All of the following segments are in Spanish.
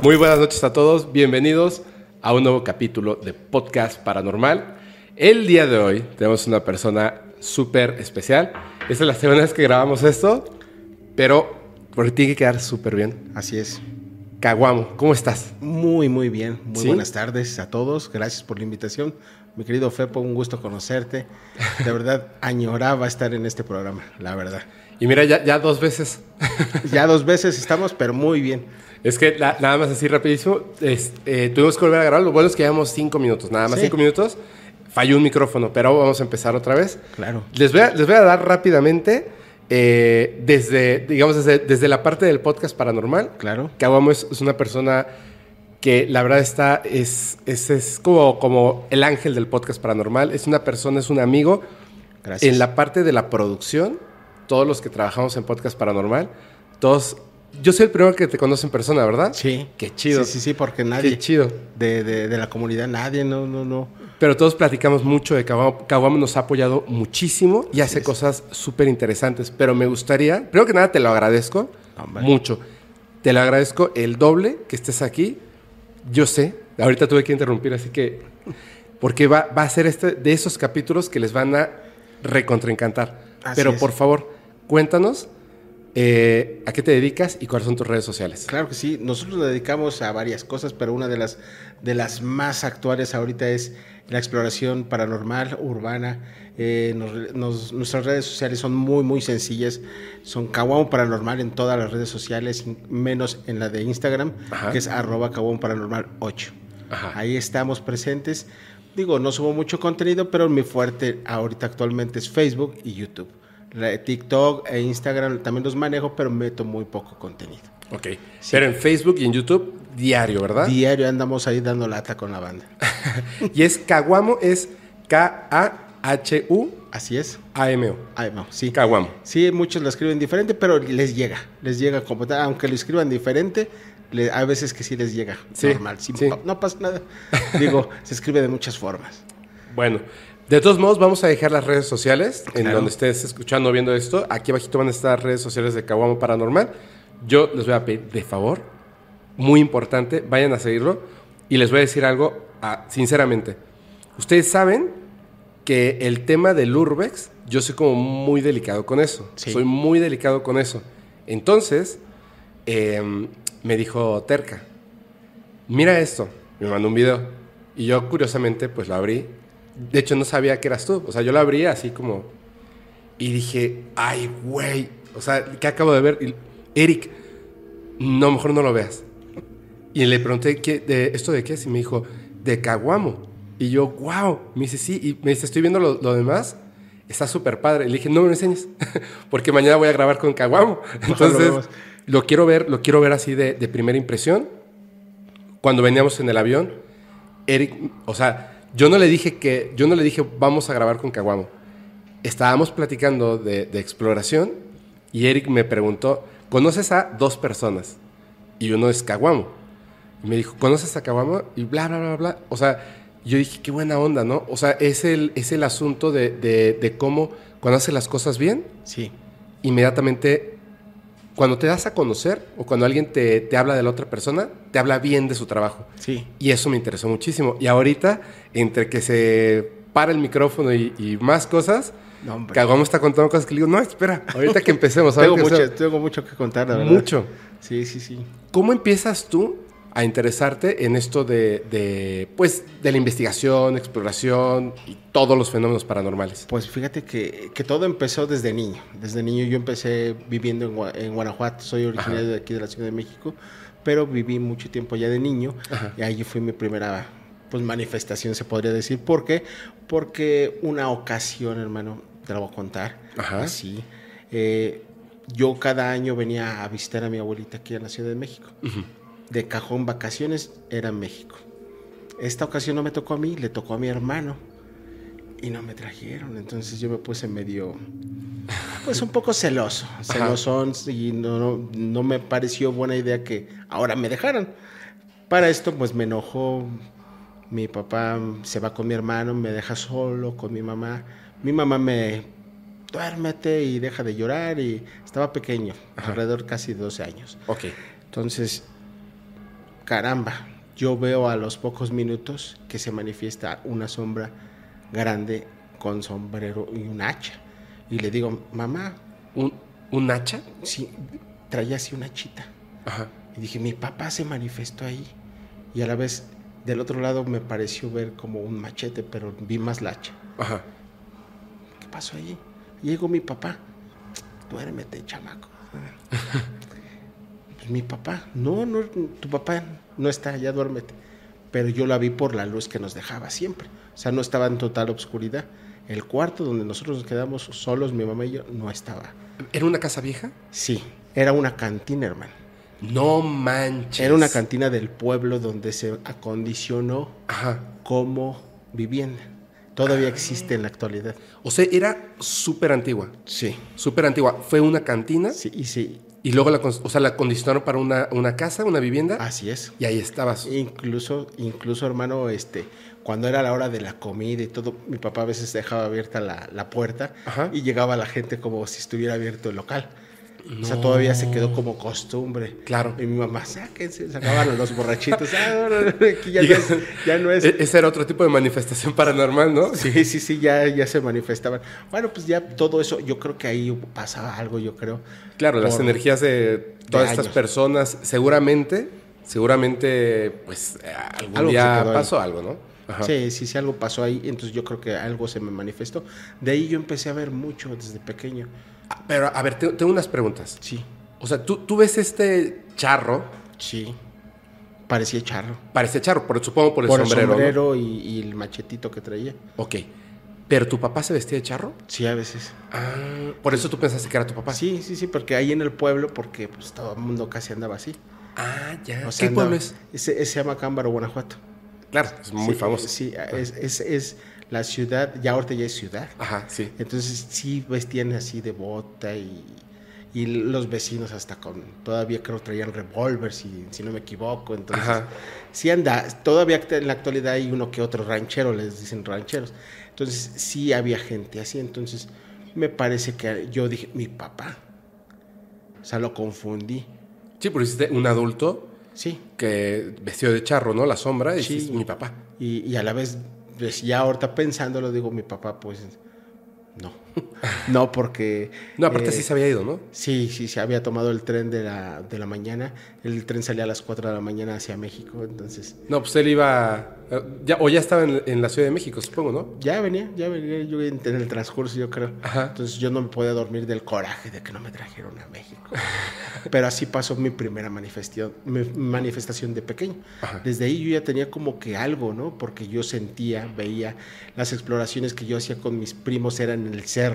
Muy buenas noches a todos, bienvenidos a un nuevo capítulo de Podcast Paranormal. El día de hoy tenemos una persona súper especial. Esta es la segunda vez que grabamos esto, pero porque tiene que quedar súper bien. Así es. Caguamo, ¿cómo estás? Muy, muy bien. Muy ¿Sí? buenas tardes a todos. Gracias por la invitación. Mi querido Fepo, un gusto conocerte. De verdad, añoraba estar en este programa, la verdad. Y mira, ya, ya dos veces. Ya dos veces estamos, pero muy bien. Es que la- nada más así rapidísimo, es- eh, tuvimos que volver a grabar. Lo bueno es que llevamos cinco minutos, nada más Sí. cinco minutos. Falló un micrófono, pero vamos a empezar otra vez. Claro. Les voy a, les voy a dar rápidamente, eh, desde, digamos, desde, desde la parte del podcast paranormal. Claro. Caguamo es, es una persona que la verdad está, es, es, es como, como el ángel del podcast paranormal. Es una persona, es un amigo. Gracias. En la parte de la producción, todos los que trabajamos en podcast paranormal, todos... Yo soy el primero que te conoce en persona, ¿verdad? Sí. Qué chido. Sí, sí, sí, porque nadie Qué chido. de, de- de la comunidad, nadie, no, no, no. Pero todos platicamos mucho de Caguamo. Caguamo nos ha apoyado muchísimo y hace cosas súper interesantes. Pero me gustaría, primero que nada, te lo agradezco Hombre. mucho. Te lo agradezco el doble que estés aquí. Yo sé, ahorita tuve que interrumpir, así que. Porque va, va a ser este de esos capítulos que les van a recontraencantar. Pero es. por favor, cuéntanos eh, a qué te dedicas y cuáles son tus redes sociales. Claro que sí, nosotros nos dedicamos a varias cosas, pero una de las, de las más actuales ahorita es la exploración paranormal, urbana. Eh, nos- nos- nuestras redes sociales son muy, muy sencillas. Son Caguamo Paranormal en todas las redes sociales, menos en la de Instagram, Ajá. que es arroba Caguamo Paranormal 8. Ajá. Ahí estamos presentes. Digo, no subo mucho contenido, pero mi fuerte ahorita actualmente es Facebook y YouTube. TikTok e Instagram también los manejo, pero meto muy poco contenido. Ok. Pero en Facebook y en YouTube, diario, ¿verdad? Diario andamos ahí dando lata con la banda. Y es Caguamo, es K-A-H-U-A-M-O. Así es. Ay, no, sí. Caguamo. Sí, muchos lo escriben diferente, pero les llega. Les llega como tal. Aunque lo escriban diferente, le- hay veces que sí les llega. Sí, normal. Sí, no pasa nada. Digo, se escribe de muchas formas. Bueno, de todos modos, vamos a dejar las redes sociales en donde estés escuchando o viendo esto. Aquí abajito van a estar las redes sociales de Caguamo Paranormal. Yo les voy a pedir, de favor, muy importante, vayan a seguirlo. Y les voy a decir algo, ah, sinceramente. Ustedes saben que el tema del Urbex, yo soy como muy delicado con eso. Sí. Soy muy delicado con eso. Entonces, em, me dijo Terca, mira esto, me mandó un video. Y yo curiosamente pues lo abrí. De hecho no sabía que eras tú. O sea, yo lo abrí así como... Y dije, ay, güey. O sea, ¿qué acabo de ver? Y, Eric, no, mejor no lo veas. Y le pregunté, ¿qué, de, ¿esto de qué es? Y me dijo, de Caguamo. Y yo, wow. Me dice, sí. Y me dice, estoy viendo lo, lo demás. Está súper padre. Y le dije, no me lo enseñes. Porque mañana voy a grabar con Caguamo. Entonces, lo quiero ver, lo quiero ver así de, de primera impresión. Cuando veníamos en el avión, Eric, o sea, yo no le dije que, yo no le dije vamos a grabar con Caguamo. Estábamos platicando de, de exploración y Eric me preguntó, ¿conoces a dos personas? Y uno es Caguamo. Y me dijo, ¿conoces a Caguamo? Y bla, bla, bla, bla. O sea, yo dije, qué buena onda, ¿no? O sea, es el, es el asunto de, de, de cómo cuando hace las cosas bien, Sí. inmediatamente, cuando te das a conocer o cuando alguien te, te habla de la otra persona, te habla bien de su trabajo. Sí. Y eso me interesó muchísimo. Y ahorita, entre que se para el micrófono y, y más cosas, No. Caguamo está contando cosas que le digo, no, espera, ahorita que empecemos. Tengo que mucho, empecemos". tengo mucho que contar, la verdad. Mucho. Sí, sí, sí. ¿Cómo empiezas tú a interesarte en esto de, de, pues, de la investigación, exploración y todos los fenómenos paranormales? Pues fíjate que, que todo empezó desde niño. Desde niño yo empecé viviendo en, Gua- en Guanajuato, soy originario Ajá. de aquí de la Ciudad de México, pero viví mucho tiempo allá de niño Ajá. y ahí fue mi primera pues, manifestación, se podría decir. ¿Por qué? Porque una ocasión, hermano, te la voy a contar, Ajá. así. eh, yo cada año venía a visitar a mi abuelita aquí en la Ciudad de México. De cajón vacaciones era en México. Esta ocasión no me tocó a mí, le tocó a mi hermano y no me trajeron. Entonces yo me puse medio, pues un poco celoso, celosón y no, no, no me pareció buena idea que ahora me dejaran. Para esto pues me enojó, mi papá se va con mi hermano, me deja solo con mi mamá. Mi mamá me, duérmete y deja de llorar y estaba pequeño, alrededor casi de 12 años. Ok. Entonces, caramba, yo veo a los pocos minutos que se manifiesta una sombra grande con sombrero y un hacha. Y le digo, mamá. ¿Un, un hacha? Sí, traía así una chita. Ajá. Y dije, mi papá se manifestó ahí. Y a la vez, del otro lado me pareció ver como un machete, pero vi más la hacha. Ajá. ¿Qué pasó ahí? Llegó mi papá. Duérmete, chamaco. pues mi papá, no, no, tu papá no está, ya duérmete. Pero yo la vi por la luz que nos dejaba siempre. O sea, no estaba en total obscuridad. El cuarto donde nosotros nos quedamos solos, mi mamá y yo, no estaba. ¿Era una casa vieja? Sí, era una cantina, hermano. No manches. Era una cantina del pueblo donde se acondicionó Ajá. como vivienda. Todavía existe en la actualidad. O sea, era súper antigua. Sí. Súper antigua. Fue una cantina Sí, y sí, y luego la, o sea, la acondicionaron para una, una casa, una vivienda. así es. Y ahí estabas. Incluso, incluso, hermano, este, cuando era la hora de la comida y todo, mi papá a veces dejaba abierta la, la puerta Ajá. y llegaba la gente como si estuviera abierto el local. O sea, todavía se quedó como costumbre. Claro. Y mi mamá, sáquense, sacaban a los borrachitos. Ah, no, no, aquí ya no es. Ya no es. E- Ese era otro tipo de manifestación paranormal, ¿no? Sí, sí, sí, ya, ya se manifestaban. Bueno, pues ya todo eso, yo creo que ahí pasaba algo, yo creo. Claro, las energías de todas estas personas, seguramente, seguramente, pues algún Algo día ahí. pasó algo, ¿no? Ajá. Sí, sí, sí, algo pasó ahí, entonces yo creo que algo se me manifestó. De ahí yo empecé a ver mucho desde pequeño. Pero, a ver, te- tengo unas preguntas. Sí, O sea, tú, tú ves este charro, sí. Parecía charro. parece charro, por, supongo por el Por sombrero, el ¿no? sombrero y, y el machetito que traía. Ok. ¿Pero tu papá se vestía de charro? Sí, a veces. Ah, por eso tú pensaste que era tu papá. Sí, sí, sí, porque ahí en el pueblo, porque pues todo el mundo casi andaba así. Ah, ya. O sea, ¿Qué pueblo es? Ese, ese se llama Cámbaro, Guanajuato. Claro, es muy Sí, famoso. Sí, es, es, es la ciudad, ya ahorita ya es ciudad. Ajá, sí. Entonces sí vestían así de bota y, y los vecinos hasta con, todavía creo traían revólver, si, si no me equivoco. Entonces Ajá. sí anda, todavía en la actualidad hay uno que otro ranchero, les dicen rancheros. Entonces sí había gente así, entonces me parece que yo dije, mi papá. O sea, lo confundí. Sí, pero hiciste un adulto Sí. que vestido de charro, ¿no? La sombra, y Sí. mi papá. Y, y a la vez, pues, ya ahorita pensándolo, digo, mi papá, pues no. no, porque... No, aparte eh, sí se había ido, ¿no? Sí, sí, se había tomado el tren de la, de la mañana. El tren salía a las 4 de la mañana hacia México, entonces No, pues él iba. eh, Ya, o ya estaba en, en la Ciudad de México, supongo, ¿no? ya venía, ya venía yo en, en el transcurso, yo creo. Ajá. Entonces yo no me podía dormir del coraje de que no me trajeron a México. Pero así pasó mi primera manifestación, mi manifestación de pequeño. Ajá. Desde ahí yo ya tenía como que algo, ¿no? Porque yo sentía, veía las exploraciones que yo hacía con mis primos eran en el cerro,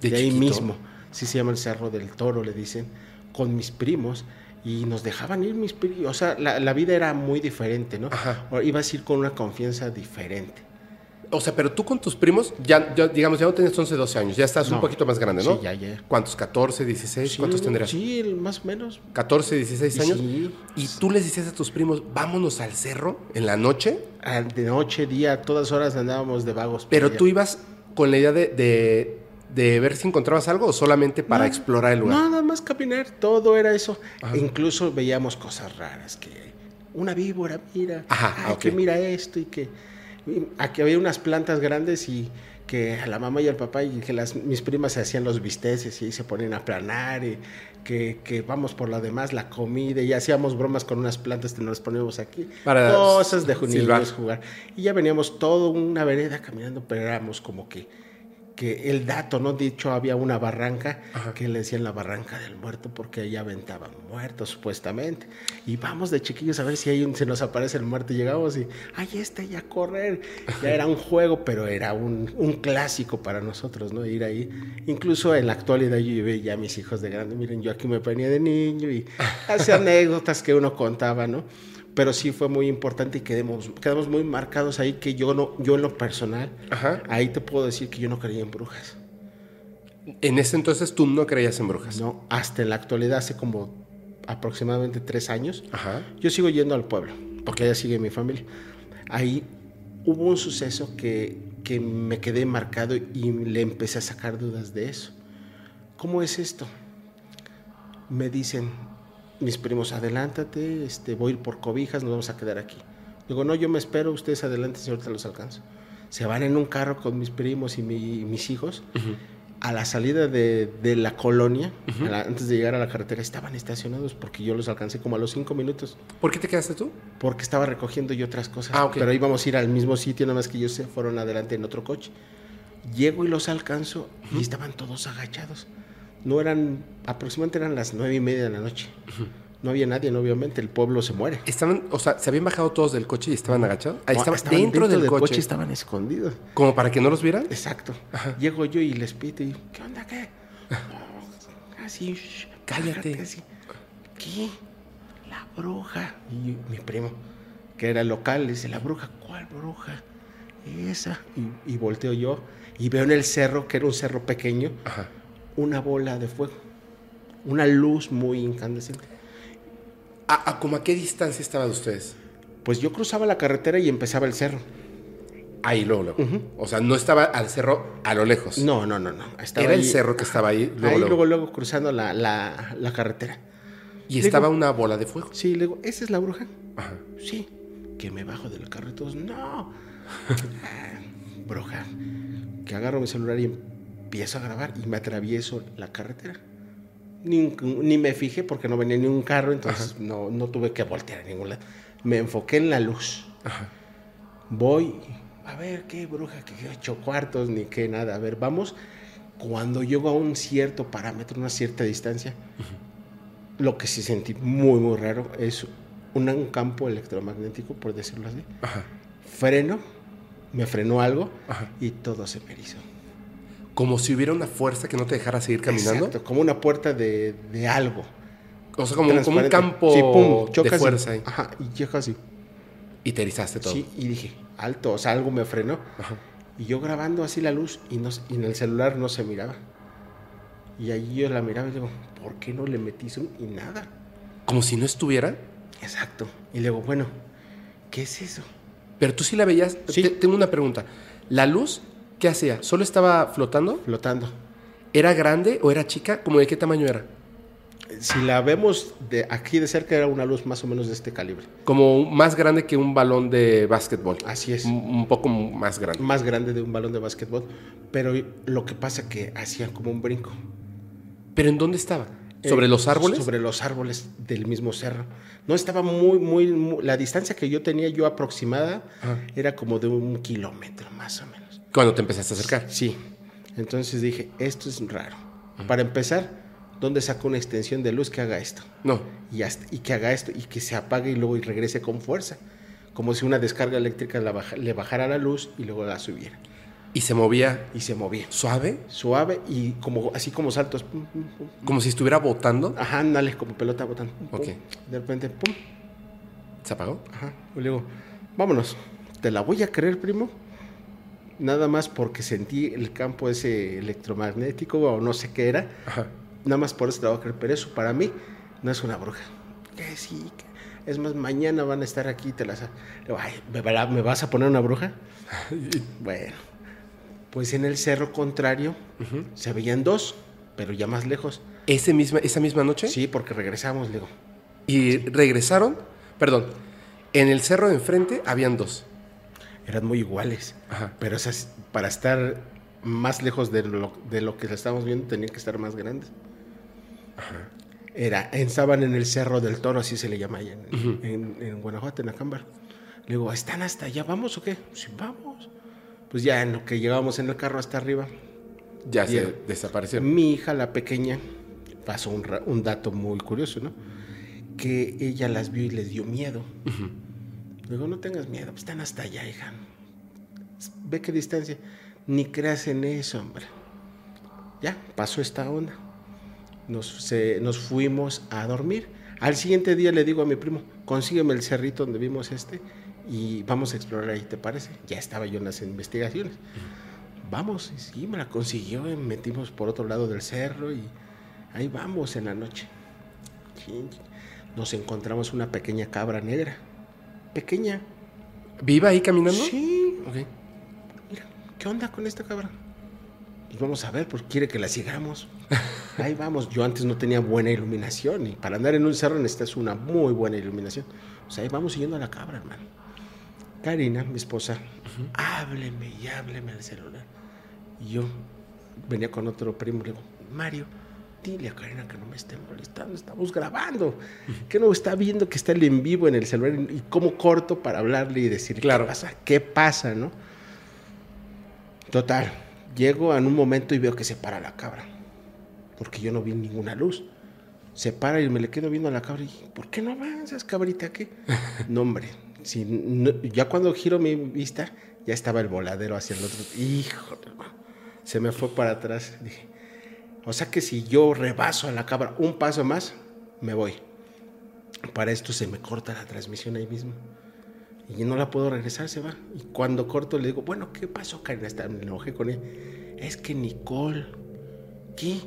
De de, ahí mismo. Sí se llama el Cerro del Toro, le dicen, con mis primos. Y nos dejaban ir mis primos. O sea, la, la vida era muy diferente, ¿no? Ajá. Ibas a ir con una confianza diferente. O sea, pero tú con tus primos, ya, ya, digamos, ya no tenías 11, 12 años, ya estás un poquito más grande, ¿no? Sí, ya, ya. ¿Cuántos? ¿14, 16? Sí, ¿Cuántos tendrías? Sí, más o menos. 14, 16 Y años. sí. Y tú les decías a tus primos, vámonos al cerro en la noche, Ah, De noche, día, todas horas andábamos de vagos. pero tú ibas con la idea de, de, de ver si encontrabas algo o solamente para No, explorar el lugar. Nada más caminar, todo era eso. E incluso veíamos cosas raras, que una víbora, mira, Ajá, ay, ok. que mira esto y que aquí había unas plantas grandes y que a la mamá y al papá y que las, mis primas se hacían los bisteces y se ponían a planar y que, que vamos por lo demás, la comida y hacíamos bromas con unas plantas que nos poníamos aquí. Para cosas de niños jugar. Y ya veníamos todo una vereda caminando, pero éramos como que que el dato, ¿no? Dicho, había una barranca que le decían la barranca del muerto porque ahí aventaban muertos supuestamente. Y vamos de chiquillos a ver si ahí un- se nos aparece el muerto y llegamos y, ahí está, ya correr. Ya era un juego, pero era un, un clásico para nosotros, ¿no? Ir ahí. Incluso en la actualidad yo veía ya a mis hijos de grande, miren, yo aquí me ponía de niño y hacía anécdotas que uno contaba, ¿no? Pero sí fue muy importante y quedamos, quedamos muy marcados ahí que yo no, yo en lo personal, Ajá. Ahí te puedo decir que yo no creía en brujas. En ese entonces tú no creías en brujas. No, hasta en la actualidad, hace como aproximadamente tres años, Ajá. yo sigo yendo al pueblo, porque allá sigue mi familia. Ahí hubo un suceso que, que me quedé marcado y le empecé a sacar dudas de eso. ¿Cómo es esto? Me dicen, mis primos, adelántate, este, voy a ir por cobijas, nos vamos a quedar aquí. Digo, no, yo me espero, ustedes adelante, si ahorita los alcanzo. Se van en un carro con mis primos y mi- mis hijos. A la salida de, de la colonia, la- antes de llegar a la carretera, estaban estacionados porque yo los alcancé como a los cinco minutos. ¿Por qué te quedaste tú? Porque estaba recogiendo yo otras cosas. Ah, ok. Pero íbamos a ir al mismo sitio, nada más que ellos se fueron adelante en otro coche. Llego y los alcanzo y estaban todos agachados. No eran, aproximadamente eran las nueve y media de la noche. No había nadie, obviamente, el pueblo se muere. Estaban, o sea, se habían bajado todos del coche y estaban agachados. Ahí No, estaban, estaban dentro, del, coche, estaban escondidos. Como para que no los vieran. Exacto. Llego yo y les pito y, ¿qué onda, qué? No, así, shh, Cállate. así. ¿Qué? La bruja. Y yo- mi primo, que era local, le dice, ¿la bruja? ¿Cuál bruja? Esa. Y, y volteo yo y veo en el cerro, que era un cerro pequeño, Ajá. Una bola de fuego. Una luz muy incandescente. ¿A, a como a qué distancia estaban ustedes? Pues yo cruzaba la carretera y empezaba el cerro. Ahí, luego, luego. O sea, no estaba al cerro a lo lejos. No, no, no, no. Estaba Era el cerro que estaba ahí, luego, ahí luego. luego, luego cruzando la, la- la carretera. Y estaba una bola de fuego. Sí, le digo, ¿esa es la bruja? Ajá. Sí. Que me bajo del carro y todos, no. Ah, bruja. Que agarro mi celular y empiezo a grabar y me atravieso la carretera. Ni, ni me fijé porque no venía ni un carro, entonces no, no tuve que voltear a ningún lado. Me enfoqué en la luz. Voy, a ver qué bruja, que ocho cuartos, ni qué nada. A ver, vamos. Cuando llego a un cierto parámetro, una cierta distancia, lo que sí sentí muy, muy raro es un, un campo electromagnético, por decirlo así. Ajá. Freno, me frenó algo Ajá. y todo se me erizó. Como si hubiera una fuerza que no te dejara seguir caminando. Exacto, como una puerta de, de algo. O sea, como, como un campo Sí, pum, de y- fuerza ahí. Ajá, y yo casi. Y te erizaste todo. Sí, y dije, alto, o sea, algo me frenó. Y yo grabando así la luz y, no, y en el celular no se miraba. Y allí yo la miraba y digo, ¿por qué no le metí zoom? Y nada. Como si no estuviera. Exacto. Y le digo, bueno, ¿qué es eso? Pero tú sí la veías. Sí. Te- tengo una pregunta. ¿La luz qué hacía? ¿Solo estaba flotando? Flotando. ¿Era grande o era chica? ¿Cómo de qué tamaño era? Si la vemos de aquí de cerca, era una luz más o menos de este calibre. Como más grande que un balón de básquetbol. Así es. Un, un poco más grande. Más grande de un balón de básquetbol. Pero lo que pasa que hacían como un brinco. ¿Pero en dónde estaba? ¿Sobre Eh, los árboles? Sobre los árboles del mismo cerro. No estaba muy, muy, muy- La distancia que yo tenía yo aproximada Ajá. era como de un kilómetro más o menos. Cuando te empezaste a acercar. Sí. Entonces dije, esto es raro. Para empezar, ¿dónde saco una extensión de luz que haga esto? No. Y, hasta- y que haga esto y que se apague y luego y regrese con fuerza. Como si una descarga eléctrica la baja- le bajara la luz y luego la subiera. Y se movía Y se movía. suave, Suave y como, así como saltos. pum, pum, pum. como si estuviera botando. Ajá, ándale, como pelota botando. Ok. De repente, pum. ¿Se apagó? Ajá. Y le digo, vámonos. ¿Te la voy a creer, primo? Nada más porque sentí el campo ese electromagnético o no sé qué era. Ajá. Nada más por eso te voy a creer. Pero eso para mí no es una bruja. Que sí, que- es más, mañana van a estar aquí y te las... Ay, ¿me, va- ¿me vas a poner una bruja? bueno, pues en el cerro contrario se veían dos, pero ya más lejos. Ese misma, ¿Esa misma noche? Sí, porque regresamos, digo. Y regresaron, perdón, en el cerro de enfrente habían dos. Eran muy iguales. Ajá. Pero esas, para estar más lejos de lo, de lo que estábamos viendo, tenían que estar más grandes. Era, estaban en el Cerro del Toro, así se le llama allá en, en- en Guanajuato, en Acámbar. Le digo, ¿están hasta allá? ¿Vamos o qué? Sí, vamos. Pues ya en lo que llegábamos en el carro hasta arriba, Ya se Bien. desaparecieron. mi hija, la pequeña, pasó un, dato muy curioso, ¿no? Que ella las vio y les dio miedo. Luego, no tengas miedo, pues están hasta allá, hija. Ve qué distancia. Ni creas en eso, hombre. Ya, pasó esta onda. Nos, se- nos fuimos a dormir. Al siguiente día le digo a mi primo, consígueme el cerrito donde vimos este y vamos a explorar ahí, ¿te parece? Ya estaba yo en las investigaciones. Vamos, y sí, me la consiguió, y metimos por otro lado del cerro y ahí vamos en la noche. Nos encontramos una pequeña cabra negra. Pequeña. ¿Viva ahí caminando? Sí. Ok. Mira, ¿qué onda con esta cabra? pues vamos a ver, porque quiere que la sigamos. Ahí vamos. Yo antes no tenía buena iluminación y para andar en un cerro necesitas una muy buena iluminación. O sea, ahí vamos siguiendo a la cabra, hermano. Karina, mi esposa, hábleme y hábleme al celular. Y yo venía con otro primo, le digo, Mario, dile a Karina que no me esté molestando, estamos grabando. Que no está viendo que está el en vivo en el celular y cómo corto para hablarle y decir Claro. qué pasa, qué pasa, ¿no? Total, llego en un momento y veo que se para la cabra, porque yo no vi ninguna luz. Se para y me le quedo viendo a la cabra y ¿por qué no avanzas, cabrita? ¿Qué? No, hombre, si no- ya cuando giro mi vista, ya estaba el voladero hacia el otro. Híjole, hermano. Se me fue para atrás. Dije, o sea que si yo rebaso a la cabra un paso más, me voy. Para esto se me corta la transmisión ahí mismo. Y no la puedo regresar, se va. Y cuando corto le digo, bueno, ¿qué pasó, Karina? Hasta me enojé con él. Es que Nicole, ¿qué?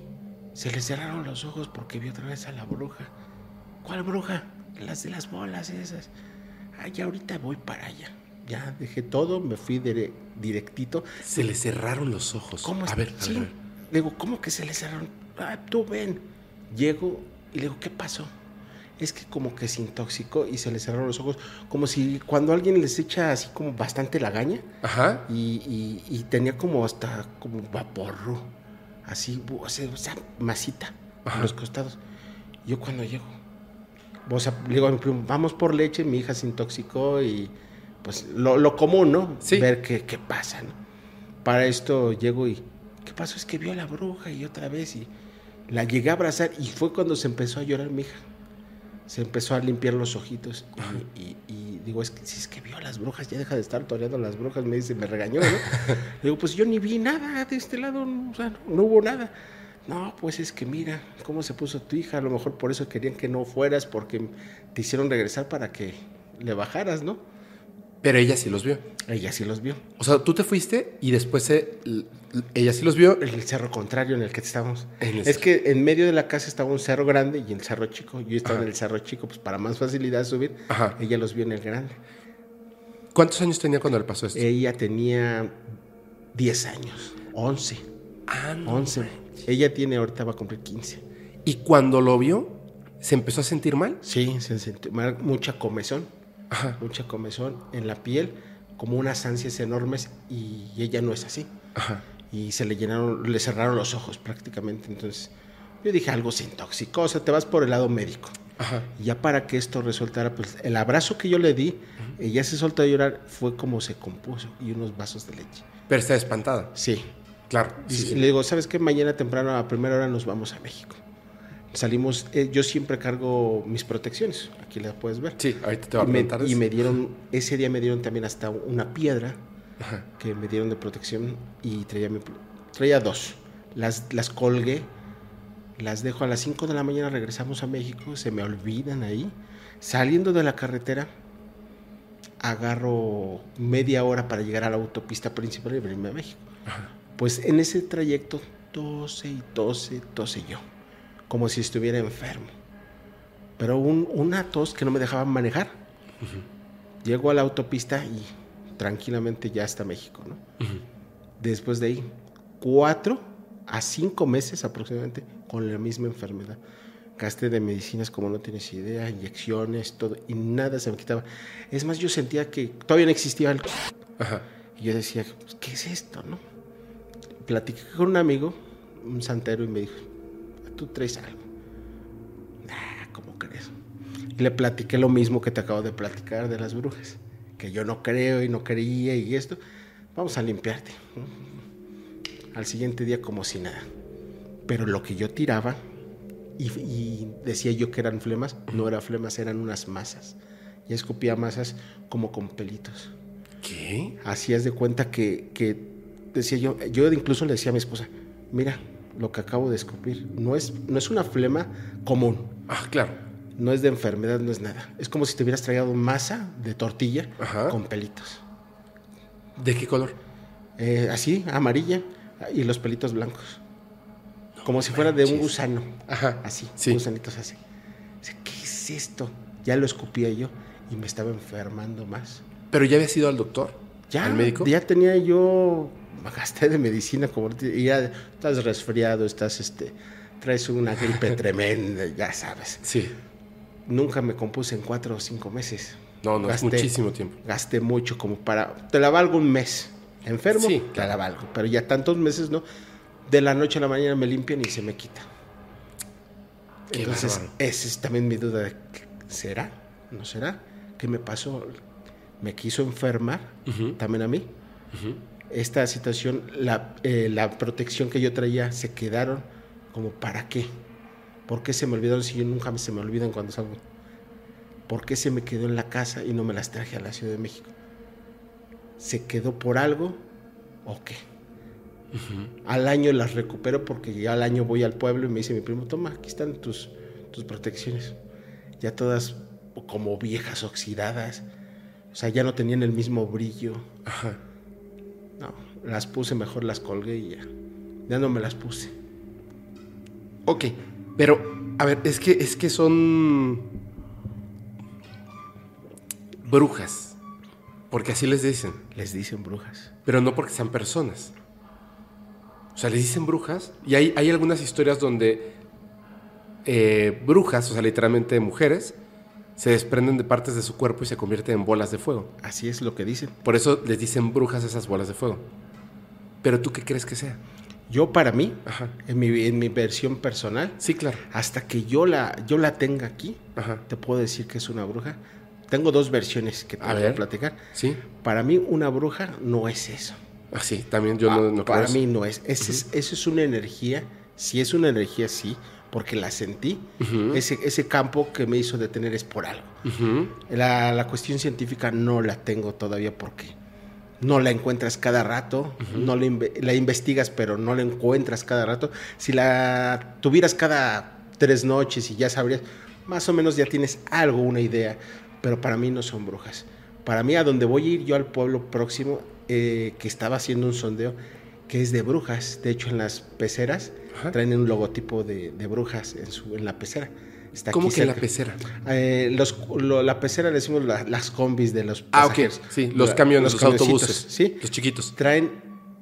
Se le cerraron los ojos porque vio otra vez a la bruja. ¿Cuál bruja? Las de las bolas esas. Ay, ya ahorita voy para allá. Ya dejé todo, me fui dire- directito. Se le cerraron los ojos. ¿Cómo a ver, a Sí. ver, a ver. Le digo, ¿cómo que se le cerraron? Ah, tú ven. Llego y le digo, ¿qué pasó? Es que como que se intoxicó y se le cerraron los ojos, como si cuando alguien les echa así como bastante lagaña Ajá. y, y- y tenía como hasta como vaporru, así, o sea, masita Ajá. en los costados. Yo cuando llego, o sea, le digo a mi primo, vamos por leche, mi hija se intoxicó y pues lo, lo común, ¿no? Sí. Ver qué, qué pasa, ¿no? Para esto llego y, ¿qué pasó? Es que vio a la bruja y otra vez y la llegué a abrazar y fue cuando se empezó a llorar mi hija. Se empezó a limpiar los ojitos y, y- y digo, es que si es que vio a las brujas, ya deja de estar toreando a las brujas, me dice, me regañó, ¿no? digo, pues yo ni vi nada de este lado, no, o sea, no, no hubo nada. No, pues es que mira cómo se puso tu hija, a lo mejor por eso querían que no fueras, porque te hicieron regresar para que le bajaras, ¿no? Pero ella sí los vio. Ella sí los vio. O sea, tú te fuiste y después se- ella sí los vio. El cerro contrario en el que estábamos. En el es que en medio de la casa estaba un cerro grande y el cerro chico. Yo estaba Ajá. en el cerro chico, pues para más facilidad de subir. Ajá. Ella los vio en el grande. ¿Cuántos años tenía cuando le pasó esto? Ella tenía 10 años, 11, ah, no. 11. Ella tiene, ahorita va a cumplir 15. Y cuando lo vio, se empezó a sentir mal. Sí, se sintió mal, mucha comezón, Ajá. mucha comezón en la piel, como unas ansias enormes y ella no es así. Ajá. y se le llenaron, le cerraron los ojos prácticamente. Entonces, yo dije, algo se intoxicó, o sea, te vas por el lado médico. Ajá. Y ya para que esto resultara, pues el abrazo que yo le di, ella se soltó a llorar, fue como se compuso y unos vasos de leche. Pero está espantada. Sí. Claro. Sí. le digo, ¿sabes qué? Mañana temprano a primera hora nos vamos a México. Salimos, eh, yo siempre cargo mis protecciones, aquí las puedes ver. Sí, ahorita te voy a y, me, preguntar y eso. me dieron, ese día me dieron también hasta una piedra Ajá. que me dieron de protección y traía, mi- traía dos. Las, las colgué, las dejo a las 5 de la mañana, regresamos a México, se me olvidan ahí. Saliendo de la carretera, agarro media hora para llegar a la autopista principal y venirme a México. Ajá. Pues en ese trayecto tose y tose, tose yo, como si estuviera enfermo. Pero un- una tos que no me dejaba manejar. Llego a la autopista y tranquilamente ya hasta México, ¿no? Después de ahí, cuatro a cinco meses aproximadamente con la misma enfermedad. Gasté de medicinas como no tienes idea, inyecciones, todo, y nada se me quitaba. Es más, yo sentía que todavía no existía el... Ajá. Y yo decía, pues, ¿qué es esto, no? Platiqué con un amigo, un santero, y me dijo, tú traes algo. Nah, ¿cómo crees? Y le platiqué lo mismo que te acabo de platicar de las brujas, que yo no creo y no creía y esto. Vamos a limpiarte. Al siguiente día como si nada. Pero lo que yo tiraba, y, y decía yo que eran flemas, no eran flemas, eran unas masas. Y escupía masas como con pelitos ¿Qué? hacías de cuenta que, que decía yo, yo incluso le decía a mi esposa, mira, lo que acabo de escupir, no es, no es una flema común, Ah, claro. no es de enfermedad, no es nada. Es como si te hubieras traído masa de tortilla Ajá. con pelitos. ¿De qué color? Eh, así, amarilla, y los pelitos blancos. Como si fuera de un gusano. Ajá. Así, Sí. gusanitos así. ¿Qué es esto? Ya lo escupía yo y me estaba enfermando más. ¿Pero ya había ido al doctor? Ya, ¿Al médico? ya tenía yo gasté de medicina como y ya estás resfriado, estás este traes una gripe tremenda, ya sabes. Sí. Nunca me compuse en cuatro o cinco meses. No, no, es muchísimo tiempo. Gasté mucho como para... Te la valgo un mes. Enfermo, Sí, te la valgo. Pero ya tantos meses, ¿no? De la noche a la mañana me limpian y se me quita. Qué Entonces, bárbaro. esa es también mi duda ¿será? ¿No será? ¿Qué me pasó? ¿Me quiso enfermar Ujú. también a mí? Esta situación, la, eh, la protección que yo traía, se quedaron como ¿para qué? ¿Por qué se me olvidaron si yo nunca se me olvidan cuando salgo? ¿Por qué se me quedó en la casa y no me las traje a la Ciudad de México? ¿Se quedó por algo o qué? Al año las recupero porque ya al año voy al pueblo y me dice mi primo, toma, aquí están tus, tus protecciones. Ya todas como viejas oxidadas. O sea, ya no tenían el mismo brillo. Ajá. No, las puse, mejor las colgué y ya. Ya no me las puse. Ok, pero, a ver, es que, es que son brujas, porque así les dicen, Les dicen brujas. pero no porque sean personas. O sea, les dicen brujas, y hay, hay algunas historias donde eh, brujas, o sea, literalmente mujeres, se desprenden de partes de su cuerpo y se convierten en bolas de fuego. Así es lo que dicen. Por eso les dicen brujas esas bolas de fuego. Pero tú qué crees que sea? Yo para mí, Ajá. en mi, en mi versión personal, Sí, claro. hasta que yo la, yo la tenga aquí, Ajá. te puedo decir que es una bruja. Tengo dos versiones que te A voy a platicar. Sí. Para mí una bruja no es eso. Así, también yo no, Ah, no para mí no es. Ese es. Eso es una energía. Si es una energía, sí, porque la sentí. Ujú. ese, ese campo que me hizo detener es por algo. Ujú. La, la cuestión científica no la tengo todavía porque no la encuentras cada rato, no la, la investigas, pero no la encuentras cada rato. Si la tuvieras cada tres noches y ya sabrías, más o menos ya tienes algo, una idea, pero para mí no son brujas. Para mí, a donde voy a ir yo al pueblo próximo, eh, que estaba haciendo un sondeo, que es de brujas. De hecho, en las peceras Ajá. traen un logotipo de, de brujas en, su, en la pecera. Está ¿Cómo que la pecera? Eh, los, lo- la pecera le decimos la- las combis de los Ah, ok. pasajeros. Sí, los camiones, los, autobuses. Sí, Los chiquitos. traen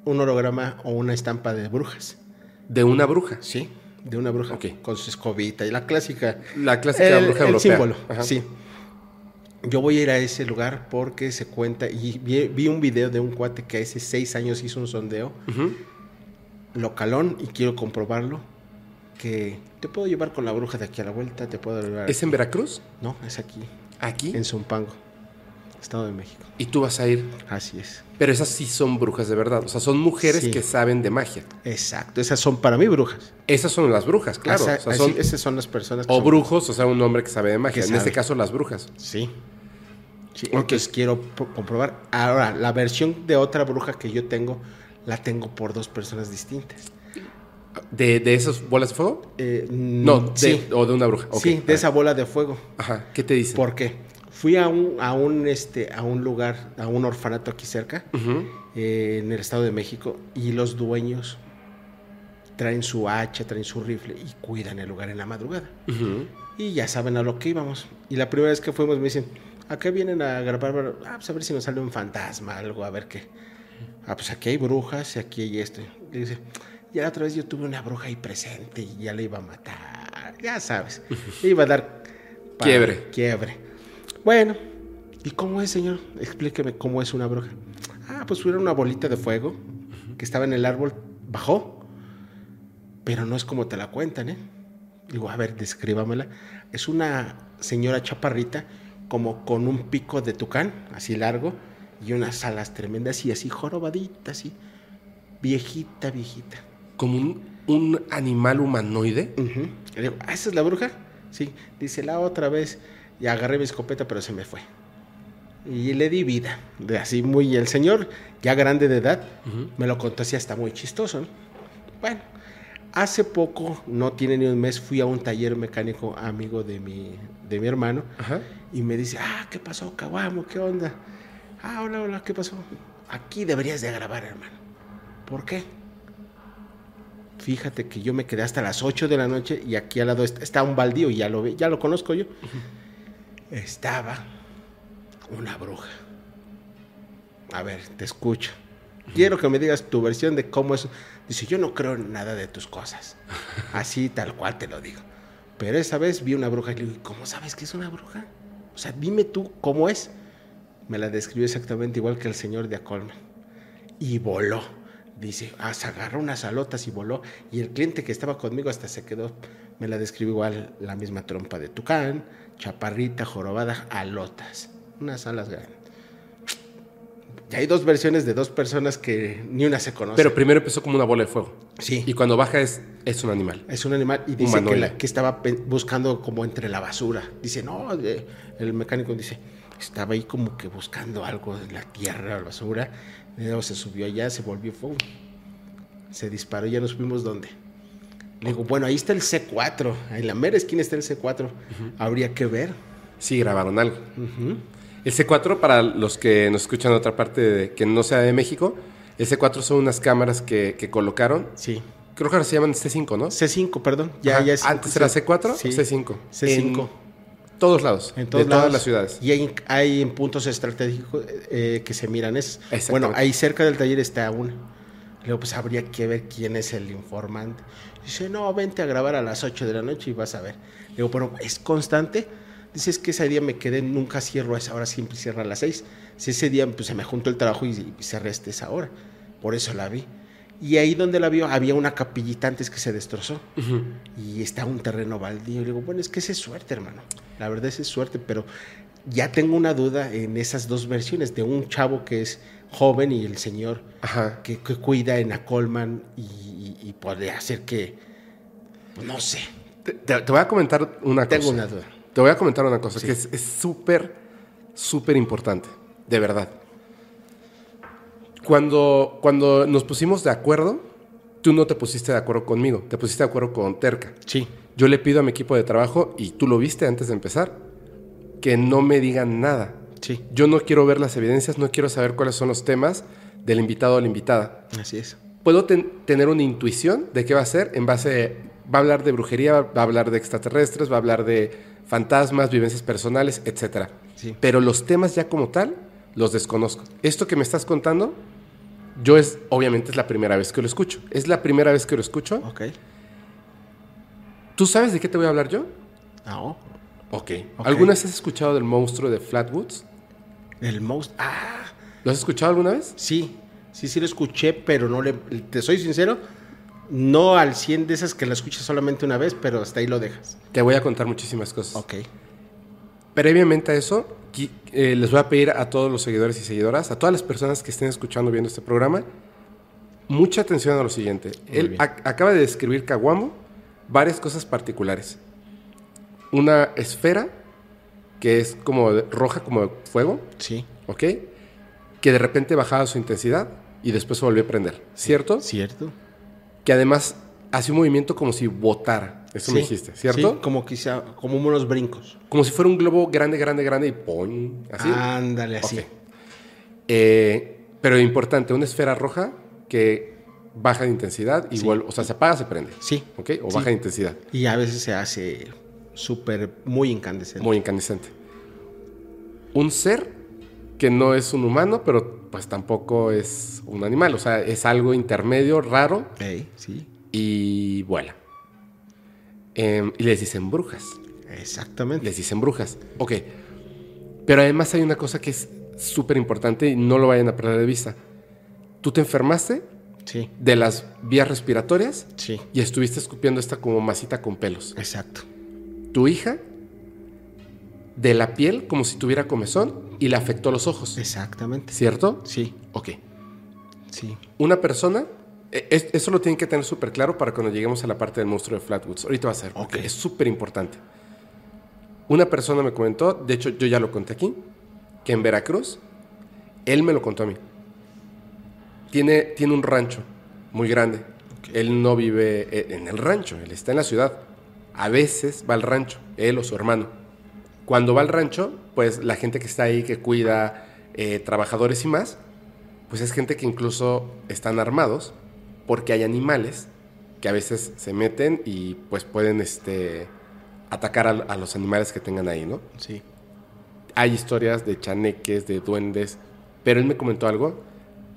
un holograma o una estampa de brujas. De una bruja. Sí, de una bruja. Con su escobita y la clásica. La clásica el, bruja el europea. símbolo, Ajá. sí. Yo voy a ir a ese lugar porque se cuenta, y vi, vi un video de un cuate que hace seis años hizo un sondeo localón y quiero comprobarlo, que te puedo llevar con la bruja de aquí a la vuelta, te puedo llevar... ¿Es en Veracruz? No, es aquí, Aquí. en Zumpango, Estado de México. Y tú vas a ir. Así es. Pero esas sí son brujas de verdad. O sea, son mujeres Sí. que saben de magia. Exacto, esas son para mí brujas. Esas son las brujas, claro. Esa- o sea, así- son, esas son las personas que o son- brujos, o sea, un hombre que sabe de magia. Que En sabe. este caso, las brujas. Sí. Sí, Ok. entonces quiero pro- comprobar. Ahora, la versión de otra bruja que yo tengo, la tengo por dos personas distintas. ¿De, de esas bolas de fuego? Eh, No, de, sí, o de una bruja. Sí, de esa bola de fuego. Ajá. ¿Qué te dicen? ¿Por qué? Fui a un, a un, este, a un lugar, a un orfanato aquí cerca, eh, en el Estado de México, y los dueños traen su hacha, traen su rifle y cuidan el lugar en la madrugada. Y ya saben a lo que íbamos. Y la primera vez que fuimos me dicen, ¿a qué vienen a grabar? Ah, pues a ver si nos sale un fantasma, algo, a ver qué. Ah, pues aquí hay brujas y aquí hay esto. Y dice, ya la otra vez yo tuve una bruja ahí presente y ya la iba a matar. Ya sabes. Iba a dar... Quiebre. Quiebre. Bueno, ¿y cómo es, señor? Explíqueme cómo es una bruja. Ah, pues era una bolita de fuego que estaba en el árbol, bajó, pero no es como te la cuentan, ¿eh? Digo, a ver, descríbamela. Es una señora chaparrita, como con un pico de tucán, así largo, y unas alas tremendas y así jorobadita, así. Viejita, viejita. Como un, un animal humanoide. Ujú. Le digo, ¿ah, esa es la bruja? Sí. Dice, la otra vez, y agarré mi escopeta, pero se me fue. Y le di vida. De así muy, el señor, ya grande de edad, Ujú. me lo contó así hasta muy chistoso. ¿no? Bueno, hace poco, no tiene ni un mes, fui a un taller mecánico amigo de mi, de mi hermano Ajá. y me dice, ah, ¿qué pasó, Caguamo? ¿Qué onda? Ah, hola, hola, ¿qué pasó? Aquí deberías de grabar, hermano. ¿Por qué? Fíjate que yo me quedé hasta las 8 de la noche y aquí al lado está, está un baldío ya lo, ve- ya lo conozco yo. Estaba una bruja. A ver, te escucho. Quiero que me digas tu versión de cómo es. Dice, yo no creo en nada de tus cosas. Así tal cual te lo digo. Pero esa vez vi una bruja y le digo, ¿cómo sabes que es una bruja? O sea, dime tú cómo es. Me la describió exactamente igual que el señor de Acolman. Y voló. Dice, ah, se agarró unas alotas y voló. Y el cliente que estaba conmigo hasta se quedó. Me la describió igual la misma trompa de tucán, chaparrita, jorobada, alotas. Unas alas grandes. Y hay dos versiones de dos personas que ni una se conoce. Pero primero empezó como una bola de fuego. Sí. Y cuando baja es, es un animal. Es un animal y dice que, la- que estaba buscando como entre la basura. Dice, no, de- el mecánico dice, estaba ahí como que buscando algo en la tierra, la basura. Luego se subió allá, se volvió fuego. Se disparó y ya nos fuimos dónde. Le digo, bueno, ahí está el C4. En la mera esquina está el C4. Habría que ver. Sí, grabaron algo. Ujú. El C4, para los que nos escuchan en otra parte de- que no sea de México, el C4 son unas cámaras que, que colocaron. Sí. Creo que ahora se llaman C5, ¿no? C5, perdón. Ya, ya es- Antes era C4 Sí. o C5. C5. En todos lados. En todos de lados. todas las ciudades. Y hay, hay en puntos estratégicos eh, que se miran. Es, bueno, ahí cerca del taller está una. Luego, pues habría que ver quién es el informante. Dice, no, vente a grabar a las 8 de la noche y vas a ver. Le digo, bueno, ¿es constante? Dice, es que ese día me quedé, nunca cierro a esa hora, siempre cierra a las 6. Si ese día pues, se me juntó el trabajo y, y cerré hasta esa hora. Por eso la vi. Y ahí donde la vio había una capillita antes que se destrozó y está un terreno baldío. Y le digo, bueno, es que esa es suerte, hermano. La verdad es es suerte, pero ya tengo una duda en esas dos versiones de un chavo que es joven y el señor Ajá. que, que cuida en Acolman y, y, puede hacer que, pues, no sé, Te, te- te voy a comentar una tengo cosa. una duda. Te voy a comentar una cosa Sí. que es es súper, súper importante. De verdad. Cuando, cuando nos pusimos de acuerdo, tú no te pusiste de acuerdo conmigo, te pusiste de acuerdo con Terca. Sí, Yo le pido a mi equipo de trabajo, y tú lo viste antes de empezar, que no me digan nada. sí, Yo no quiero ver las evidencias, no quiero saber cuáles son los temas del invitado o la invitada. así es. Puedo ten- tener una intuición de qué va a ser en base, va a hablar de brujería, va a hablar de extraterrestres, va a hablar de fantasmas, vivencias personales, etc. Sí. Pero los temas ya como tal, los desconozco. Esto que me estás contando, yo es, obviamente es la primera vez que lo escucho. Es la primera vez que lo escucho. Ok. ¿Tú sabes de qué te voy a hablar yo? Ah, oh, Ok. Ok. ¿Alguna vez has escuchado del monstruo de Flatwoods? el mouse. Ah, ¿Lo has escuchado alguna vez? sí, sí, sí lo escuché, pero no le, te soy sincero, no al 100 de esas que la escuchas solamente una vez, pero hasta ahí lo dejas. Te voy a contar muchísimas cosas. Ok. Previamente a eso, eh, les voy a pedir a todos los seguidores y seguidoras, a todas las personas que estén escuchando viendo este programa, mucha atención a lo siguiente. Muy Él acaba de describir Caguamo varias cosas particulares. Una esfera que es como roja como fuego, Sí, ¿ok? Que de repente bajaba su intensidad y después se volvió a prender, ¿cierto? cierto. Que además hace un movimiento como si botara, eso me dijiste, ¿cierto? Sí, como quizá, como unos brincos. Como si fuera un globo grande, grande, grande y ¡pum! Así. Ándale, así. Eh, pero importante, una esfera roja que baja de intensidad y Sí. vuelve, o sea, se apaga, se prende. Sí. ¿Ok? O baja de intensidad. Y a veces se hace súper, muy incandescente. Muy incandescente. Un ser que no es un humano, pero pues tampoco es un animal. O sea, es algo intermedio, raro Ey, sí, y vuela. Em, y les dicen brujas. exactamente. Les dicen brujas. Ok. Pero además hay una cosa que es súper importante y no lo vayan a perder de vista. Tú te enfermaste Sí, de las vías respiratorias sí, y estuviste escupiendo esta como masita con pelos. exacto. Tu hija de la piel como si tuviera comezón y le afectó los ojos. Exactamente. ¿Cierto? Sí, Ok. sí. Una persona, e- es- eso lo tienen que tener súper claro para cuando lleguemos a la parte del monstruo de Flatwoods. Ahorita va a ser, porque Ok. es súper importante. Una persona me comentó, de hecho yo ya lo conté aquí, que en Veracruz, él me lo contó a mí. Tiene, tiene un rancho muy grande. Él no vive eh, en el rancho, él está en la ciudad. A veces va al rancho, él o su hermano. Cuando va al rancho, pues la gente que está ahí, que cuida, eh, trabajadores y más, pues es gente que incluso están armados porque hay animales que a veces se meten y pues pueden este, atacar a, a los animales que tengan ahí, ¿no? Sí. Hay historias de chaneques, de duendes, pero él me comentó algo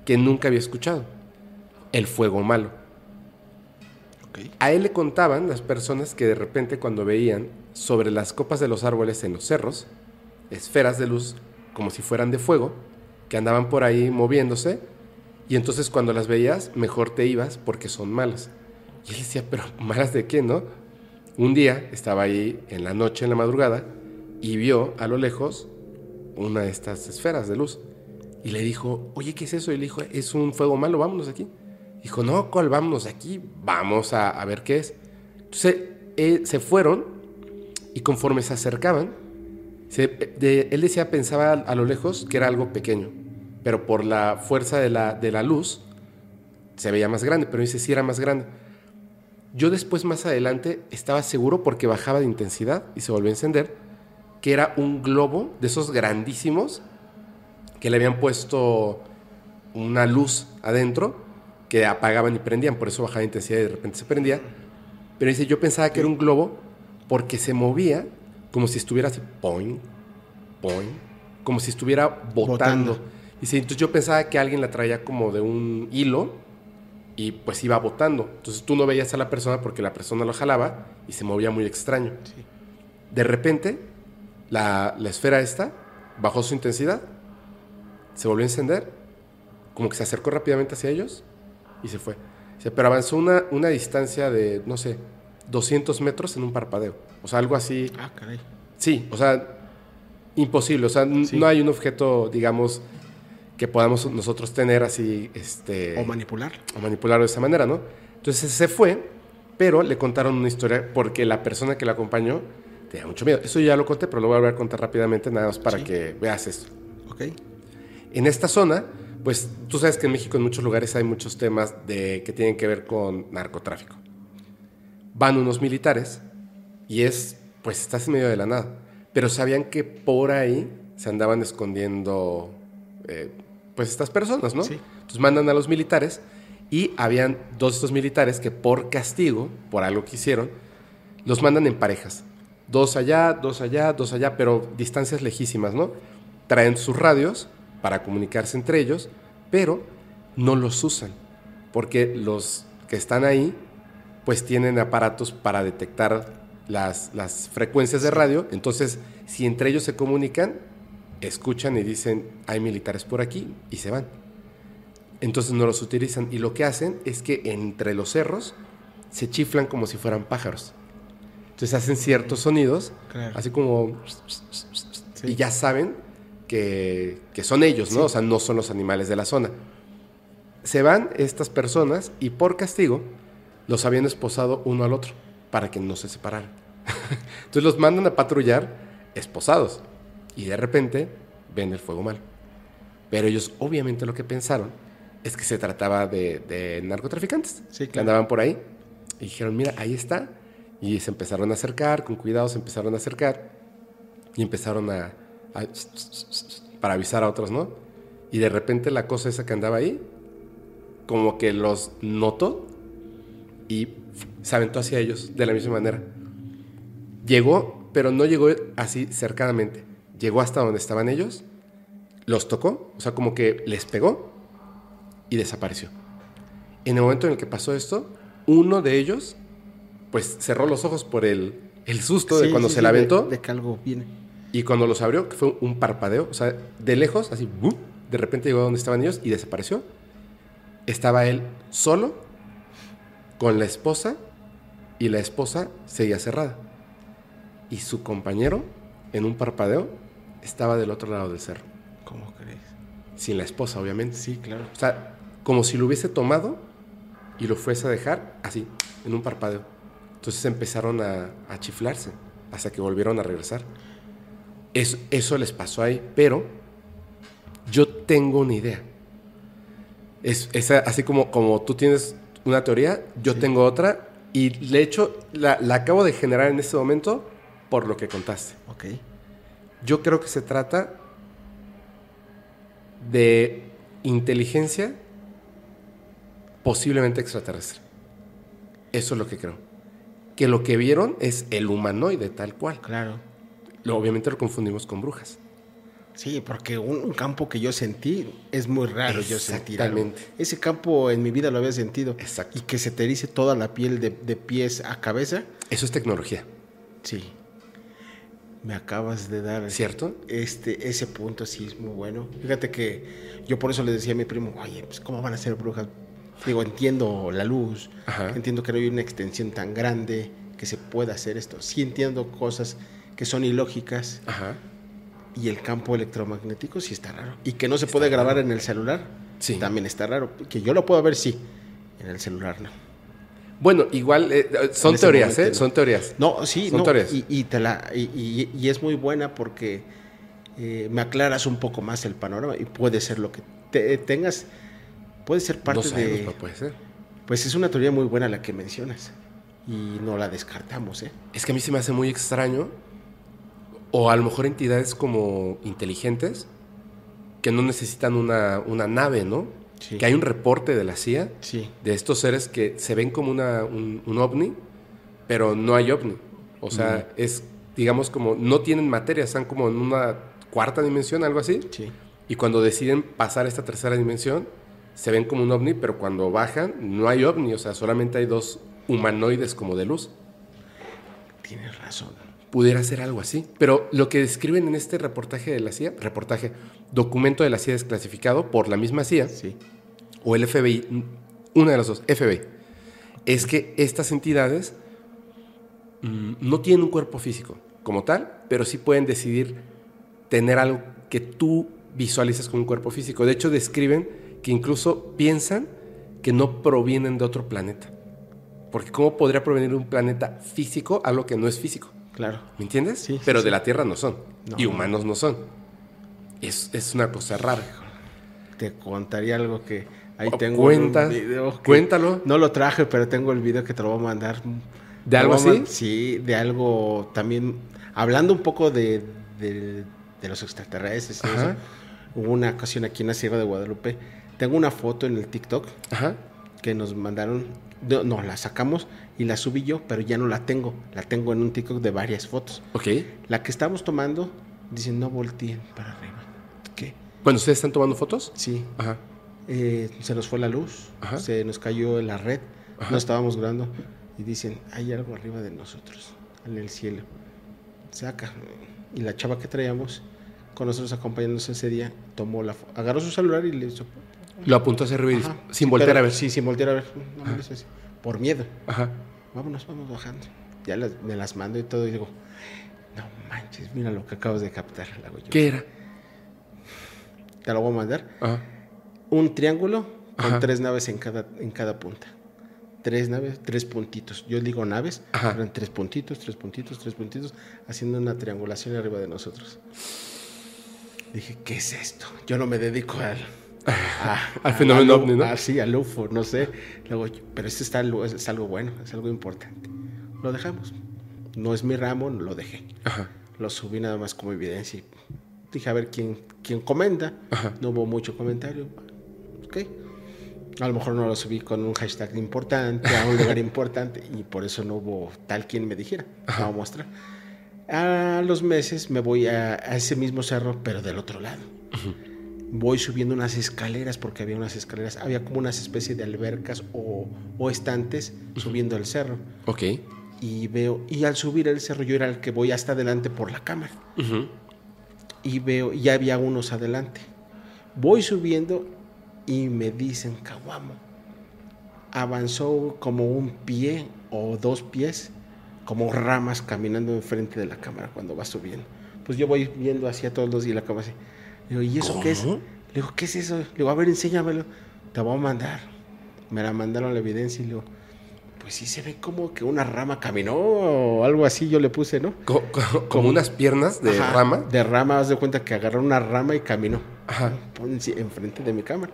que nunca había escuchado. El fuego malo. A él le contaban las personas que de repente cuando veían sobre las copas de los árboles en los cerros, esferas de luz como si fueran de fuego, que andaban por ahí moviéndose, y entonces cuando las veías, mejor te ibas porque son malas. Y él decía, pero malas de qué, ¿no? Un día estaba ahí en la noche, en la madrugada, y vio a lo lejos una de estas esferas de luz. Y le dijo, oye, ¿qué es eso? Y le dijo, es un fuego malo, vámonos de aquí. Dijo, no, ¿cuál vámonos de aquí? Vamos a, ver qué es. Entonces eh, se fueron y conforme se acercaban, se- de- él decía, pensaba a lo lejos que era algo pequeño, pero por la fuerza de la, de la luz se veía más grande, pero dice, sí era más grande. Yo después, más adelante, estaba seguro porque bajaba de intensidad y se volvió a encender, que era un globo de esos grandísimos que le habían puesto una luz adentro que apagaban y prendían, por eso bajaba de intensidad y de repente se prendía. Pero dice, yo pensaba que era un globo porque se movía como si estuviera así, poing, poing, como si estuviera botando. Botando. Dice, entonces yo pensaba que alguien la traía como de un hilo y pues iba botando. Entonces tú no veías a la persona porque la persona lo jalaba y se movía muy extraño. Sí. De repente, la, la esfera esta bajó su intensidad, se volvió a encender, como que se acercó rápidamente hacia ellos y se fue. Pero avanzó una, una distancia de, no sé, 200 metros en un parpadeo. O sea, algo así. Ah, caray. Sí, o sea, imposible. O sea, Sí. no hay un objeto, digamos, que podamos nosotros tener así, este O manipular. o manipularlo de esa manera, ¿no? Entonces se fue, pero le contaron una historia porque la persona que la acompañó tenía mucho miedo. Eso ya lo conté, pero lo voy a volver a contar rápidamente, nada más para Sí. que veas esto. Ok. En esta zona, pues tú sabes que en México en muchos lugares hay muchos temas de, que tienen que ver con narcotráfico. Van unos militares y es, pues estás en medio de la nada, pero sabían que por ahí se andaban escondiendo, eh, pues estas personas, ¿no? Sí. Entonces mandan a los militares y habían dos de estos militares que por castigo, por algo que hicieron, los mandan en parejas. Dos allá, dos allá, dos allá, pero distancias lejísimas, ¿no? Traen sus radios para comunicarse entre ellos, pero no los usan, porque los que están ahí, pues tienen aparatos para detectar las, las frecuencias de radio, entonces si entre ellos se comunican, escuchan y dicen, hay militares por aquí, y se van. Entonces no los utilizan, y lo que hacen es que entre los cerros se chiflan como si fueran pájaros. Entonces hacen ciertos sonidos, Claro. así como... Sí. Y ya saben que, que son ellos, ¿no? Sí. O sea, no son los animales de la zona. Se van estas personas y por castigo los habían esposado uno al otro para que no se separaran. Entonces los mandan a patrullar esposados y de repente ven el fuego mal. Pero ellos obviamente lo que pensaron es que se trataba de, de narcotraficantes Sí, que andaban por ahí y dijeron, mira, ahí está. Y se empezaron a acercar, con cuidado se empezaron a acercar y empezaron a, a- para avisar a otros, ¿no? Y de repente la cosa esa que andaba ahí, como que los notó y se aventó hacia ellos de la misma manera. Llegó, pero no llegó así cercanamente. Llegó hasta donde estaban ellos, los tocó, o sea, como que les pegó y desapareció. En el momento en el que pasó esto, uno de ellos, pues cerró los ojos por el, el susto de cuando sí, se sí, la de- aventó. De, que algo viene. Y cuando los abrió, que fue un parpadeo, o sea, de lejos, así, de repente llegó a donde estaban ellos y desapareció. Estaba él solo, con la esposa, y la esposa seguía cerrada. Y su compañero, en un parpadeo, estaba del otro lado del cerro. ¿Cómo crees? Sin la esposa, obviamente. Sí, claro. O sea, como si lo hubiese tomado y lo fuese a dejar así, en un parpadeo. Entonces empezaron a, a chiflarse hasta que volvieron a regresar. Eso, eso les pasó ahí, pero yo tengo una idea. Es, es así como, como tú tienes una teoría, yo Sí. tengo otra y de hecho la, la acabo de generar en este momento por lo que contaste. Ok. Yo creo que se trata de inteligencia posiblemente extraterrestre. Eso es lo que creo. Que lo que vieron es el humanoide tal cual. Claro. Lo- obviamente lo confundimos con brujas. Sí, porque un, un campo que yo sentí es muy raro yo sentir algo. Exactamente. Ese campo en mi vida lo había sentido. Exacto. Y que se te erice toda la piel de, de pies a cabeza. Eso es tecnología, Sí. Me acabas de dar ¿cierto? este, ese punto, sí, es muy bueno. Fíjate que yo por eso le decía a mi primo, oye, pues ¿cómo van a ser brujas? Digo, entiendo la luz, Ajá. entiendo que no hay una extensión tan grande que se pueda hacer esto. Sí entiendo cosas que son ilógicas Ajá. Y el campo electromagnético sí está raro. Y que no se puede grabar en el celular, Sí. también está raro. Que yo lo puedo ver, sí, en el celular no. Bueno, igual eh, son En ese teorías, ¿eh? no. Son teorías. No, sí, Son no, teorías. y, y te la, y, y- y es muy buena porque eh, me aclaras un poco más el panorama y puede ser lo que te- tengas, puede ser parte no sabemos, de... puede ser. Pues es una teoría muy buena la que mencionas y no la descartamos, ¿eh? Es que a mí se me hace muy extraño, o a lo mejor entidades como inteligentes, que no necesitan una, una nave, ¿no? Sí. Que hay un reporte de la CIA Sí, de estos seres que se ven como una, un, un ovni, pero no hay ovni. O sea, es, digamos, como no tienen materia, están como en una cuarta dimensión, algo así. sí. Y cuando deciden pasar a esta tercera dimensión, se ven como un ovni, pero cuando bajan, no hay ovni. O sea, solamente hay dos humanoides como de luz. Tienes razón. Pudiera ser algo así. Pero lo que describen en este reportaje de la CIA, reportaje, documento de la CIA desclasificado por la misma CIA, Sí, o el FBI, una de las dos, FBI, es que estas entidades mm, no tienen un cuerpo físico como tal, pero sí pueden decidir tener algo que tú visualizas como un cuerpo físico. De hecho, describen que incluso piensan que no provienen de otro planeta. Porque ¿cómo podría provenir de un planeta físico algo que no es físico? Claro. ¿Me entiendes? Sí, Pero sí. de la Tierra no son. No. Y humanos no son. Es, es una cosa rara. Te contaría algo que ahí O tengo cuenta- un video que- cuéntalo. No lo traje, pero tengo el video que te lo voy a mandar. ¿De algo así? man- Sí, de algo también. Hablando un poco de, de- de los extraterrestres. eso. Hubo una ocasión aquí en la Sierra de Guadalupe. Tengo una foto en el TikTok Ajá. que nos mandaron. No, no, la sacamos y la subí yo, pero ya no la tengo. La tengo en un TikTok de varias fotos. Ok. La que estamos tomando, dicen no volteen para arriba. ¿Qué? Bueno, ¿ustedes están tomando fotos? Sí, Ajá. eh, se nos fue la luz, Ajá. se nos cayó la red, Ajá. no estábamos grabando y dicen, hay algo arriba de nosotros, en el cielo. Saca. Y la chava que traíamos, con nosotros acompañándonos ese día, tomó la agarró su celular y le hizo... Lo apuntó y Ajá. sin Sí, voltear pero- a ver. Sí, sin voltear a ver. No así. Por miedo. Ajá. Vámonos, vamos bajando. Ya las- me las mando y todo y digo, no manches, mira lo que acabas de captar. ¿Qué era? Te lo voy a mandar. Ajá. un triángulo con Ajá. tres naves en cada, en cada punta. Tres naves, tres puntitos. Yo digo naves, Ajá. eran tres puntitos, tres puntitos, tres puntitos, haciendo una triangulación arriba de nosotros. Dije, ¿qué es esto? Yo no me dedico al... a- Al a- fenómeno ovni, ¿no? ah, sí, al UFO, no sé. Luego, pero esto está, es, algo bueno, es algo importante. Lo dejamos. No es mi ramo, lo dejé. Ajá. Lo subí nada más como evidencia y dije a ver quién, quién comenta. Ajá. No hubo mucho comentario. Ok. A lo mejor no lo subí con un hashtag importante, a un lugar importante, y por eso no hubo tal quien me dijera. Lo voy a mostrar. A los meses me voy a, a ese mismo cerro, pero del otro lado. Voy subiendo unas escaleras, porque había unas escaleras, había como unas especies de albercas o, o estantes subiendo el cerro. Ok. Y veo, y al subir el cerro yo era el que voy hasta adelante por la cámara y veo, ya había unos adelante. Voy subiendo y me dicen, Caguamo, avanzó como un pie o dos pies, como ramas caminando enfrente de la cámara cuando va subiendo. Pues yo voy viendo hacia todos los y la cámara así. Digo, ¿y eso qué es? ¿Cómo? Le digo, ¿qué es eso? Le digo, a ver, enséñamelo. Te voy a mandar. Me la mandaron la evidencia y le digo, pues sí se ve como que una rama caminó o algo así, yo le puse, ¿no? Co- co- como unas piernas de Ajá, rama. De rama, haz de cuenta que agarró una rama y caminó. Ajá. Enfrente de mi cámara.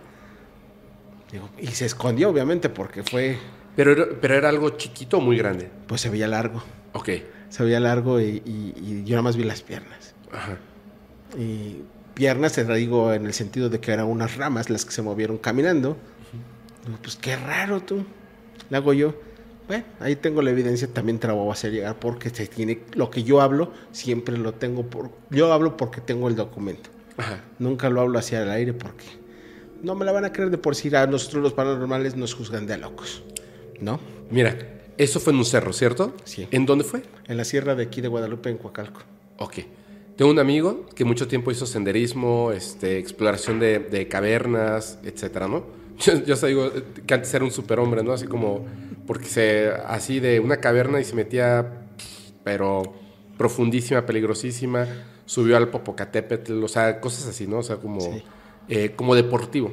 Digo, y se escondió, obviamente, porque fue. Pero era, pero era algo chiquito o muy grande. Pues se veía largo. Ok. Se veía largo y, y- y yo nada más vi las piernas. Ajá. Y piernas, te digo, en el sentido de que eran unas ramas las que se movieron caminando. Digo, pues qué raro tú. Le hago yo. Bueno, ahí tengo la evidencia, también te la voy a hacer llegar porque se tiene, lo que yo hablo siempre lo tengo por, yo hablo porque tengo el documento. Ajá. Nunca lo hablo hacia el aire porque no me la van a creer de por sí. A nosotros los paranormales nos juzgan de locos, ¿no? Mira, eso fue en un cerro, ¿cierto? Sí. ¿En dónde fue? En la sierra de aquí de Guadalupe, en Coacalco. Ok. Tengo un amigo que mucho tiempo hizo senderismo, este, exploración de, de cavernas, etcétera, ¿no? Yo, yo digo que antes era un superhombre, ¿no? Así como, porque se, así de una caverna y se metía, pero profundísima, peligrosísima, subió al Popocatépetl, o sea, cosas así, ¿no? O sea, como, Sí. eh, como deportivo.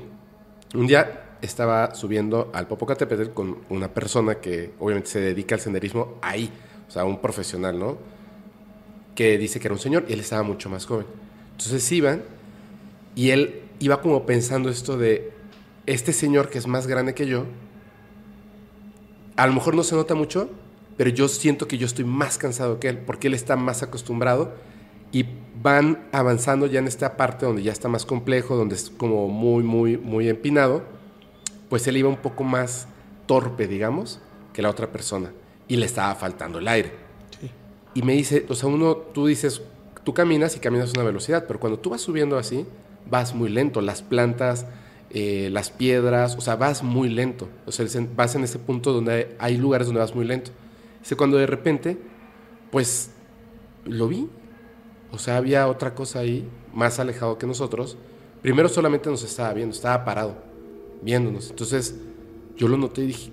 Un día estaba subiendo al Popocatépetl con una persona que obviamente se dedica al senderismo ahí, o sea, un profesional, ¿no? Que dice que era un señor y él estaba mucho más joven. Entonces iban y él iba como pensando esto de este señor que es más grande que yo, a lo mejor no se nota mucho, pero yo siento que yo estoy más cansado que él, porque él está más acostumbrado y van avanzando ya en esta parte donde ya está más complejo, donde es como muy, muy, muy empinado, pues él iba un poco más torpe, digamos, que la otra persona y le estaba faltando el aire. Y me dice, o sea, uno, tú dices, tú caminas y caminas a una velocidad, pero cuando tú vas subiendo así, vas muy lento. Las plantas, eh, las piedras, o sea, vas muy lento. O sea, vas en ese punto donde hay lugares donde vas muy lento. Dice, cuando de repente, pues, lo vi. O sea, había otra cosa ahí, más alejado que nosotros. Primero solamente nos estaba viendo, estaba parado, viéndonos. Entonces, yo lo noté y dije,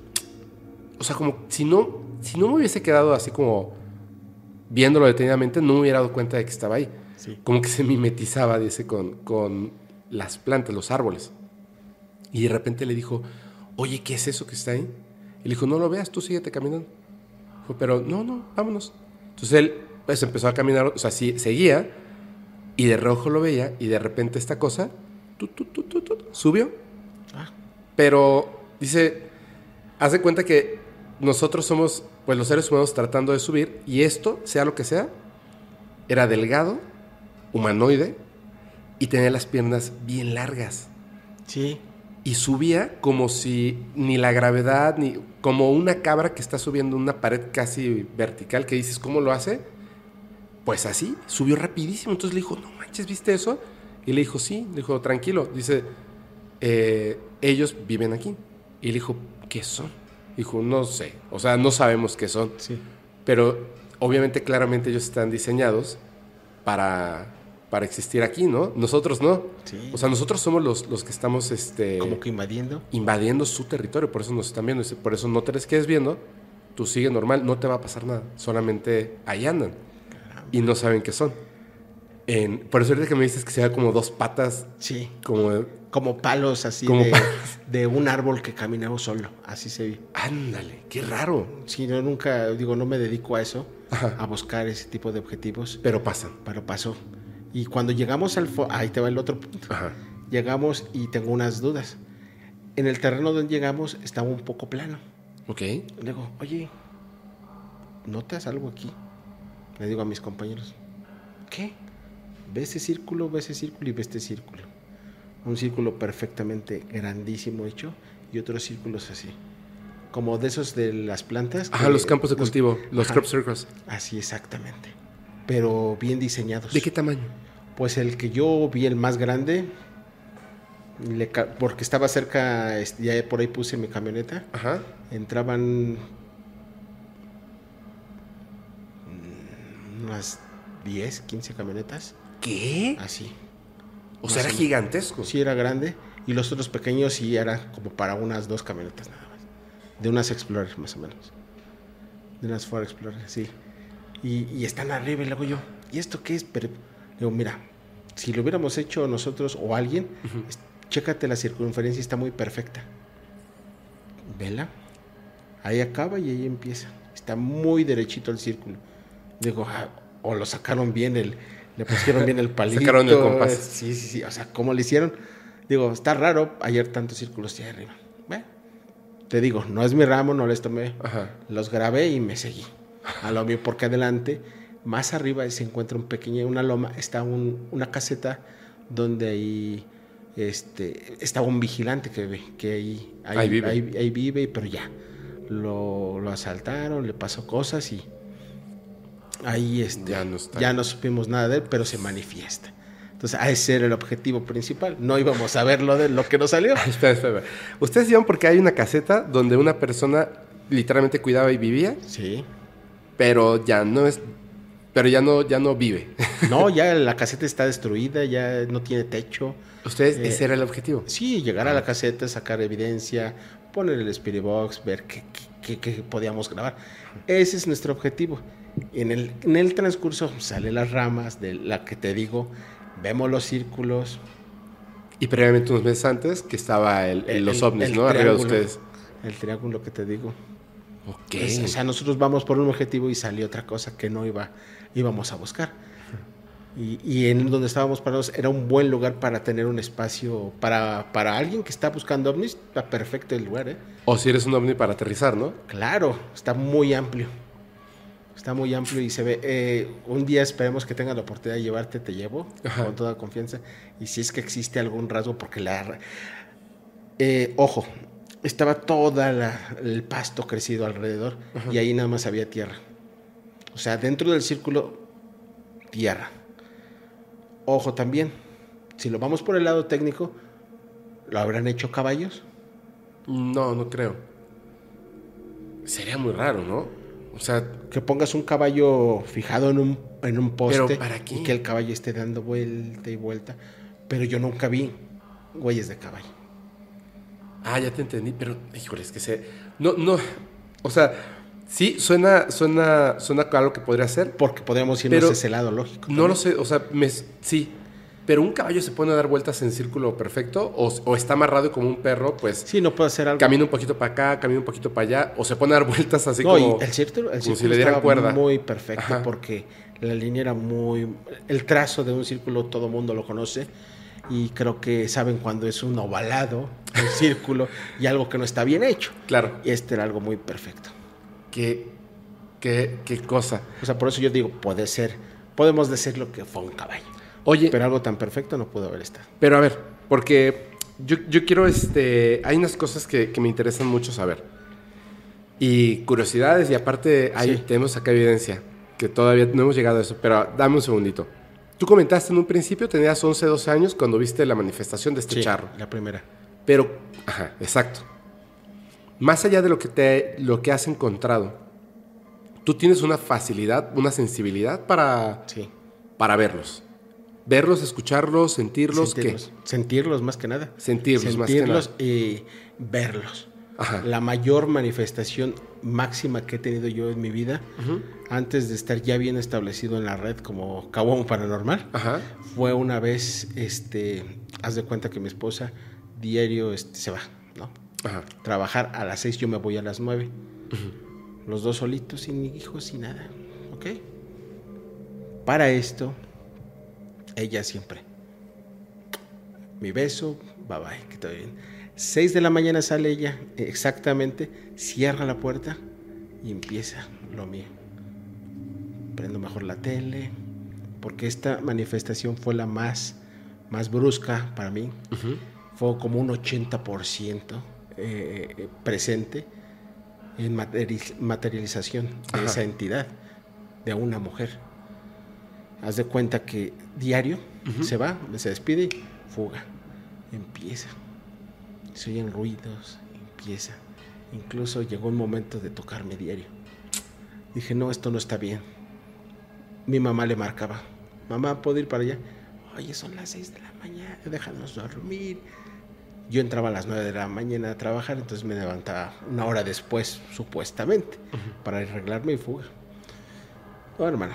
o sea, como si no, si no me hubiese quedado así como viéndolo detenidamente, no me hubiera dado cuenta de que estaba ahí. Sí. Como que se mimetizaba, dice, con, con las plantas, los árboles. Y de repente le dijo, oye, ¿qué es eso que está ahí? Y le dijo, no lo veas, tú síguete caminando. Dijo, pero no, no, vámonos. Entonces él pues empezó a caminar, o sea, sí, seguía y de reojo lo veía y de repente esta cosa tu, tu, tu, tu, tu, subió. Ah, Pero dice, haz de cuenta que nosotros somos pues los seres humanos tratando de subir y esto, sea lo que sea, era delgado, humanoide y tenía las piernas bien largas. sí. Y subía como si ni la gravedad, ni como una cabra que está subiendo una pared casi vertical, que dices, ¿cómo lo hace? Pues así, subió rapidísimo. Entonces le dijo, no manches, ¿viste eso? Y le dijo, sí, le dijo, tranquilo. Dice, "Eh, ellos viven aquí. Y le dijo, ¿qué son? Dijo, no sé, o sea, no sabemos qué son. Sí. Pero obviamente, claramente ellos están diseñados para, para existir aquí, ¿no? Nosotros no. Sí. O sea, nosotros somos los, los que estamos este, Como que invadiendo. invadiendo su territorio, por eso nos están viendo. Por eso no te les quedes viendo, tú sigue normal, no te va a pasar nada. Solamente ahí andan y no saben qué son. En- por eso ahorita que me dices que se ve como dos patas, Sí. como... Como palos así Como de, palos. de un árbol que caminaba solo. Así se ve. Ándale, qué raro. Sí, yo nunca, digo, no me dedico a eso, Ajá. a buscar ese tipo de objetivos, Pero pasan. pero pasó. Y cuando llegamos al... Ahí te va el otro punto. Ajá. Llegamos y tengo unas dudas. En el terreno donde llegamos estaba un poco plano. Ok. Le digo, oye, ¿notas algo aquí? Le digo a mis compañeros, ¿qué? Ve ese círculo, ve ese círculo y ve este círculo. Un círculo perfectamente grandísimo hecho y otros círculos así. Como de esos de las plantas. Ajá, que- los campos de cultivo, los Ajá. crop circles. Así exactamente. Pero bien diseñados. ¿De qué tamaño? Pues el que yo vi el más grande, le porque estaba cerca, este, ya por ahí puse mi camioneta, Ajá. entraban mm, unas 10, 15 camionetas, ¿Qué? así. O sea, era menos. gigantesco. Sí era grande y los otros pequeños sí eran como para unas dos camionetas nada más. De unas Explorer más o menos. De unas Ford Explorer, sí. Y, y están arriba y luego yo, ¿y esto qué es? Pero digo, mira, si lo hubiéramos hecho nosotros o alguien, es- chécate la circunferencia, está muy perfecta. Vela. Ahí acaba y ahí empieza. Está muy derechito el círculo. Digo, ah, o lo sacaron bien el, le pusieron bien el palito. Sacaron el compás. Sí, sí, sí. O sea, ¿cómo le hicieron? Digo, está raro ayer tantos círculos de arriba. Bueno, te digo, no es mi ramo, no les tomé. Ajá. Los grabé y me seguí. A lo mío, porque adelante, más arriba se encuentra un pequeño, una loma, está un- una caseta donde ahí este, estaba un vigilante que, que ahí, ahí, Ahí vive. ahí- ahí vive, pero ya. Lo, lo asaltaron, le pasó cosas y ahí este, Ya no está. ya no supimos nada de él, pero se manifiesta. Entonces, a ese era el objetivo principal. No íbamos a ver lo de lo que nos salió. espera, espera. Ustedes iban porque hay una caseta donde una persona literalmente cuidaba y vivía, Sí. pero ya no es, pero ya no, ya no vive. No, ya la caseta está destruida, ya no tiene techo. Ustedes, Eh, ese era el objetivo. Sí, llegar a la caseta, sacar evidencia, poner el Spirit Box, ver qué, qué- qué- qué podíamos grabar. Ese es nuestro objetivo. En el, en el transcurso salen las ramas de la que te digo, vemos los círculos. Y previamente unos meses antes que estaba el, el- los ovnis, ¿no? Arriba de ustedes. El triángulo que te digo. Ok. Es- o sea, nosotros vamos por un objetivo y salió otra cosa que no iba, íbamos a buscar. Y, y en donde estábamos parados era un buen lugar para tener un espacio para, para alguien que está buscando ovnis. Está perfecto el lugar, ¿eh? O si eres un ovni para aterrizar, ¿no? Claro, está muy amplio. Está muy amplio y se ve. eh, un día esperemos que tenga la oportunidad de llevarte, te llevo Ajá. con toda confianza. Y si es que existe algún rasgo, porque la. eh, ojo, estaba todo el pasto crecido alrededor y ahí nada más había tierra. O sea, dentro del círculo, tierra. Ojo también, si lo vamos por el lado técnico, ¿lo habrán hecho caballos? No, no creo. Sería muy raro, ¿no? O sea, Que pongas un caballo fijado en un, en un poste ¿Pero para qué? y que el caballo esté dando vuelta y vuelta. Pero yo nunca vi güeyes de caballo. ah, ya te entendí, pero híjole, es que se no no, o sea, sí suena suena suena algo que podría ser. Porque podríamos irnos Pero a ese lado lógico. No lo sé, o sea, me, sí. Pero un caballo se pone a dar vueltas en círculo perfecto o, o está amarrado como un perro, pues Sí, no puede hacer algo. camina un poquito para acá, camina un poquito para allá o se pone a dar vueltas así no, como y el círculo, el como círculo si le dieran cuerda. muy perfecto Ajá. porque la línea era muy... El trazo de un círculo todo mundo lo conoce y creo que saben cuando es un ovalado, un círculo y algo que no está bien hecho. Claro, Y este era algo muy perfecto. qué qué qué cosa. O sea, por eso yo digo, puede ser, podemos decirlo que fue un caballo. Oye, Pero algo tan perfecto no pudo haber estado. Pero a ver, porque yo, yo quiero, este, hay unas cosas que, que me interesan mucho saber. Y curiosidades, y aparte ahí Sí. tenemos acá evidencia, que todavía no hemos llegado a eso, pero dame un segundito. Tú comentaste en un principio, tenías 11, 12 años cuando viste la manifestación de este Sí, charro. La primera. Pero, ajá, exacto. Más allá de lo que, te, lo que has encontrado, tú tienes una facilidad, una sensibilidad para, Sí. para verlos. Verlos, escucharlos, sentirlos, ¿qué? sentirlos, sentirlos más que nada. Sentirlos más que Sentirlos y verlos. Ajá. La mayor manifestación máxima que he tenido yo en mi vida, antes de estar ya bien establecido en la red como Cabón Paranormal, Ajá. fue una vez, este, haz de cuenta que mi esposa diario este, se va, ¿no? Ajá. Trabajar a las seis, yo me voy a las nueve. Los dos solitos, sin hijos, sin nada. ¿Ok? Para esto, ella siempre. Mi beso, bye bye, que todo bien. Seis de la mañana sale ella, exactamente, cierra la puerta y empieza lo mío. Prendo mejor la tele, porque esta manifestación fue la más, más brusca para mí. Fue como un 80% eh, eh, presente en materi- materialización de Ajá. esa entidad, de una mujer. Haz de cuenta que diario se va, se despide, fuga, empieza. Se oyen ruidos, empieza. Incluso llegó un momento de tocarme diario. Dije, no, esto no está bien. Mi mamá le marcaba, mamá, ¿puedo ir para allá? Oye, son las 6 de la mañana, déjanos dormir. Yo entraba a las 9 de la mañana a trabajar, entonces me levantaba una hora después, supuestamente, para arreglarme y fuga. No, hermano,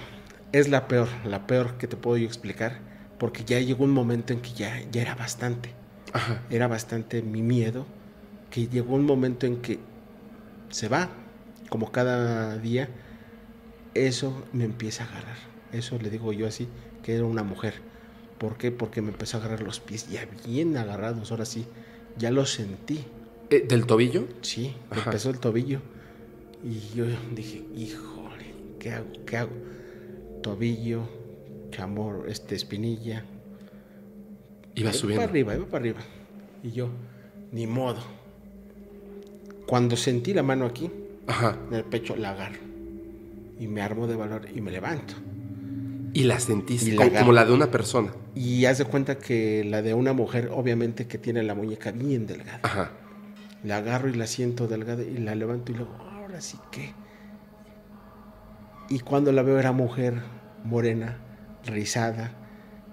es la peor, la peor que te puedo yo explicar, porque ya llegó un momento en que ya, ya era bastante. Ajá. Era bastante mi miedo, que llegó un momento en que se va, como cada día, eso me empieza a agarrar. Eso le digo yo así, que era una mujer. ¿Por qué? Porque me empezó a agarrar los pies ya bien agarrados, ahora sí, ya lo sentí. Eh, ¿Del tobillo? Sí, me empezó el tobillo. Y yo dije, híjole, ¿qué hago? ¿Qué hago? Tobillo, chamor, este, espinilla. Iba Iba subiendo. para arriba, iba para arriba. Y yo, ni modo. Cuando sentí la mano aquí, Ajá. en el pecho, la agarro. Y me armo de valor y me levanto. Y la sentiste Y la como, como la de una persona. Y haz de cuenta que la de una mujer, obviamente que tiene la muñeca bien delgada. Ajá. La agarro y la siento delgada y la levanto y luego, ahora sí que. Y cuando la veo era mujer morena, rizada,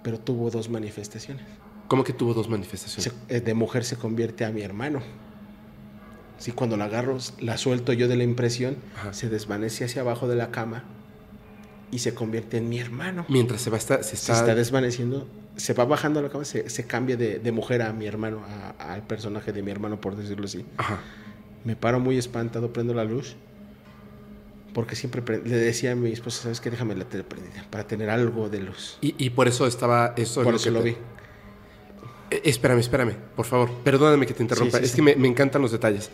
pero tuvo dos manifestaciones. ¿Cómo que tuvo dos manifestaciones? Se- eh, de mujer se convierte a mi hermano. Sí, cuando la agarro, la suelto yo de la impresión, Ajá. se desvanece hacia abajo de la cama y se convierte en mi hermano. Mientras se va a estar, se Se está, está desvaneciendo, se va bajando a la cama, se, se cambia de, de mujer a mi hermano, al personaje de mi hermano, por decirlo así. Ajá. Me paro muy espantado, prendo la luz. Porque siempre pre- le decía a mi esposa, ¿sabes qué? Déjame la tele prendida para tener algo de luz. Y, y por eso estaba eso. es Por lo eso que lo te- vi. Eh, espérame, espérame, por favor. Perdóname que te interrumpa. Sí, sí, es sí. que me, me encantan los detalles.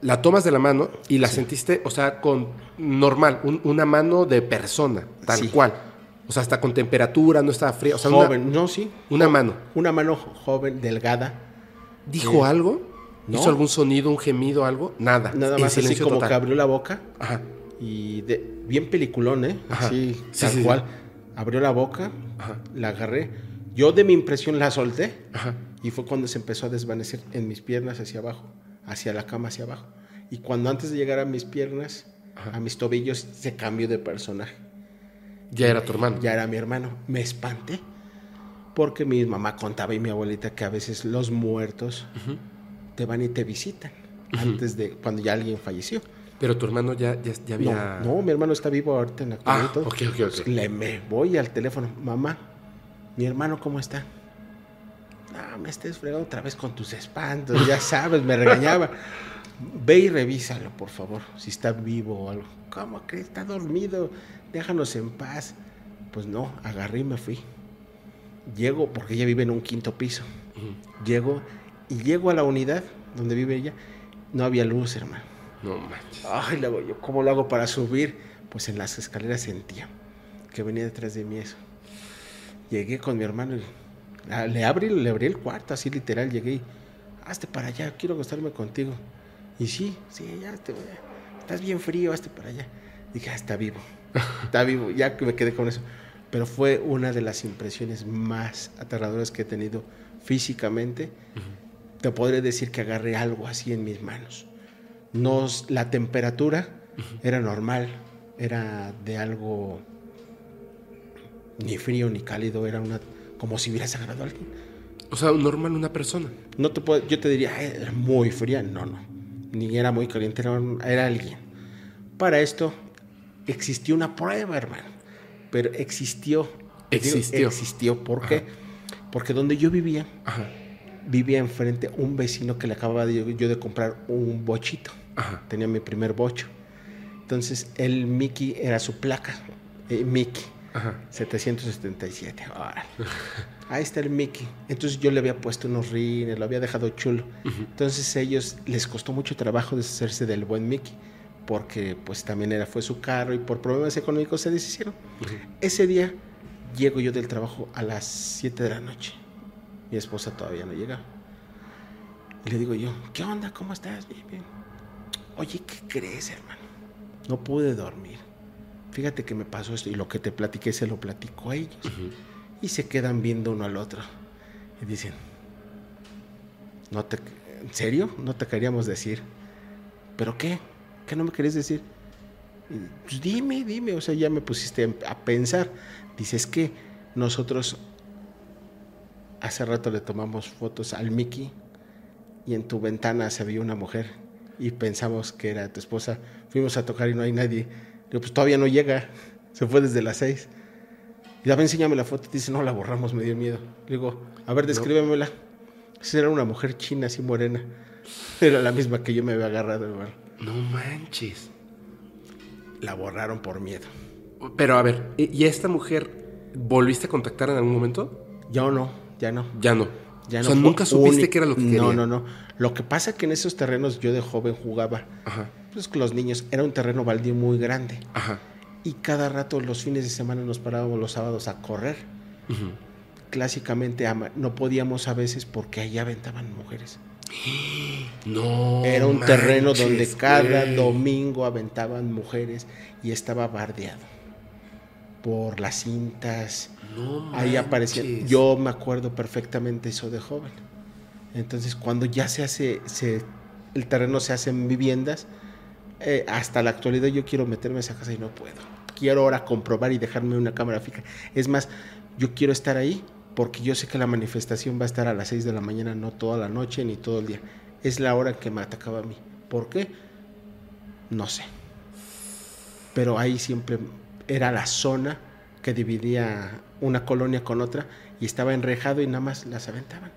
La tomas de la mano y la sentiste, o sea, con normal, un- una mano de persona, tal cual. O sea, hasta con temperatura, no estaba fría. O sea, una- joven, no, sí. Una, mano. Una mano jo- joven, delgada. ¿Dijo Sí. algo? No. ¿Hizo algún sonido, un gemido, algo? Nada. Nada más así como total. que abrió la boca. Ajá. Y de, bien peliculón, ¿eh? Ajá. Así, Sí, tal sí, sí. cual. Abrió la boca, Ajá. la agarré. Yo de mi impresión la solté. Ajá. Y fue cuando se empezó a desvanecer en mis piernas hacia abajo, hacia la cama hacia abajo. Y cuando antes de llegar a mis piernas, a mis tobillos, se cambió de personaje. Ya era tu hermano. Ya era mi hermano. Me espanté porque mi mamá contaba y mi abuelita que a veces los muertos te van y te visitan antes de cuando ya alguien falleció. Pero tu hermano ya, ya, ya había. No, no, mi hermano está vivo ahorita en la Ah, y todo. ok, ok, ok. Le me voy al teléfono, mamá, mi hermano cómo está. No, me estés fregando otra vez con tus espantos, ya sabes, me regañaba. Ve y revísalo, por favor, si está vivo o algo. ¿Cómo que está dormido? Déjanos en paz. Pues no, agarré y me fui. Llego, porque ella vive en un quinto piso. Llego y llego a la unidad donde vive ella. No había luz, hermano. No manches. Ay, luego yo, ¿cómo lo hago para subir? Pues en las escaleras sentía que venía detrás de mí eso. Llegué con mi hermano y ah, le abrí, le abrí el cuarto, así literal, llegué y, hazte para allá, quiero acostarme contigo. Y sí, sí, ya te estás bien frío, hazte para allá. Dije, ah, está vivo, está vivo, ya que me quedé con eso. Pero fue una de las impresiones más aterradoras que he tenido físicamente. Te podré decir que agarré algo así en mis manos. No, la temperatura era normal, era de algo ni frío ni cálido, era una como si hubieras agarrado a alguien. O sea, normal una persona. No te puedo, yo te diría, "Ay, era muy fría, no, no, ni era muy caliente, era, alguien. Para esto existió una prueba, hermano, pero existió. Te digo, Existió. existió, ¿por qué? Porque donde yo vivía, Ajá. Vivía enfrente un vecino que le acababa de, yo de comprar un bochito. Ajá. Tenía mi primer bocho. Entonces, el Mickey era su placa. eh, Mickey, Ajá. 777. Órale. Ahí está el Mickey. Entonces yo le había puesto unos rines, lo había dejado chulo. Entonces a ellos les costó mucho trabajo deshacerse del buen Mickey. Porque pues también era, fue su carro y por problemas económicos se deshicieron. Ese día llego yo del trabajo a las 7 de la noche. Mi esposa todavía no llega. Y le digo yo, ¿qué onda? ¿Cómo estás? Bien, bien. Oye, ¿qué crees, hermano? No pude dormir. Fíjate que me pasó esto y lo que te platiqué se lo platico a ellos. Y se quedan viendo uno al otro. Y dicen, no te, ¿en serio? No te queríamos decir. ¿Pero qué? ¿Qué no me querés decir? Pues dime, dime. O sea, ya me pusiste a pensar. Dices que nosotros hace rato le tomamos fotos al Mickey y en tu ventana se vio una mujer y pensamos que era tu esposa. Fuimos a tocar y no hay nadie. Digo, pues todavía no llega. Se fue desde las seis. Y dame, enséñame la foto. Dice, no, la borramos, me dio miedo. Le digo, a ver, descríbemela. Esa era una mujer china, así morena. Era la misma que yo me había agarrado, hermano. No manches. La borraron por miedo. Pero a ver, ¿y a esta mujer volviste a contactar en algún momento? Ya no, ya no. Ya no. Ya o no sea, nunca supiste que era lo que quería. No, no, no. Lo que pasa que en esos terrenos yo de joven jugaba. Ajá. Pues con los niños. Era un terreno baldío muy grande. Ajá. Y cada rato los fines de semana nos parábamos los sábados a correr. Clásicamente no podíamos a veces porque allá aventaban mujeres. No. Era un terreno donde cada domingo aventaban mujeres y estaba bardeado. por las cintas. No Ahí aparecía. Yo me acuerdo perfectamente eso de joven. Entonces, cuando ya se hace, se, el terreno se hace en viviendas, eh, hasta la actualidad yo quiero meterme a esa casa y no puedo. Quiero ahora comprobar y dejarme una cámara fija. Es más, yo quiero estar ahí porque yo sé que la manifestación va a estar a las 6 de la mañana, no toda la noche ni todo el día. Es la hora que me atacaba a mí. ¿Por qué? No sé. Pero ahí siempre era la zona que dividía una colonia con otra y estaba enrejado y nada más las aventaban.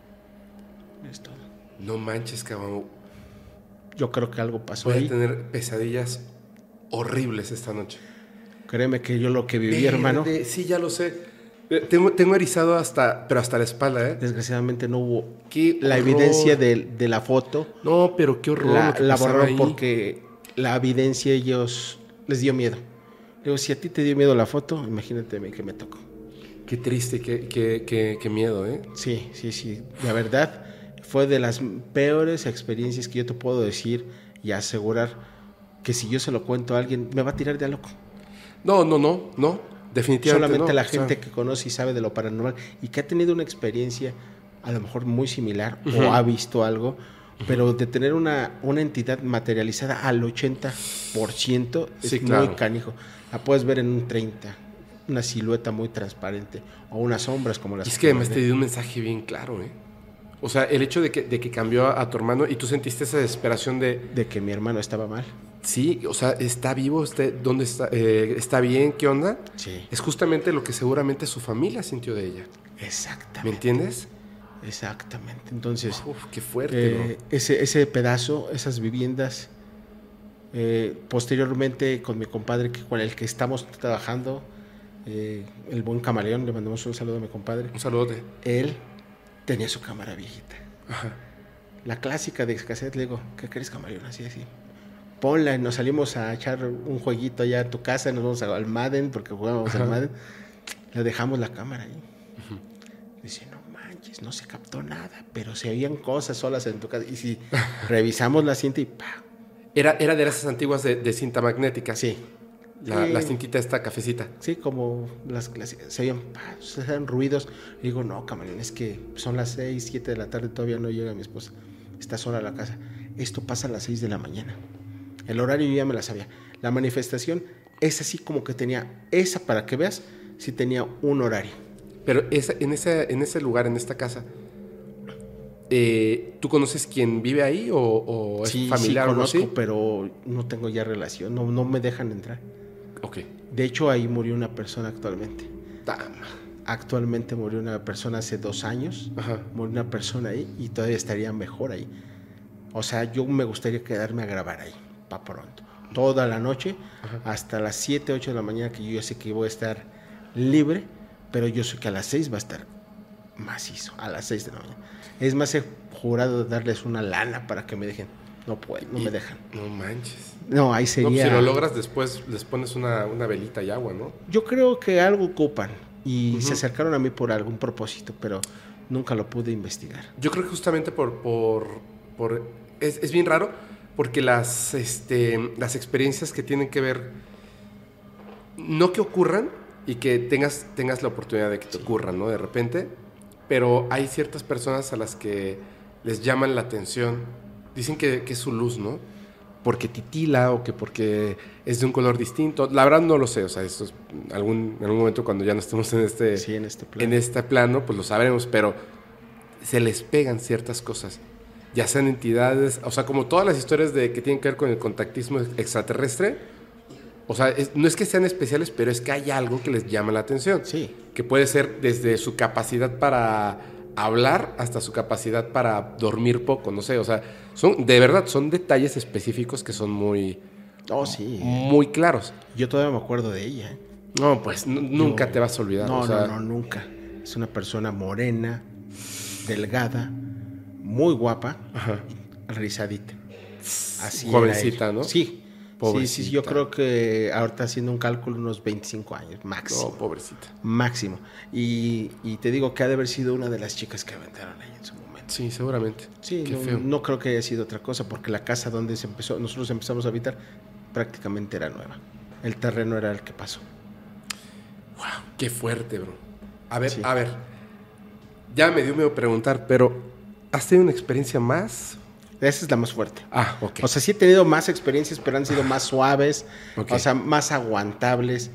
Es todo. No manches, cabrón. Yo creo que algo pasó Voy a tener pesadillas horribles esta noche. Créeme que yo lo que viví, hermano, Sí, ya lo sé. Eh, Tengo, tengo erizado hasta, pero hasta la espalda, ¿eh? desgraciadamente no hubo Qué la horror. evidencia de, de la foto. No, pero qué horror. La, la borraron ahí. porque la evidencia ellos les dio miedo. Digo, si a ti te dio miedo la foto, imagínate a mí que me tocó. Qué triste, qué, qué, qué, qué miedo, ¿eh? Sí, sí, sí. La verdad, fue de las peores experiencias que yo te puedo decir y asegurar que si yo se lo cuento a alguien, me va a tirar de a loco. No, no, no, no. Definitivamente Solamente no. la O sea, gente que conoce y sabe de lo paranormal y que ha tenido una experiencia a lo mejor muy similar o ha visto algo, pero de tener una, una entidad materializada al 80% es Sí, muy canijo. La puedes ver en un 30, una silueta muy transparente o unas sombras como las Y es que además te dio un mensaje bien claro, ¿eh? O sea, el hecho de que, de que cambió a, a tu hermano y tú sentiste esa desesperación de, de que mi hermano estaba mal. sí, o sea, está vivo, está, ¿dónde está? Eh, ¿Está bien? ¿Qué onda? Sí, Es justamente lo que seguramente su familia sintió de ella. ¿Me exactamente. entiendes? Exactamente. Entonces, Uf, qué fuerte, Eh, ese, ese pedazo, esas viviendas, eh, posteriormente con mi compadre que, con el que estamos trabajando, eh, el buen camaleón, le mandamos un saludo a mi compadre. Un saludote. él tenía su cámara viejita. Ajá. La clásica de cassette, le digo, ¿qué crees camaleón? Así, así. Ponla nos salimos a echar un jueguito allá a tu casa, nos vamos al Madden, porque jugábamos al. Madden. Le dejamos la cámara ahí. Dice, no manches, no se captó nada, pero se oían cosas solas en tu casa. Y si revisamos la cinta y ¡pa! Era, era de esas antiguas de, de cinta magnética. Sí. La, Sí. la cintita esta cafecita. Sí, como las clásicas. Se oían, se hacían ruidos. Y digo, no, camaleón, es que son las 6, 7 de la tarde, todavía no llega mi esposa. Está sola en la casa. Esto pasa a las 6 de la mañana. El horario yo ya me la sabía. La manifestación es así como que tenía, esa para que veas, sí tenía un horario. Pero esa, en, ese, en ese lugar, en esta casa, eh, ¿tú conoces quién vive ahí o, o es Sí, familiar sí o conozco, así? pero no tengo ya relación, no, no me dejan entrar. Ok. De hecho, ahí murió una persona actualmente. Tama. Actualmente murió una persona hace dos años, Ajá. murió una persona ahí y todavía estaría mejor ahí. O sea, yo me gustaría quedarme a grabar ahí, para pronto. Toda la noche, hasta las 7, 8 de la mañana, que yo ya sé que voy a estar libre, pero yo sé que a las 6 va a estar macizo, a las 6 de la mañana. Es más, he jurado darles una lana para que me dejen. No pueden, no Y- me dejan. No manches. No, ahí No, pues sería... si lo logras después, les pones una, una velita y agua, ¿no? Yo creo que algo ocupan y se acercaron a mí por algún propósito, pero nunca lo pude investigar. Yo creo que justamente por... por, por es, es bien raro porque las, este, las experiencias que tienen que ver... No que ocurran y que tengas, tengas la oportunidad de que te ocurran, ¿no? De repente. Pero hay ciertas personas a las que les llaman la atención. Dicen que, que es su luz, ¿no? Porque titila o que porque es de un color distinto. La verdad no lo sé. O sea, eso es algún, en algún momento cuando ya no estemos en este... Sí, en este plan. en este plano, pues lo sabremos, pero se les pegan ciertas cosas. Ya sean entidades, o sea, como todas las historias de que tienen que ver con el contactismo extraterrestre, o sea, es- no es que sean especiales, pero es que hay algo que les llama la atención. Sí, Que puede ser desde su capacidad para hablar hasta su capacidad para dormir poco, no sé, o sea, son de verdad son detalles específicos que son muy oh sí. muy claros. Yo todavía me acuerdo de ella. ¿eh? No, pues nunca te vas a olvidar, No, o sea, no, no, nunca. Es una persona morena, delgada, muy guapa, Ajá. rizadita. Así Jovencita. ¿no? Sí. Sí, Pobrecita. sí, yo creo que ahorita haciendo un cálculo unos 25 años, No, máximo. pobrecita. máximo. Y, y te digo que ha de haber sido una de las chicas que aventaron ahí en su momento. Sí, seguramente. Sí, Qué no, feo. no creo que haya sido otra cosa, porque la casa donde se empezó, nosotros empezamos a habitar prácticamente era nueva. El terreno era el que pasó. Wow, qué fuerte, bro. A ver, a ver. Ya me dio miedo preguntar, pero ¿has tenido una experiencia más? Esa es la más fuerte. Ah, ok. O sea, sí he tenido más experiencias, pero han sido más suaves, Ok. o sea, más aguantables.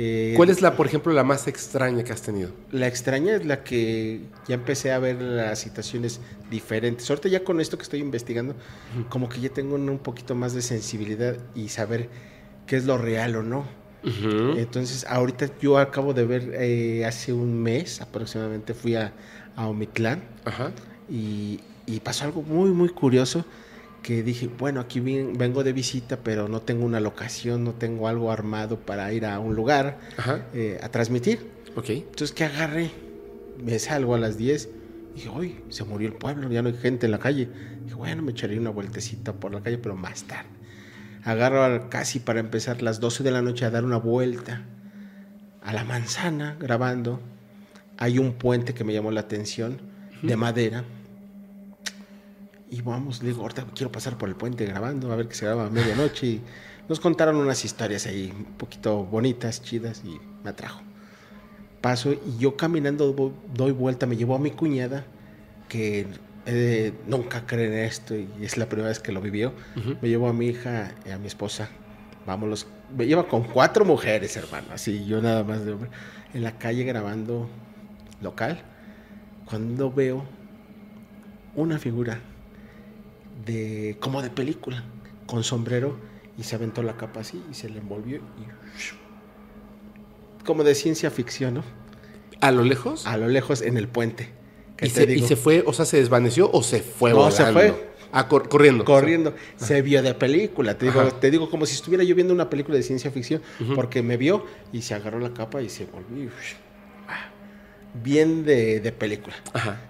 Eh, ¿Cuál es la, por ejemplo, la más extraña que has tenido? La extraña es la que ya empecé a ver las situaciones diferentes. Ahorita ya con esto que estoy investigando, como que ya tengo un poquito más de sensibilidad y saber qué es lo real o no. Entonces, ahorita yo acabo de ver, eh, hace un mes aproximadamente, fui a, a Omitlán Ajá. y, y pasó algo muy, muy curioso que dije, bueno, aquí vengo de visita, pero no tengo una locación, no tengo algo armado para ir a un lugar eh, a transmitir. Ok. Entonces, ¿qué agarré? Me salgo a las 10. Dije, uy, se murió el pueblo, ya no hay gente en la calle. Dije, bueno, me echaré una vueltecita por la calle, pero más tarde. Agarro casi para empezar las 12 de la noche a dar una vuelta a la manzana grabando. Hay un puente que me llamó la atención de madera. Y vamos, le digo, ahorita quiero pasar por el puente grabando, a ver que se graba a medianoche. Y nos contaron unas historias ahí, un poquito bonitas, chidas, y me atrajo. Paso y yo caminando do- doy vuelta, me llevó a mi cuñada, que eh, nunca cree en esto y es la primera vez que lo vivió. Me llevó a mi hija y a mi esposa. Vámonos. Me lleva con cuatro mujeres, hermano. Así, yo nada más de hombre. En la calle grabando local. Cuando veo una figura de como de película, con sombrero, y se aventó la capa así y se le envolvió y como de ciencia ficción, ¿no? ¿A lo lejos? A lo lejos en el puente. ¿Qué ¿Y se, y se fue, o sea, se desvaneció o se fue No, se volando? fue. Ah, cor- corriendo. corriendo. Se vio de película. Te digo, Ajá. te digo como si estuviera yo viendo una película de ciencia ficción, porque me vio y se agarró la capa y se volvió. ah, Bien de, de película. Ajá.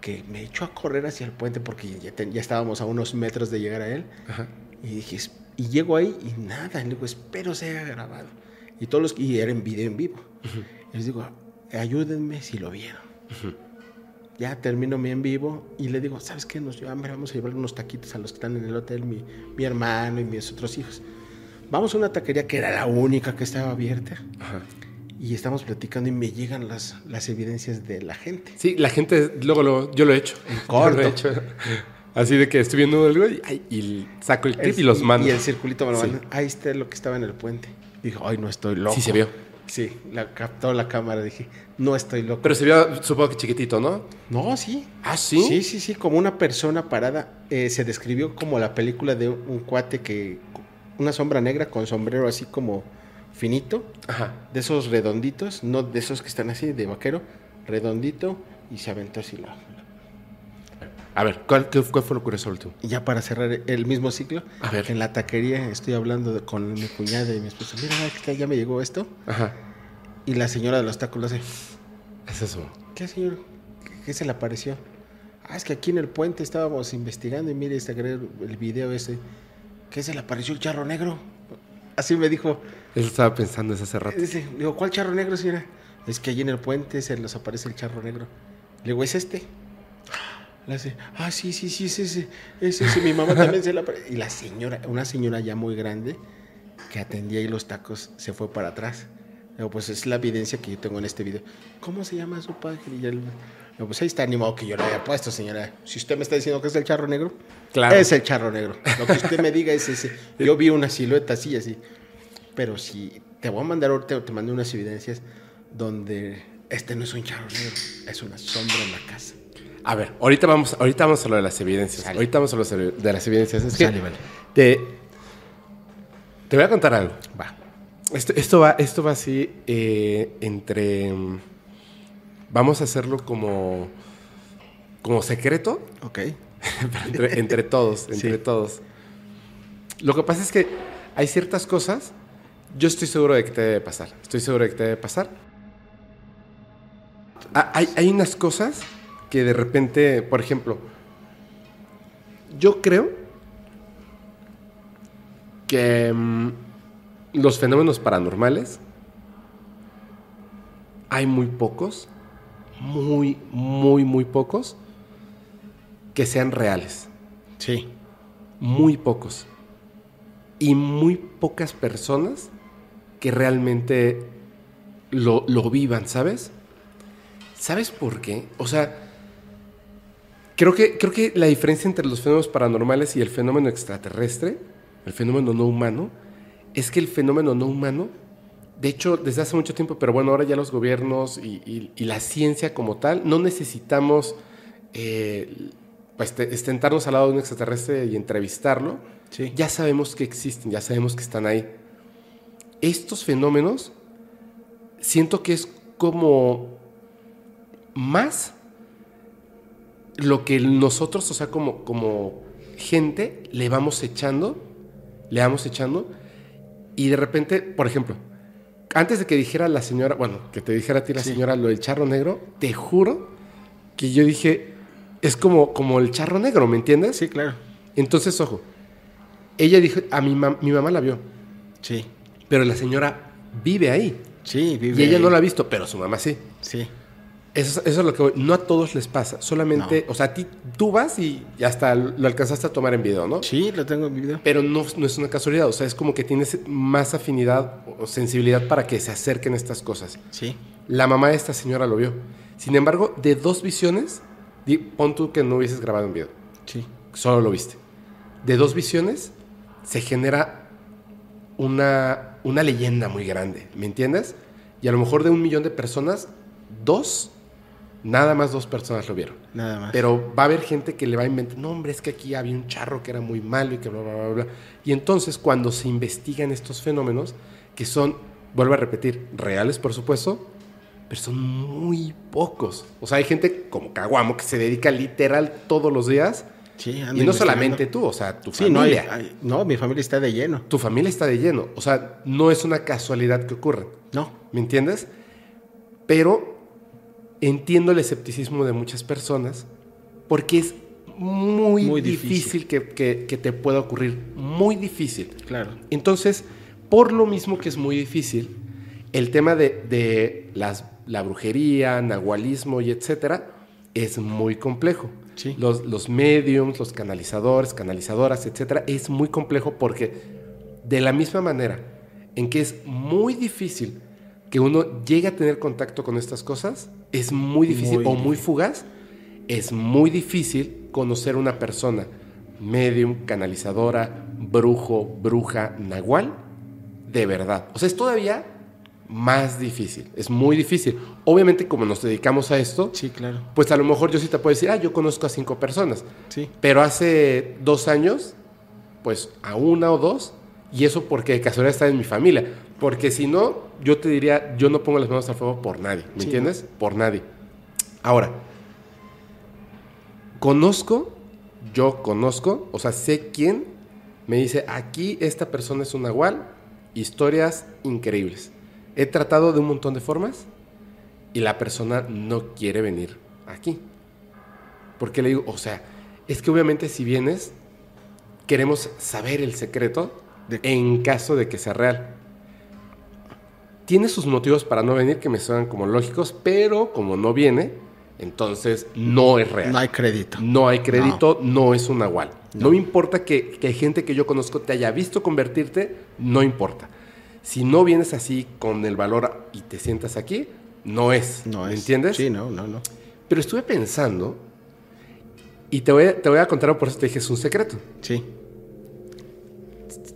Que me echó a correr hacia el puente porque ya, te- ya estábamos a unos metros de llegar a él. Ajá. Y dije, y llego ahí y nada. Y le digo, espero se haya grabado. Y todos los y era en video en vivo. Y les digo, ayúdenme si lo vieron. Ya termino mi en vivo y le digo, ¿sabes qué? Nos hambre, vamos a llevar unos taquitos a los que están en el hotel, mi, mi hermano y mis otros hijos. Vamos a una taquería que era la única que estaba abierta. Ajá. Y estamos platicando y me llegan las, las evidencias de la gente. Sí, la gente, luego lo, yo lo he hecho. corto. Lo he hecho. Así de que estoy viendo algo y, ay, y saco el clip y los mando. Y el circulito me lo Sí. Ahí está lo que estaba en el puente. Dijo, ay, no estoy loco. Sí, se vio. Sí, la captó la cámara. Dije, no estoy loco. Pero se vio, supongo que chiquitito, ¿no? no, sí. Ah, sí. Sí, sí, sí, como una persona parada. eh, se describió como la película de un, un cuate que. Una sombra negra con sombrero así como finito, Ajá. de esos redonditos, no de esos que están así, de vaquero, redondito, y se aventó así. La, A ver, ¿cuál, qué- cuál fue lo curioso último? y ya para cerrar el mismo ciclo, A ver. en la taquería estoy hablando de- con mi cuñada y mi esposa. Mira, ya me llegó esto. Ajá. Y la señora de los tacos lo hace. Es eso. ¿Qué, señor? ¿Qué, qué se le apareció? Ah, es que aquí en el puente estábamos investigando y mire este el video ese. ¿Qué se le apareció el charro negro? Así me dijo. Él estaba pensando eso hace rato. Dice, digo, ¿cuál charro negro, señora? Es que allí en el puente se nos aparece el charro negro. Le digo, ¿es este? Le hace, ah, sí, sí, sí, es ese. Es ese. Mi mamá también se le aparece. Y la señora, una señora ya muy grande, que atendía ahí los tacos, se fue para atrás. Le digo, pues es la evidencia que yo tengo en este video. ¿Cómo se llama su página? Y le digo, pues ahí está, ni modo que yo lo haya puesto, señora. Si usted me está diciendo que es el charro negro, Claro. es el charro negro. Lo que usted me diga es ese. Yo vi una silueta así, así. Pero si te voy a mandar ahorita, te mandé unas evidencias donde este no es un charro negro, es una sombra en la casa. A ver, ahorita vamos, ahorita vamos a lo de las evidencias. Sale. Ahorita vamos a lo de las evidencias. Es que Sale, vale. te, te voy a contar algo. Va. Esto, esto va, esto va así eh, entre. Vamos a hacerlo como. como secreto. Ok. entre, entre todos, entre Sí. todos. Lo que pasa es que hay ciertas cosas. Yo estoy seguro de que te debe pasar. Estoy seguro de que te debe pasar. Ah, Hay, hay unas cosas que de repente, por ejemplo, yo creo que mm, los fenómenos paranormales hay muy pocos, muy, muy, muy pocos que sean reales. Sí. Muy pocos. Y muy pocas personas que realmente lo, lo vivan, ¿sabes? ¿Sabes por qué? O sea, creo que, creo que la diferencia entre los fenómenos paranormales y el fenómeno extraterrestre, el fenómeno no humano, es que el fenómeno no humano, de hecho, desde hace mucho tiempo, pero bueno, ahora ya los gobiernos y, y- y la ciencia como tal, no necesitamos eh, pues, te- estentarnos al lado de un extraterrestre y entrevistarlo. Sí. Ya sabemos que existen, ya sabemos que están ahí. Estos fenómenos, siento que es como más lo que nosotros, o sea, como, como gente, le vamos echando, le vamos echando, y de repente, por ejemplo, antes de que dijera la señora, bueno, que te dijera a ti la Sí. señora lo del charro negro, te juro que yo dije, es como, como el charro negro, ¿me entiendes? Sí, claro. Entonces, ojo, ella dijo, a mi, mam- mi mamá la vio, Sí. Pero la señora vive ahí. Sí, vive Y ella ahí. no la ha visto, pero su mamá sí. Sí. Eso, es- eso es lo que voy. No a todos les pasa. Solamente, o sea, a ti tú vas y hasta lo alcanzaste a tomar en video, ¿no? Sí, lo tengo en video. Pero no, no es una casualidad. O sea, es como que tienes más afinidad o sensibilidad para que se acerquen estas cosas. Sí. La mamá de esta señora lo vio. Sin embargo, de dos visiones, pon tú que no hubieses grabado un video, Sí. solo lo viste. De dos visiones se genera una, una leyenda muy grande, ¿me entiendes? Y a lo mejor de un millón de personas, dos, nada más dos personas lo vieron. Nada más. Pero va a haber gente que le va a inventar, no hombre, es que aquí había un charro que era muy malo y que bla, bla, bla, bla. Y entonces cuando se investigan estos fenómenos, que son, vuelvo a repetir, reales por supuesto, pero son muy pocos. O sea, hay gente como Caguamo que se dedica literal todos los días. Sí, Y no solamente tú, o sea, tu Sí, no, hay, familia. hay- no, mi familia está de lleno. Tu familia está de lleno. O sea, no es una casualidad que ocurra. No. ¿Me entiendes? Pero entiendo el escepticismo de muchas personas porque es muy, Muy difícil, difícil. que, que- que te pueda ocurrir. Muy difícil. Claro. Entonces, por lo mismo que es muy difícil, el tema de, de las, la brujería, nahualismo y etcétera es muy complejo. Sí. Los, los mediums, los canalizadores, canalizadoras, etcétera, es muy complejo porque de la misma manera en que es muy difícil que uno llegue a tener contacto con estas cosas, es muy difícil Muy o muy fugaz, es muy difícil conocer una persona medium, canalizadora, brujo, bruja, nahual, de verdad. O sea, es todavía más difícil, es muy difícil. Obviamente como nos dedicamos a esto, Sí, claro. pues a lo mejor yo sí te puedo decir, ah, yo conozco a cinco personas, Sí. pero hace dos años, pues a una o dos, y eso porque de casualidad está en mi familia. Porque si no, yo te diría, yo no pongo las manos al fuego por nadie, ¿me Sí, entiendes? Por nadie. Ahora, conozco, yo conozco, o sea, sé quién me dice, aquí esta persona es un nahual, historias increíbles. He tratado de un montón de formas y la persona no quiere venir aquí. Porque le digo, o sea, es que obviamente si vienes, queremos saber el secreto De- en caso de que sea real. Tiene sus motivos para no venir que me suenan como lógicos, pero como no viene, entonces no es real. No hay crédito. No hay crédito, no, es un nahual. No. me importa que, que gente que yo conozco te haya visto convertirte, no importa. Si no vienes así con el valor y te sientas aquí, no es. No ¿Me es. entiendes? Sí, no, no, no. Pero estuve pensando y te voy, a, te voy a contar, por eso te dije, es un secreto. Sí.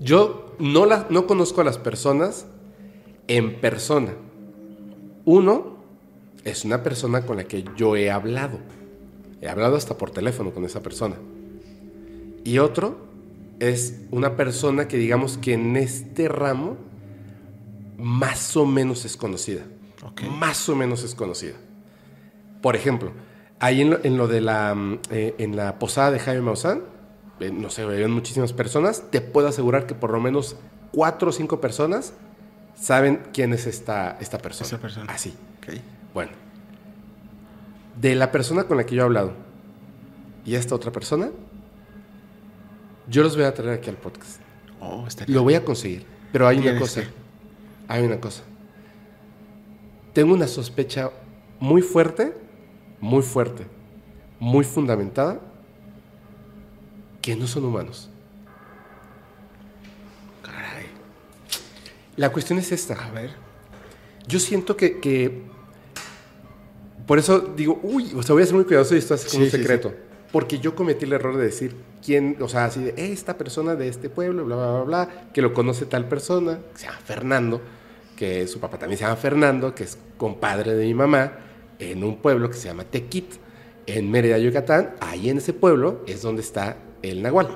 Yo no, no conozco a las personas en persona. Uno es una persona con la que yo he hablado. He hablado hasta por teléfono con esa persona. Y otro es una persona que digamos que en este ramo más o menos es conocida. Más o menos es conocida. Por ejemplo, ahí en lo, en lo de la, mm, eh, en la posada de Jaime Maussan, eh, no sé, habían muchísimas personas, te puedo asegurar que por lo menos cuatro o cinco personas saben quién es esta, esta persona. Esa persona. Así. Ok. Bueno, de la persona con la que yo he hablado y esta otra persona, yo los voy a traer aquí al podcast. Oh, está Lo voy a conseguir. Pero hay una cosa. que. Hay una cosa. Tengo una sospecha muy fuerte, muy fuerte, muy fundamentada, que no son humanos. Caray. La cuestión es esta. A ver. yo siento que, que por eso digo, uy, o sea, voy a ser muy cuidadoso y esto es como Sí, un sí, secreto. Porque yo cometí el error de decir quién, o sea, así de esta persona de este pueblo, bla, bla, bla, bla, que lo conoce tal persona, que se llama Fernando, que su papá también se llama Fernando, que es compadre de mi mamá, en un pueblo que se llama Tequit, en Mérida, Yucatán. Ahí en ese pueblo es donde está el Nahual.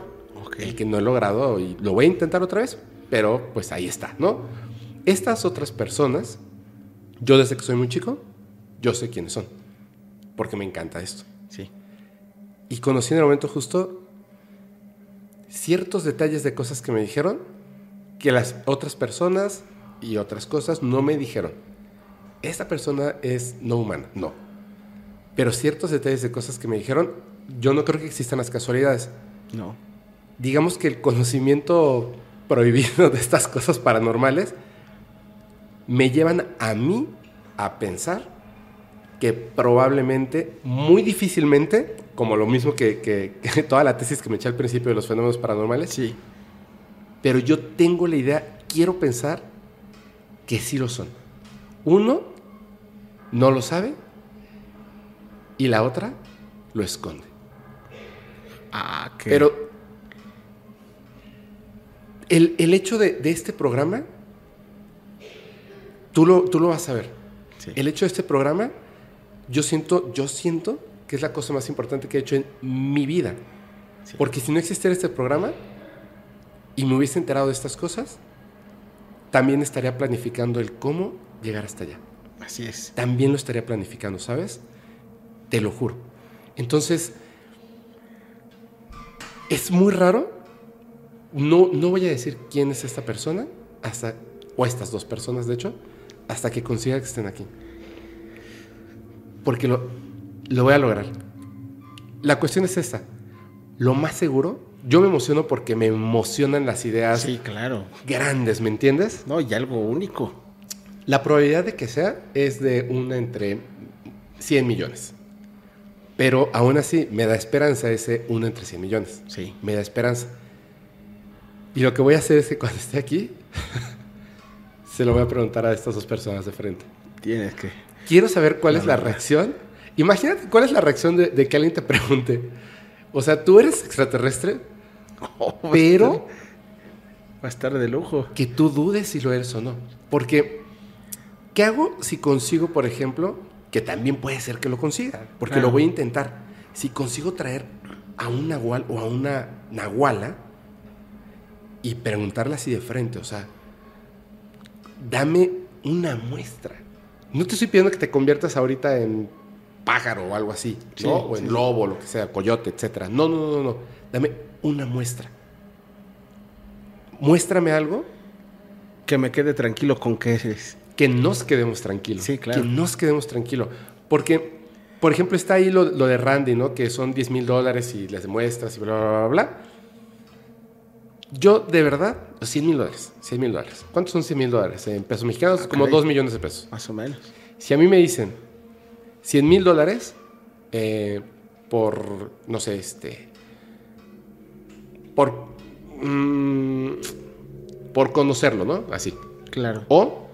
El que no he logrado y lo voy a intentar otra vez, pero pues ahí está, ¿no? Estas otras personas, yo desde que soy muy chico, yo sé quiénes son, porque me encanta esto. Sí. Y conocí en el momento justo ciertos detalles de cosas que me dijeron que las otras personas y otras cosas no me dijeron. Esta persona es no humana, no. Pero ciertos detalles de cosas que me dijeron, yo no creo que existan las casualidades. No. Digamos que el conocimiento prohibido de estas cosas paranormales me llevan a mí a pensar que probablemente, muy difícilmente, como lo mismo que, que- que toda la tesis que me eché al principio de los fenómenos paranormales, Sí. pero yo tengo la idea, quiero pensar que sí lo son. Uno no lo sabe y la otra lo esconde. Ah, que. Pero el, el hecho de, de este programa, tú lo, tú lo vas a ver. Sí. El hecho de este programa, yo siento, yo siento que es la cosa más importante que he hecho en mi vida. Sí. Porque si no existiera este programa y me hubiese enterado de estas cosas, también estaría planificando el cómo llegar hasta allá. Así es. También lo estaría planificando, ¿sabes? Te lo juro. Entonces, es muy raro. No, no voy a decir quién es esta persona, hasta, o estas dos personas, de hecho, hasta que consiga que estén aquí. Porque lo, lo voy a lograr. La cuestión es esta. Lo más seguro, yo me emociono porque me emocionan las ideas Sí, claro. grandes, ¿me entiendes? No, y algo único. La probabilidad de que sea es de una entre 100 millones. Pero aún así me da esperanza ese uno entre 100 millones. Sí. Me da esperanza. Y lo que voy a hacer es que cuando esté aquí, se lo voy a preguntar a estas dos personas de frente. Tienes que. Quiero saber cuál es la reacción. Imagínate cuál es la reacción de, de que alguien te pregunte. O sea, tú eres extraterrestre, pero Va a estar de lujo. que tú dudes si lo eres o no. Porque, ¿qué hago si consigo, por ejemplo, que también puede ser que lo consiga? Porque Claro. lo voy a intentar. Si consigo traer a un nahual o a una nahuala y preguntarle así de frente, o sea, dame una muestra. No te estoy pidiendo que te conviertas ahorita en pájaro o algo así, ¿no? Sí, o en sí. lobo, lo que sea, coyote, etcétera. No, no, no, no, no. Dame una muestra. Muéstrame algo Que me quede tranquilo con que eres. que nos quedemos tranquilos. Sí, claro. Que nos quedemos tranquilos. Porque, por ejemplo, está ahí lo, lo de Randy, ¿no? Que son 10 mil dólares y les demuestras y bla, bla, bla, bla. Yo, de verdad, 100 mil dólares. 100 mil dólares. ¿Cuántos son 100 mil dólares? En pesos mexicanos, Ah, como caray. 2 millones de pesos. Más o menos. Si a mí me dicen 100 mil dólares eh, por, no sé, este, por, mm, por conocerlo, ¿no? Así. Claro. O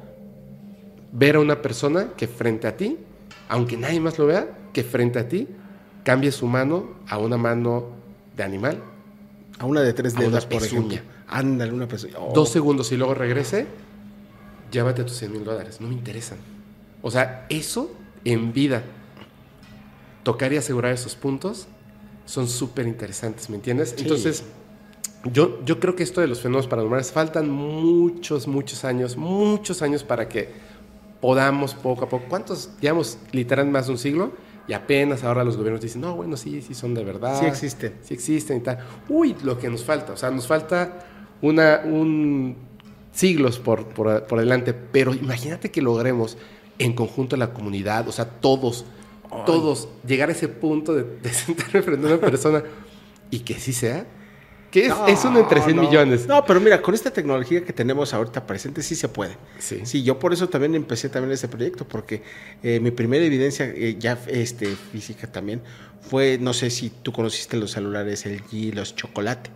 ver a una persona que frente a ti, aunque nadie más lo vea, que frente a ti cambie su mano a una mano de animal. A una de tres dedos, por ejemplo. Ándale, una pezuña. Oh, Dos segundos y luego regrese, llévate tus 100 mil dólares. No me interesan. O sea, eso en vida, tocar y asegurar esos puntos, son súper interesantes, ¿me entiendes? Sí. Entonces, yo, yo creo que esto de los fenómenos paranormales faltan muchos, muchos años, muchos años para que podamos poco a poco. ¿Cuántos? Llevamos literal más de un siglo y apenas ahora los gobiernos dicen, no, bueno, sí, sí son de verdad. Sí existen. Sí existen y tal. Uy, lo que nos falta. O sea, nos falta una, un siglos por, por, por delante. Pero imagínate que logremos en conjunto la comunidad, o sea, todos, todos, llegar a ese punto de, de sentarme frente a una persona y que sí sea. Que es, No, es uno entre 100 no. millones. No, pero mira, con esta tecnología que tenemos ahorita presente, sí se puede. Sí. Sí, yo por eso también empecé también este proyecto, porque eh, mi primera evidencia eh, ya este, física también fue, no sé si tú conociste los celulares LG, los chocolate.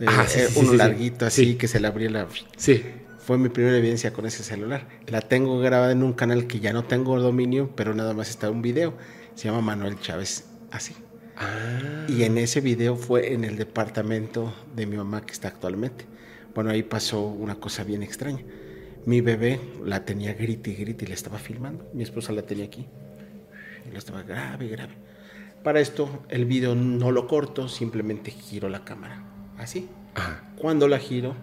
Eh, Ah, sí, uno sí, larguito así Sí. que se le abría la... Sí. Fue mi primera evidencia con ese celular. La tengo grabada en un canal que ya no tengo dominio, pero nada más está un video. Se llama Manuel Chávez, así. Ah. Y en ese video fue en el departamento de mi mamá que está actualmente. Bueno, ahí pasó una cosa bien extraña. Mi bebé la tenía grite y grite y la estaba filmando. Mi esposa la tenía aquí. Y la estaba grave, grave. Para esto, el video no lo corto, simplemente giro la cámara. Así. Ajá. Cuando la giro,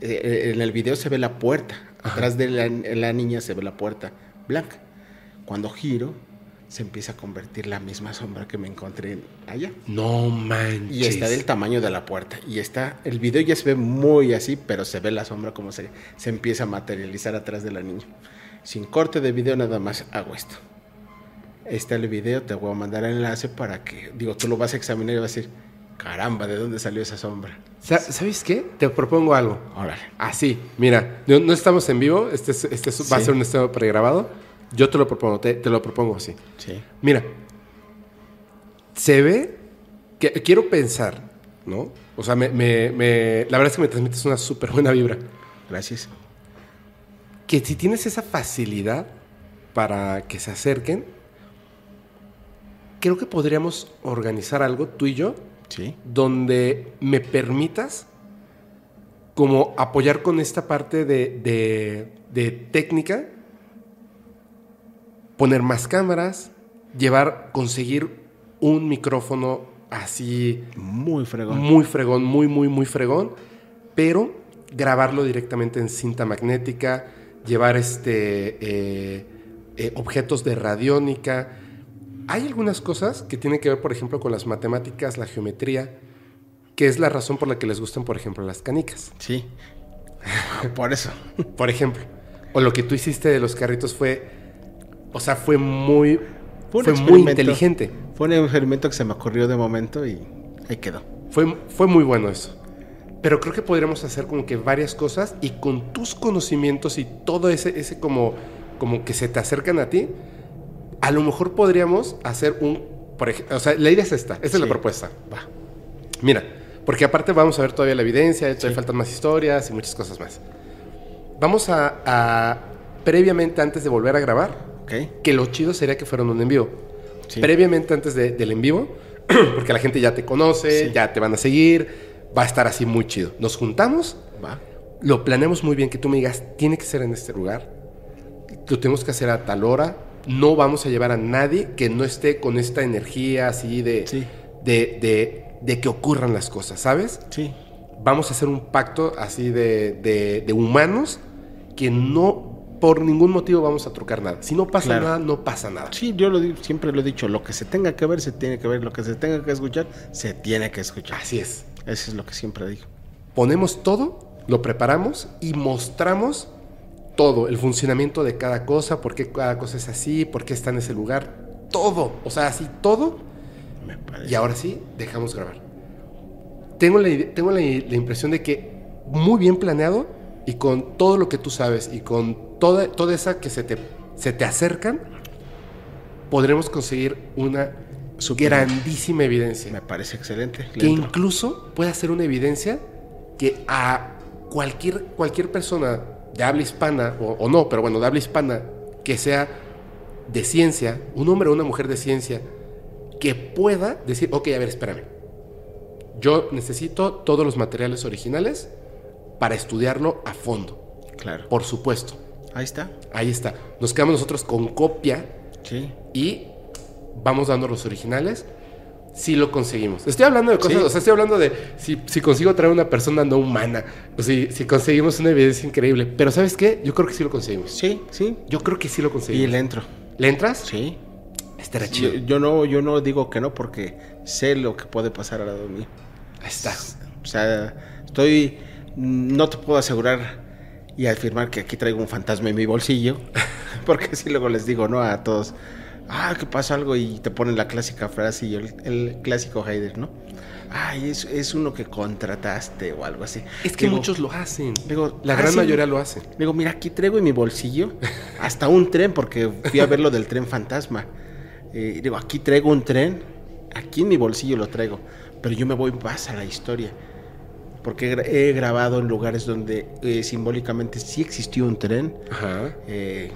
eh, en el video se ve la puerta. Atrás de la, la niña se ve la puerta blanca. Cuando giro, se empieza a convertir la misma sombra que me encontré allá. No manches. Y está del tamaño de la puerta. Y está, el video ya se ve muy así, pero se ve la sombra como se, se empieza a materializar atrás de la niña. Sin corte de video nada más hago esto. Está el video, te voy a mandar el enlace para que, digo, tú lo vas a examinar y vas a decir, caramba, ¿de dónde salió esa sombra? Sa- ¿Sabes qué? Te propongo algo. Órale. Así, mira, no, no estamos en vivo, este, es- este es- va a ser un estado pregrabado. Yo te lo propongo, te, te lo propongo así. Sí. Mira, se ve que quiero pensar, ¿no? O sea, me, me- me- la verdad es que me transmites una súper buena vibra. Gracias. Que si tienes esa facilidad para que se acerquen, creo que podríamos organizar algo, tú y yo, Sí. donde me permitas como apoyar con esta parte de, de- de técnica, poner más cámaras, llevar, conseguir un micrófono así Muy fregón. muy fregón, muy, muy, muy fregón, pero grabarlo directamente en cinta magnética, llevar este eh, eh, objetos de radiónica. Hay algunas cosas que tienen que ver, por ejemplo, con las matemáticas, la geometría, que es la razón por la que les gustan, por ejemplo, las canicas. Sí. Por eso. Por ejemplo, o lo que tú hiciste de los carritos fue, o sea, fue muy, Fue muy inteligente. Fue un experimento que se me ocurrió de momento y ahí quedó. Fue, fue muy bueno eso. Pero creo que podríamos hacer como que varias cosas y con tus conocimientos y todo ese, ese como, como que se te acercan a ti, a lo mejor podríamos hacer un... Por ejemplo, o sea, la idea es esta, esta es la propuesta. Va. Mira, porque aparte vamos a ver todavía la evidencia, todavía Sí. faltan más historias y muchas cosas más. Vamos a, a, previamente antes de volver a grabar, que lo chido sería que fueran un en vivo. Sí. Previamente antes de- del en vivo, porque la gente ya te conoce, Sí. ya te van a seguir, va a estar así muy chido. Nos juntamos, Va. lo planeamos muy bien, que tú me digas, tiene que ser en este lugar, lo tenemos que hacer a tal hora, no vamos a llevar a nadie que no esté con esta energía así de, Sí. de, de- de que ocurran las cosas, ¿sabes? Sí. Vamos a hacer un pacto así de, de- humanos que no, por ningún motivo vamos a trocar nada. Si no pasa Claro. nada, no pasa nada. Sí, yo lo siempre lo he dicho, lo que se tenga que ver, se tiene que ver, lo que se tenga que escuchar, se tiene que escuchar. Así es. Eso es lo que siempre digo. ponemos todo, lo preparamos y mostramos todo, el funcionamiento de cada cosa, por qué cada cosa es así, por qué está en ese lugar, todo, o sea, así todo, Me parece. y ahora sí, dejamos grabar. Tengo la, tengo la, la impresión de que muy bien planeado y con todo lo que tú sabes y con toda, toda esa que se te, se te acercan, podremos conseguir una grandísima evidencia Me parece excelente. Le que incluso puede ser una evidencia que a cualquier, cualquier persona de habla hispana, o, o no, pero bueno, de habla hispana, que sea de ciencia, un hombre o una mujer de ciencia, que pueda decir, ok, a ver, espérame, yo necesito todos los materiales originales para estudiarlo a fondo, Claro. por supuesto. Ahí está. Ahí está. Nos quedamos nosotros con copia Sí. y vamos dando los originales si lo conseguimos. Estoy hablando de cosas, Sí. o sea, estoy hablando de si, si consigo traer una persona no humana, o si, si conseguimos una evidencia increíble. Pero ¿sabes qué? Yo creo que sí lo conseguimos. Sí, sí. Yo creo que sí lo Y conseguimos. le entro. ¿Le entras? Sí. Estará chido. yo no, yo no digo que no porque sé lo que puede pasar al lado mío. Ahí está. O sea, estoy. No te puedo asegurar y afirmar que aquí traigo un fantasma en mi bolsillo. Porque si luego les digo, ¿no? A todos. Ah, que pasa algo y te ponen la clásica frase y el, el clásico Heider, ¿no? Ay, es, es uno que contrataste o algo así. Es que Digo- muchos lo hacen. digo, La ah, gran mayoría lo hacen. Digo, mira, aquí traigo en mi bolsillo hasta un tren, porque fui a ver lo del tren fantasma. Eh, digo, aquí traigo un tren, aquí en mi bolsillo lo traigo, pero yo me voy más a la historia. porque he grabado en lugares donde eh, simbólicamente sí existió un tren. Ajá. Eh,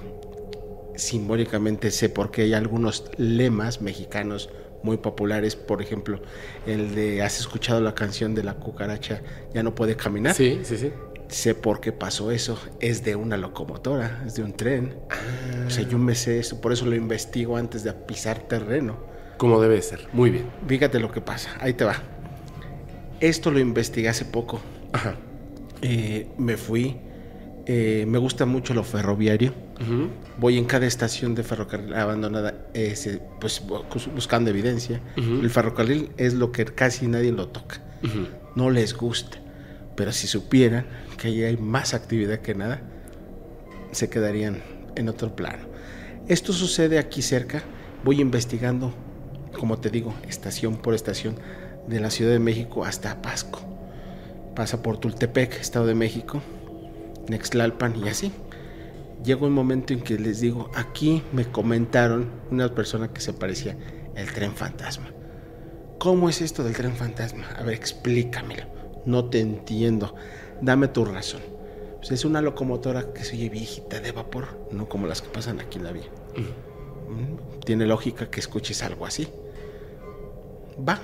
simbólicamente sé por qué hay algunos lemas mexicanos muy populares, por ejemplo, el de ¿has escuchado la canción de la cucaracha ya no puede caminar? Sí, sí, sí. Sé por qué pasó eso, es de una locomotora, es de un tren. Ah. O sea, yo me sé eso, por eso lo investigo antes de pisar terreno. Como debe ser. Muy bien. Fíjate lo que pasa, ahí te va. Esto lo investigué hace poco. Ajá. Eh, me fui, eh, me gusta mucho lo ferroviario. Voy en cada estación de ferrocarril abandonada, pues bu- buscando evidencia. El ferrocarril es lo que casi nadie lo toca. No les gusta. Pero si supieran que ahí hay más actividad que nada, se quedarían en otro plano. Esto sucede aquí cerca. Voy investigando, como te digo, estación por estación, de la Ciudad de México hasta Pasco. Pasa por Tultepec, Estado de México, Nextlalpan y así. Llegó un momento en que les digo, aquí me comentaron una persona que se parecía el tren fantasma. ¿Cómo es esto del tren fantasma? A ver, explícamelo. No te entiendo. Dame tu razón. Pues es una locomotora que se oye viejita de vapor, no como las que pasan aquí en la vía. Mm, Tiene lógica que escuches algo así. Va.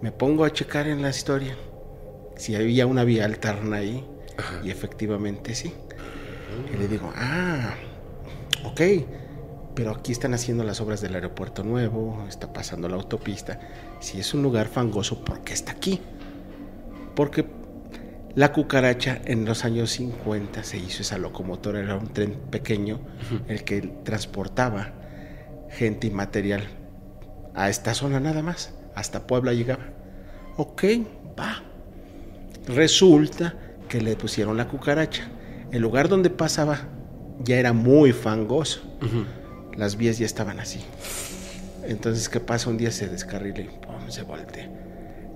Me pongo a checar en la historia si había una vía alterna ahí. Y efectivamente sí. Y le digo, ah, ok. Pero aquí están haciendo las obras del aeropuerto nuevo, está pasando la autopista. Si es un lugar fangoso, ¿por qué está aquí? Porque la cucaracha en los años 50 se hizo esa locomotora, era un tren pequeño, el que transportaba gente y material a esta zona nada más, hasta Puebla llegaba. Ok, va. Resulta que le pusieron la cucaracha. El lugar donde pasaba ya era muy fangoso. Las vías ya estaban así. Entonces, ¿qué pasa? Un día se descarrila y ¡pum! se voltea.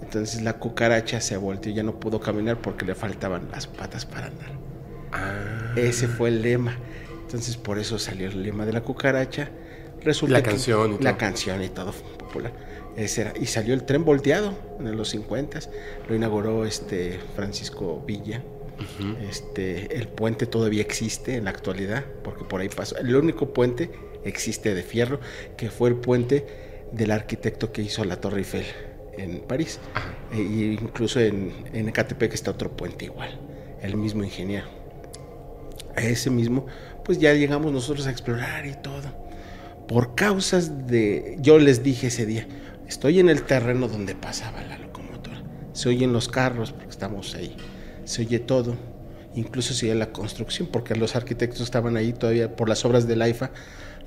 Entonces la cucaracha se volteó y ya no pudo caminar porque le faltaban las patas para andar. Ah. Ese fue el lema. Entonces por eso salió el lema de la cucaracha. Resulta La que- canción y La todo. canción y todo fue popular. Ese era- y salió el tren volteado en los 50 Lo inauguró este Francisco Villa. Este, el puente todavía existe en la actualidad, porque por ahí pasó. El único puente existe de fierro, que fue el puente del arquitecto que hizo la Torre Eiffel en París. E- incluso en, en Ecatepec está otro puente igual, el mismo ingeniero. A ese mismo, pues ya llegamos nosotros a explorar y todo. Por causas de, yo les dije ese día, estoy en el terreno donde pasaba la locomotora. Se oyen los carros porque estamos ahí. Se oye todo. Incluso se oye la construcción porque los arquitectos estaban ahí todavía por las obras del AIFA.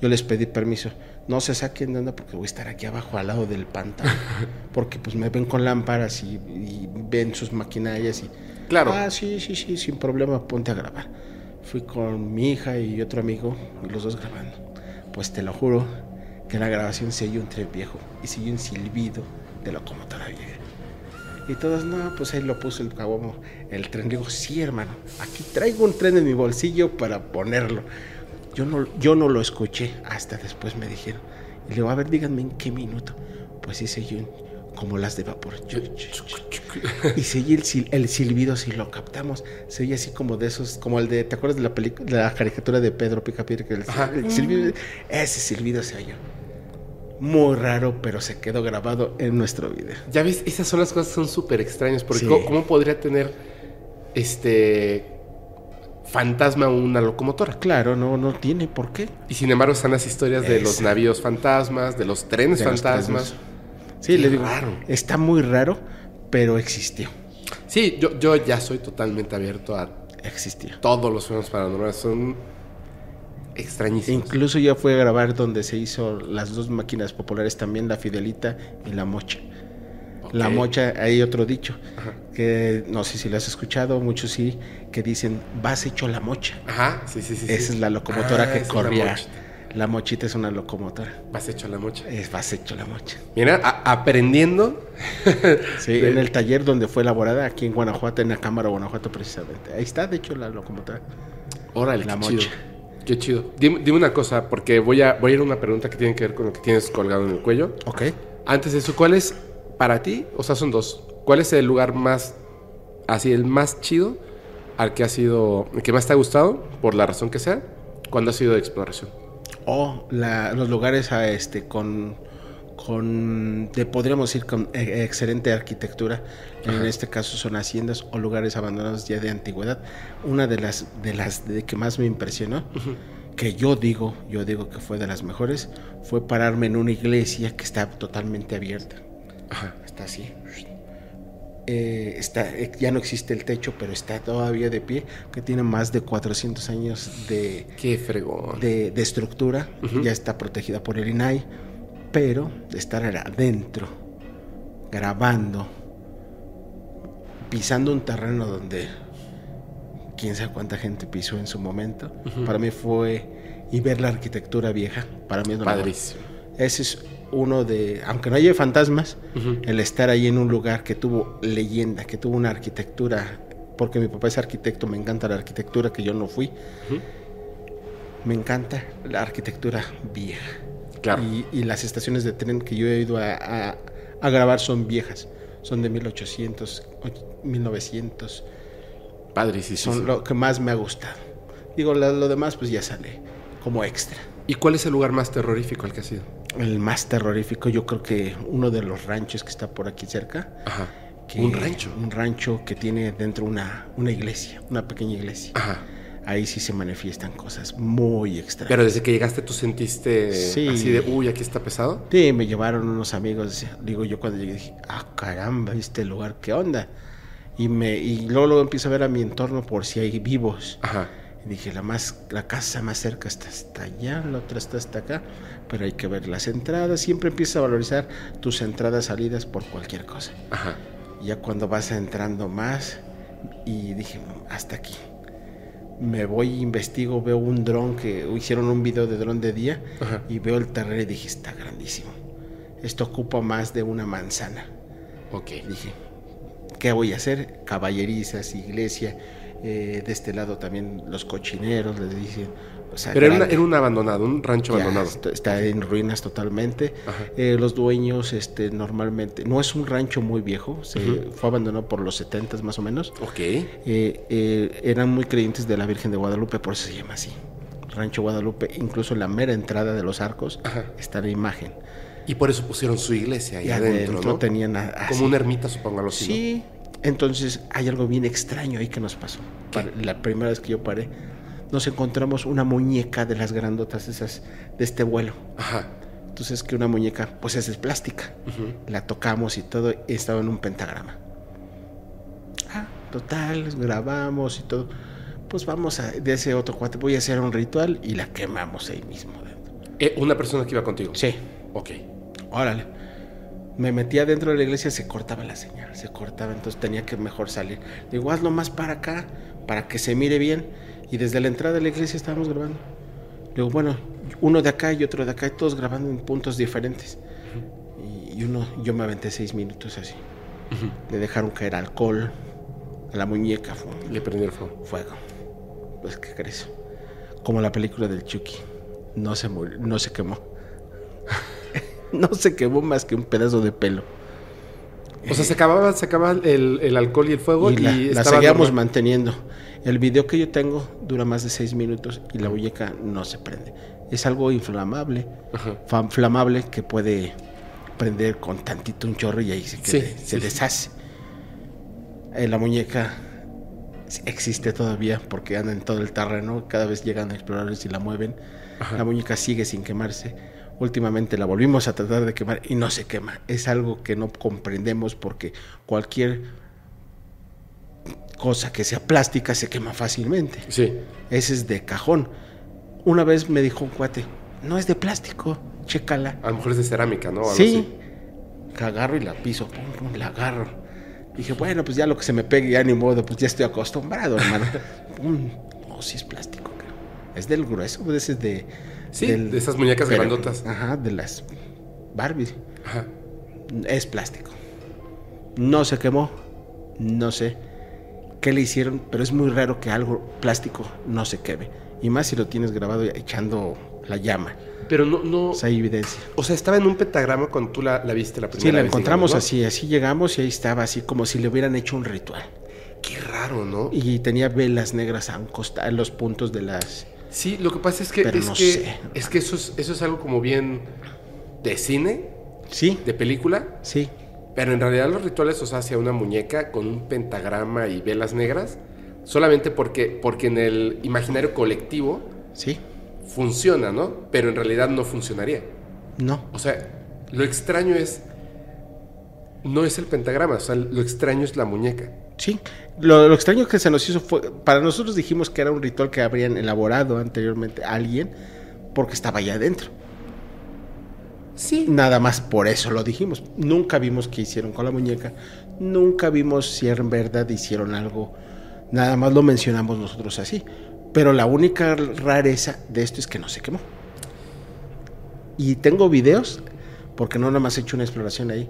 Yo les pedí permiso. No se saquen de onda porque voy a estar aquí abajo al lado del pantano. Porque pues me ven con lámparas y, y ven sus maquinarias y... Claro. Ah, sí, sí, sí, sin problema, ponte a grabar. Fui con mi hija y otro amigo y los dos grabando. Pues te lo juro que en la grabación se oye un tren viejo y se oye un silbido de locomotora vieja. Y todos, no, pues ahí lo puso el caguamo, el tren. Digo, sí, hermano, aquí traigo un tren en mi bolsillo para ponerlo. Yo no, yo no lo escuché, hasta después me dijeron. Y le digo, a ver, díganme en qué minuto. Pues sí, se un- como las de vapor. Y se oye el, sil- el silbido, si lo captamos, se oye así como de esos, como el de, ¿te acuerdas de la película, de la caricatura de Pedro Picapiedra? Que el silbido, ese silbido se oyó. Muy raro, pero se quedó grabado en nuestro video. Ya ves, esas son las cosas que son súper extrañas. Porque Sí. ¿cómo, cómo podría tener este fantasma una locomotora? Claro, no, no tiene por qué. Y sin embargo están las historias de los navíos fantasmas, de los trenes De los fantasmas. trenes. Sí, Qué le digo, raro. está muy raro, pero existió. Sí, yo, yo ya soy totalmente abierto a Existió. todos los fenómenos paranormales. Son extrañísimos. Incluso ya fue a grabar donde se hizo las dos máquinas populares también, la Fidelita y la Mocha. La. Mocha, hay otro dicho, que no sé si lo has escuchado, muchos sí, que dicen, vas hecho la Mocha. Ajá, sí, sí, sí. sí. Esa es la locomotora Ah, que corría. mochita. La mochita es una locomotora. Vas hecho la mocha. Es vas hecho la mocha. Mira, aprendiendo. Sí, en el taller donde fue elaborada, aquí en Guanajuato, en la Cámara de Guanajuato precisamente. Ahí está, de hecho, la locomotora. Órale, La qué chido. Qué chido. Dime, dime una cosa, porque voy a, voy a ir a una pregunta que tiene que ver con lo que tienes colgado en el cuello. Ok. Antes de eso, ¿cuál es para ti? O sea, son dos. ¿Cuál es el lugar más así el más chido al que ha sido, el que más te ha gustado, por la razón que sea, cuando ha sido de exploración? O la- los lugares a este con con de podríamos decir con eh, excelente arquitectura. En este caso son haciendas o lugares abandonados ya de antigüedad. Una de las de las de que más me impresionó que yo digo yo digo que fue de las mejores fue pararme en una iglesia que está totalmente abierta. Ajá. está así. Eh, está, eh, ya no existe el techo, pero está todavía de pie, que tiene más de 400 años de, Qué fregón. de, de estructura, ya está protegida por el INAI, pero de estar adentro, grabando, pisando un terreno donde quién sabe cuánta gente pisó en su momento, para mí fue, y ver la arquitectura vieja, para mí es. Padrísimo. Ese es uno de, aunque no haya fantasmas, el estar ahí en un lugar que tuvo leyenda, que tuvo una arquitectura, porque mi papá es arquitecto, me encanta la arquitectura que yo no fui. Me encanta la arquitectura vieja. Claro. Y, y las estaciones de tren que yo he ido a, a- a grabar son viejas. Son de 1800, och- 1900. Padrísimo. Son lo que más me ha gustado. Digo, lo, lo demás pues ya sale como extra. ¿Y cuál es el lugar más terrorífico al que has ido? El más terrorífico, yo creo que uno de los ranchos que está por aquí cerca. Ajá. que- Un rancho. Un rancho que tiene dentro una, una iglesia, una pequeña iglesia. Ajá. Ahí sí se manifiestan cosas muy extrañas. Pero desde que llegaste tú sentiste Sí. así de, uy, aquí está pesado. Sí, me llevaron unos amigos. Digo, yo cuando llegué dije, ah, caramba, este lugar, ¿qué onda? Y, me, y luego, luego empiezo a ver a mi entorno por si hay vivos. Ajá. Y dije, la, más, la casa más cerca está hasta allá, la otra está hasta acá, pero hay que ver las entradas. Siempre empieza a valorizar tus entradas, salidas por cualquier cosa. Ajá. Ya cuando vas entrando más, y dije, hasta aquí. Me voy, investigo, veo un dron que hicieron un video de dron de día Ajá. y veo el terreno y dije, está grandísimo. Esto ocupa más de una manzana. Ok. Dije, ¿qué voy a hacer? Caballerizas, iglesia, eh, de este lado también los cochineros, les dicen. O sea, Pero era, era un abandonado, un rancho Ya, abandonado. está, en ruinas totalmente. Eh, los dueños, este, normalmente, no es un rancho muy viejo, se fue abandonado por los 70 más o menos. Ok. Eh, eh, eran muy creyentes de la Virgen de Guadalupe, por eso se llama así. Rancho Guadalupe, incluso en la mera entrada de los arcos Ajá. está la imagen. Y por eso pusieron su iglesia ahí Y adentro, adentro ¿no? tenían a-. Como una ermita, supongo. Sí, entonces hay algo bien extraño ahí que nos pasó. La primera vez que yo paré, nos encontramos una muñeca de las grandotas esas de este vuelo. Ajá. Entonces que una muñeca, pues es de plástica. La tocamos y todo, y estaba en un pentagrama. Ah, total, grabamos y todo. Pues vamos a, de ese otro cuate, voy a hacer un ritual y la quemamos ahí mismo. Eh, una persona que iba contigo. Sí, Ok. órale. Me metía dentro de la iglesia, se cortaba la señal, se cortaba, entonces tenía que mejor salir. Digo, hazlo más para acá, para que se mire bien. Y desde la entrada de la iglesia estábamos grabando. Digo, bueno, uno de acá y otro de acá, y todos grabando en puntos diferentes. Y, y uno, yo me aventé seis minutos así. Le dejaron caer alcohol a la muñeca, fu- Le prendió el fuego. fuego. Pues, ¿qué crees? Como la película del Chucky. No se murió, no se quemó. no se quemó más que un pedazo de pelo. O sea, se acababa, se acababa el, el alcohol y el fuego y, y la, la seguíamos normal. manteniendo. El video que yo tengo dura más de seis minutos y la muñeca no se prende. Es algo inflamable, Ajá. inflamable que puede prender con tantito un chorro y ahí se, Sí, quede- sí, se sí. deshace. Eh, la muñeca existe todavía porque anda en todo el terreno, cada vez llegan exploradores y la mueven. La muñeca sigue sin quemarse. Últimamente la volvimos a tratar de quemar y no se quema. Es algo que no comprendemos porque cualquier cosa que sea plástica se quema fácilmente. Sí. Ese es de cajón. Una vez me dijo un cuate, no es de plástico, chécala. A lo mejor es de cerámica, ¿no? Algo Sí. así. Agarro y la piso, pum, pum, la agarro. Dije, bueno, pues ya lo que se me pegue, ya ni modo, pues ya estoy acostumbrado, hermano. Pum. No, sí es plástico, creo. Es del grueso, pues ese es de... Sí, del- de esas muñecas pero- grandotas. Ajá, de las Barbies. Ajá. Es plástico. No se quemó, no sé qué le hicieron, pero es muy raro que algo plástico no se queme. Y más si lo tienes grabado echando la llama. Pero no, no. O sea, hay evidencia. O sea, estaba en un pentagrama cuando tú la, la viste la primera Sí, la vez, encontramos digamos, así, así llegamos y ahí estaba así como si le hubieran hecho un ritual. Qué raro, ¿no? Y tenía velas negras a un costado, en los puntos de las... Sí, lo que pasa es que, Pero es, no que sé. es que eso es, eso es algo como bien de cine, Sí, de película, sí, pero en realidad los rituales, o sea, hacia una muñeca con un pentagrama y velas negras, solamente porque, porque en el imaginario colectivo sí. funciona, ¿no? Pero en realidad no funcionaría. No. O sea, lo extraño es. No es el pentagrama, o sea, lo extraño es la muñeca. Sí, lo, lo extraño que se nos hizo fue, para nosotros dijimos que era un ritual que habrían elaborado anteriormente alguien porque estaba allá adentro. Sí. Nada más por eso lo dijimos. Nunca vimos qué hicieron con la muñeca, nunca vimos si en verdad hicieron algo. Nada más lo mencionamos nosotros así. Pero la única rareza de esto es que no se quemó. Y tengo videos, porque no nada más he hecho una exploración ahí.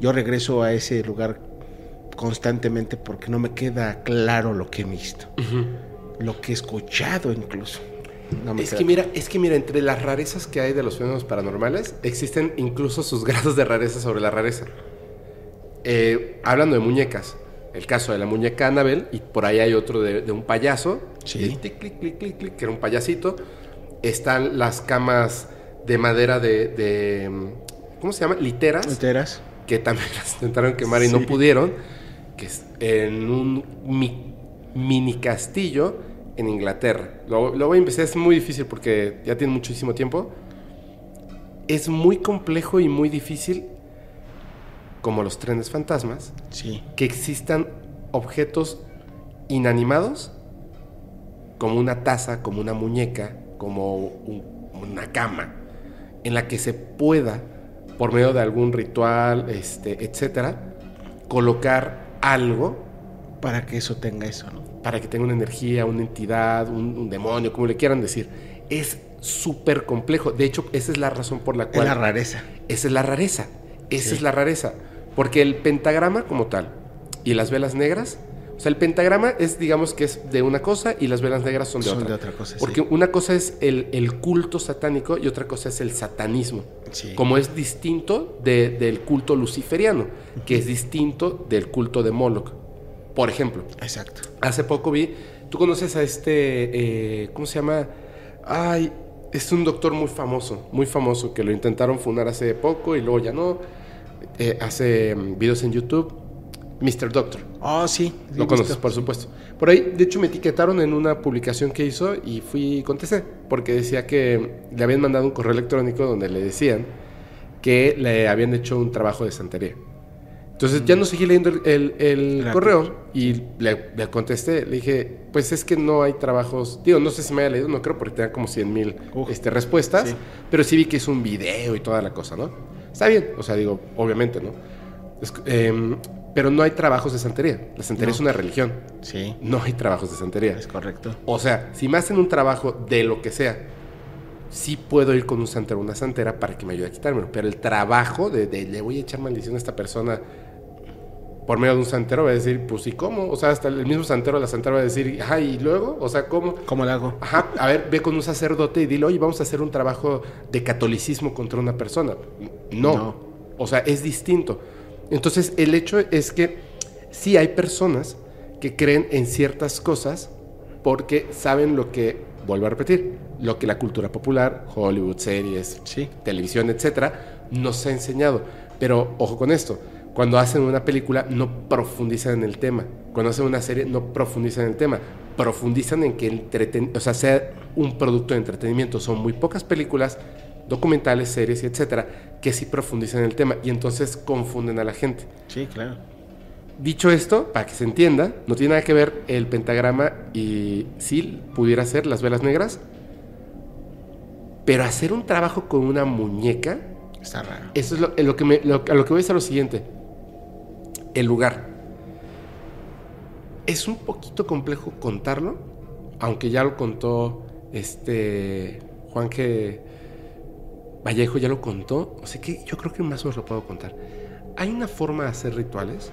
Yo regreso a ese lugar constantemente porque no me queda claro lo que he visto. Lo que he escuchado incluso. No me Es que mira, es que mira, entre las rarezas que hay de los fenómenos paranormales, existen incluso sus grados de rareza sobre la rareza. Eh, hablando de muñecas, el caso de la muñeca Annabelle, y por ahí hay otro de, de un payaso, Sí. y tic, clic, clic, clic, clic, que era un payasito. Están las camas de madera de, de, ¿cómo se llama? Literas, ¿Enteras? que también las intentaron quemar y no Sí. pudieron, que es en un mi- mini castillo en Inglaterra. Lo, lo voy a investigar, es muy difícil porque ya tiene muchísimo tiempo. Es muy complejo y muy difícil, como los trenes fantasmas, Sí. que existan objetos inanimados, como una taza, como una muñeca, como un- una cama, en la que se pueda, por medio de algún ritual, este, etcétera, colocar algo Para que eso tenga eso, ¿no? Para que tenga una energía, una entidad, un, un demonio, como le quieran decir. Es súper complejo. De hecho, esa es la razón por la Es cual la rareza. esa es la rareza. Esa Sí. es la rareza. Porque el pentagrama como tal y las velas negras, o sea, el pentagrama es, digamos que es de una cosa y las velas negras son de Son otra. de otra cosa, Porque sí. una cosa es el, el culto satánico y otra cosa es el satanismo. Sí. Como es distinto de- del culto luciferiano, que es distinto del culto de Moloch. Por ejemplo, Exacto. Hace poco vi, tú conoces a este, eh, ¿cómo se llama? Ay, es un doctor muy famoso, muy famoso, que lo intentaron funar hace poco y luego ya no. Eh, hace mm, videos en YouTube, Mr. Doctor. Oh, sí. sí, Lo conoces, listo. por supuesto. Por ahí, de hecho, me etiquetaron en una publicación que hizo y fui y contesté, porque decía que le habían mandado un correo electrónico donde le decían que le habían hecho un trabajo de santería. Entonces ya no seguí leyendo el, el- el Claro. correo y le, le contesté, le dije, pues es que no hay trabajos, digo, no sé si me haya leído, no creo porque tenía como 100 mil este, respuestas, Sí. pero sí vi que es un video y toda la cosa, ¿no? Está bien, o sea, digo, obviamente, ¿no? Es- em, pero no hay trabajos de santería, la santería No. es una religión, Sí, no hay trabajos de santería. es correcto. O sea, si me hacen un trabajo de lo que sea, sí puedo ir con un santero o una santera para que me ayude a quitármelo. Pero el trabajo de, de le voy a echar maldición a esta persona por medio de un santero va a decir, pues ¿y cómo? O sea, hasta el mismo santero la santera va a decir, ajá, ¿y luego? O sea, ¿cómo? ¿Cómo lo hago? Ajá, a ver, ve con un sacerdote y dile, oye, vamos a hacer un trabajo de catolicismo contra una persona. No. No. O sea, es distinto. Entonces, el hecho es que sí hay personas que creen en ciertas cosas porque saben lo que, vuelvo a repetir, lo que la cultura popular, Hollywood, series, Sí. televisión, etcétera, nos ha enseñado. Pero ojo con esto, cuando hacen una película no profundizan en el tema. Cuando hacen una serie no profundizan en el tema. Profundizan en que entreten o sea, sea un producto de entretenimiento. Son muy pocas películas, documentales, series, etcétera, que sí profundizan en el tema y entonces confunden a la gente. Sí, claro. Dicho esto, para que se entienda, no tiene nada que ver el pentagrama y sí pudiera ser las velas negras, pero hacer un trabajo con una muñeca, Está raro. eso es lo, lo que me, lo- a lo que voy a decir lo siguiente. El lugar. Es un poquito complejo contarlo, aunque ya lo contó este Juan que Vallejo ya lo contó, o sea que yo creo que más o menos lo puedo contar. Hay una forma de hacer rituales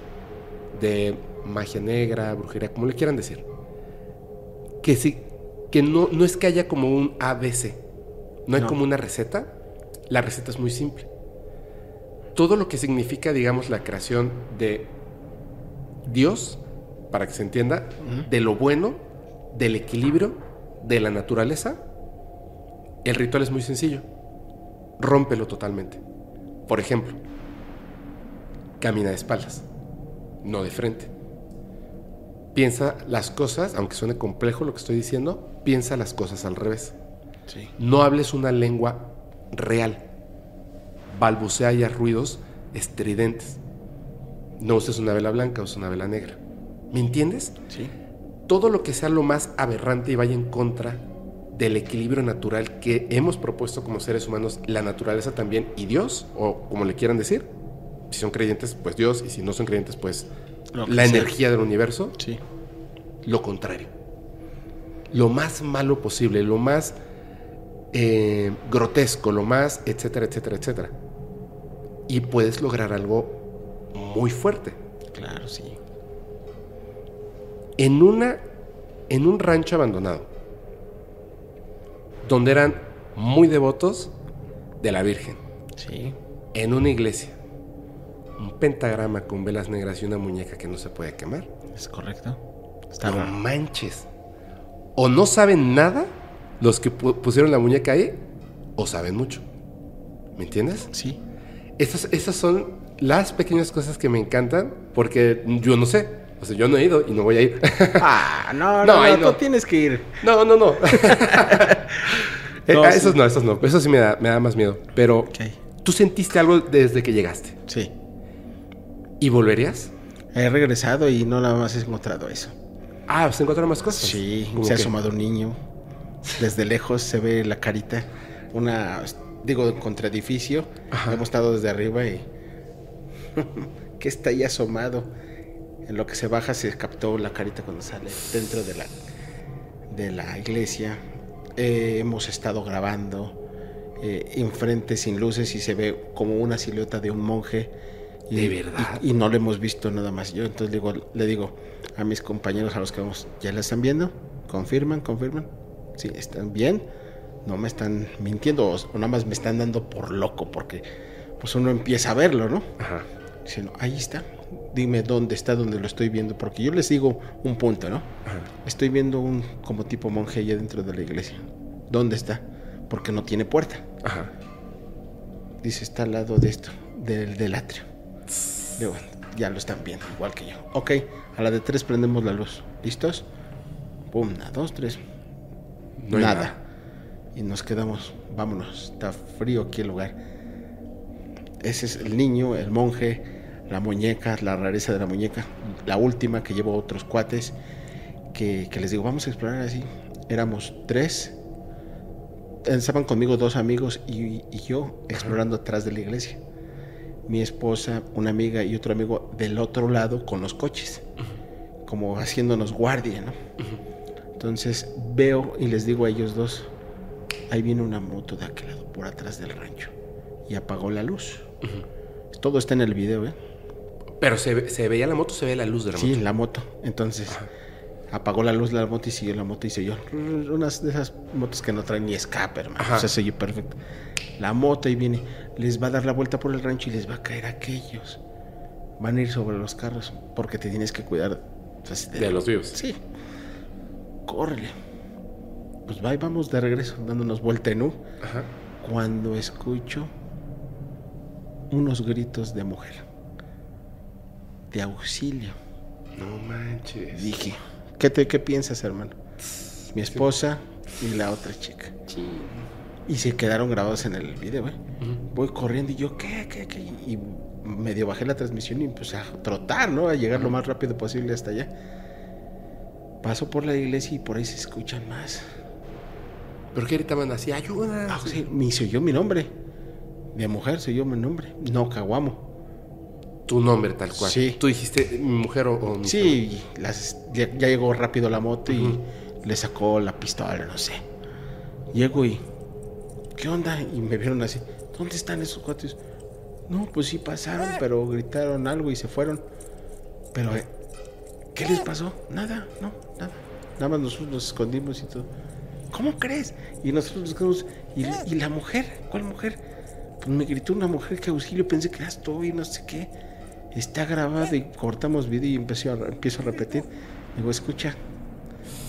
de magia negra, brujería, como le quieran decir, que sí, que no, no es que haya como un ABC, no hay No. como una receta, la receta es muy simple. Todo lo que significa, digamos, la creación de Dios para que se entienda, de lo bueno, del equilibrio, de la naturaleza, el ritual es muy sencillo. Rómpelo totalmente. Por ejemplo, camina de espaldas, no de frente. Piensa las cosas, aunque suene complejo lo que estoy diciendo, piensa las cosas al revés. Sí. No hables una lengua real. Balbucea y ruidos estridentes. No uses una vela blanca, usa una vela negra. ¿Me entiendes? Sí. Todo lo que sea lo más aberrante y vaya en contra del equilibrio natural que hemos propuesto como seres humanos, la naturaleza también y Dios, o como le quieran decir. Si son creyentes, pues Dios, y si no son creyentes, pues la sea. energía del universo Sí. lo contrario. Lo más malo posible, lo más eh, grotesco, lo más, etcétera, etcétera, etcétera. Y puedes lograr algo muy fuerte. Claro, sí. En una, en un rancho abandonado, donde eran muy devotos de la Virgen, Sí. en una iglesia, un pentagrama con velas negras y una muñeca que no se puede quemar. Es correcto. Está no raro. manches. O no saben nada los que pu- pusieron la muñeca ahí, o saben mucho. ¿Me entiendes? Sí. Esas, esas son las pequeñas cosas que me encantan porque yo no sé. O sea, yo no he ido y no voy a ir. Ah, no, No, no, ahí no, no. tú tienes que ir. no, no, no. Eh, No, ah, sí. Esos no, esos no. Eso sí me da, me da más miedo. Pero tú sentiste algo desde que llegaste. Sí. ¿Y volverías? He regresado y no nada más he encontrado eso. Ah, ¿se encontraron más cosas? Sí, ¿Cómo se ha asomado un niño. Desde lejos se ve la carita. Una, digo, contra edificio. Ajá. Hemos estado desde arriba y. que está ahí asomado. En lo que se baja se captó la carita cuando sale dentro de la, de la iglesia. Eh, hemos estado grabando eh, enfrente sin luces y se ve como una silueta de un monje. Y, ¿De verdad? Y, y no lo hemos visto nada más. Yo entonces digo, le digo a mis compañeros, a los que vamos, ¿ya la están viendo? ¿Confirman? ¿Confirman? Sí, ¿están bien? No me están mintiendo o, o nada más me están dando por loco porque pues uno empieza a verlo, ¿no? Ajá. Dice, no, ahí está. Dime dónde está, donde lo estoy viendo, porque yo les digo un punto, ¿no? Ajá. Estoy viendo un como tipo monje allá dentro de la iglesia. ¿Dónde está? Porque no tiene puerta. Ajá. Dice, está al lado de esto, del, del atrio. Digo, ya lo están viendo, igual que yo. Ok, a la de tres prendemos la luz. ¿Listos? Pum, una, dos, tres. No nada. nada. Y nos quedamos, vámonos, está frío aquí el lugar. Ese es el niño, el monje, la muñeca, la rareza de la muñeca. La última que llevo otros cuates que, les digo, vamos a explorar así. Éramos tres. Estaban conmigo dos amigos y, y yo explorando atrás de la iglesia. Mi esposa, una amiga y otro amigo del otro lado con los coches. Como haciéndonos guardia, ¿no? Entonces veo y les digo a ellos dos, ahí viene una moto de aquel lado, por atrás del rancho. Y apagó la luz. Todo está en el video, ¿eh? Pero se, ve- se veía la moto, se ve la luz de la Sí, moto. la moto. Entonces apagó la luz de la moto y siguió la moto y siguió. Unas de esas motos que no traen ni escape, hermano. O sea, se oye perfecto. La moto ahí viene, les va a dar la vuelta por el rancho y les va a caer a aquellos. Van a ir sobre los carros porque te tienes que cuidar pues, De los vivos. Sí. Córrele. Pues va y vamos de regreso, dándonos vuelta en U. Ajá. Cuando escucho unos gritos de mujer. De auxilio. No manches. Dije, ¿qué, te, qué piensas, hermano? Mi esposa y la otra chica. Y se quedaron grabados en el video, ¿eh? Voy corriendo y yo, ¿qué, qué, qué? Y medio bajé la transmisión y empecé a trotar, ¿no? A llegar lo más rápido posible hasta allá. Paso por la iglesia y por ahí se escuchan más. ¿Pero qué gritaban así? ¡Ayuda! Ah, sí, me se oyó mi nombre. De mujer se oyó mi nombre. No, Caguamo. Tu nombre tal cual. Sí. Tú dijiste mi mujer o, o mi Sí, las, ya, ya llegó rápido la moto y le sacó la pistola, no sé. Llego y, ¿qué onda? Y me vieron así, ¿dónde están esos cuates? No, pues sí pasaron, pero gritaron algo y se fueron. Pero, eh, ¿qué les pasó? Nada, no, nada. Nada más nosotros nos escondimos y todo. ¿Cómo crees? Y nosotros nos quedamos, ¿y, y la mujer? ¿Cuál mujer? Pues me gritó una mujer que auxilio, pensé que eras tú y no sé qué. está grabado y cortamos video y empiezo a, empiezo a repetir. Digo, escucha,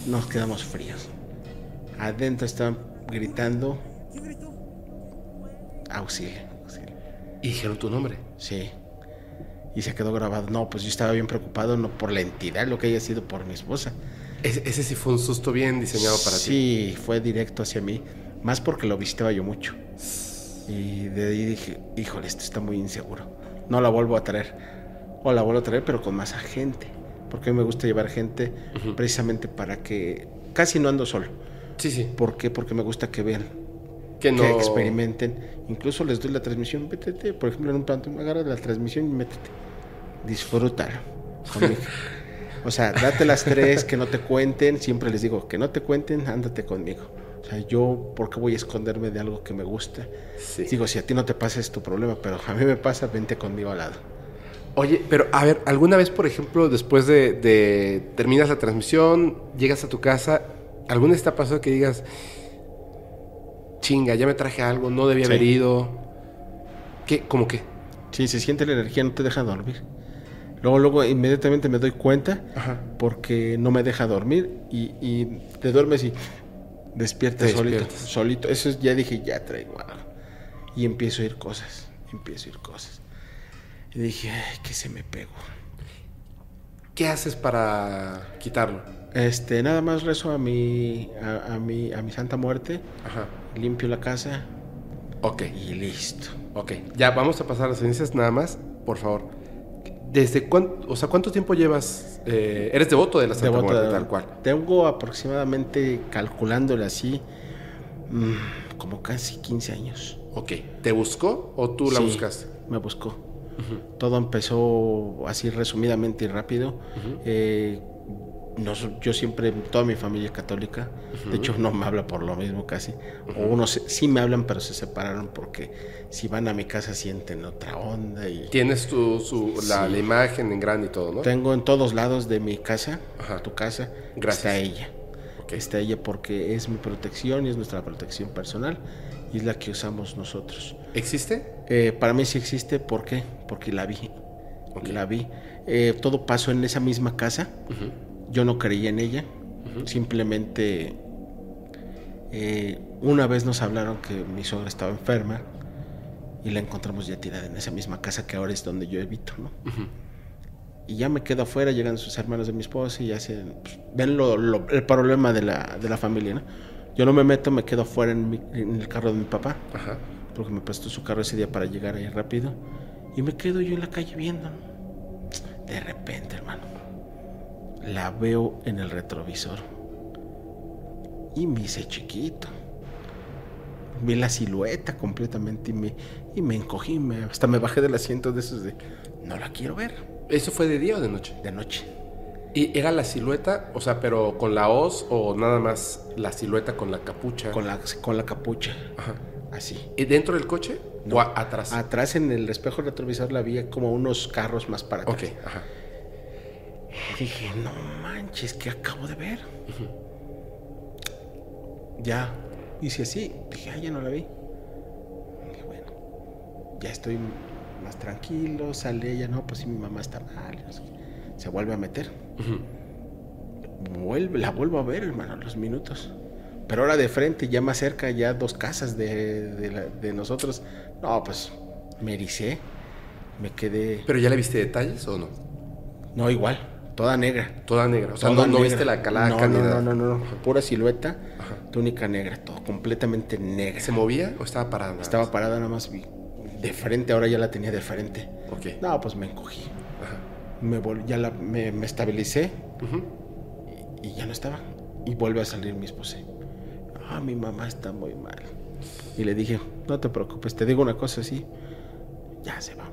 nos quedamos fríos. Adentro estaban gritando, auxilio, auxilio. Y dijeron tu nombre. Sí. Y se quedó grabado. No, pues yo estaba bien preocupado, no por la entidad, lo que haya sido por mi esposa. Ese, ese sí fue un susto bien diseñado para ti. Sí, fue directo hacia mí. Más porque lo visitaba yo mucho. Y de ahí dije, híjole, esto está muy inseguro. No la vuelvo a traer. O la vuelvo a traer, pero con más gente. Porque a mí me gusta llevar gente precisamente para que... Casi no ando solo. Sí, sí. ¿Por qué? Porque me gusta que vean, Que no. que experimenten. Incluso les doy la transmisión, métete, por ejemplo, en un planto, agarra la transmisión y métete. Disfrútalo. conmigo. o sea, date las tres, que no te cuenten. Siempre les digo, que no te cuenten, ándate conmigo. O sea, yo, ¿por qué voy a esconderme de algo que me gusta? Sí. Digo, si a ti no te pasa es tu problema, pero a mí me pasa, vente conmigo al lado. Oye, pero a ver, ¿alguna vez, por ejemplo, después de, de- terminas la transmisión, llegas a tu casa, ¿alguna vez te ha pasado que digas, chinga, ya me traje algo, no debía haber Sí. ido? ¿Qué? ¿Cómo qué? Si se siente la energía, no te deja dormir. Luego, luego, inmediatamente me doy cuenta Ajá. porque no me deja dormir y, y te duermes y despiertas Te solito. Solito. Eso es- ya dije, ya traigo algo. Y empiezo a ir cosas. Empiezo a ir cosas. Y dije, ay, que se me pegó. ¿Qué haces para quitarlo? Este, nada más rezo a mi, a, a mi, a mi santa muerte, Ajá. limpio la casa Ok, y listo. ok. Ya, vamos a pasar a las cenizas nada más, por favor. ¿Desde cuánto, o sea, cuánto tiempo llevas? eh, ¿Eres devoto de la Santa Devoto Muerte, de- tal cual? Tengo aproximadamente, calculándole así, mm, como casi 15 años. Ok. ¿Te buscó o tú la Sí, buscaste? Me buscó. Todo empezó así resumidamente y rápido. Eh, nos- yo siempre, toda mi familia es católica. De hecho, no me habla por lo mismo casi. O unos sí me hablan, pero se separaron porque si van a mi casa sienten otra onda. Y Tienes tu, su, la, Sí. la imagen en grande y todo, ¿no? tengo en todos lados de mi casa, Ajá. tu casa, Gracias. está ella. Ok. Está ella porque es mi protección y es nuestra protección personal y es la que usamos nosotros. ¿Existe? Eh, para mí sí existe, ¿por qué? Porque la vi. Ok. La vi. Eh, todo pasó en esa misma casa. Ujú. Yo no creía en ella. Simplemente eh, una vez nos hablaron que mi suegra estaba enferma y la encontramos ya tirada en esa misma casa que ahora es donde yo evito, ¿no? Y ya me quedo afuera, llegan sus hermanos de mi esposa y hacen, pues, ven lo- lo- el problema de la, de la familia, ¿no? Yo no me meto, me quedo afuera en, mi- en el carro de mi papá Ajá. porque me prestó su carro ese día para llegar ahí rápido. Y me quedo yo en la calle viendo. ¿no? De repente, hermano, la veo en el retrovisor. Y me hice chiquito. Vi la silueta completamente y me, y me encogí. me- hasta me bajé del asiento de esos de, no la quiero ver, ¿Eso fue de día o de noche? de noche. ¿Y era la silueta, o sea, pero con la hoz o nada más la silueta con la capucha? Con la, con la capucha, Ajá. así. ¿Y dentro del coche No. o atrás? Atrás en el espejo retrovisor la vi como unos carros más para atrás. ok, ajá. Y dije, no manches, ¿qué acabo de ver? Ya, hice así. Dije, ah, ya no la vi. Dije, bueno, ya estoy más tranquilo. Sale ella, no, pues sí, mi mamá está mal. Se vuelve a meter. Vuelve, la vuelvo a ver, hermano, los minutos. Pero ahora de frente, ya más cerca, ya dos casas de, de la- de nosotros. No, pues me ericé. Me quedé. ¿Pero ya le viste detalles o no? No, igual, toda negra. Toda negra. O sea, no, viste la calaca no, no. No, no, no, Pura silueta, Ajá. túnica negra, todo completamente negra. ¿Se movía o estaba parada? Estaba parada nada más de frente, ahora ya la tenía de frente. Ok. No, pues me encogí. Ajá. Me ya la, me, me estabilicé Ujú. y, y ya no estaba. Y vuelve a salir mi esposa. Ah, mi mamá está muy mal. Y le dije, no te preocupes, te digo una cosa así. Ya se va.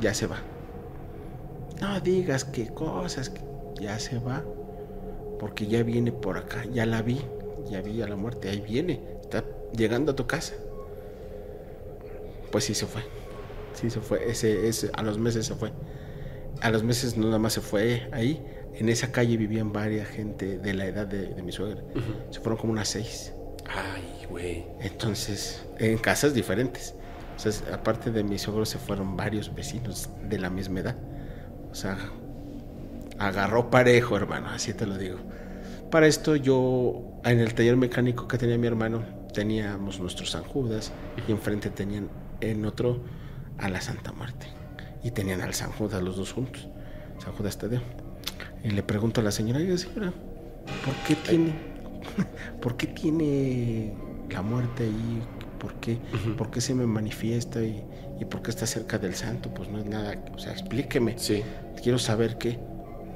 Ya se va. No digas qué cosas. que Ya se va. Porque ya viene por acá. Ya la vi. Ya vi a la muerte. Ahí viene. Está llegando a tu casa. Pues sí se fue. Sí se fue. Ese, ese, a los meses se fue. A los meses no nada más se fue ahí. En esa calle vivían varias gente de la edad de, de mi suegra. Se fueron como unas seis. Ay, güey. Entonces, en casas diferentes. sea, aparte de mis suegros se fueron varios vecinos de la misma edad. O sea, agarró parejo, hermano, así te lo digo. Para esto yo, en el taller mecánico que tenía mi hermano, teníamos nuestros San Judas y enfrente tenían en otro a la Santa Muerte. Y tenían al San Judas los dos juntos, San Judas Tadeo. Y le pregunto a la señora, oiga señora, ¿por qué tiene, por qué tiene la muerte ahí? ¿Por qué, ¿Por qué se me manifiesta y, y por qué está cerca del santo? Pues no es nada, o sea, explíqueme. Sí. Quiero saber qué.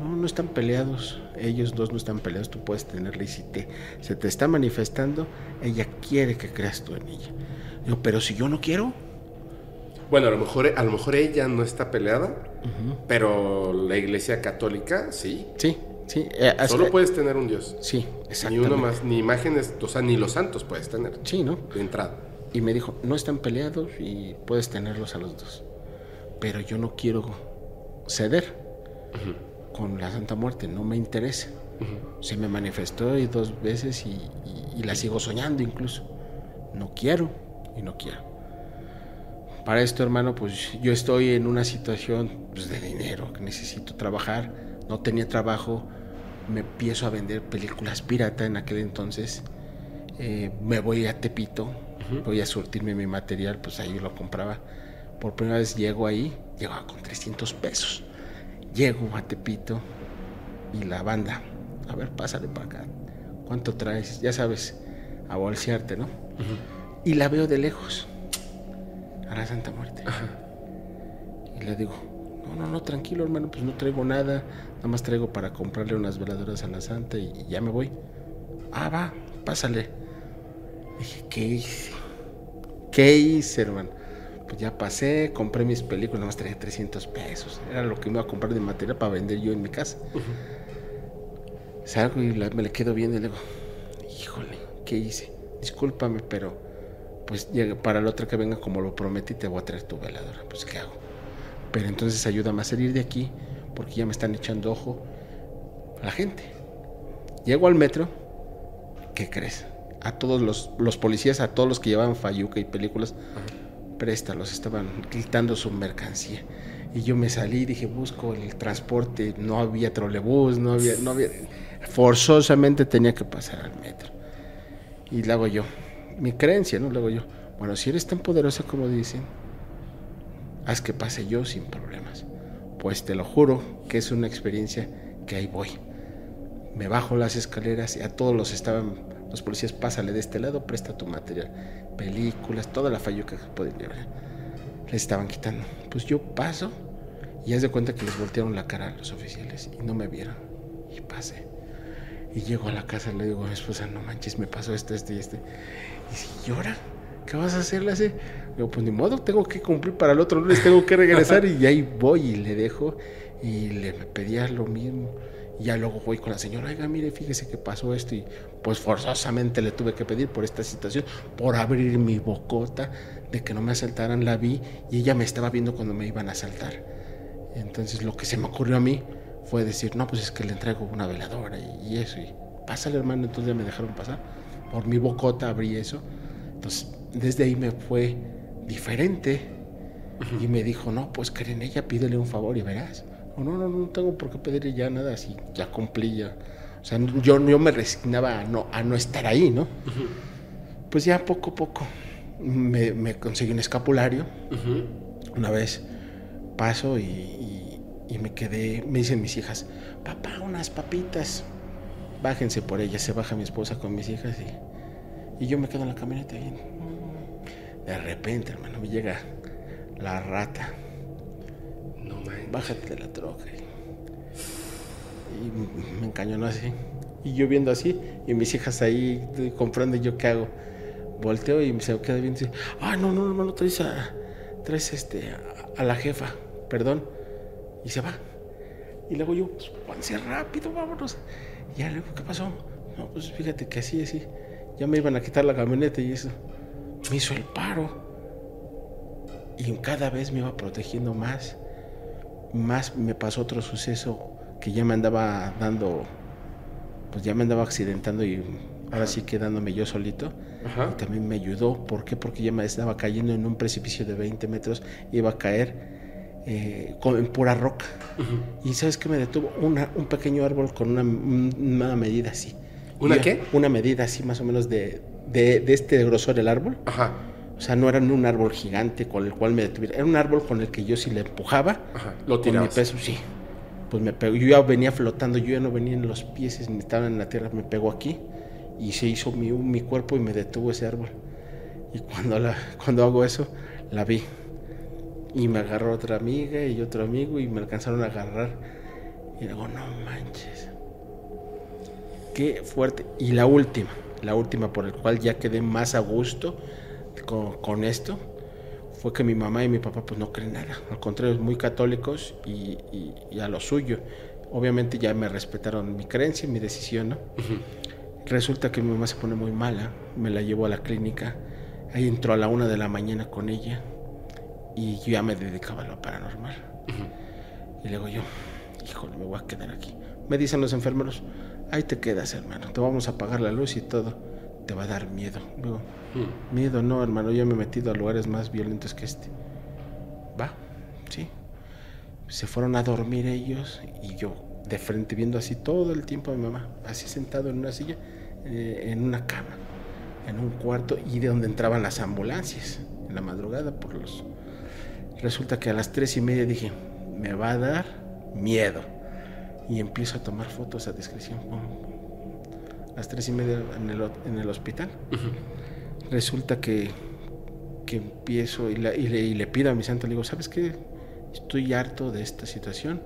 No, no están peleados. Ellos dos no están peleados. Tú puedes tenerla y si te, se te está manifestando, ella quiere que creas tú en ella. Digo, pero si yo no quiero. Bueno, a lo mejor, a lo mejor ella no está peleada, pero la iglesia católica sí. Sí, sí. eh, Solo puedes tener un Dios. Sí, Ni exactamente. uno más, ni imágenes, o sea, ni los santos puedes tener. Sí, ¿no? De entrada. Y me dijo, no están peleados y puedes tenerlos a los dos. Pero yo no quiero ceder con la Santa Muerte, no me interesa. Se me manifestó y dos veces y, y- y la sigo soñando incluso. No quiero y no quiero. Para esto, hermano, pues yo estoy en una situación pues, de dinero, que necesito trabajar. No tenía trabajo, me empiezo a vender películas pirata en aquel entonces. Eh, me voy a Tepito, voy a surtirme mi material, pues ahí lo compraba. Por primera vez llego ahí, llegaba con 300 pesos. Llego a Tepito y la banda, a ver, pásale para acá. ¿Cuánto traes? Ya sabes, a bolsearte, ¿no? Y la veo de lejos, a la Santa Muerte. Y le digo, no, no, no, tranquilo, hermano, pues no traigo nada, nada más traigo para comprarle unas veladoras a la Santa y, y ya me voy. Ah, va, pásale. Dije, ¿qué hice? ¿Qué hice, hermano? Pues ya pasé, compré mis películas, nada más traía 300 pesos. Era lo que me iba a comprar de material para vender yo en mi casa. Salgo y la- me le quedo viendo y le digo, híjole, ¿qué hice? Discúlpame, pero pues para la otra que venga, como lo prometí, te voy a traer tu veladora. Pues, ¿qué hago? Pero entonces ayúdame a salir de aquí, porque ya me están echando ojo la gente. Llego al metro, ¿qué crees? A todos los, los policías, a todos los que llevaban Fayuca y películas, préstalos, estaban quitando su mercancía. Y yo me salí, dije, busco el transporte, no había trolebús, no había, no había, forzosamente tenía que pasar al metro. Y le hago yo, mi creencia, ¿no? Le hago yo, bueno, si eres tan poderosa como dicen, haz que pase yo sin problemas. Pues te lo juro que es una experiencia que ahí voy. Me bajo las escaleras y a todos los estaban, los policías, pásale de este lado, presta tu material, películas, toda la falluca que pueden llevar. Les estaban quitando. Pues yo paso y haz de cuenta que les voltearon la cara a los oficiales y no me vieron. Y pasé. Y llego a la casa y le digo a mi esposa, no manches, me pasó esto, este y este. Y si llora, ¿qué vas a hacer? Le hace, digo, pues ni modo, tengo que cumplir para el otro lunes, tengo que regresar y ahí voy y le dejo y le pedía lo mismo. Y ya luego voy con la señora, oiga, mire, fíjese que pasó esto y pues forzosamente le tuve que pedir por esta situación, por abrir mi bocota, de que no me asaltaran, la vi y ella me estaba viendo cuando me iban a asaltar. Entonces lo que se me ocurrió a mí fue decir, no, pues es que le entrego una veladora y, y eso. Y pásale, hermano, entonces ya me dejaron pasar. Por mi bocota abrí eso. Entonces, desde ahí me fue diferente. Y me dijo, no, pues cree en ella, pídele un favor y verás. O no, no, no tengo por qué pedirle ya nada, así ya cumplí ya. O sea, yo, yo me resignaba a no, a no estar ahí, ¿no? Pues ya poco a poco me, me conseguí un escapulario. Una vez paso y, y- y me quedé, me dicen mis hijas, papá, unas papitas. Bájense por ellas, se baja mi esposa con mis hijas y, y yo me quedo en la camioneta. mm, de repente, hermano, me llega la rata. No manches. Bájate de la troca. Y, me encañonó así. Y yo viendo así, y mis hijas ahí comprando, ¿y yo qué hago? Volteo y se queda viendo ah, no, no, hermano, traes a, traes este, a, la jefa, perdón. Y se va. Y luego yo, pues, avance rápido, vámonos. Y ya luego, ¿qué pasó? No, pues fíjate que así, así. Ya me iban a quitar la camioneta y eso. Me hizo el paro. Y cada vez me iba protegiendo más. Más me pasó otro suceso que ya me andaba dando, pues ya me andaba accidentando y, ahora sí quedándome yo solito. Ajá. Y también me ayudó. ¿Por qué? Porque ya me estaba cayendo en un precipicio de 20 metros. Iba a caer eh, con- en pura roca. Y ¿sabes qué me detuvo? Una, un pequeño árbol con una, una medida así. ¿Una qué? Una medida así más o menos de, de, de este grosor el árbol. Ajá. O sea, no era un árbol gigante con el cual me detuviera. Era un árbol con el que yo si le empujaba, Ajá. Lo con mi peso, sí. Pues me pegó. Yo ya venía flotando, yo ya no venía en los pies ni estaba en la tierra. Me pegó aquí y se hizo mi, mi cuerpo y me detuvo ese árbol. Y cuando, la, cuando hago eso, la vi. Y me agarró otra amiga y otro amigo y me alcanzaron a agarrar. Y digo, no manches. Qué fuerte. Y la última, la última por el cual ya quedé más a gusto con, con esto, fue que mi mamá y mi papá pues no creen nada. Al contrario, muy católicos y, y- y a lo suyo. Obviamente ya me respetaron mi creencia y mi decisión, ¿no? Resulta que mi mamá se pone muy mala, me la llevo a la clínica, ahí entró a la una de la mañana con ella y yo ya me dedicaba a lo paranormal. Y luego yo, híjole, me voy a quedar aquí. Me dicen los enfermeros, ahí te quedas, hermano, te vamos a apagar la luz y todo, te va a dar miedo. Digo, miedo no, hermano, yo me he metido a lugares más violentos que este. Va, sí. Se fueron a dormir ellos y yo de frente viendo así todo el tiempo a mi mamá, así sentado en una silla, eh, en una cama, en un cuarto y de donde entraban las ambulancias en la madrugada por los... Resulta que a las tres y media dije, me va a dar miedo. Y empiezo a tomar fotos a discreción. Pum. A las tres y media en el, ho- en el hospital. Resulta que, que empiezo y, la- y le, y le pido a mi santo, le digo, ¿sabes qué? Estoy harto de esta situación.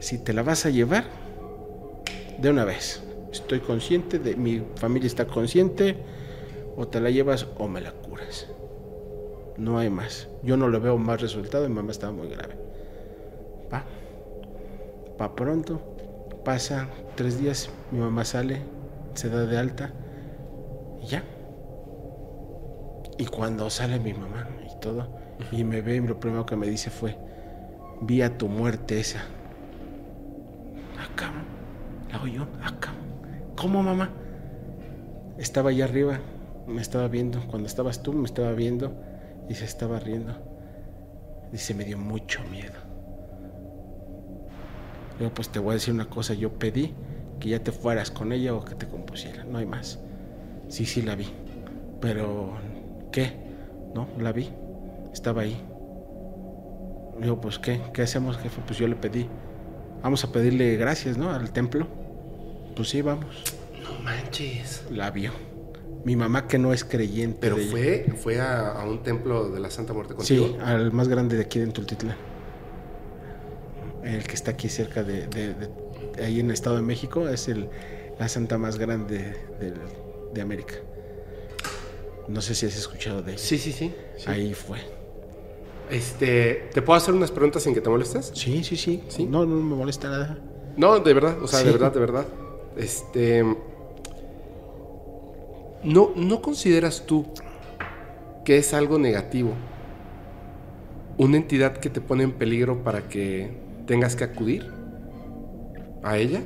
Si te la vas a llevar, de una vez. Estoy consciente, de mi familia está consciente, o te la llevas o me la curas. No hay más. Yo no le veo más resultado, mi mamá estaba muy grave. Va. Va pronto. Pasa tres días, mi mamá sale, se da de alta y ya. Y cuando sale mi mamá y todo, y me ve, lo primero que me dice fue, vi a tu muerte esa. Acá, la hago yo, acá. ¿Cómo mamá? Estaba allá arriba, me estaba viendo. Cuando estabas tú, me estaba viendo y se estaba riendo. Dice, me dio mucho miedo. Luego, pues te voy a decir una cosa, yo pedí que ya te fueras con ella o que te compusiera, no hay más. Sí, sí la vi, pero ¿qué? No, la vi, estaba ahí. Digo, pues ¿qué? ¿Qué hacemos, jefe? Pues yo le pedí, vamos a pedirle gracias, ¿no? Al templo. Pues sí, vamos. No manches. La vio. Mi mamá que no es creyente. Pero de ella. fue, fue a, a un templo de la Santa Muerte contigo. Sí, al más grande de aquí de Tultitlán. El que está aquí cerca de, de- de- de ahí en el Estado de México es el, la santa más grande de, de América. No sé si has escuchado de ella. Sí, sí, sí. sí. Ahí fue. Este, ¿te puedo hacer unas preguntas sin que te molestes? Sí, sí, sí. ¿Sí? No, no me molesta nada. No, de verdad, o sea, Sí. de verdad, de verdad. Este. ¿no, ¿No consideras tú que es algo negativo una entidad que te pone en peligro para que tengas que acudir a ella?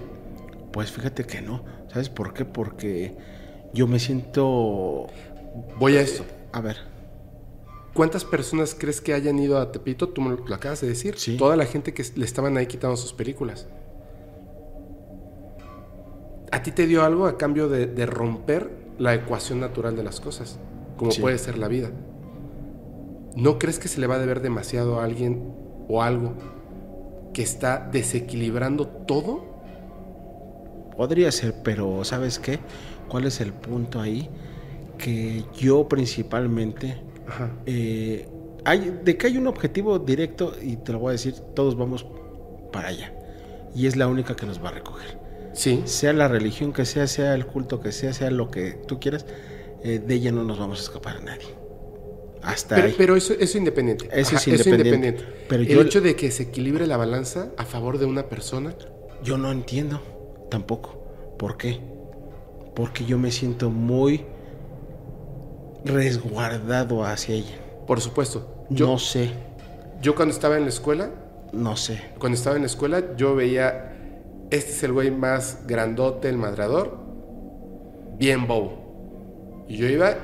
Pues fíjate que no. ¿Sabes por qué? Porque yo me siento... Voy a esto. A ver, ¿Cuántas personas crees que hayan ido a Tepito? Tú me lo, acabas de decir. Sí. Toda la gente que le estaban ahí quitando sus películas. ¿A ti te dio algo a cambio de, de romper la ecuación natural de las cosas? Como Sí. puede ser la vida. ¿No crees que se le va a deber demasiado a alguien o algo que está desequilibrando todo? Podría ser, pero ¿sabes qué? ¿Cuál es el punto ahí? Que yo principalmente, Ajá. eh, hay, de que hay un objetivo directo, y te lo voy a decir, todos vamos para allá. Y es la única que nos va a recoger. Sí. Sea la religión que sea, sea el culto que sea, sea lo que tú quieras, eh, de ella no nos vamos a escapar a nadie. Hasta Pero, ahí. pero eso, eso es independiente. Eso es independiente. Pero El yo- hecho de que se equilibre la balanza a favor de una persona Yo no entiendo tampoco. ¿Por qué? Porque yo me siento muy resguardado hacia ella. Por supuesto. Yo, no sé, yo cuando estaba en la escuela, no sé. cuando estaba en la escuela, yo veía, este es el güey más grandote, el madrador. bien bobo. Y yo iba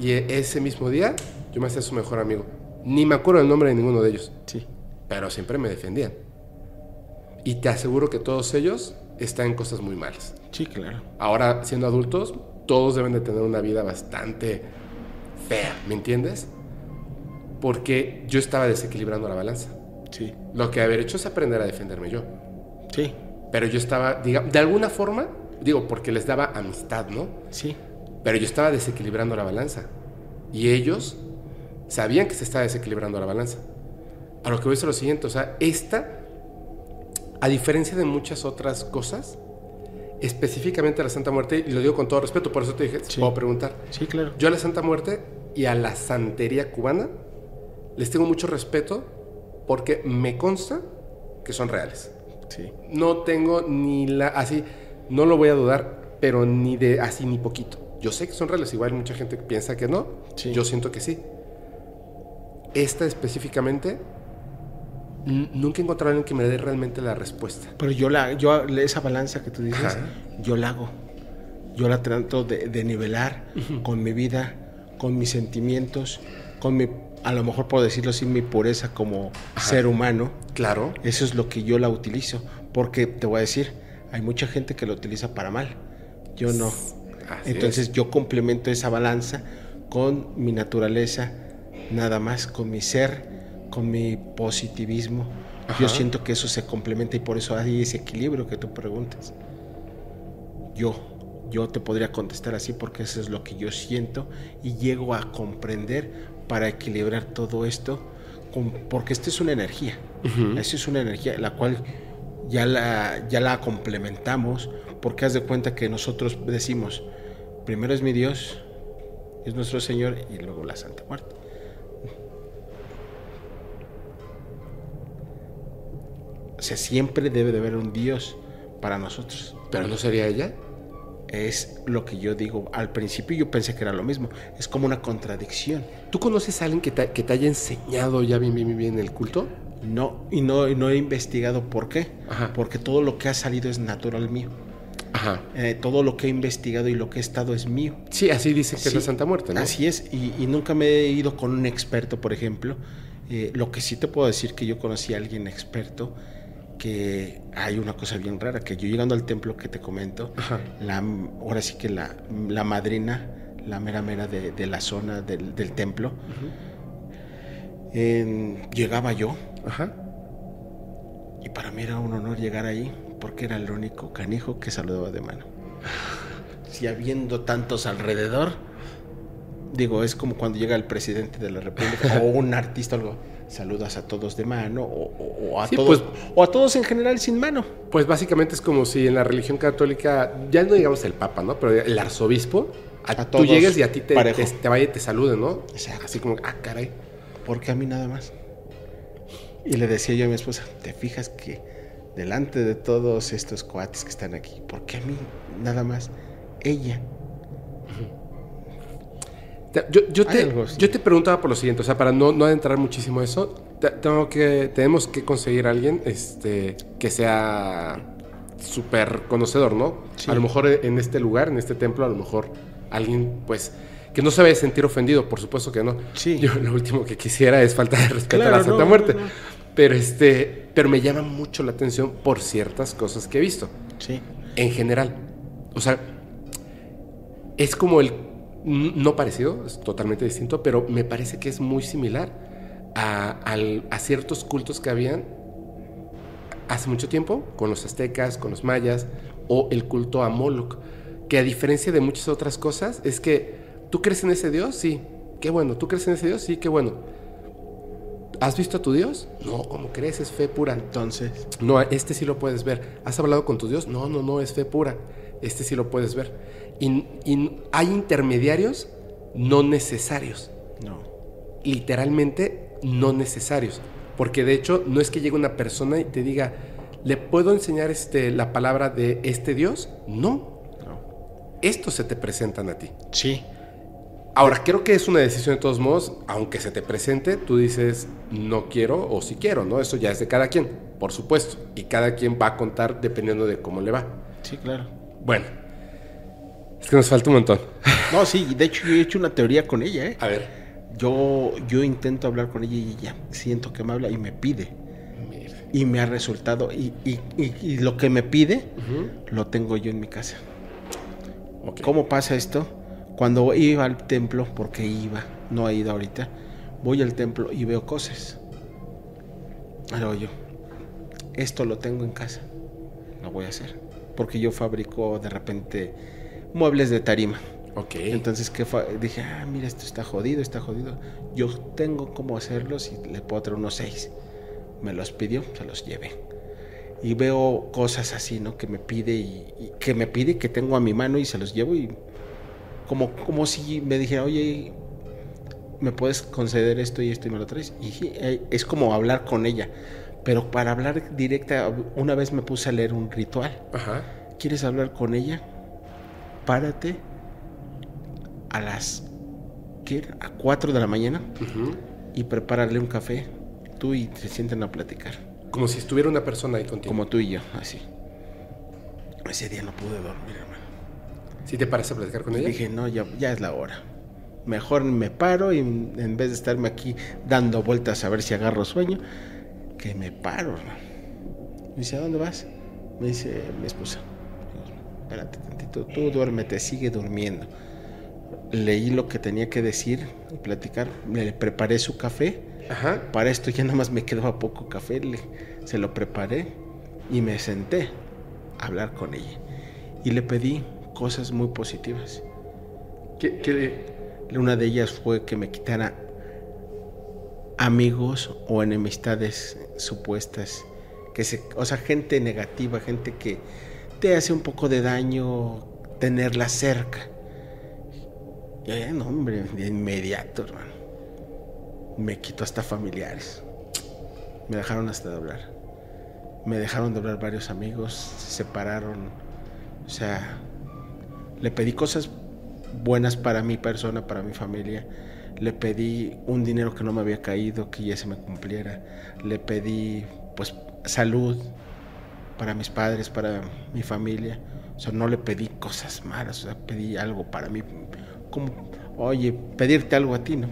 y e- ese mismo día yo me hacía su mejor amigo. Ni me acuerdo el nombre de ninguno de ellos, Sí. pero siempre me defendían. Y te aseguro que todos ellos están en cosas muy malas. Sí, claro. Ahora, siendo adultos, todos deben de tener una vida bastante fea, ¿me entiendes? Porque yo estaba desequilibrando la balanza. Sí. Lo que haber hecho es aprender a defenderme yo. Sí. Pero yo estaba, digamos, de alguna forma, digo, porque les daba amistad, ¿no? Sí. Pero yo estaba desequilibrando la balanza. Y ellos sabían que se estaba desequilibrando la balanza. A lo que voy a decir lo siguiente, o sea, esta, a diferencia de muchas otras cosas, específicamente a la Santa Muerte, y lo digo con todo respeto, por eso te dije, Sí. puedo preguntar. Sí, claro. Yo a la Santa Muerte y a la santería cubana les tengo mucho respeto porque me consta que son reales. Sí. No tengo ni la. Así, no lo voy a dudar, pero ni de así ni poquito. Yo sé que son reales, igual mucha gente piensa que no. Sí. Yo siento que sí. Esta específicamente, nunca he encontrado a alguien que me dé realmente la respuesta. Pero yo la, yo esa balanza que tú dices, Ajá. yo la hago. Yo la trato de, de nivelar con mi vida, con mis sentimientos, con mi, a lo mejor puedo decirlo así, mi pureza como ser humano. Claro. Eso es lo que yo la utilizo. Porque te voy a decir, hay mucha gente que lo utiliza para mal. Yo no. Así Entonces yo complemento esa balanza con mi naturaleza, nada más, con mi ser, con mi positivismo. Yo Ajá. siento que eso se complementa y por eso hay ese equilibrio que tú preguntas. Yo, yo te podría contestar así porque eso es lo que yo siento y llego a comprender para equilibrar todo esto, con- porque esto es una energía. Ujú. Eso es una energía la cual ya la, ya la complementamos porque haz de cuenta que nosotros decimos, primero es mi Dios, es nuestro Señor y luego la Santa Muerte. O sea, siempre debe de haber un Dios para nosotros. Pero no sería ella. Es lo que yo digo. Al principio yo pensé que era lo mismo. Es como una contradicción. ¿Tú conoces a alguien que te, que te haya enseñado ya bien, bien, bien, el culto? No, y no, y no he investigado por qué. Ajá. Porque todo lo que ha salido es natural mío. Ajá. Eh, todo lo que he investigado y lo que he estado es mío. Sí, así dice que es Sí, la Santa Muerte, ¿no? Así es, y, y nunca me he ido con un experto, por ejemplo. Eh, lo que sí te puedo decir que yo conocí a alguien experto, que hay una cosa bien rara, que yo llegando al templo que te comento, Ajá. la, ahora sí que la, la madrina, la mera mera de, de la zona del, del templo, llegaba yo, Ajá. y para mí era un honor llegar ahí, porque era el único canijo que saludaba de mano. Si habiendo tantos alrededor, digo, es como cuando llega el presidente de la República o un artista o algo, saludas a todos de mano o, o- o a Sí, todos pues- o a todos en general sin mano. Pues básicamente es como si en la religión católica, ya no digamos el Papa, ¿no? Pero el arzobispo, a- A tú llegues y a ti te, parejo. te, te vaya y te salude, ¿no? Exacto. Así como, ah, caray. Porque a mí nada más. Y le decía yo a mi esposa, ¿te fijas que delante de todos estos cuates que están aquí, ¿por qué a mí nada más? Ella. Yo, yo te, yo te preguntaba por lo siguiente, o sea, para no, no adentrar muchísimo a eso, te- tengo que, tenemos que conseguir a alguien este, que sea súper conocedor, ¿no? Sí. A lo mejor en este lugar, en este templo, a lo mejor alguien, pues, que no se vaya a sentir ofendido, por supuesto que no. Sí. Yo lo último que quisiera es falta de respeto a la Santa no, Muerte. no, no. Pero, este, pero me llama mucho la atención por ciertas cosas que he visto Sí. en general. O sea, es como el no parecido, es totalmente distinto, pero me parece que es muy similar a, ciertos cultos que habían hace mucho tiempo con los aztecas, con los mayas o el culto a Moloch, que a diferencia de muchas otras cosas es que tú crees en ese Dios, sí, qué bueno, tú crees en ese Dios, sí, qué bueno. ¿Has visto a tu Dios? No, ¿cómo crees? Es fe pura. Entonces, No, este sí lo puedes ver. ¿Has hablado con tu Dios? No, no, no, es fe pura. Este sí lo puedes ver. Y, y hay intermediarios no necesarios. no. Literalmente no necesarios. Porque de hecho no es que llegue una persona y te diga, ¿le puedo enseñar este, la palabra de este Dios? No. No. Estos se te presentan a ti. Sí. Ahora, creo que es una decisión de todos modos, aunque se te presente, tú dices no quiero o sí quiero, ¿no? Eso ya es de cada quien, por supuesto. Y cada quien va a contar dependiendo de cómo le va. Sí, claro. Bueno, Es que nos falta un montón. No, sí, de hecho yo he hecho una teoría con ella, ¿eh? A ver. Yo, yo intento hablar con ella y ella siento que me habla y me pide. Y me ha resultado. Y, y- y- y lo que me pide, lo tengo yo en mi casa. ¿Cómo pasa esto? Cuando iba al templo, porque iba, no he ido ahorita, voy al templo y veo cosas. Pero yo, esto lo tengo en casa, lo voy a hacer. Porque yo fabrico de repente muebles de tarima. Ok. Entonces que dije, ah, mira, esto está jodido, está jodido. Yo tengo cómo hacerlos y le puedo traer unos seis. Me los pidió, se los llevé. Y veo cosas así, ¿no? Que me pide y, y que me pide que tengo a mi mano y se los llevo y como, como si me dijera, oye, ¿me puedes conceder esto y esto y me lo traes? Y eh, es como hablar con ella. Pero para hablar directa, una vez me puse a leer un ritual. Ajá. ¿Quieres hablar con ella? Párate a las a 4 de la mañana y prepárale un café. Tú y se sienten a platicar. Como si estuviera una persona ahí contigo. Como tú y yo, así. Ese día no pude dormir, hermano. ¿Sí te parece platicar con ella? dije, no, ya, ya es la hora. Mejor me paro y en vez de estarme aquí dando vueltas a ver si agarro sueño, que me paro, hermano. Me dice, ¿a dónde vas? Me dice mi esposa. Espérate tantito, tú duérmete, sigue durmiendo. Leí lo que tenía que decir y platicar. Le preparé su café. Ajá. Para esto ya nada más me quedaba poco café. le- se lo preparé y me senté a hablar con ella. Y le pedí cosas muy positivas. ¿Qué, qué- Una de ellas fue que me quitara amigos o enemistades supuestas. Que se, o sea, gente negativa, gente que te hace un poco de daño tenerla cerca. No, hombre, de inmediato, hermano. Me quito hasta familiares. Me dejaron hasta de hablar. Me dejaron de hablar varios amigos, se separaron. O sea, le pedí cosas buenas para mi persona, para mi familia. Le pedí un dinero que no me había caído, que ya se me cumpliera. Le pedí, pues, salud para mis padres, para mi familia. O sea, no le pedí cosas malas, o sea, pedí algo para mí. Oye, pedirte algo a ti, ¿no?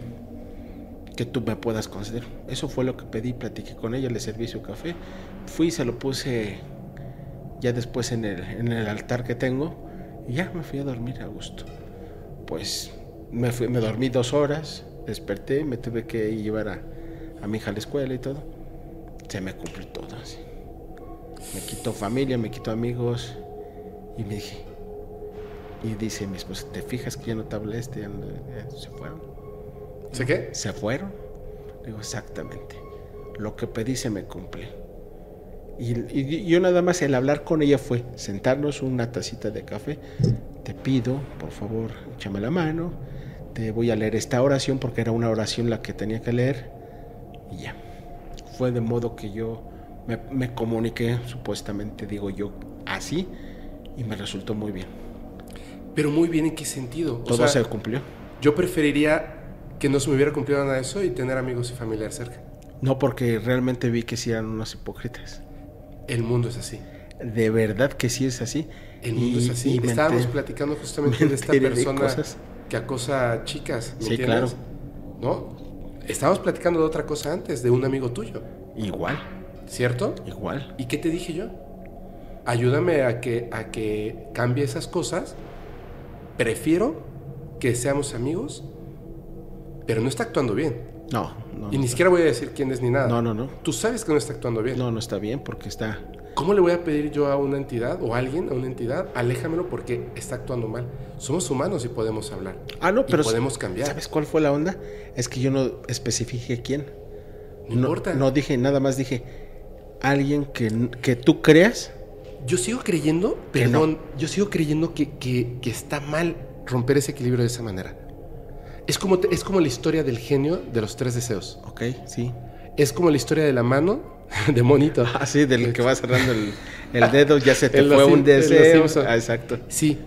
Que tú me puedas conceder. Eso fue lo que pedí, platiqué con ella, le serví su café. Fui y se lo puse ya después en el, en el altar que tengo. Y ya me fui a dormir a gusto. Pues me, fui, me dormí dos horas, desperté, me tuve que llevar a, a mi hija a la escuela y todo. Se me cumplió todo así. Me quitó familia, me quitó amigos. Y me dije, y dice mi esposa, ¿te fijas que ya no te hablé este? Ya no- ya se fueron. ¿Sé qué? ¿Se fueron? Digo, exactamente. Lo que pedí se me cumple. Y, y yo nada más el hablar con ella fue sentarnos una tacita de café. Te pido, por favor, échame la mano. Te voy a leer esta oración porque era una oración la que tenía que leer. Y ya. Fue de modo que yo me, me comuniqué, supuestamente, digo yo, así. Y me resultó muy bien. Pero muy bien, ¿en qué sentido? O Todo sea, se cumplió. yo preferiría que no se me hubiera cumplido nada de eso y tener amigos y familiares cerca. No porque realmente vi que sí eran unos hipócritas. El mundo es así. De verdad que sí es así. El mundo es así. y Estábamos platicando justamente me de esta de persona que acosa a chicas. ¿me Sí, entiendes? ¿No? Estábamos platicando de otra cosa antes, de un amigo tuyo, Igual, ¿cierto? igual. ¿Y qué te dije yo? Ayúdame a que, a que cambie esas cosas. Prefiero que seamos amigos, pero no está actuando bien. No, no. Y ni no, siquiera voy a decir quién es ni nada. No, no, no. Tú sabes que no está actuando bien. No, no está bien porque está. ¿Cómo le voy a pedir yo a una entidad o a alguien, a una entidad, aléjamelo porque está actuando mal? Somos humanos y podemos hablar. Ah, no, Y pero. podemos cambiar. ¿Sabes cuál fue la onda? Es que yo no especifiqué quién. No importa. No dije, nada más dije alguien que, que tú creas. Yo sigo creyendo, Que no. perdón, yo sigo creyendo que, que- que está mal romper ese equilibrio de esa manera. Es como, es como la historia del genio de los tres deseos. Ok, sí. Es como la historia de la mano de monito. Así, del que va cerrando el, el dedo, ya se te fue un deseo. Ah, exacto. Sí.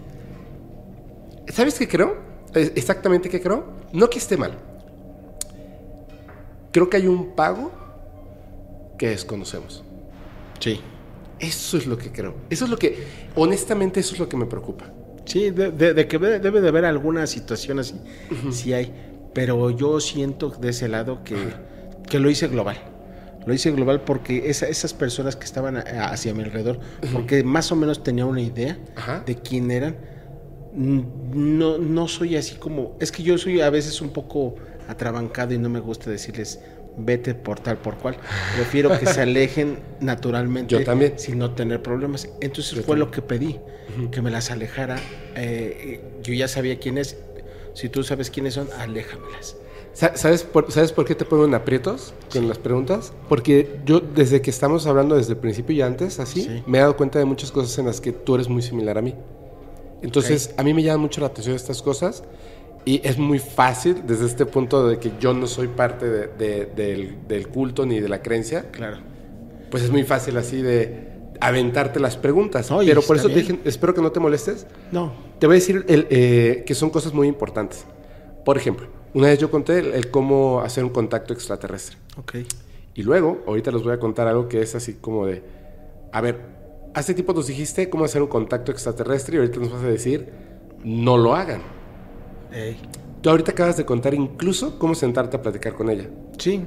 ¿Sabes qué creo? Eh, Exactamente qué creo. No que esté mal. Creo que hay un pago que desconocemos. Sí. Eso es lo que creo. Eso es lo que, honestamente, eso es lo que me preocupa. Sí, de, de- de que debe de haber alguna situación así, sí hay. Pero yo siento de ese lado que, que lo hice global. Lo hice global porque esa- esas personas que estaban a- hacia mi alrededor, porque más o menos tenía una idea de quién eran. No, no soy así como. Es que yo soy a veces un poco atrabancado y no me gusta decirles vete por tal por cual. Prefiero que se alejen naturalmente Yo también. sin no tener problemas. Entonces Yo fue también. lo que pedí, que me las alejara. Eh, yo ya sabía quién es. Si tú sabes quiénes son, aléjamelas. Sa- ¿Sabes por, ¿Sabes por qué te pongo en aprietos con las preguntas? Porque yo, desde que estamos hablando desde el principio y antes, así, Sí. me he dado cuenta de muchas cosas en las que tú eres muy similar a mí. Entonces, a mí me llaman mucho la atención estas cosas y es muy fácil desde este punto de que yo no soy parte de- de- del, del culto ni de la creencia, Claro. pues es muy fácil así de aventarte las preguntas. Pero por eso te dije, espero que no te molestes. No. Te voy a decir el, eh, que son cosas muy importantes. Por ejemplo, una vez yo conté el, el cómo hacer un contacto extraterrestre. Ok. Y luego, ahorita les voy a contar algo que es así como de, a ver, hace tiempo nos dijiste cómo hacer un contacto extraterrestre y ahorita nos vas a decir, no lo hagan. Ey. Tú ahorita acabas de contar incluso cómo sentarte a platicar con ella. Sí.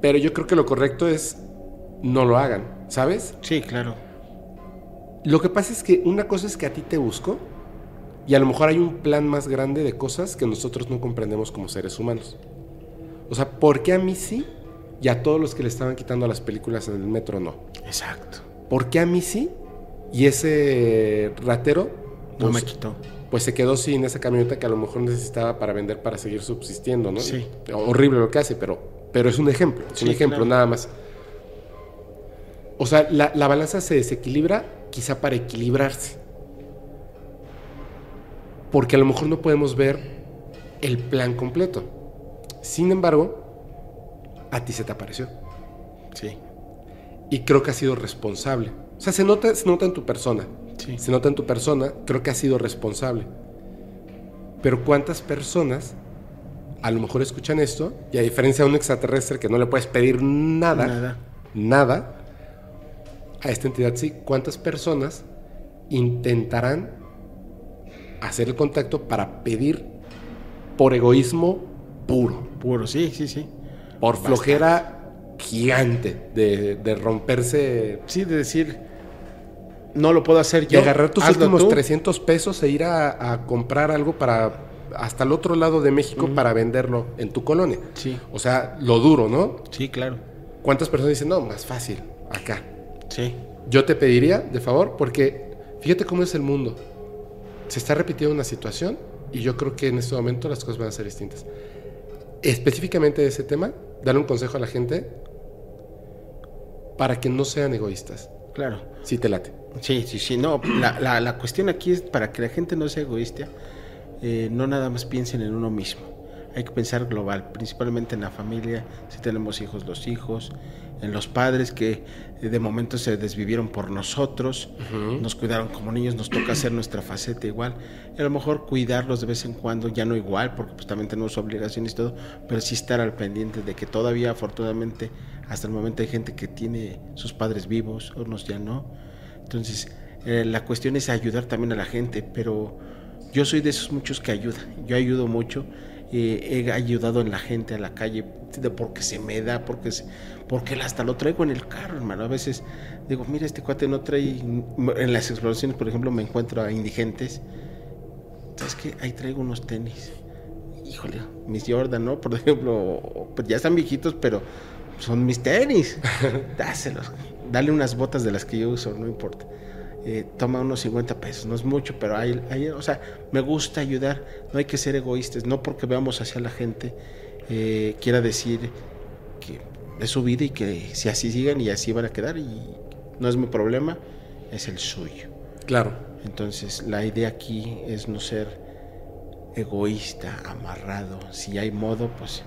Pero yo creo que lo correcto es, no lo hagan, ¿sabes? Sí, claro. Lo que pasa es que una cosa es que a ti te busco y a lo mejor hay un plan más grande de cosas que nosotros no comprendemos como seres humanos. O sea, ¿por qué a mí sí y a todos los que le estaban quitando las películas en el metro no? Exacto. ¿Por qué a mí sí y ese ratero No pues, me quitó. Pues se quedó sin esa camioneta que a lo mejor necesitaba para vender para seguir subsistiendo, ¿no? Sí. Horrible lo que hace, pero, pero es un ejemplo, es un ejemplo claro. nada más. O sea, la, la balanza se desequilibra quizá para equilibrarse. Porque a lo mejor no podemos ver el plan completo. Sin embargo, a ti se te apareció. Sí. Y creo que has sido responsable. O sea, se nota, se nota en tu persona. Sí. Se nota en tu persona, creo que has sido responsable. Pero ¿cuántas personas a lo mejor escuchan esto y a diferencia de un extraterrestre que no le puedes pedir nada, Nada. nada, a esta entidad sí, ¿cuántas personas intentarán hacer el contacto para pedir por egoísmo puro? Puro, sí, sí, sí. por Bastante. flojera gigante de, de romperse, Sí, de decir, no lo puedo hacer yo. agarrar tus últimos tú. 300 pesos e ir a, a comprar algo para hasta el otro lado de México para venderlo en tu colonia. Sí. O sea, lo duro, ¿no? Sí, claro. ¿Cuántas personas dicen, no, más fácil, acá? Sí. Yo te pediría, de favor, porque fíjate cómo es el mundo. Se está repitiendo una situación y yo creo que en este momento las cosas van a ser distintas. Específicamente de ese tema, darle un consejo a la gente para que no sean egoístas. Claro. Si te late. Sí, sí, sí. No, la, la, la cuestión aquí es para que la gente no sea egoísta, eh, no nada más piensen en uno mismo. Hay que pensar global, principalmente en la familia, si tenemos hijos, los hijos, en los padres que eh, de momento se desvivieron por nosotros, nos cuidaron como niños, nos toca hacer nuestra faceta igual. Y a lo mejor cuidarlos de vez en cuando, ya no igual, porque pues también tenemos obligaciones y todo, pero sí estar al pendiente de que todavía afortunadamente hasta el momento hay gente que tiene sus padres vivos, unos ya no. Entonces, eh, la cuestión es ayudar también a la gente, pero yo soy de esos muchos que ayuda. Yo ayudo mucho, eh, he ayudado en la gente a la calle porque se me da, porque se- porque hasta lo traigo en el carro, hermano. A veces digo, mira, este cuate no trae. En las exploraciones, por ejemplo, me encuentro a indigentes. ¿Sabes qué? Ahí traigo unos tenis. Híjole, mis Jordan, ¿no? Por ejemplo, pues ya están viejitos, pero son mis tenis. Dáselos. Dale unas botas de las que yo uso, no importa. Eh, toma unos 50 pesos, no es mucho, pero hay, hay- o sea, me gusta ayudar, no hay que ser egoístas, no porque veamos hacia la gente eh, quiera decir que es su vida y que si así sigan y así van a quedar y no es mi problema, es el suyo. Claro. Entonces, la idea aquí es no ser egoísta, amarrado. Si hay modo, pues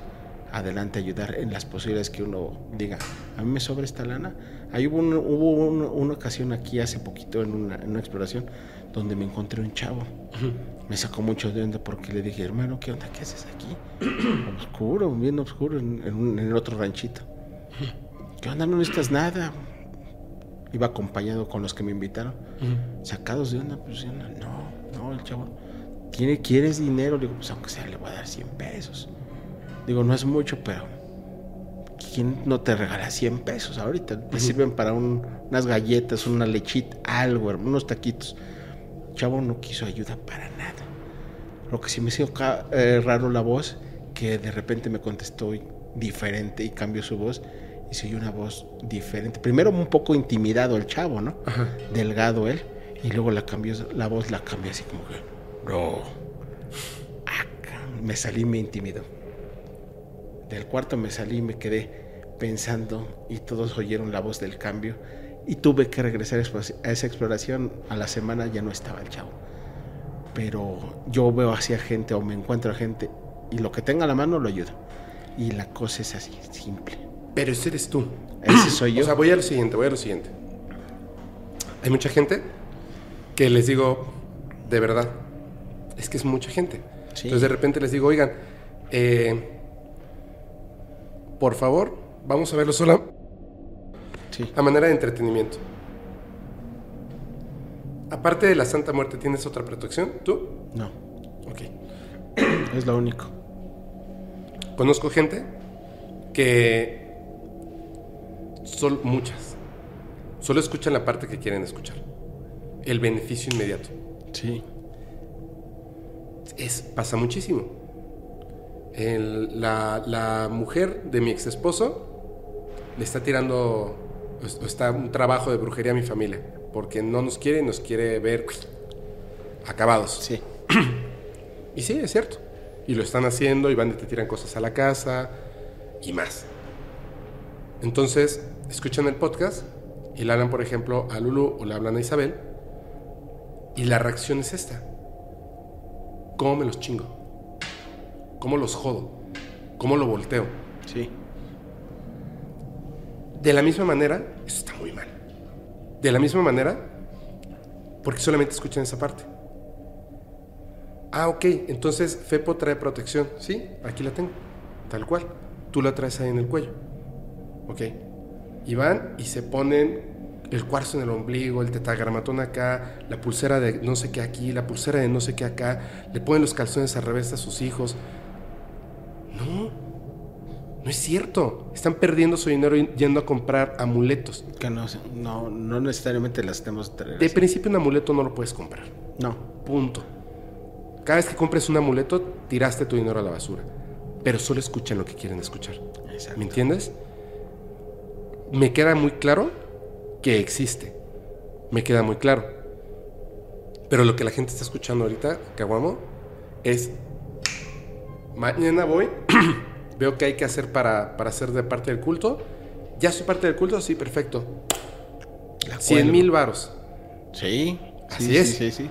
adelante ayudar en las posibilidades que uno diga, a mí me sobra esta lana. Ahí hubo, un- hubo un- una ocasión aquí hace poquito en una, en una exploración donde me encontré un chavo. Me sacó mucho de onda porque le dije, hermano, ¿qué onda? ¿Qué haces aquí? oscuro, bien oscuro, en, en un- en el otro ranchito. ¿Qué onda? No necesitas nada. Iba acompañado con los que me invitaron. Sacados de onda, pues no. No, el chavo, ¿tiene, ¿quieres dinero? Le digo, pues aunque sea, le voy a dar 100 pesos. Digo, no es mucho, pero ¿quién no te regala 100 pesos ahorita? Te sirven para un- unas galletas, una lechita, algo, unos taquitos. Chavo no quiso ayuda para nada. Lo que sí me hizo eh, raro la voz, que de repente me contestó diferente y cambió su voz. Y se oyó una voz diferente. Primero un poco intimidado el chavo, ¿no? Ajá. Delgado él. Y luego la cambió, la voz la cambió así como que. No. Ah, me salí me intimidó. Del cuarto me salí y me quedé pensando y todos oyeron la voz del cambio y tuve que regresar a esa exploración. A la semana ya no estaba el chavo. Pero yo veo hacia gente o me encuentro a gente y lo que tenga a la mano lo ayudo. Y la cosa es así, simple. Pero ese eres tú. Ese soy yo. O sea, voy a lo siguiente, voy a lo siguiente. Hay mucha gente que les digo, de verdad, es que es mucha gente. Sí. Entonces de repente les digo, oigan, eh, por favor, vamos a verlo solo sí. a manera de entretenimiento. Aparte de la Santa Muerte, ¿tienes otra protección? ¿Tú? No, Ok. es lo único. Conozco gente que son muchas. Solo escuchan la parte que quieren escuchar. El beneficio inmediato. Sí. Es, pasa muchísimo. El- la, la mujer de mi ex esposo le está tirando es- está un trabajo de brujería a mi familia. Porque no nos quiere y nos quiere ver acabados. Sí. Y sí, es cierto. Y lo están haciendo y van y te tiran cosas a la casa y más. Entonces, escuchan el podcast y le hablan, por ejemplo, a Lulu o le hablan a Isabel y la reacción es esta. ¿Cómo me los chingo? ¿Cómo los jodo? ¿Cómo lo volteo? Sí. De la misma manera, eso está muy mal. De la misma manera, porque solamente escuchan esa parte. Ah, ok, entonces Fepo trae protección. Sí, aquí la tengo. Tal cual. Tú la traes ahí en el cuello. Ok. Y van y se ponen el cuarzo en el ombligo, el tetagramatón acá, la pulsera de no sé qué aquí, la pulsera de no sé qué acá. Le ponen los calzones al revés a sus hijos. No, no es cierto. Están perdiendo su dinero yendo a comprar amuletos. Que no, no, no necesariamente las tenemos De así. principio un amuleto no lo puedes comprar. No. Punto. Cada vez que compres un amuleto, tiraste tu dinero a la basura. Pero solo escuchan lo que quieren escuchar. Exacto. ¿Me entiendes? Me queda muy claro que existe. Me queda muy claro. Pero lo que la gente está escuchando ahorita, Caguamo, es... Mañana voy, veo que hay que hacer para, para ser de parte del culto. ¿Ya soy parte del culto? Sí, perfecto. La 100 cuelgo. mil varos. Sí. Así sí, es. Sí, sí, sí.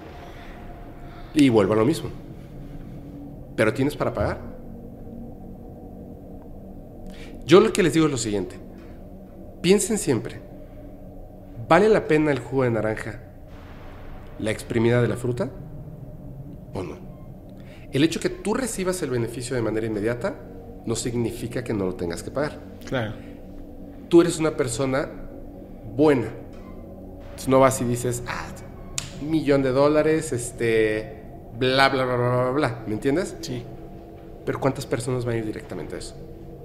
Y vuelvo a lo mismo. Pero tienes para pagar. Yo lo que les digo es lo siguiente. Piensen siempre. ¿Vale la pena el jugo de naranja? ¿La exprimida de la fruta? ¿O no? El hecho que tú recibas el beneficio de manera inmediata no significa que no lo tengas que pagar. Claro. Tú eres una persona buena. Entonces, no vas y dices, ah, un millón de dólares, este, bla, bla, bla, bla, bla, bla. ¿Me entiendes? Sí. Pero ¿cuántas personas van a ir directamente a eso?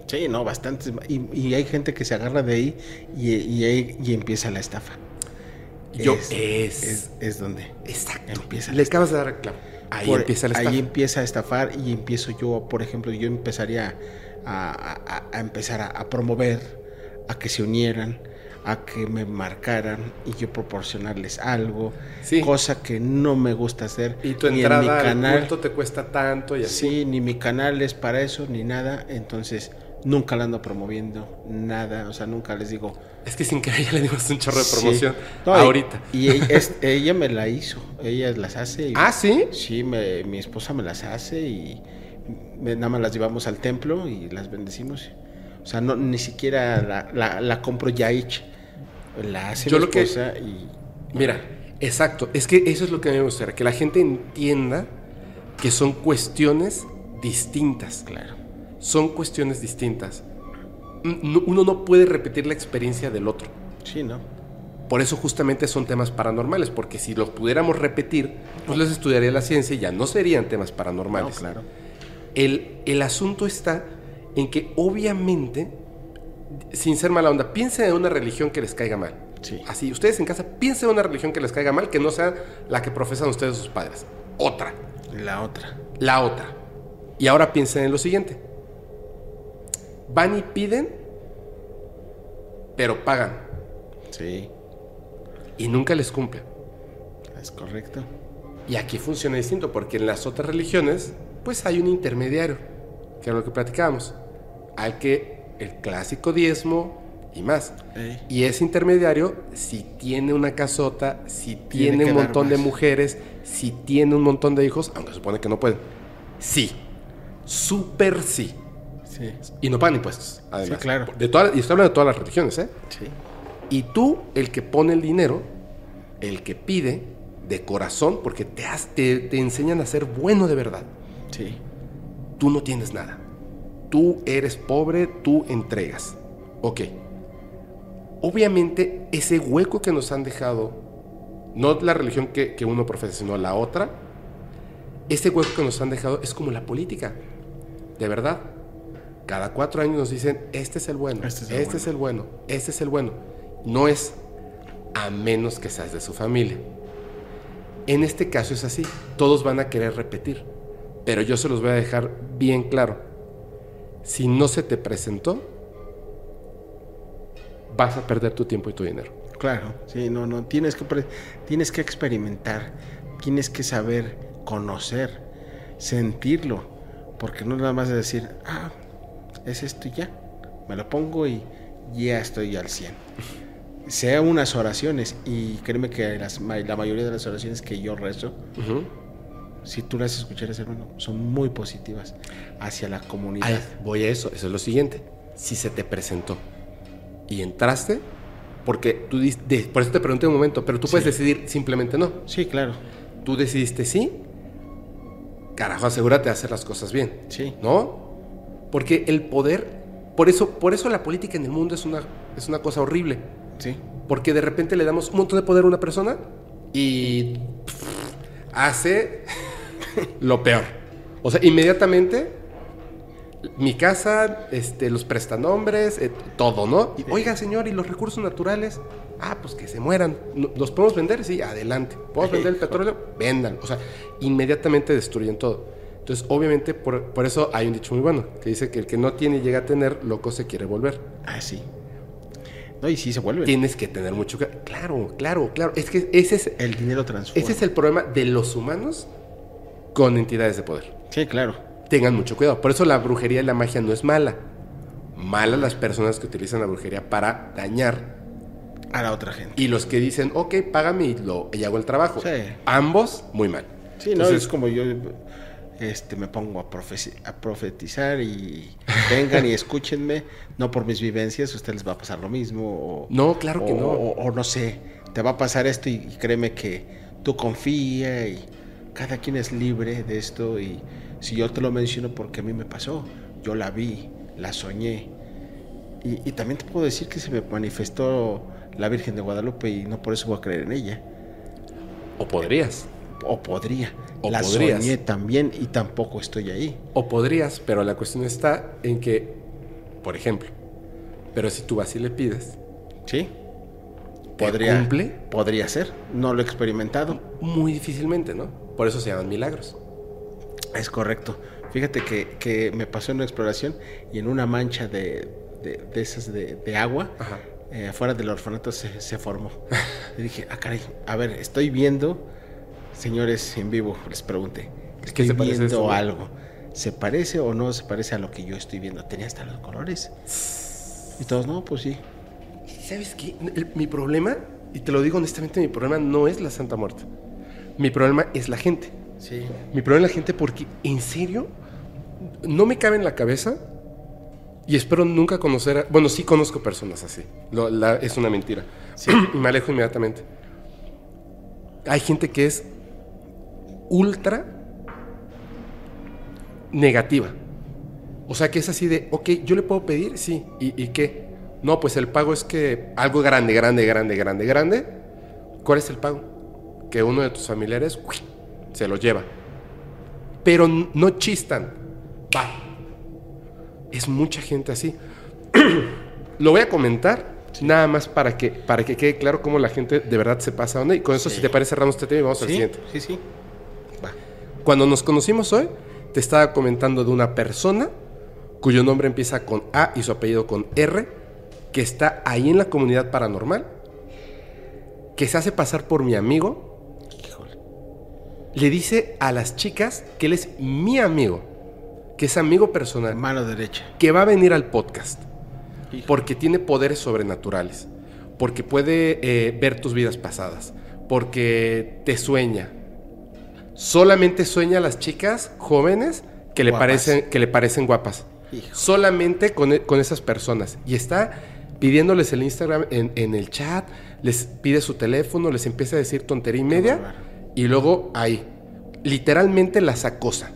Sí, no, bastantes. Y, y hay gente que se agarra de ahí y, y, y empieza la estafa. Yo, es, es, es, es donde exacto. empieza Le acabas de dar el clavo. Ahí Por- empieza. Ahí a estafar y empiezo yo, por ejemplo, yo empezaría a, a- a- a empezar a, a promover, a que se unieran, a que me marcaran y yo proporcionarles algo, Sí. cosa que no me gusta hacer. Y tu ni en entrada mi al canal, culto te cuesta tanto y así. sí, ni mi canal es para eso, ni nada, entonces nunca la ando promoviendo, nada, o sea, nunca les digo, Es que sin que ya le dimos un chorro de Sí. promoción. No, ahorita. Y, ella, es- ella me la hizo, ella las hace. y- Ah, ¿sí? Sí, me- mi esposa me las hace y me- nada más las llevamos al templo y las bendecimos. O sea, no, ni siquiera la, la, la compro ya hecha. La hace Yo mi lo que- esposa y... Mira, exacto. Es que eso es lo que a mí me gustaría, que la gente entienda que son cuestiones distintas. Claro. Son cuestiones distintas. Uno no puede repetir la experiencia del otro. Sí, ¿no? Por eso justamente son temas paranormales, porque si los pudiéramos repetir, pues les estudiaría la ciencia y ya no serían temas paranormales. No, claro. El, el asunto está en que obviamente, sin ser mala onda, piensen en una religión que les caiga mal. Sí. Así, ustedes en casa piensen en una religión que les caiga mal, que no sea la que profesan ustedes sus padres. Otra. La otra. La otra. Y ahora piensen en lo siguiente. Van y piden, pero pagan. Sí, Y nunca les cumplen. es correcto. Y aquí funciona distinto, porque en las otras religiones, pues hay un intermediario, que es lo que platicábamos, al que el clásico diezmo y más. Ey. Y ese intermediario, si tiene una casota, si Tiene un montón de mujeres, si tiene un montón de hijos, aunque supone que no pueden. Sí. Súper sí. Sí. Y no pagan impuestos, además. Sí, claro. De todas, y estoy hablando de todas las religiones, ¿eh? Sí. Y tú, el que pone el dinero, el que pide de corazón, porque te, has- te, te enseñan a ser bueno de verdad, Sí. tú no tienes nada. Tú eres pobre, tú entregas. Ok. Obviamente, ese hueco que nos han dejado, no la religión que, que uno profesa, sino la otra, ese hueco que nos han dejado es como la política. De verdad. Cada cuatro años nos dicen, este es el bueno, Este este, es el es el bueno, este es el bueno. No es a menos que seas de su familia. En este caso es así. Todos van a querer repetir. Pero yo se los voy a dejar bien claro. Si no se te presentó, vas a perder tu tiempo y tu dinero. Claro, sí, no, no, tienes que, tienes que experimentar, tienes que saber conocer, sentirlo, porque no nada más de decir, ah, es esto y ya, me lo pongo y ya estoy al 100. Sea unas oraciones, y créeme que las la mayoría de las oraciones que yo rezo, si tú las escucharas, hermano, son muy positivas hacia la comunidad. Ay, voy a eso, eso es lo siguiente. Si se te presentó y entraste, porque tú de- por eso te pregunté un momento, pero tú puedes decidir simplemente no. Sí, claro, Tú decidiste sí, carajo, asegúrate de hacer las cosas bien. sí, ¿no? Porque el poder, por eso, por eso la política en el mundo es una, es una cosa horrible. sí, Porque de repente le damos un montón de poder a una persona y pff, hace lo peor. O sea, inmediatamente mi casa, este, los prestanombres, eh, todo, ¿no? Y, Oiga, señor, ¿y los recursos naturales? Ah, pues que se mueran. ¿Los podemos vender? Sí, adelante. ¿Podemos vender el petróleo? Vendan. O sea, inmediatamente destruyen todo. Entonces, obviamente, por, por eso hay un dicho muy bueno, que dice que el que no tiene y llega a tener, loco se quiere volver. ah, sí. No, y sí se vuelve. Tienes que tener mucho... Claro, claro, claro. Es que ese es, El dinero transforma. ese es el problema de los humanos con entidades de poder. Sí, claro. Tengan mucho cuidado. Por eso la brujería y la magia no es mala. Mala las personas que utilizan la brujería para dañar. A la otra gente. Y los que dicen, ok, págame y, lo, y hago el trabajo. Sí. Ambos, muy mal. Sí, no, es como yo este, me pongo a, a profetizar y vengan y escúchenme, no por mis vivencias, a ustedes les va a pasar lo mismo. O, No, claro que o- no. O, o no sé, te va a pasar esto y, y créeme que tú confía y cada quien es libre de esto y si yo te lo menciono porque a mí me pasó, yo la vi, la soñé. Y, y también te puedo decir que se me manifestó la Virgen de Guadalupe y no por eso voy a creer en ella. O podrías. O podría. O la podrías. soñé también y tampoco estoy ahí. O podrías, pero la cuestión está en que, por ejemplo, pero si tú vas y le pides, ¿Sí? ¿Te Podría, cumple? podría ser. No lo he experimentado. muy difícilmente, ¿no? Por eso se llaman milagros. Es correcto. Fíjate que, que me pasó en una exploración y en una mancha de, de, de esas de, de agua, eh, afuera del orfanato se, se formó. y dije, ah, caray, a ver, estoy viendo, señores en vivo, les pregunté, ¿Qué estoy se parece viendo eso? algo. ¿Se parece o no se parece a lo que yo estoy viendo? Tenía hasta los colores. Y todos, no, pues sí. ¿Sabes qué? El- mi problema, y te lo digo honestamente, mi problema no es la Santa Muerte. Mi problema es la gente. Sí. Mi problema es la gente porque, en serio, no me cabe en la cabeza y espero nunca conocer a... Bueno, sí conozco personas así. Lo- la- es una mentira. Sí. y me alejo inmediatamente. Hay gente que es ultra negativa. O sea, que es así de, ok, yo le puedo pedir, sí. ¿Y, y qué? No, pues el pago es que algo grande, grande, grande, grande, grande. ¿Cuál es el pago? Que uno de tus familiares ¡uy! se lo lleva. Pero no chistan. Va. Es mucha gente así. lo voy a comentar nada más para que, para que quede claro cómo la gente de verdad se pasa a onda. Y con eso, Sí. si te parece, cerramos este tema y vamos al siguiente. sí, sí. Cuando nos conocimos hoy, te estaba comentando de una persona cuyo nombre empieza con A y su apellido con R, que está ahí en la comunidad paranormal, que se hace pasar por mi amigo, Híjole. le dice a las chicas que él es mi amigo, que es amigo personal, Mano derecha. que va a venir al podcast, Híjole. porque tiene poderes sobrenaturales, porque puede eh, ver tus vidas pasadas, porque te sueña. Solamente sueña a las chicas jóvenes que le, Guapas. parecen, que le parecen guapas. Hijo. Solamente con, e- con esas personas. Y está pidiéndoles el Instagram en, en el chat, les pide su teléfono, les empieza a decir tontería y media. Y luego ahí, literalmente las acosa.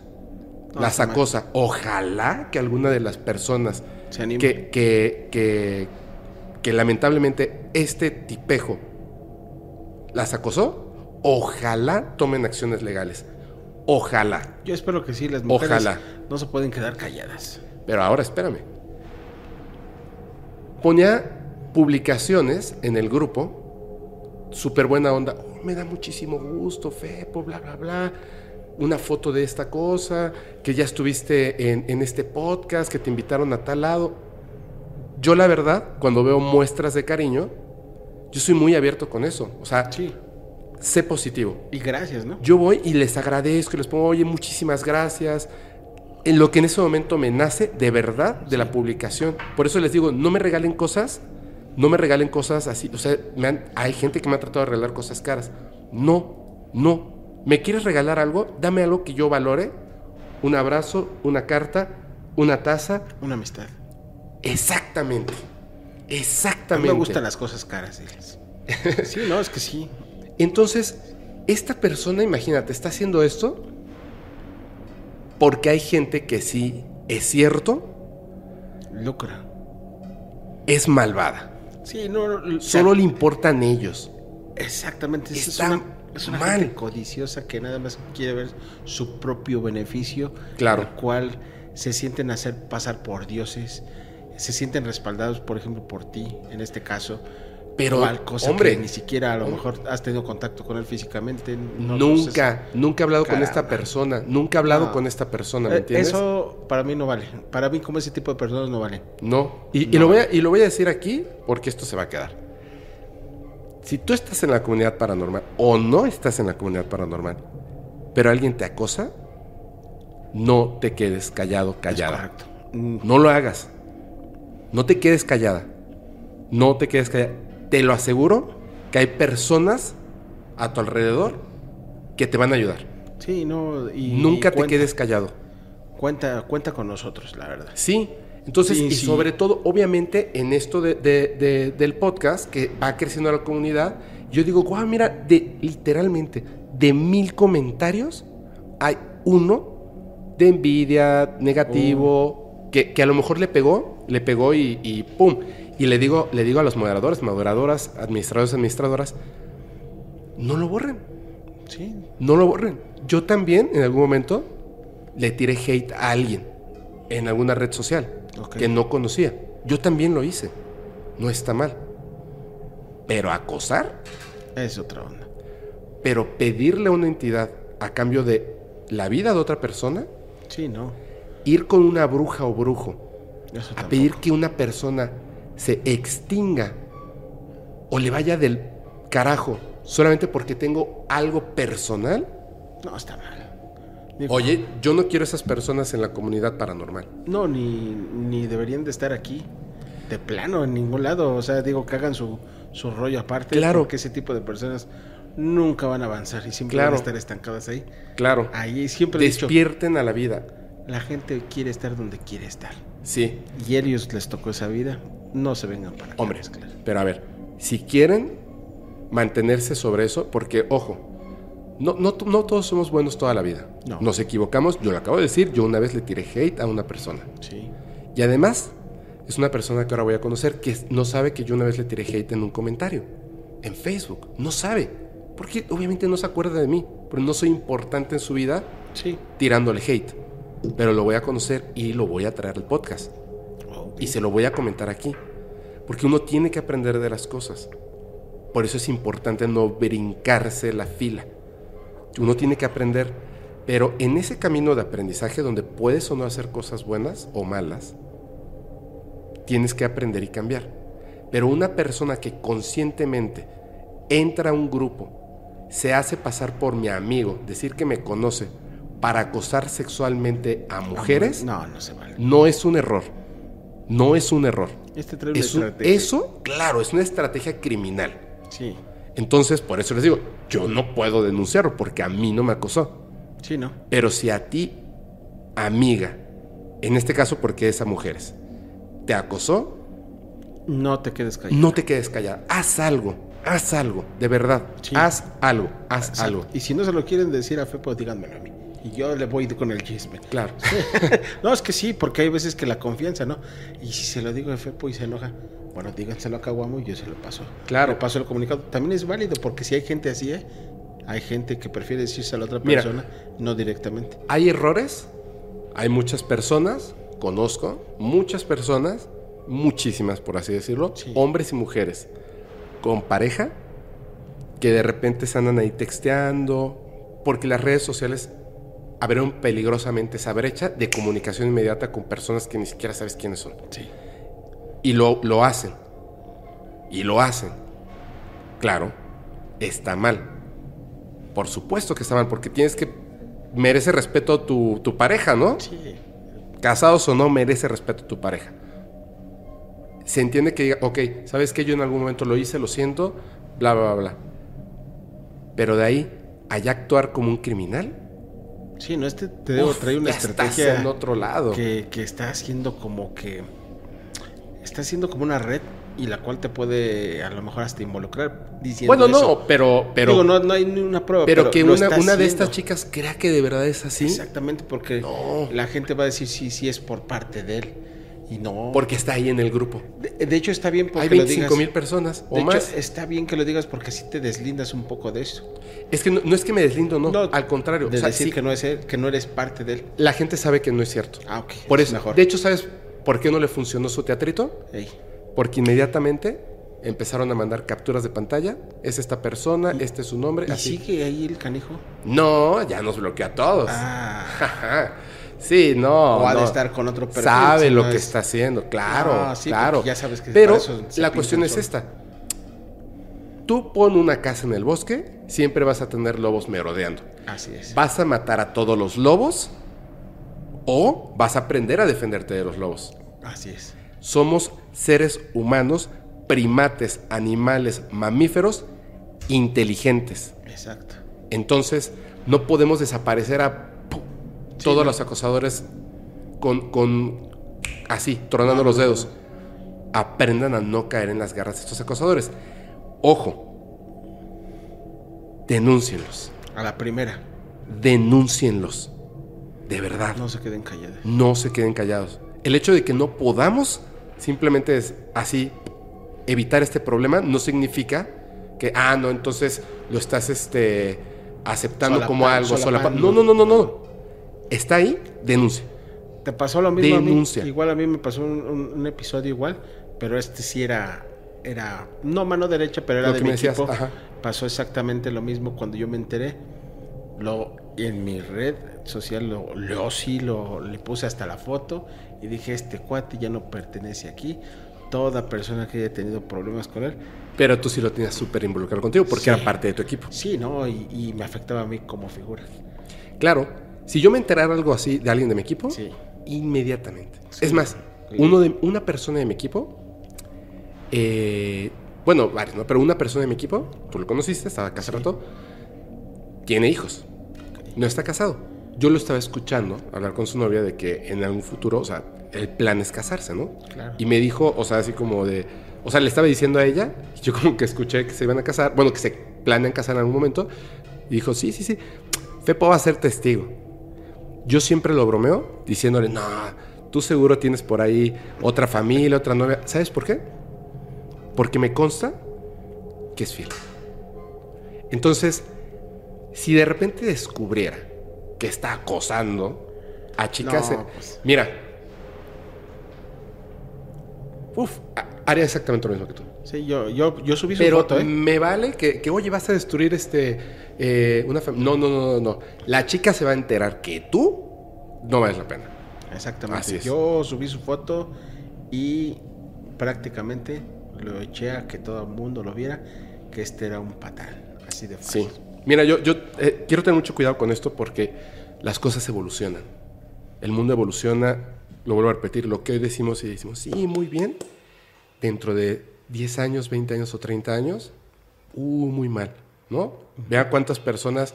No, las acosa. Ojalá que alguna de las personas Se que, que, que, que lamentablemente este tipejo las acosó, ojalá tomen acciones legales. Ojalá. Yo espero que sí, las mujeres Ojalá. no se pueden quedar calladas. Pero ahora espérame. Ponía publicaciones en el grupo, súper buena onda. "Oh, me da muchísimo gusto, Fepo, bla, bla, bla. Una foto de esta cosa, que ya estuviste en, en este podcast, que te invitaron a tal lado. Yo, la verdad, cuando veo muestras de cariño, yo soy muy abierto con eso. O sea, Sí. Sé positivo. Y gracias, ¿no? Yo voy y les agradezco les pongo, oye, muchísimas gracias. En lo que en ese momento me nace de verdad de la publicación. Por eso les digo, no me regalen cosas, no me regalen cosas así. O sea, me han- hay gente que me ha tratado de regalar cosas caras. No, no. ¿Me quieres regalar algo? Dame algo que yo valore. Un abrazo, una carta, una taza. Una amistad. Exactamente. A mí Exactamente. me gustan las cosas caras, diles. Sí, no, es que sí. Entonces, esta persona, imagínate, está haciendo esto porque hay gente que sí es cierto, Lucra. es malvada. Sí, no, no, o sea, Solo le importan ellos. Exactamente. Es Está una, es una mal. gente codiciosa que nada más quiere ver su propio beneficio. Claro. El cual se sienten hacer pasar por dioses. Se sienten respaldados, por ejemplo, por ti, en este caso. Pero, Cual cosa hombre, que ni siquiera a lo mejor has tenido contacto con él físicamente. no nunca, nunca he hablado con esta persona. Nunca he hablado No. con esta persona, ¿me Eh, entiendes? Eso para mí no vale. Para mí, como ese tipo de personas no vale. No. Y, lo voy a, y lo voy a decir aquí porque esto se va a quedar. Si tú estás en la comunidad paranormal o no estás en la comunidad paranormal, pero alguien te acosa, no te quedes callado, Es callada. correcto. Mm, No lo hagas. No te quedes callada. No te quedes callada. Te lo aseguro que hay personas a tu alrededor que te van a ayudar. Sí, no. Y Nunca te quedes callado. Cuenta, cuenta con nosotros, la verdad. Sí. Entonces, Sí, y sí. sobre todo, obviamente, en esto de- de- de- del podcast, que va creciendo la comunidad, yo digo, guau, mira, de literalmente, de mil comentarios, hay uno de envidia, negativo, que, que a lo mejor le pegó, le pegó y, y pum. Y le digo, le digo a los moderadores, moderadoras, administradores, administradoras, no lo borren. Sí. No lo borren. Yo también, en algún momento, le tiré hate a alguien en alguna red social Ok. que no conocía. Yo también lo hice. No está mal. Pero acosar, Es otra onda. pero pedirle a una entidad a cambio de la vida de otra persona, Sí, no. ir con una bruja o brujo Eso a tampoco. pedir que una persona se extinga o le vaya del carajo solamente porque tengo algo personal. No, está mal. Oye, yo no quiero esas personas en la comunidad paranormal. No, ni, ni deberían de estar aquí. De plano, en ningún lado. O sea, digo, que hagan su, su rollo aparte. Claro. Porque ese tipo de personas nunca van a avanzar y siempre Claro. van a estar estancadas ahí. Claro. Ahí siempre dicho, Despierten a la vida. la gente quiere estar donde quiere estar. Sí, Y a ellos les tocó esa vida. No se vengan para acá. hombre. Pero a ver, si quieren mantenerse sobre eso, porque ojo, no, no, no todos somos buenos toda la vida. No. Nos equivocamos, yo lo acabo de decir, yo una vez le tiré hate a una persona. Sí. Y además, es una persona que ahora voy a conocer que no sabe que yo una vez le tiré hate en un comentario en Facebook. No sabe. Porque obviamente no se acuerda de mí. Pero no soy importante en su vida Sí. tirándole hate. Pero lo voy a conocer y lo voy a traer al podcast. Y se lo voy a comentar aquí. Porque uno tiene que aprender de las cosas. Por eso es importante no brincarse la fila. Uno tiene que aprender. Pero en ese camino de aprendizaje donde puedes o no hacer cosas buenas o malas, tienes que aprender y cambiar. Pero una persona que conscientemente entra a un grupo, se hace pasar por mi amigo, decir que me conoce, para acosar sexualmente a mujeres, No, no se vale. no es un error. No es un error. Este trae una Es un- estrategia. eso, claro, es una estrategia criminal. Sí. Entonces, por eso les digo, yo no puedo denunciarlo porque a mí no me acosó. Sí, ¿no? Pero si a ti, amiga, en este caso porque es a mujeres, te acosó, No te quedes callado. no te quedes callada. Haz algo, haz algo, de verdad. Sí. Haz algo, haz Exacto. algo. Y si no se lo quieren decir a Fepo, díganmelo a mí. Y yo le voy con el chisme. Claro. no, es que sí, porque hay veces que la confianza, ¿no? Y si se lo digo a Fepo y se enoja, bueno, díganselo a Caguamo y yo se lo paso. Claro. Le paso el comunicado. También es válido, porque si hay gente así, ¿eh? Hay gente que prefiere decirse a la otra Mira. persona, no directamente. Hay errores, hay muchas personas, conozco muchas personas, muchísimas por así decirlo, Sí. hombres y mujeres, con pareja, que de repente se andan ahí texteando, porque las redes sociales abrieron peligrosamente esa brecha de comunicación inmediata con personas que ni siquiera sabes quiénes son. Sí. Y lo, lo hacen. Y lo hacen. Claro, está mal. Por supuesto que está mal, porque tienes que... Merece respeto tu, tu pareja, ¿no? Sí. Casados o no, merece respeto tu pareja. Se entiende que diga, ok, ¿sabes que Yo en algún momento lo hice, lo siento, bla, bla, bla, bla. Pero de ahí, allá actuar como un criminal, Sí, no, este te debo traer una estrategia en otro lado. que, que está haciendo como que. Está haciendo como una red y la cual te puede a lo mejor hasta involucrar diciendo. Bueno, no, eso. pero, pero, Digo, no, no hay ni una prueba. pero que una, una de estas chicas crea que de verdad es así. Exactamente, porque No. la gente va a decir sí, sí es por parte de él. Y no. Porque está ahí en el grupo. de, de hecho, está bien porque Hay lo 25 digas. mil personas o de hecho, más. está bien que lo digas porque así te deslindas un poco de eso. Es que no, no es que me deslindo, no. No, al contrario. De o sea, decir sí, que, no es él, que no eres parte de él. la gente sabe que no es cierto. Ah, ok. Por es eso, mejor. de hecho, ¿sabes por qué no le funcionó su teatrito? Ey. Porque inmediatamente empezaron a mandar capturas de pantalla. Es esta persona, este es su nombre, ¿Y así. sigue ahí el canijo? No, ya nos bloquea a todos. Ah. Sí, no. O ha de no. estar con otro perfil, Sabe si lo no que es- está haciendo, claro, Ah, sí, claro. ya sabes que Pero la cuestión es esta. Tú pon una casa en el bosque, siempre vas a tener lobos merodeando. Así es. ¿Vas a matar a todos los lobos o vas a aprender a defenderte de los lobos? Así es. Somos seres humanos, primates, animales, mamíferos, inteligentes. Exacto. Entonces, no podemos desaparecer a todos los acosadores con, con así, tronando los dedos. Aprendan a no caer en las garras de estos acosadores. Ojo, denúncienlos, A la primera. denúncienlos. De verdad. No se queden calladas. no se queden callados. El hecho de que no podamos simplemente es así evitar este problema no significa que ah no entonces lo estás este aceptando Solapa- como algo solapa- no no no no no está ahí denuncia ¿Te pasó lo mismo Denuncia. a mí? Igual a mí me pasó un, un- un episodio igual, pero este sí era, era no mano derecha, pero era Lo de mi decías, equipo. ajá. Pasó exactamente lo mismo cuando yo me enteré. Lo, en mi red social lo, lo sí lo le puse hasta la foto y dije este cuate ya no pertenece aquí. Toda persona que haya tenido problemas con él, pero tú sí lo tenías súper involucrado contigo porque Sí. era parte de tu equipo sí, no, y, y me afectaba a mí como figura. claro si yo me enterara algo así de alguien de mi equipo Sí. inmediatamente. Sí. Es más, uno de, una persona de mi equipo, eh, bueno, varios, ¿no? Pero una persona de mi equipo, tú lo conociste, estaba acá hace rato, tiene hijos, no está casado. Yo lo estaba escuchando hablar con su novia de que en algún futuro, o sea, el plan es casarse, ¿no? Claro. Y me dijo, o sea, así como de, o sea, le estaba diciendo a ella, y yo como que escuché que se iban a casar, bueno, que se planean casar en algún momento, y dijo, sí, sí, sí, Fepo va a ser testigo. Yo siempre lo bromeo diciéndole, no, Tú seguro tienes por ahí otra familia, otra novia. ¿Sabes por qué? Porque me consta que es fiel. Entonces, si de repente descubriera que está acosando a chicas... No, pues. Mira. Uf, ha- haría exactamente lo mismo que tú. Sí, yo, yo, yo subí su Pero foto, ¿eh? me vale que, que, oye, vas a destruir este eh, una. No, no, no, no, no. La chica se va a enterar que tú no vales la pena. Exactamente. Así es. Yo subí su foto y prácticamente lo eché a que todo el mundo lo viera, que este era un patán. Así de Sí. fácil. Mira, yo, yo eh, quiero tener mucho cuidado con esto porque las cosas evolucionan. El mundo evoluciona, lo vuelvo a repetir, lo que hoy decimos y decimos, sí, muy bien, dentro de 10 años, 20 años o 30 años, uh, muy mal, ¿no? Vean cuántas personas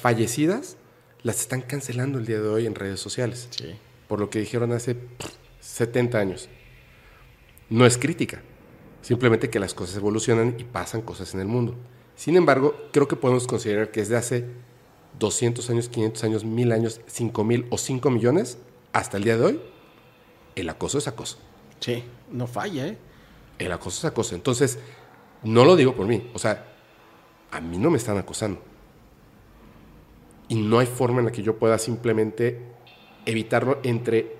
fallecidas las están cancelando el día de hoy en redes sociales. Sí. por lo que dijeron hace pff, 70 años. No es crítica, simplemente que las cosas evolucionan y pasan cosas en el mundo. Sin embargo, creo que podemos considerar que desde hace 200 años, 500 años, 1000 años, 5000 o 5 millones, hasta el día de hoy, el acoso es acoso. Sí, no falla, ¿eh? El acoso es acoso. Entonces, no lo digo por mí. O sea, a mí no me están acosando. Y no hay forma en la que yo pueda simplemente evitarlo entre...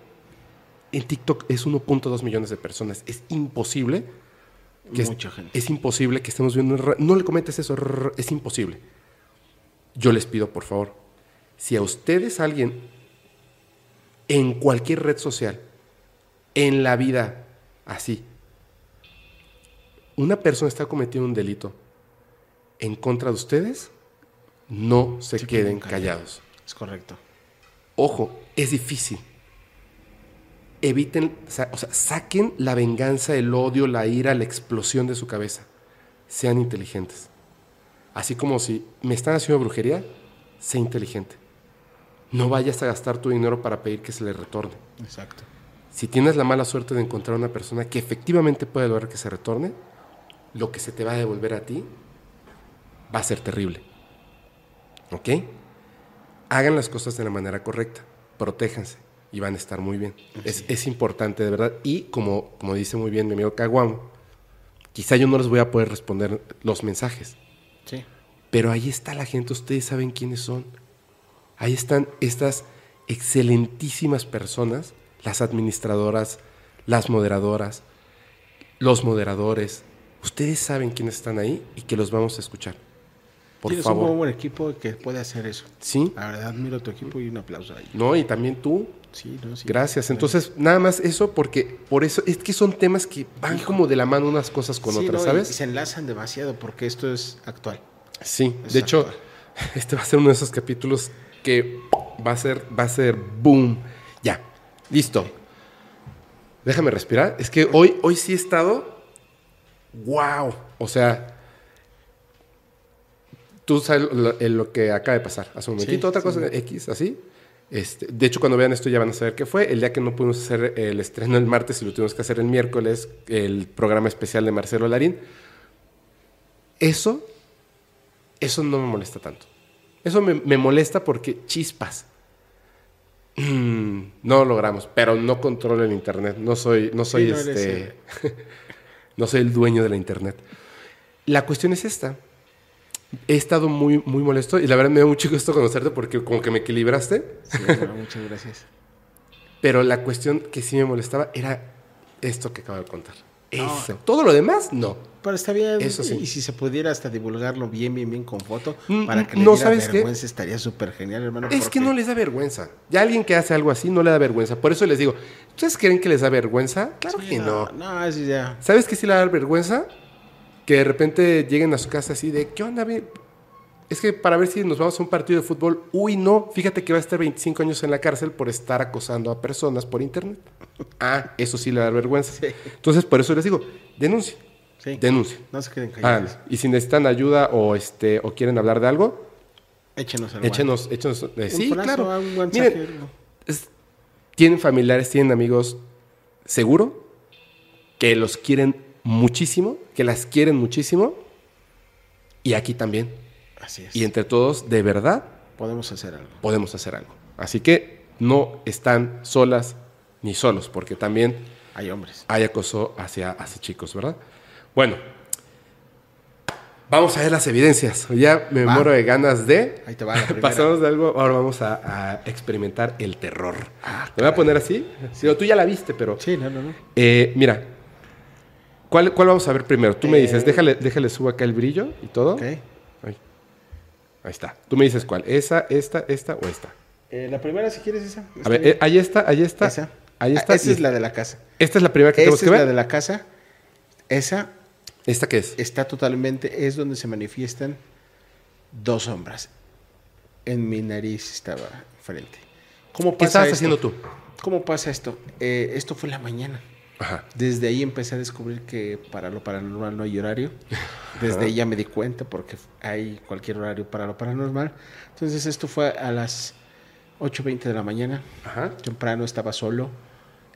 En TikTok es 1.2 millones de personas. Es imposible. Que es- Mucha gente. Es imposible que estemos viendo... No le comentes eso. Es imposible. Yo les pido, por favor, si a ustedes alguien en cualquier red social, en la vida, así, una persona está cometiendo un delito en contra de ustedes, no se, Se queden callados. Es correcto. Ojo, es difícil. Eviten, o sea, saquen la venganza, el odio, la ira, la explosión de su cabeza. Sean inteligentes. Así como si me están haciendo brujería, sé inteligente. No vayas a gastar tu dinero para pedir que se le retorne. Exacto. Si tienes la mala suerte de encontrar una persona que efectivamente puede lograr que se retorne, lo que se te va a devolver a ti va a ser terrible. ¿Ok? Hagan las cosas de la manera correcta, protéjanse y van a estar muy bien. Es, es importante, de verdad. Y como, como dice muy bien mi amigo Caguamo, quizá yo no les voy a poder responder los mensajes, Sí. pero ahí está la gente, ustedes saben quiénes son. Ahí están estas excelentísimas personas, las administradoras, las moderadoras, los moderadores. Ustedes saben quiénes están ahí y que los vamos a escuchar. Por Tienes un muy buen equipo que puede hacer eso. Sí, La verdad, admiro tu equipo y un aplauso ahí. no, y también tú. Sí, no, sí. Gracias. Entonces, nada más eso porque por eso es que son temas que van como de la mano unas cosas con Sí, otras, no, ¿sabes? Y se enlazan demasiado porque esto es actual. Sí, Es de hecho, este va a ser uno de esos capítulos que va a ser, va a ser boom. Ya, listo. Déjame respirar. Es que hoy, hoy sí he estado. ¡Wow! O sea, tú sabes lo, eh, lo que acaba de pasar hace un momentito. Sí, Otra sí. cosa X, así. Este, de hecho, cuando vean esto ya van a saber qué fue. El día que no pudimos hacer el estreno el martes y lo tuvimos que hacer el miércoles, el programa especial de Marcelo Larín. Eso eso no me molesta tanto. Eso me, me molesta porque chispas. Mm, no lo logramos, pero no controlo el internet. No soy, no soy Sí, no este. no soy el dueño de la internet. La cuestión es esta. He estado muy, muy molesto y la verdad me da mucho gusto conocerte porque como que me equilibraste. Sí, no, muchas gracias. Pero la cuestión que sí me molestaba era esto que acabo de contar. Eso. Todo lo demás, no. Pero está bien. Eso sí. Y si se pudiera hasta divulgarlo bien, bien, bien con foto, Mm, para que le no, diera ¿sabes qué? vergüenza, estaría súper genial, hermano. Es que porque- no les da vergüenza. Ya alguien que hace algo así no le da vergüenza. Por eso les digo, ¿ustedes creen que les da vergüenza? Claro Sí, que no. No, eso ya. ¿Sabes qué sí le da vergüenza? Que de repente lleguen a su casa así de, ¿qué onda? ve? Es que para ver si nos vamos a un partido de fútbol, uy, no, fíjate que va a estar 25 años en la cárcel por estar acosando a personas por internet. Ah, eso sí le da vergüenza. Sí. Entonces, por eso les digo, denuncien, Sí. denuncien. No se queden Ah, callados. y si necesitan ayuda o, este, o quieren hablar de algo, Échenos al échenos, échenos. eh, sí, claro. Un Miren, es- tienen familiares, tienen amigos, seguro, que los quieren muchísimo, que las quieren muchísimo, y aquí también. Así es. Y entre todos, de verdad, Podemos hacer algo. podemos hacer algo. Así que no están solas ni solos, porque también Hay hombres. hay acoso hacia, hacia chicos, ¿verdad? Bueno, vamos a ver las evidencias. Ya me Va. muero de ganas de... Ahí te va la. Pasamos de algo, ahora vamos a, a experimentar el terror. Ah, Me voy a poner así. Digo, tú ya la viste, pero... Sí, no, no, no. Eh, mira, ¿cuál, ¿cuál vamos a ver primero? Tú me Eh, dices, déjale, déjale subo acá el brillo y todo. Ok. Ahí. Ahí está. Tú me dices cuál. ¿Esa, esta, esta o esta? Eh, la primera, si quieres, esa. A ver, eh, ahí está, ahí está. esa. Ahí Ah, está. esa y es la de la casa. Esta es la primera que Esa tenemos es que ver. la de la casa. Esa ¿Esta qué es? está totalmente, es donde se manifiestan dos sombras. En mi nariz estaba frente. ¿Cómo ¿Qué estabas esto? haciendo tú? ¿Cómo pasa esto? Eh, esto fue la mañana. Ajá. Desde ahí empecé a descubrir que para lo paranormal no hay horario. Desde ahí ya me di cuenta porque hay cualquier horario para lo paranormal. Entonces esto fue a las 8.20 de la mañana. Ajá. Temprano estaba solo.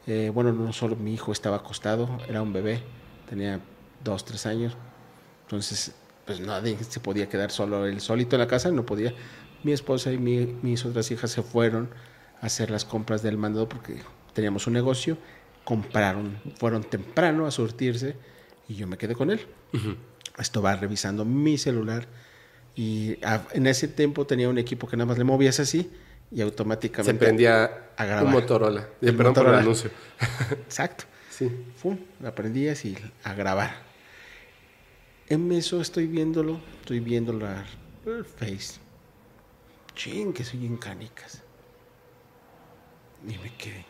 Eh, bueno, no solo mi hijo estaba acostado, era un bebé, tenía dos, tres años. Entonces, pues nadie se podía quedar solo, él solito en la casa, no podía. Mi esposa y mi- mis otras hijas se fueron a hacer las compras del mandado porque teníamos un negocio. Compraron, fueron temprano a surtirse y yo me quedé con él. Esto va revisando mi celular y a- en ese tiempo tenía un equipo que nada más le movías así y automáticamente Se prendía a grabar. un Motorola. Eh, El perdón por el anuncio. Exacto. Sí. Fum, la aprendías y a grabar. En eso estoy viéndolo, estoy viendo la, el Face. Ching, que soy en canicas. Y me quedé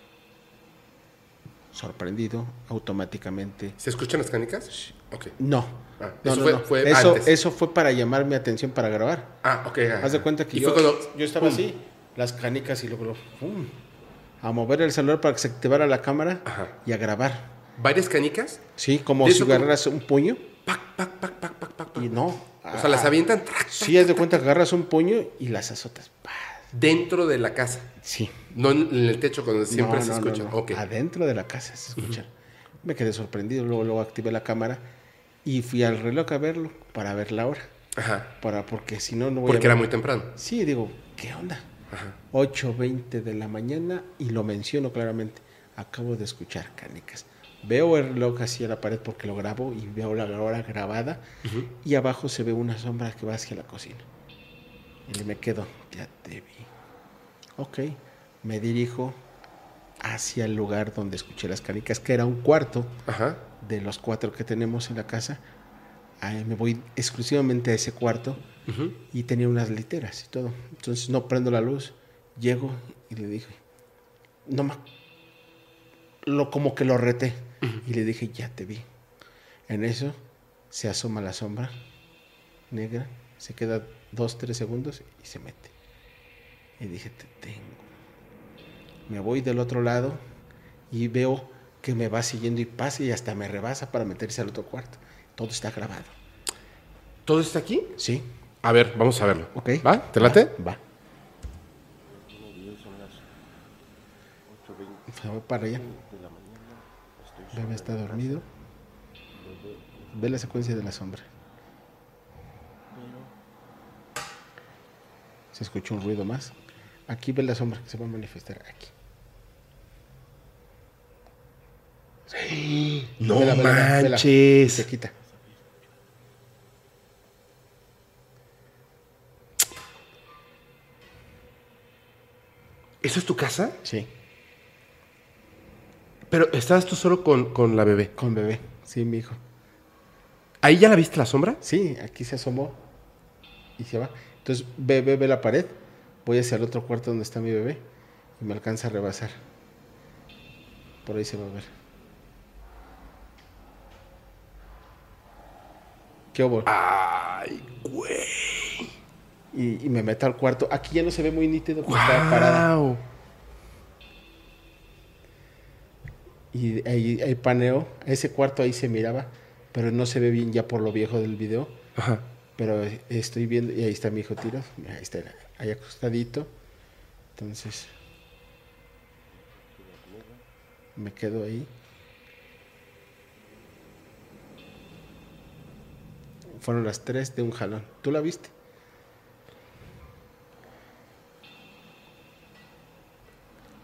sorprendido automáticamente. ¿Se escuchan las canicas? Ok. No. Ah, no, eso no, fue- no. fue eso, antes. eso fue para llamar mi atención para grabar. Ah, ok. Haz de cuenta que yo, fue cuando- yo estaba ¡pum! así, las canicas y luego, ¡pum! a mover el celular para que se activara la cámara Ajá. y a grabar. ¿Varias canicas? Sí, como ¿De si agarras un puño Pac, pac, pac, pac, pac, pac, pac. y no. O sea, las Ah, avientan ¡trac! Sí, haz de cuenta que agarras un puño y las azotas. ¡Pah! Dentro de la casa. Sí. No en el techo cuando siempre No, se no, escucha. no. Adentro de la casa se escuchan. Me quedé sorprendido, luego, luego activé la cámara y fui al reloj a verlo para ver la hora. Ajá. Para, porque si no, no voy Porque a era muy temprano. Sí, digo, ¿qué onda? Ajá. 8.20 de la mañana y lo menciono claramente. Acabo de escuchar canicas. Veo el reloj hacia la pared porque lo grabo y veo la hora grabada y abajo se ve una sombra que va hacia la cocina. Y me quedo, ya te vi. Ok, me dirijo hacia el lugar donde escuché las canicas, que era un cuarto Ajá. de los cuatro que tenemos en la casa. Ahí me voy exclusivamente a ese cuarto y tenía unas literas y todo. Entonces no prendo la luz, llego y le dije, no ma, lo como que lo reté y le dije, ya te vi. En eso se asoma la sombra negra, se queda dos, tres segundos y se mete. Y dije, te tengo. Me voy del otro lado y veo que me va siguiendo y pasa y hasta me rebasa para meterse al otro cuarto. Todo está grabado. ¿Todo está aquí? ¿Sí? A ver, vamos a verlo. ¿Ok? ¿Va? ¿Te late? Va. Se va para allá. Bebé está dormido. Ve la secuencia de la sombra. Se escucha un ruido más. Aquí ve la sombra que se va a manifestar aquí. No Vela, vela, vela, vela. manches. Se quita. ¿Eso es tu casa? Sí, Pero estabas tú solo con, con la bebé. con bebé. Sí, mi hijo. ¿Ahí ya la viste la sombra? Sí, aquí se asomó y se va. Entonces ve, ve, ve la pared. Voy hacia el otro cuarto donde está mi bebé y me alcanza a rebasar. Por ahí se va a ver. ¿Qué hubo? Ay, güey. Y, y me meto al cuarto. Aquí ya no se ve muy nítido porque está parada. Wow. Y ahí, ahí paneo. Ese cuarto ahí se miraba, pero no se ve bien ya por lo viejo del video. Ajá. Pero estoy viendo, y ahí está mi hijo tirado, ahí está, ahí acostadito. Entonces, me quedo ahí. Fueron las tres de un jalón. ¿Tú la viste?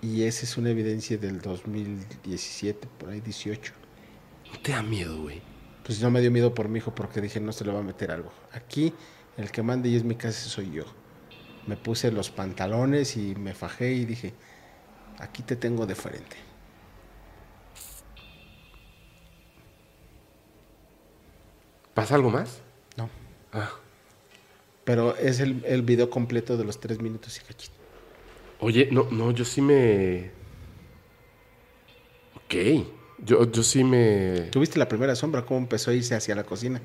Y esa es una evidencia del 2017, por ahí 18. ¿No te da miedo, güey? Pues no me dio miedo por mi hijo porque dije, no se le va a meter algo. Aquí el que mande y es mi casa soy yo. Me puse los pantalones y me fajé y dije, aquí te tengo de frente. ¿Pasa algo más? No. Ah. Pero es el, el video completo de los tres minutos y cachito. Oye, no, no, yo sí me. Ok. Yo, yo sí me. ¿Tuviste la primera sombra? ¿Cómo empezó a irse hacia la cocina?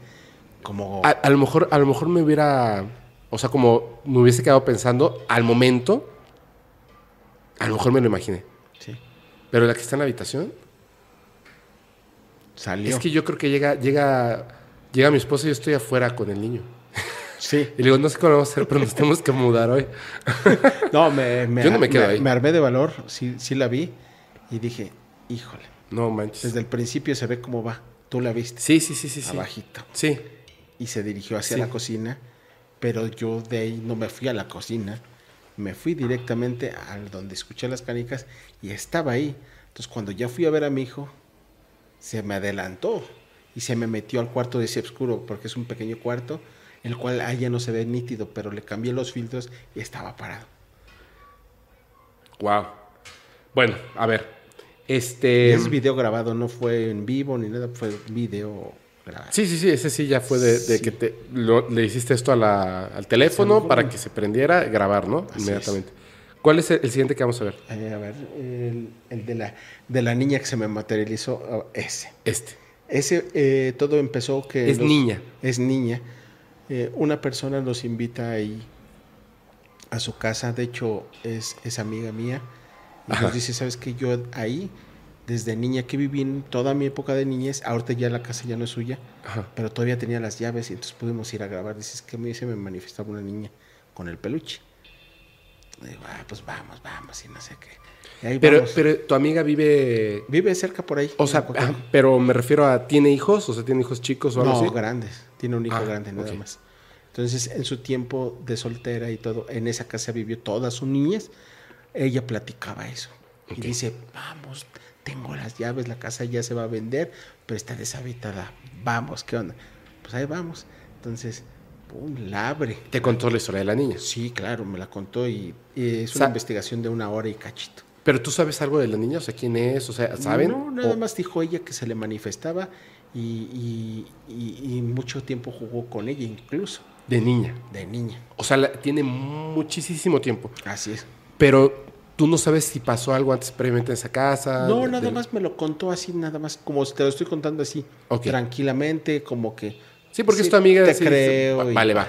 Como... A, a lo mejor, a lo mejor me hubiera. O sea, como me hubiese quedado pensando al momento. A lo mejor me lo imaginé. Sí. Pero la que está en la habitación. Salió. Es que yo creo que llega, llega, llega mi esposa y yo estoy afuera con el niño. Sí. Y le digo, no sé cómo vamos a hacer, pero nos tenemos que mudar hoy. No, me, me, Yo no me quedo me- ahí. me armé de valor, sí, sí la vi y dije, híjole, No manches. desde el principio se ve cómo va. Tú la viste, Sí, sí, sí, sí. abajito. Sí. Y se dirigió hacia Sí. la cocina, pero yo de ahí no me fui a la cocina, me fui directamente al donde escuché las canicas y estaba ahí. Entonces cuando ya fui a ver a mi hijo, se me adelantó y se me metió al cuarto de ese oscuro, porque es un pequeño cuarto, el cual allá no se ve nítido, pero le cambié los filtros y estaba parado. Wow. Bueno, a ver. Y Este. es video grabado, no fue en vivo ni nada, fue video grabado. Sí, sí, sí, ese sí ya fue de, de Sí. que te, lo- le hiciste esto a la- al teléfono para que se prendiera, grabar, ¿no? Así Inmediatamente. ¿Cuál es el, el siguiente que vamos a ver? Eh, a ver, el, el de, la, de la niña que se me materializó, oh, ese. Este. Ese, eh, todo empezó que... Es niña. Es niña. Eh, una persona nos invita ahí a su casa, de hecho es, es amiga mía, y Ajá. nos dice, ¿sabes qué? Yo ahí, desde niña que viví en toda mi época de niñez, ahorita ya la casa ya no es suya, Ajá. pero todavía tenía las llaves y entonces pudimos ir a grabar. Dices que a mí se me manifestaba una niña con el peluche. Y digo, ah, pues vamos, vamos, y no sé qué. Ahí Pero, vamos. pero tu amiga vive. Vive cerca por ahí. O sea, ah, pero me refiero a. ¿Tiene hijos? O sea, ¿tiene hijos chicos o algo no, así? grandes. Tiene un hijo Ah, grande nada ok. más. Entonces, en su tiempo de soltera y todo, en esa casa vivió toda su niñez. Ella platicaba eso. Y dice, vamos, tengo las llaves, la casa ya se va a vender, pero está deshabitada. Vamos, ¿qué onda? Pues ahí vamos. Entonces, pum, la abre. Te contó la historia de la niña. Sí, claro, me la contó y, y es Sa- una investigación de una hora y cachito. Pero tú sabes algo de la niña, o sea, quién es, o sea, ¿saben? No, nada O- más dijo ella que se le manifestaba y, y- y- y mucho tiempo jugó con ella, incluso De niña. de niña. O sea, la- tiene muchísimo tiempo. Así es. Pero tú no sabes si pasó algo antes previamente en esa casa. No, de- nada de- más me lo contó así, nada más, como te lo estoy contando así, tranquilamente, como que... Sí, porque es tu amiga. Te sí, creo. sí, Vale, va.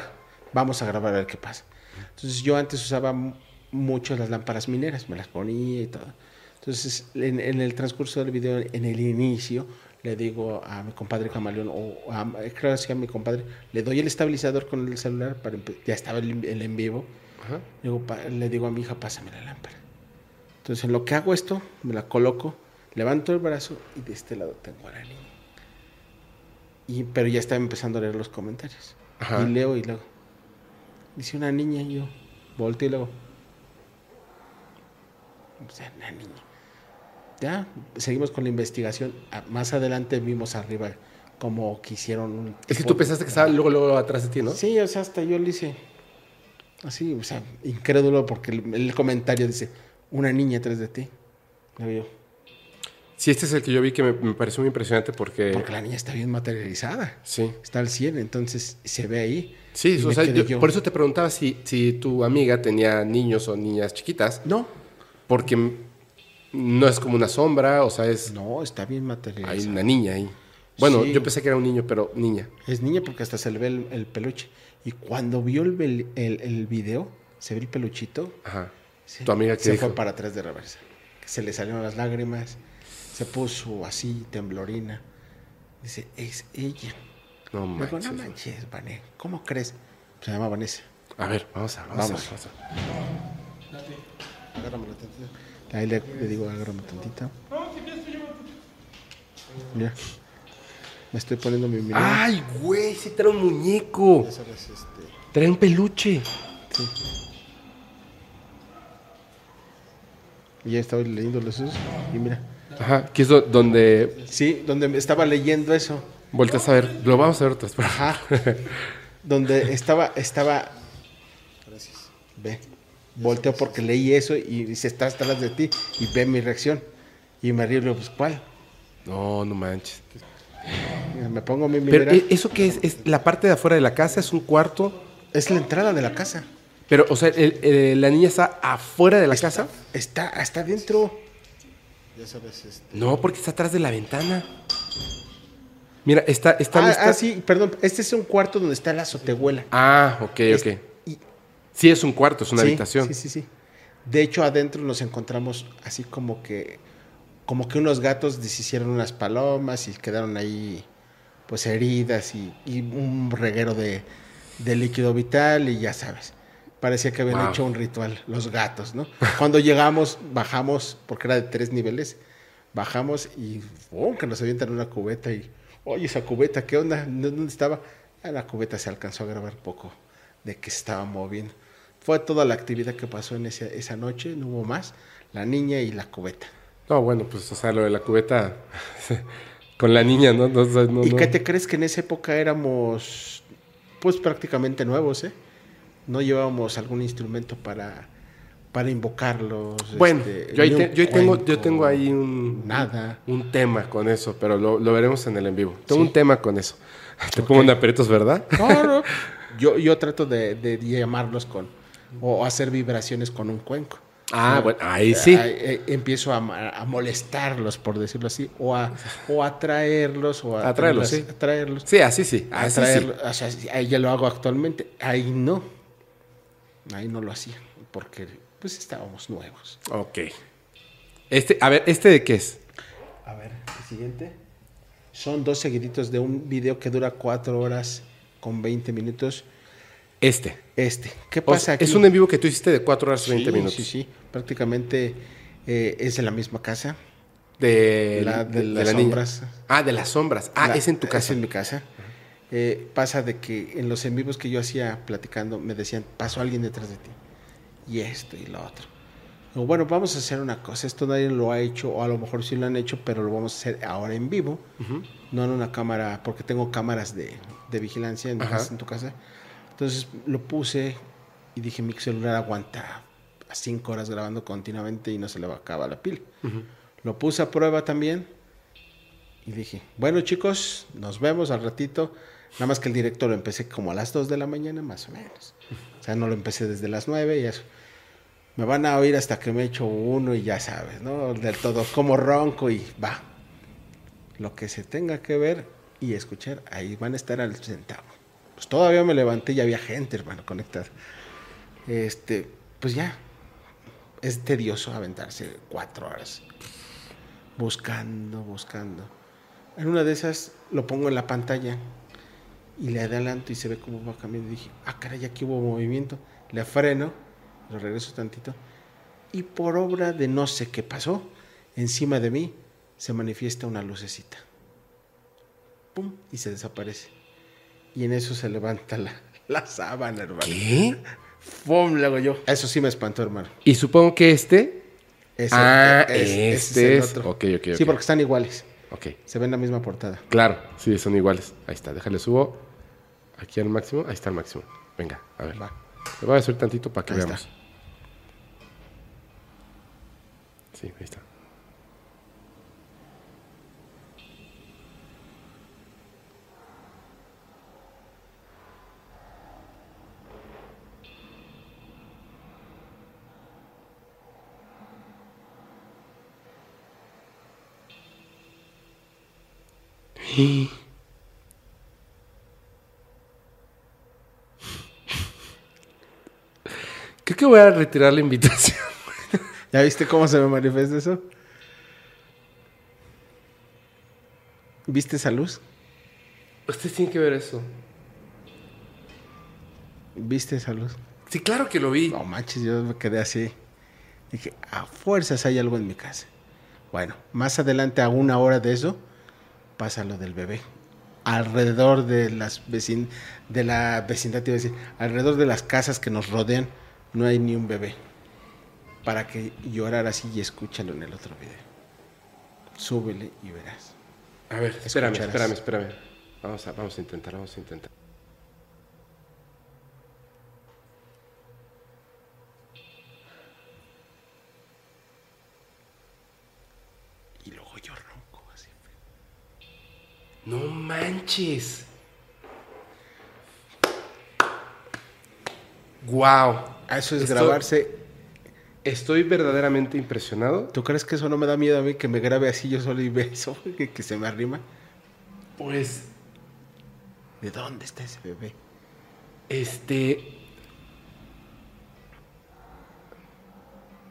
Vamos a grabar a ver qué pasa. Entonces yo antes usaba mucho las lámparas mineras, me las ponía y todo. Entonces en, en el transcurso del video, en el inicio, le digo a mi compadre Camaleón, o a, creo que a mi compadre, le doy el estabilizador con el celular, para ya estaba el, el en vivo, Ajá. le digo, le digo a mi hija, pásame la lámpara. Entonces en lo que hago esto, me la coloco, levanto el brazo y de este lado tengo a la niña. Y, pero ya estaba empezando a leer los comentarios. Ajá. Y leo y luego. Dice una niña y yo volteo y luego. O sea, una niña. Ya, seguimos con la investigación. Más adelante vimos arriba como que hicieron un... Es que tú pensaste que estaba luego, luego atrás de ti, ¿no? Sí, o sea, hasta yo le hice así, o sea, incrédulo porque el, el comentario dice, una niña atrás de ti. Yo, Sí, este es el que yo vi que me, me pareció muy impresionante porque... porque la niña está bien materializada. Sí. Está al 100, entonces se ve ahí. Sí, o sea, yo- yo, por eso te preguntaba si, si tu amiga tenía niños o niñas chiquitas, No, porque no es como una sombra, o sea, es... no, está bien Hay materializada. una niña ahí. Bueno, Sí. yo pensé que era un niño, pero niña. Es niña porque hasta se le ve el, el peluche. Y cuando vio el, vel- el, el video, se ve el peluchito. Ajá. sí, ¿Tu amiga qué Se dijo? fue para atrás de reversa. Que se le salieron las lágrimas. Se puso así, temblorina. Dice, es ella. No Le digo, manches. no manches, Vané. ¿Cómo crees? Se llama Vanessa. A ver, vamos a... Vamos. Vamos. a- vamos a- Agárramela tantito. Ahí le, le digo, agárrame tantito. Mira. Me estoy poniendo mi mirada. ¡Ay, güey! Sí trae un muñeco. Sabes, este, Trae un peluche. sí. Y ya estaba leyendo los esos. Y mira. Ajá, que es do- donde Sí, donde estaba leyendo eso. volteas a ver. Lo vamos a ver otra vez. pero- Ajá. donde estaba, estaba. Gracias. Ve. Volteo porque leí eso y dice, está atrás de ti. Y ve mi reacción. Y me río y le digo, pues, ¿cuál? No, no manches. Me pongo mi Pero minera. ¿e- ¿eso qué es? ¿Es la parte de afuera de la casa? ¿Es un cuarto? Es la entrada de la casa. Pero, o sea, el- el- la niña está afuera de la casa. Está hasta adentro. Ya sabes, este. No, porque está atrás de la ventana. Mira, está, está Ah, ah, sí, perdón. Este es un cuarto donde está la azotehuela. Ah, ok, Es- ok. y- Sí, es un cuarto, es una sí, habitación. Sí, sí, sí. De hecho, adentro nos encontramos así como que, como que unos gatos deshicieron unas palomas y quedaron ahí, pues heridas y, y un reguero de, de líquido vital y ya sabes. Parecía que habían Wow. hecho un ritual, los gatos, ¿no? Cuando llegamos, bajamos, porque era de tres niveles, bajamos y ¡pum! que nos avientan una cubeta y, oye, esa cubeta, ¿qué onda? ¿Dónde estaba? La cubeta se alcanzó a grabar poco de que se estaba moviendo. Fue toda la actividad que pasó en esa noche, no hubo más, la niña y la cubeta. No, bueno, pues, o sea, lo de la cubeta con la niña, ¿no? No, no, no, ¿Y qué te crees que en esa época éramos, pues prácticamente nuevos, eh? No llevábamos algún instrumento para, para invocarlos. Bueno, este, yo, ahí te- yo, tengo, yo tengo ahí un, Nada. un tema con eso, pero lo, lo veremos en el en vivo. Tengo un tema con eso. Te pongo en aprietos, ¿verdad? No. Yo, yo trato de, de llamarlos con, o hacer vibraciones con un cuenco. Ah, bueno, ahí sí. Ah, eh, empiezo a, a molestarlos, por decirlo así, o a, o a traerlos, o a Atraerlos, sí. atraerlos. Sí, así sí. a Así sí. traerlos. O sea, ahí ya lo hago actualmente. Ahí no. Ahí no lo hacía, porque pues estábamos nuevos. Ok. Este, a ver, ¿este de qué es? A ver, el siguiente. Son dos seguiditos de un video que dura cuatro horas con 20 minutos. Este. Este. ¿Qué O pasa sea, aquí? es un en vivo que tú hiciste de 4 horas y 20 Sí, minutos. Sí, sí. Prácticamente eh, es en la misma casa. De, La- de las la niña. sombras. Ah, de las sombras. Ah, La- es en tu casa. Es en mi casa. Eh, pasa de que en los en vivos que yo hacía platicando me decían, pasó alguien detrás de ti. Y esto y lo otro. Bueno, vamos a hacer una cosa. Esto nadie lo ha hecho, o a lo mejor sí lo han hecho, pero lo vamos a hacer ahora en vivo. No en una cámara, porque tengo cámaras de, de vigilancia en, casa, en tu casa. Entonces lo puse y dije, mi celular aguanta a cinco horas grabando continuamente y no se le va a acabar la pila. Lo puse a prueba también y dije, bueno chicos, nos vemos al ratito. Nada más que el directo lo empecé como a las 2 de la mañana, más o menos. O sea, no lo empecé desde las 9 y eso. Me van a oír hasta que me echo uno y ya sabes, ¿no? Del todo, como ronco y va. Lo que se tenga que ver y escuchar, ahí van a estar al centavo. Pues todavía me levanté y había gente, hermano, conectada. Este, pues ya. Es tedioso aventarse cuatro horas. Buscando, buscando. En una de esas lo pongo en la pantalla y le adelanto y se ve cómo va cambiando. Y dije, ah, caray, aquí hubo movimiento. Le freno, lo regreso tantito. Y por obra de no sé qué pasó, encima de mí se manifiesta una lucecita. Pum, y se desaparece. Y en eso se levanta la, la sábana, hermano. ¿Qué? ¡Pum! Le hago yo. Eso sí me espantó, hermano. Y supongo que este. Ese- Ah, es- este el es- otro. ok, ok, Sí, porque están iguales. Ok. Se ven la misma portada. Claro, sí, son iguales. Ahí está, déjale subo aquí al máximo. Ahí está el máximo. Venga, a ver. Va. Le voy a subir tantito para que Ahí veamos. está. Sí, ahí está. Creo que voy a retirar la invitación. ¿Ya viste cómo se me manifiesta eso? ¿Viste esa luz? Ustedes tienen que ver eso. ¿Viste esa luz? Sí, claro que lo vi. No manches, yo me quedé así. Dije, a fuerzas hay algo en mi casa. Bueno, más adelante, a una hora de eso, pasa lo del bebé. Alrededor de las vecin de la vecindad, te iba a decir, alrededor de las casas que nos rodean, no hay ni un bebé. para que llorar así y escúchalo en el otro video. Súbele y verás. A ver, espérame, Escucharás. espérame, espérame. Vamos a, vamos a intentar, vamos a intentar. Y luego yo ronco así. No manches. Wow. Eso es grabarse. Estoy verdaderamente impresionado. ¿Tú crees que eso no me da miedo a mí que me grabe así yo solo y ve eso? Que, que se me arrima. Pues, ¿De dónde está ese bebé? este,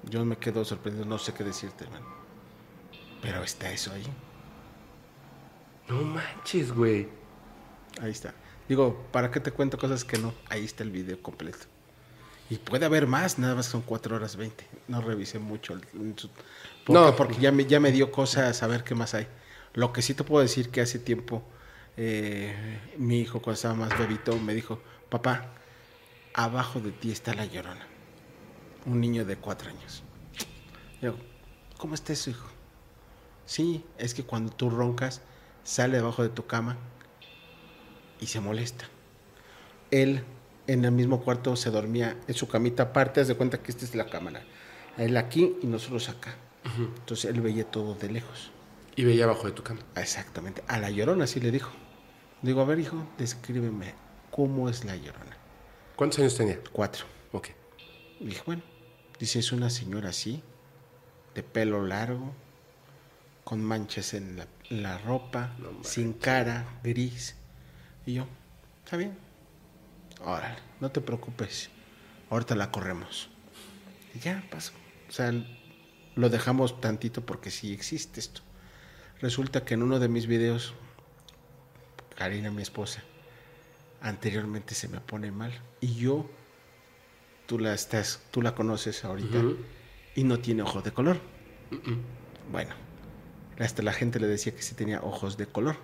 Yo me quedo sorprendido, no sé qué decirte, hermano. Pero está eso ahí. No manches, güey. Ahí está. Digo, ¿para qué te cuento cosas que no? Ahí está el video completo. Y puede haber más, nada más son 4 horas 20. No revisé mucho. su- ¿Por No. Porque ya me, ya me dio cosa saber qué más hay. Lo que sí te puedo decir que hace tiempo eh, mi hijo cuando estaba más bebito me dijo, papá, abajo de ti está la llorona. Un niño de 4 años. Yo, ¿cómo está eso, hijo? Sí, es que cuando tú roncas, sale debajo de tu cama y se molesta. Él en el mismo cuarto se dormía en su camita aparte, haz de cuenta que esta es la cámara. Él aquí y nosotros acá. Entonces él veía todo de lejos. Y veía abajo de tu cama. Exactamente. A la llorona así le dijo. Digo, a ver, hijo, descríbeme cómo es la llorona. ¿Cuántos años tenía? Cuatro. Ok. Y dije, bueno, dice, es una señora así, de pelo largo, con manchas en la, la ropa, No sin cara, gris. Y yo, está bien. Órale, no te preocupes. Ahorita la corremos. Y ya pasó. O sea, lo dejamos tantito porque sí existe esto. Resulta que en uno de mis videos, Karina, mi esposa, anteriormente se me pone mal. Y yo tú la estás, tú la conoces ahorita y no tiene ojos de color. Bueno, hasta la gente le decía que sí tenía ojos de color.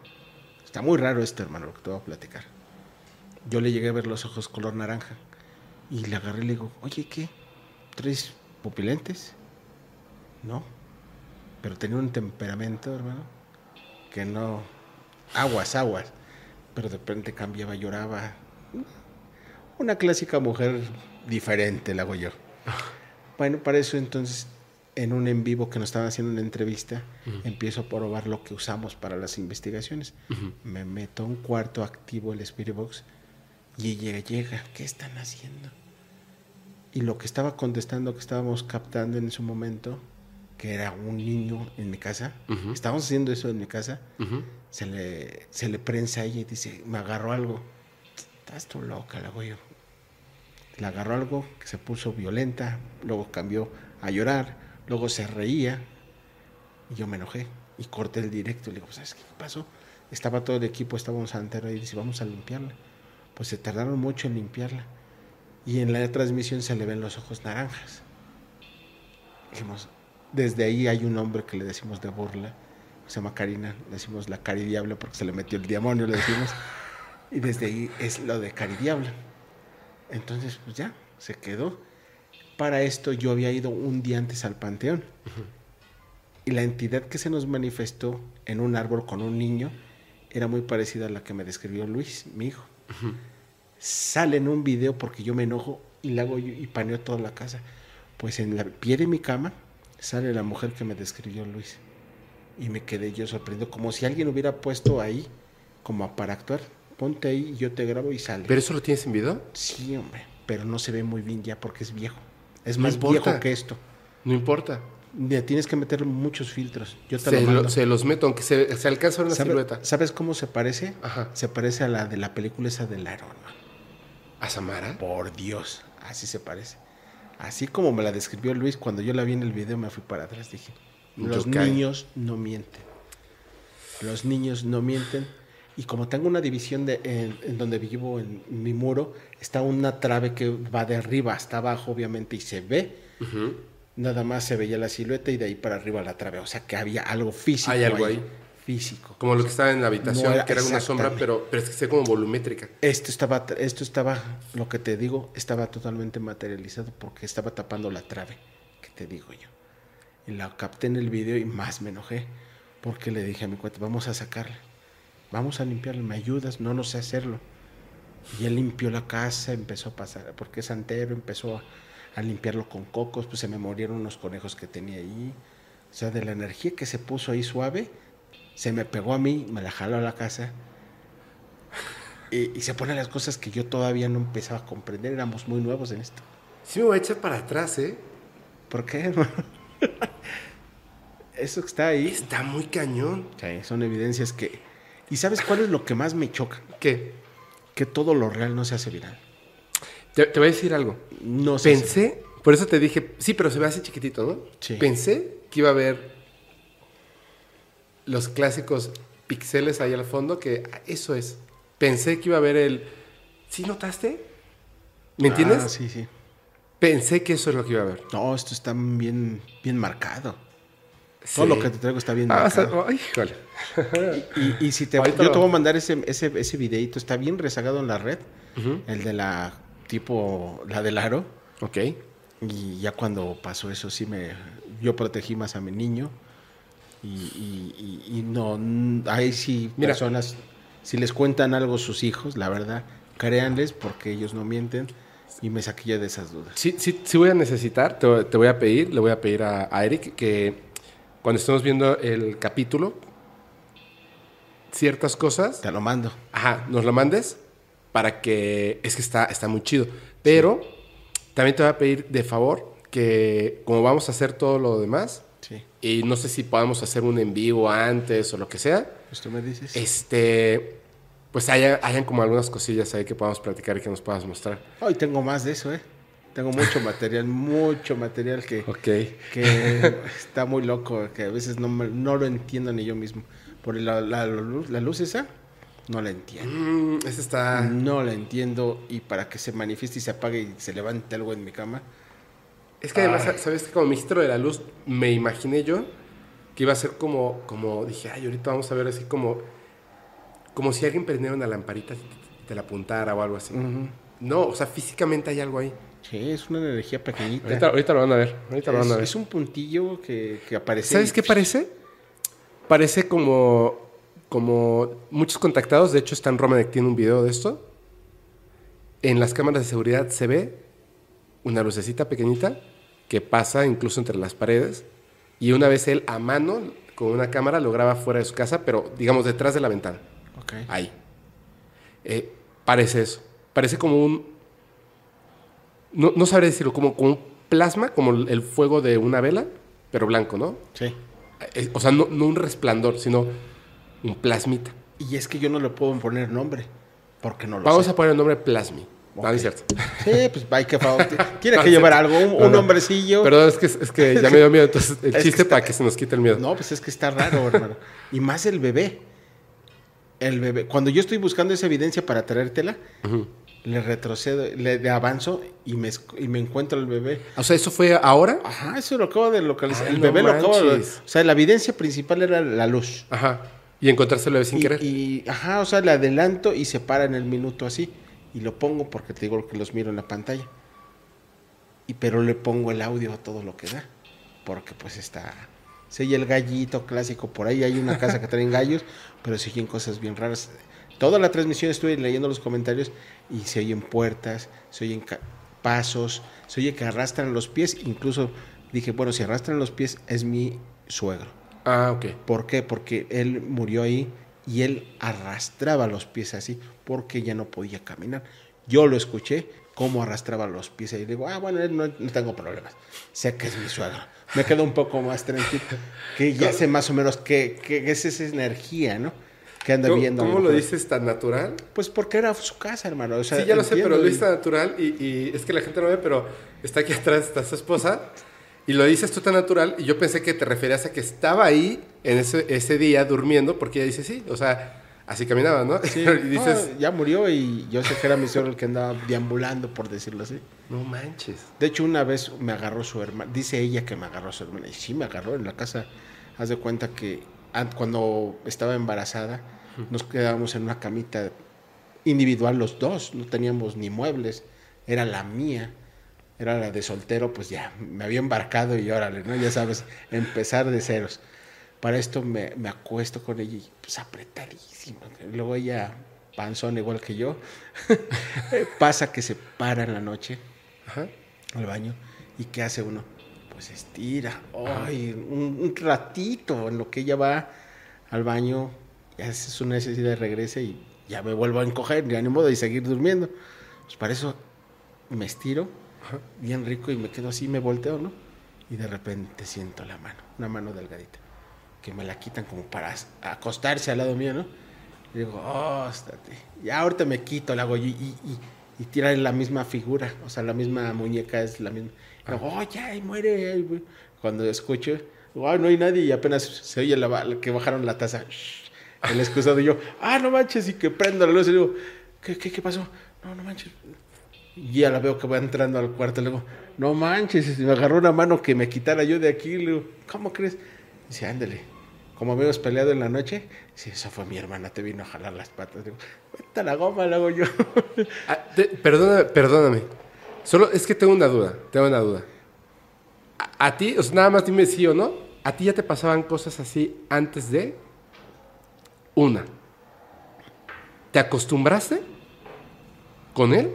Está muy raro esto, hermano, lo que te voy a platicar. Yo le llegué a ver los ojos color naranja y le agarré y le digo, oye, ¿qué? ¿Traes pupilentes? No, pero tenía un temperamento, hermano, que no, aguas, aguas, pero de repente cambiaba, lloraba. Una clásica mujer diferente, la hago yo. Bueno, para eso entonces, en un en vivo que nos estaban haciendo una entrevista, empiezo a probar lo que usamos para las investigaciones. Me meto a un cuarto activo el Spirit Box y ella llega, ¿qué están haciendo? Y lo que estaba contestando, que estábamos captando en ese momento, que era un niño en mi casa, estábamos haciendo eso en mi casa, se le, se le prensa a ella y dice, me agarró algo. Estás tú loca, la voy yo. Le agarró algo que se puso violenta, luego cambió a llorar, luego se reía y yo me enojé y corté el directo. Le digo, ¿sabes qué pasó? Estaba todo el equipo, estábamos ante y dice, vamos a limpiarla. Pues se tardaron mucho en limpiarla. Y en la transmisión se le ven los ojos naranjas. Dijimos, desde ahí hay un hombre que le decimos de burla, se llama Karina, le decimos la caridiabla porque se le metió el demonio, le decimos. y desde ahí es lo de caridiabla. Entonces, pues ya, se quedó. Para esto yo había ido un día antes al panteón. Y la entidad que se nos manifestó en un árbol con un niño era muy parecida a la que me describió Luis, mi hijo. Sale en un video porque yo me enojo y la hago yo- y paneo toda la casa. Pues en la pie de mi cama sale la mujer que me describió Luis. Y me quedé yo sorprendido, como si alguien hubiera puesto ahí, como para actuar. Ponte ahí, yo te grabo y sale. ¿Pero eso lo tienes en video? Sí, hombre, pero no se ve muy bien ya porque es viejo. Es más viejo que esto. No importa. Le tienes que meter muchos filtros. Yo te Se, lo lo- mando. se los meto, aunque se, se alcanza una ¿Sabe- silueta. ¿Sabes cómo se parece? Ajá. Se parece a la de la película esa del Aaron. ¿A Samara? Por Dios, así se parece. Así como me la describió Luis, cuando yo la vi en el video me fui para atrás. Dije, los Yokai. niños no mienten. Los niños no mienten. Y como tengo una división de, en, en donde vivo en mi muro, está una trave que va de arriba hasta abajo, obviamente, y se ve. Ujú. Nada más se veía la silueta y de ahí para arriba la trave. O sea que había algo físico. Hay algo ahí. Físico. Como lo que estaba en la habitación, No era- que era una sombra, pero, pero es que se como volumétrica. Esto estaba, esto estaba, lo que te digo, estaba totalmente materializado porque estaba tapando la trave que te digo yo. Y la capté en el video y más me enojé. Porque le dije a mi cuate, vamos a sacarla. Vamos a limpiarla, ¿me ayudas? No, no sé hacerlo. Y él limpió la casa, empezó a pasar, porque es santero, empezó a, a limpiarlo con cocos, pues se me murieron unos conejos que tenía ahí. O sea, de la energía que se puso ahí suave, se me pegó a mí, me la jaló a la casa. Y, y se ponen las cosas que yo todavía no empezaba a comprender, éramos muy nuevos en esto. Sí me voy a echar para atrás, ¿eh? ¿Por qué, hermano? Eso que está ahí Está muy cañón. sí, son evidencias que... ¿Y sabes cuál es lo que más me choca? ¿Qué? Que todo lo real no se hace viral. Te, te voy a decir algo. No hace- Pensé, por eso te dije, sí, pero se ve así chiquitito, ¿no? Sí. Pensé que iba a haber los clásicos pixeles ahí al fondo, que ah, eso es. Pensé que iba a haber el... ¿Sí notaste? ¿Me entiendes? Ah, sí, sí. Pensé que eso es lo que iba a haber. No, esto está bien, bien marcado. Todo Sí. lo que te traigo está bien Ah, marcado. híjole. Y, y si te, Ahorita yo te voy a mandar ese, ese, ese videito, está bien rezagado en la red, el de la tipo, la del aro. Ok. Y ya cuando pasó eso, sí me, yo protegí más a mi niño. Y, y- y- y no, n- ahí sí, Mira. personas, si les cuentan algo sus hijos, la verdad, créanles porque ellos no mienten. Y me saqué yo de esas dudas. Sí, sí, sí voy a necesitar, te, te voy a pedir, le voy a pedir a, a Eric que cuando estemos viendo el capítulo, ciertas cosas, Te lo mando. ajá, nos lo mandes para que, es que está, está muy chido. Pero también te voy a pedir de favor que como vamos a hacer todo lo demás, Sí. y no sé si podamos hacer un en vivo antes o lo que sea, Pues tú me dices. este, pues haya, hayan como algunas cosillas ahí que podamos platicar y que nos puedas mostrar. Hoy tengo más de eso, ¿eh? Tengo mucho material, mucho material que, que está muy loco, que a veces no, me- no lo entiendo ni yo mismo. Por la, la luz, la luz esa, no la entiendo. Mm, ese está... No la entiendo y para que se manifieste y se apague y se levante algo en mi cama. Es que además, ¿sabes que Como ministro de la luz, me imaginé yo que iba a ser como, como dije, ay, ahorita vamos a ver así como, como si alguien prendiera una lamparita y te la apuntara o algo así. No, o sea, físicamente hay algo ahí. Sí, es una energía pequeñita. Ahorita, ahorita lo van a ver, ahorita lo van a es, ver. es un puntillo que, que aparece. ¿Sabes y- qué parece? Parece como, como muchos contactados, de hecho está en Romanek, tiene un video de esto. En las cámaras de seguridad se ve una lucecita pequeñita que pasa incluso entre las paredes y una vez él a mano con una cámara lo graba fuera de su casa, pero digamos detrás de la ventana, Ok. ahí. Eh, parece eso, parece como un, no, no sabré decirlo, como, como un plasma, como el fuego de una vela, pero blanco, ¿no? Sí. Eh, O sea, no, no un resplandor, sino un plasmita. Y es que yo no le puedo poner nombre, porque no lo Vamos sé. a poner el nombre Plasmi. No, no es cierto. Sí, pues hay que. Tiene No, que llevar algo, un, No, un hombrecillo. Perdón, es que, es que ya me dio miedo. Entonces, el Es que chiste está- para que se nos quite el miedo. No, pues es que está raro, hermano. Y más el bebé. El bebé. Cuando yo estoy buscando esa evidencia para traértela, le retrocedo, le, le avanzo y me, y me encuentro el bebé. O sea, ¿eso fue ahora? Ajá, eso lo acabo de localizar. Ay, el no bebé lo acabo de... O sea, la evidencia principal era la luz. Ajá. Y encontrárselo sin y, querer. y, ajá, o sea, le adelanto y se para en el minuto así. Y lo pongo porque te digo que los miro en la pantalla. Y pero le pongo el audio a todo lo que da. Porque pues está... Se oye el gallito clásico. Por ahí hay una casa que traen gallos, pero se oyen cosas bien raras. Toda la transmisión estuve leyendo los comentarios y se oyen puertas, se oyen pasos, se oye que arrastran los pies. Incluso dije, bueno, si arrastran los pies es mi suegro. Ah, ok. ¿Por qué? Porque él murió ahí y él arrastraba los pies así porque ya no podía caminar. Yo lo escuché cómo arrastraba los pies y digo, ah, bueno, no, no tengo problemas. Sé que es mi suegro. Me quedo un poco más tranquilo, que ya sé más o menos qué, qué es esa energía, ¿no? Que anda ¿Cómo, viendo. cómo lo dices tan natural? Pues porque era su casa, hermano. O sea, sí, ya lo sé, pero lo dices tan natural y, y es que la gente no ve, pero está aquí atrás, está su esposa. Y lo dices tú tan natural y yo pensé que te referías a que estaba ahí en ese, ese día durmiendo porque ella dice sí, o sea, así caminaba, ¿no? Sí, y dices, no, ya murió y yo sé que era mi suegro el que andaba deambulando, por decirlo así. no manches. De hecho, una vez me agarró su hermana. Dice ella que me agarró su hermana. Y sí, me agarró en la casa. Haz de cuenta que an- cuando estaba embarazada, nos quedábamos en una camita individual los dos. No teníamos ni muebles. Era la mía. era la de soltero, pues ya me había embarcado y órale, ¿no? Ya sabes, empezar de ceros. Para esto me, me acuesto con ella y pues apretadísima. Luego ella, panzón igual que yo, pasa que se para en la noche Ajá. al baño y ¿qué hace uno? Pues estira, ay, un, un ratito en lo que ella va al baño, hace su necesidad, regresa y ya me vuelvo a encoger, ya ni modo de seguir durmiendo. Pues para eso me estiro Ajá. bien rico y me quedo así, me volteo, ¿no? Y de repente siento la mano, una mano delgadita, que me la quitan como para acostarse al lado mío, ¿no? Y digo, oh, estate. Ya ahorita me quito, la hago y, y, y, y tira la misma figura, o sea, la misma muñeca es la misma. Y digo, oh, ya, y muere. ay, güey". Cuando escucho, "Ay, no hay nadie y apenas se oye la, que bajaron la taza. Shh, El excusado y yo, ah, no manches, y que prendo la luz y digo, ¿qué, qué, pasó? No, no manches. Y ya la veo que va entrando al cuarto. Le digo, no manches, me agarró una mano que me quitara yo de aquí. Le digo, ¿cómo crees? Dice, ándale. Como habíamos peleado en la noche, dice, esa fue mi hermana, te vino a jalar las patas. Le digo, vete la goma, le hago yo. Ah, perdóname, perdóname. Solo es que tengo una duda, tengo una duda. A, a ti, o sea, nada más dime sí o no. ¿A ti ya te pasaban cosas así antes de una? ¿Te acostumbraste con él?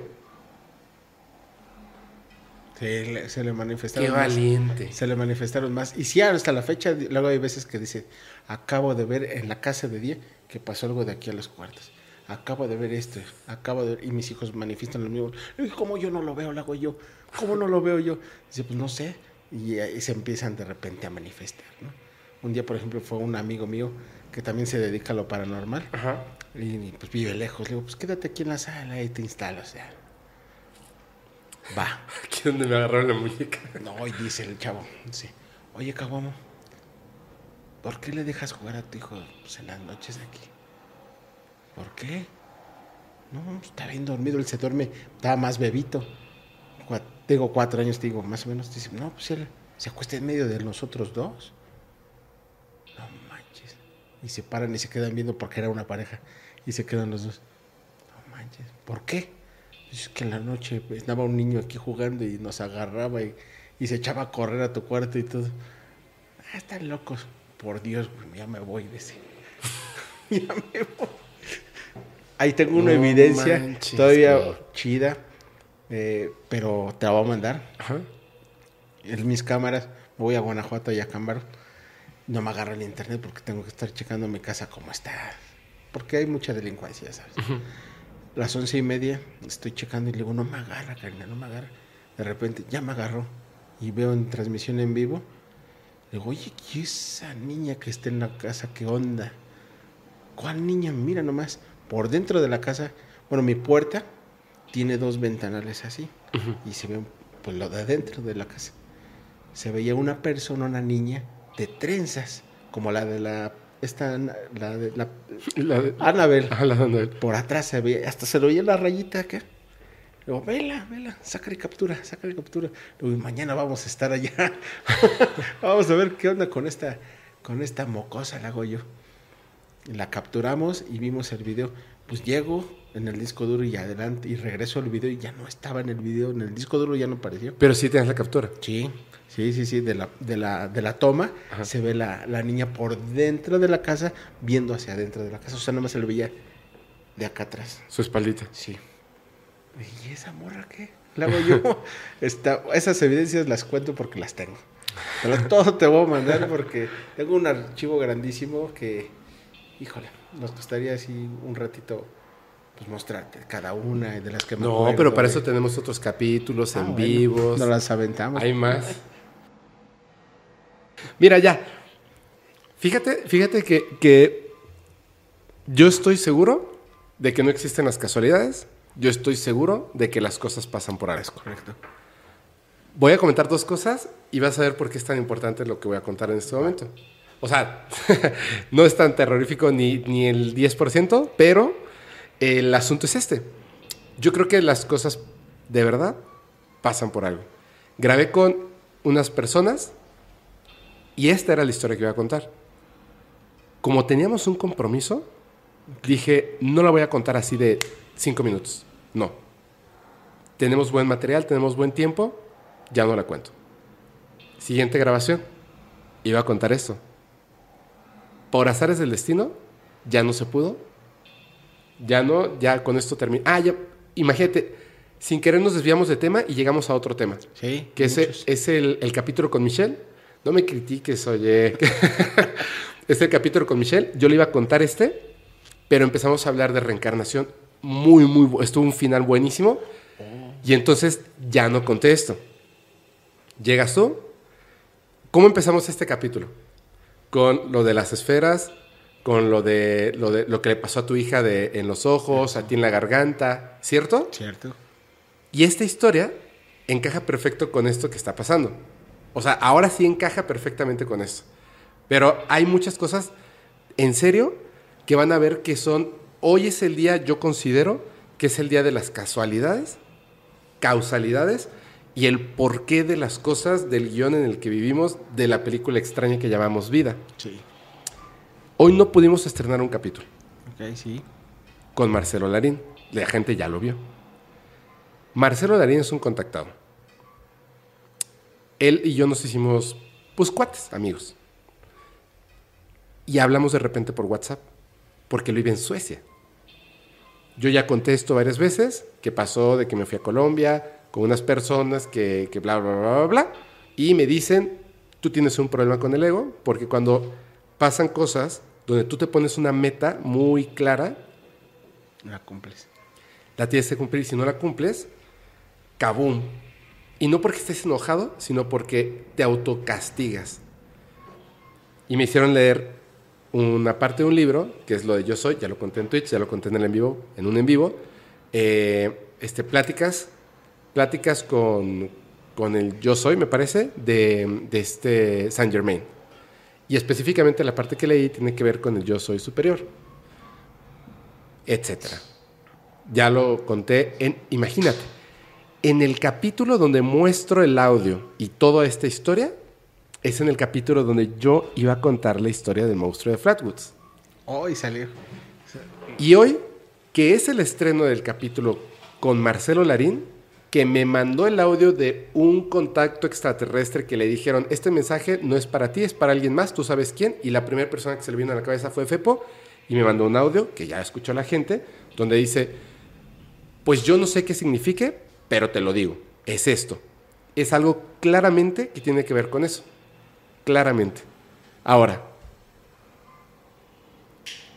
Sí, se le manifestaron Qué más. valiente. Se le manifestaron más. Y sí, hasta la fecha, luego hay veces que dice, acabo de ver en la casa de día que pasó algo de aquí a los cuartos. Acabo de ver esto, acabo de ver, y mis hijos manifiestan lo mismo. ¿Cómo yo no lo veo? Lo hago yo. ¿Cómo no lo veo yo? Dice, pues no sé. Y ahí se empiezan de repente a manifestar, ¿no? Un día, por ejemplo, fue un amigo mío que también se dedica a lo paranormal. Ajá. Y pues vive lejos. Le digo, pues quédate aquí en la sala y te instalas. O sea, va. Aquí donde me agarraron la muñeca. No, y dice el chavo, dice, oye, Caguamo, ¿por qué le dejas jugar a tu hijo pues, en las noches aquí? ¿Por qué? No, pues, está bien dormido, él se duerme, estaba más bebito. Tengo cuatro años, te digo, más o menos. Dice, no, pues él se acuesta en medio de nosotros dos. Y se paran y se quedan viendo porque era una pareja. Y se quedan los dos. No manches. ¿Por qué? Es que en la noche pues, estaba un niño aquí jugando y nos agarraba y, y se echaba a correr a tu cuarto y todo. Ah, están locos. Por Dios, güey, ya me voy, dice. ya me voy. Ahí tengo una No evidencia manches, todavía güey. chida, eh, pero te la voy a mandar. Ajá. En mis cámaras, me voy a Guanajuato y a Cámbaro. No me agarra el internet porque tengo que estar checando mi casa cómo está. Porque hay mucha delincuencia, ¿sabes? Las once y media estoy checando y le digo, no me agarra, Karina, no me agarra. De repente, ya me agarró. Y veo en transmisión en vivo. Le digo, oye, ¿qué es esa niña que está en la casa? ¿Qué onda? ¿Cuál niña? Mira nomás. Por dentro de la casa, bueno, mi puerta tiene dos ventanales así. Y se ve pues, lo de adentro de la casa. Se veía una persona, una niña, de trenzas, como la de la. Esta, la de la. La de- Annabel. Ajá, la de. Por atrás se veía, hasta se le oía la rayita acá. Digo, vela, vela, sácale captura, sácale captura. Digo, y mañana vamos a estar allá. vamos a ver qué onda con esta, con esta mocosa, la hago yo. La capturamos y vimos el video. Pues llego en el disco duro y adelante y regreso al video y ya no estaba en el video, en el disco duro ya no apareció. Pero sí tienes la captura. Sí, sí, sí, sí, de la, de la, de la toma Ajá. se ve la, la niña por dentro de la casa viendo hacia adentro de la casa. O sea, nada más se le veía de acá atrás. Su espaldita. Sí. ¿Y esa morra qué? La hago yo. Esas evidencias las cuento porque las tengo. Pero todo te voy a mandar porque tengo un archivo grandísimo que, híjole, nos costaría así un ratito pues mostrarte cada una de las que me No, acuerdo, pero para eso tenemos otros capítulos Ah, en bueno, vivos. Nos las aventamos. Hay más. Mira, ya. Fíjate, fíjate que, que yo estoy seguro de que no existen las casualidades. Yo estoy seguro de que las cosas pasan por algo. Correcto. Voy a comentar dos cosas y vas a ver por qué es tan importante lo que voy a contar en este momento. O sea, no es tan terrorífico ni, ni el 10%, pero el asunto es este. Yo creo que las cosas de verdad pasan por algo. Grabé con unas personas y esta era la historia que iba a contar. Como teníamos un compromiso, dije, no la voy a contar así de cinco minutos. No. Tenemos buen material, tenemos buen tiempo. ya no la cuento. Siguiente grabación. Iba a contar esto. Por azares del destino, ya no se pudo. Ya no, ya con esto termina. Ah, ya, imagínate, sin querer nos desviamos de tema y llegamos a otro tema. Sí. Que ese es el, el capítulo con Michelle. No me critiques, oye. es el capítulo con Michelle. Yo le iba a contar este, pero empezamos a hablar de reencarnación. Muy, muy, estuvo un final buenísimo. Y entonces ya no conté esto. Llegas tú. ¿Cómo empezamos este capítulo? Con lo de las esferas, con lo de lo, de, lo que le pasó a tu hija de, en los ojos, a ti en la garganta, ¿cierto? Cierto. Y esta historia encaja perfecto con esto que está pasando. O sea, ahora sí encaja perfectamente con esto. Pero hay muchas cosas, en serio, que van a ver que son, hoy es el día, yo considero que es el día de las casualidades, causalidades y el porqué de las cosas del guion en el que vivimos, de la película extraña que llamamos vida. Sí. Hoy no pudimos estrenar un capítulo Ok, sí. con Marcelo Larín. La gente ya lo vio. Marcelo Larín es un contactado. Él y yo nos hicimos, pues, cuates, amigos. Y hablamos de repente por WhatsApp, porque él vive en Suecia. Yo ya conté esto varias veces, que pasó de que me fui a Colombia con unas personas que, que bla, bla, bla, bla, bla, y me dicen, tú tienes un problema con el ego, porque cuando pasan cosas donde tú te pones una meta muy clara, La cumples. la tienes que cumplir y si no la cumples, cabum. Y no porque estés enojado, sino porque te autocastigas. Y me hicieron leer una parte de un libro, que es lo de Yo Soy, ya lo conté en Twitch, ya lo conté en el en vivo, en un en vivo, eh, este, pláticas, pláticas con, con el Yo Soy, me parece, de, de este Saint Germain. Y específicamente la parte que leí tiene que ver con el Yo Soy superior, etcétera. Ya lo conté en, imagínate, en el capítulo donde muestro el audio y toda esta historia, es en el capítulo donde yo iba a contar la historia del monstruo de Flatwoods. Hoy salió. Y hoy, que es el estreno del capítulo con Marcelo Larín, que me mandó el audio de un contacto extraterrestre que le dijeron, este mensaje no es para ti, es para alguien más, tú sabes quién, y la primera persona que se le vino a la cabeza fue Fepo, y me mandó un audio, que ya escuchó la gente, donde dice, pues yo no sé qué signifique, pero te lo digo, es esto. Es algo claramente que tiene que ver con eso. Claramente. Ahora,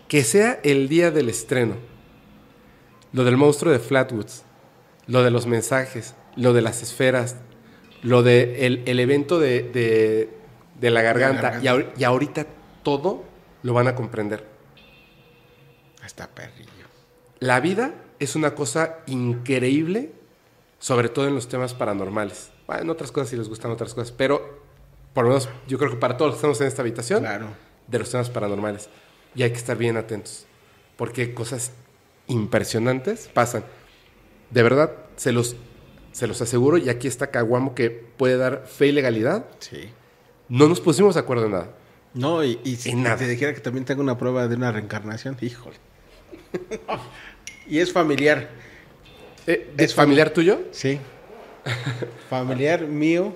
que sea el día del estreno, lo del monstruo de Flatwoods, lo de los mensajes, lo de las esferas, lo de el, el evento de, de- de la garganta, garganta. Y, ahor- y ahorita todo lo van a comprender. Hasta perrillo. La vida es una cosa increíble, sobre todo en los temas paranormales. Bueno, en otras cosas sí les gustan otras cosas, pero por lo menos yo creo que para todos los que estamos en esta habitación, Claro. de los temas paranormales. Y hay que estar bien atentos, porque cosas impresionantes pasan. De verdad, se los, se los aseguro, y aquí está Caguamo que puede dar fe y legalidad. Sí. No nos pusimos de acuerdo en nada. No, y, y si nada. te dijera que también tengo una prueba de una reencarnación, híjole. y es familiar. Eh, Es ¿Es familiar tuyo? Sí. familiar mío.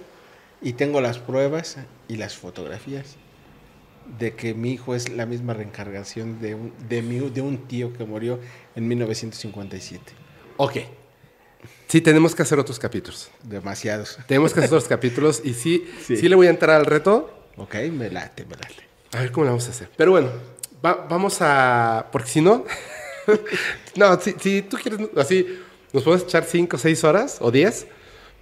Y tengo las pruebas y las fotografías de que mi hijo es la misma reencarnación de un, de mi, de un tío que murió en 1957. Ok. Sí, tenemos que hacer otros capítulos. Demasiados. Tenemos que hacer otros capítulos y sí, sí, Sí. le voy a entrar al reto. Ok, me late, me late. A ver cómo le vamos a hacer. Pero bueno, va- vamos a... Porque si no... no, si, si tú quieres... Así, nos podemos echar 5 o 6 horas o 10.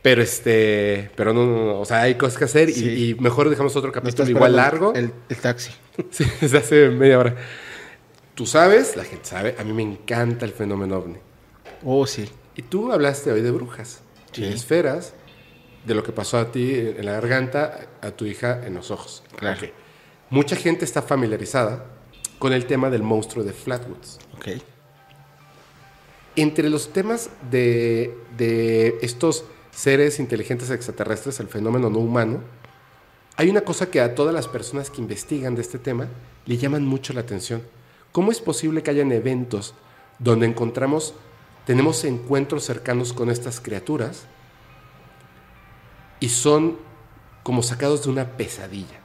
Pero este... Pero no, no, no, O sea, hay cosas que hacer y- Sí. y, mejor dejamos otro capítulo igual largo. El, el taxi. Sí, desde hace media hora. Tú sabes, la gente sabe, a mí me encanta el fenómeno ovni. Oh, sí. Y tú hablaste hoy de brujas, Sí. de esferas, de lo que pasó a ti en la garganta, a tu hija en los ojos. Claro. Mucha gente está familiarizada con el tema del monstruo de Flatwoods. Ok. Entre los temas de, de estos seres inteligentes extraterrestres, el fenómeno no humano, hay una cosa que a todas las personas que investigan de este tema le llaman mucho la atención. ¿Cómo es posible que hayan eventos donde encontramos, tenemos encuentros cercanos con estas criaturas y son como sacados de una pesadilla.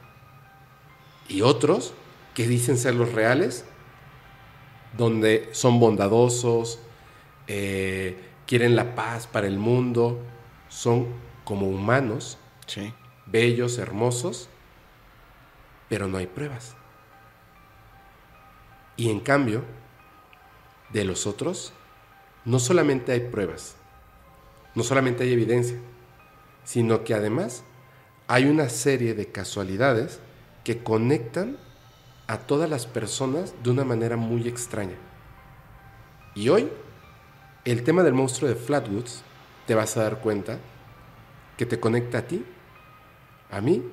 Y otros que dicen ser los reales, donde son bondadosos, eh, quieren la paz para el mundo, son como humanos, Sí. bellos, hermosos, pero no hay pruebas. Y en cambio, de los otros, no solamente hay pruebas, no solamente hay evidencia, sino que además hay una serie de casualidades que conectan a todas las personas de una manera muy extraña. Y hoy, el tema del monstruo de Flatwoods, te vas a dar cuenta que te conecta a ti, a mí,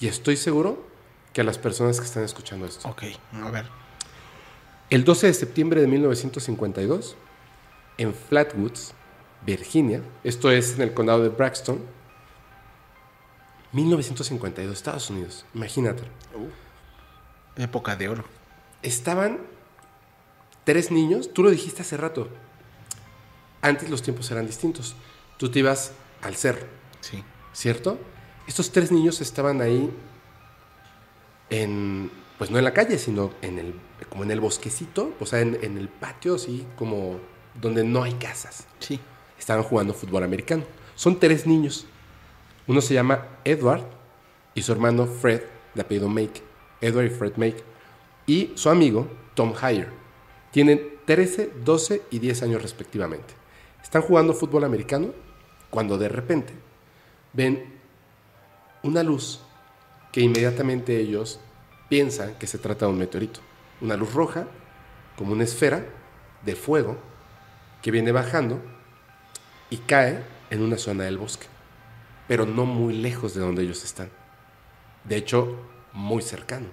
y estoy seguro que a las personas que están escuchando esto. Ok, a ver. El 12 de septiembre de 1952, en Flatwoods, Virginia, esto es en el condado de Braxton, 1952, Estados Unidos, imagínate. Época de oro. Estaban tres niños, tú lo dijiste hace rato, antes los tiempos eran distintos, tú te ibas al cerro, Sí. ¿cierto? Estos tres niños estaban ahí en, pues no en la calle, sino en el, como en el bosquecito, o sea, en, en el patio, así como donde no hay casas. Sí. Estaban jugando fútbol americano. Son tres niños. Uno se llama Edward y su hermano Fred, de apellido Make. Edward y Fred Make. Y su amigo Tom Heyer. Tienen 13, 12 y 10 años respectivamente. Están jugando fútbol americano cuando de repente ven una luz que inmediatamente ellos piensan que se trata de un meteorito. Una luz roja, como una esfera de fuego que viene bajando y cae en una zona del bosque, pero no muy lejos de donde ellos están. De hecho, muy cercano.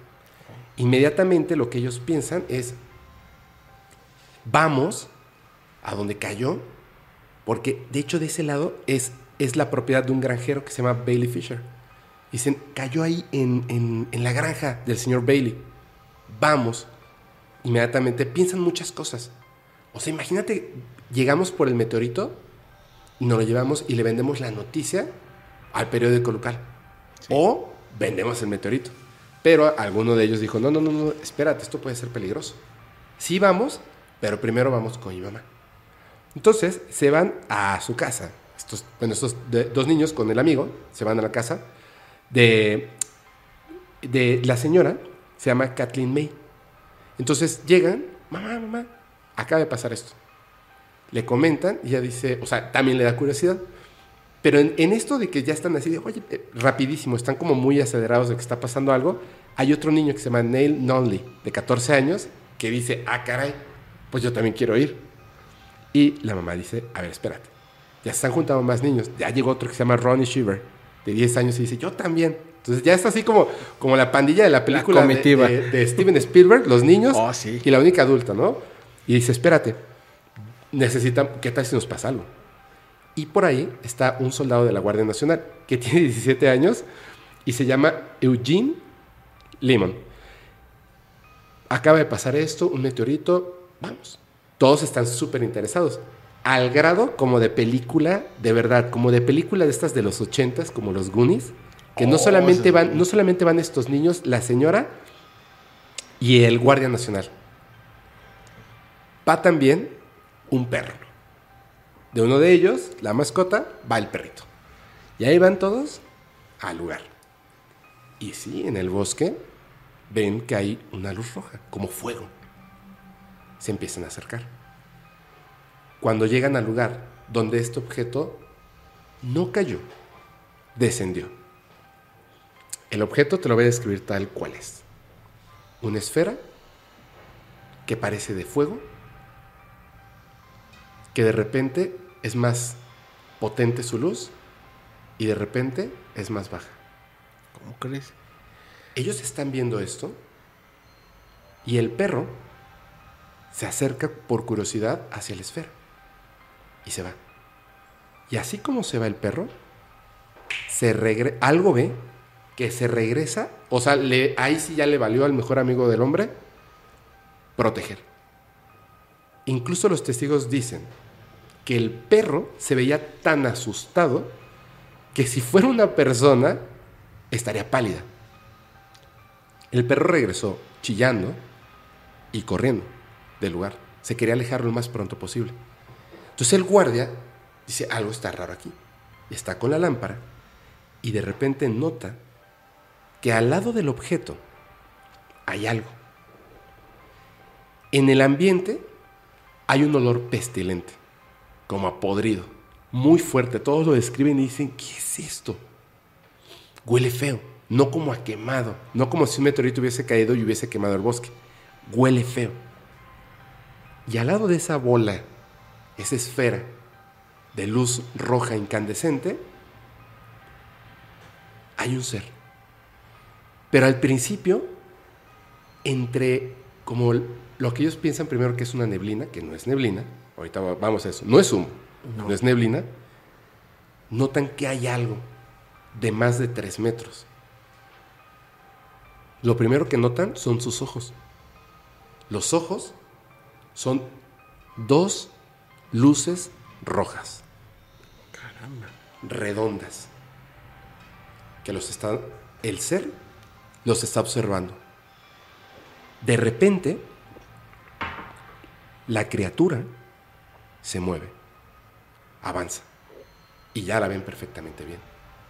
Inmediatamente lo que ellos piensan es, vamos a donde cayó, porque de hecho de ese lado es, es la propiedad de un granjero que se llama Bailey Fisher. Dicen, cayó ahí en, en- en la granja del señor Bailey. Vamos. Inmediatamente piensan muchas cosas. O sea, imagínate, llegamos por el meteorito y nos lo llevamos y le vendemos la noticia al periódico local. O vendemos el meteorito. Pero alguno de ellos dijo, no, no, no, no, espérate, esto puede ser peligroso. Sí vamos, pero primero vamos con mi mamá. Entonces se van a su casa. Estos, bueno, estos dos niños con el amigo se van a la casa de, la señora, se llama Kathleen May. Entonces llegan, mamá, mamá, acaba de pasar esto. Le comentan y ella dice, o sea, también le da curiosidad. Pero en, esto de que ya están así oye, eh, rapidísimo, están como muy acelerados de que está pasando algo, hay otro niño que se llama Neil Nonley, de 14 años, que dice, ah, caray, pues yo también quiero ir. Y la mamá dice, a ver, espérate, ya se están juntando más niños. Ya llegó otro que se llama Ronnie Shiver, de 10 años, y dice, yo también. Entonces ya está así como, como la pandilla de la película de- comitiva. de, de Steven Spielberg, los niños Oh, sí. y la única adulta, ¿no? Y dice, espérate, necesitan, ¿qué tal si nos pasa algo? Y por ahí está un soldado de la Guardia Nacional que tiene 17 años y se llama Eugene Lemon. Acaba de pasar esto, un meteorito, vamos. Todos están súper interesados. Al grado como de película, de verdad, como de película de estas de los ochentas, como los Goonies, que no, Oh, solamente van, no solamente van estos niños, la señora y el Guardia Nacional. Va también un perro. De uno de ellos, la mascota, va el perrito. Y ahí van todos al lugar. Y sí, en el bosque ven que hay una luz roja, como fuego. Se empiezan a acercar. Cuando llegan al lugar donde este objeto no cayó, descendió. El objeto te lo voy a describir tal cual es. Una esfera que parece de fuego, que de repente es más potente su luz y de repente es más baja. ¿Cómo crees? Ellos están viendo esto y el perro se acerca por curiosidad hacia la esfera y se va. Y así como se va el perro, se regre algo ve que se regresa, o sea, le, ahí sí ya le valió al mejor amigo del hombre proteger. Incluso los testigos dicen que el perro se veía tan asustado que si fuera una persona, estaría pálida. El perro regresó chillando y corriendo del lugar. Se quería alejar lo más pronto posible. Entonces el guardia dice, algo está raro aquí. Está con la lámpara y de repente nota que al lado del objeto hay algo. En el ambiente hay un olor pestilente, como a podrido, muy fuerte. Todos lo describen y dicen, ¿qué es esto? Huele feo, no como a quemado, no como si un meteorito hubiese caído y hubiese quemado el bosque. Huele feo. Y al lado de esa bola, esa esfera de luz roja incandescente, hay un ser. Pero al principio, entre como lo que ellos piensan primero que es una neblina, que no es neblina, ahorita vamos a eso, no es humo, no, es neblina, notan que hay algo de más de tres metros. Lo primero que notan son sus ojos. Los ojos son dos luces rojas. Caramba. Redondas. Que los está. El ser los está observando. De repente, la criatura se mueve, avanza, y ya la ven perfectamente bien.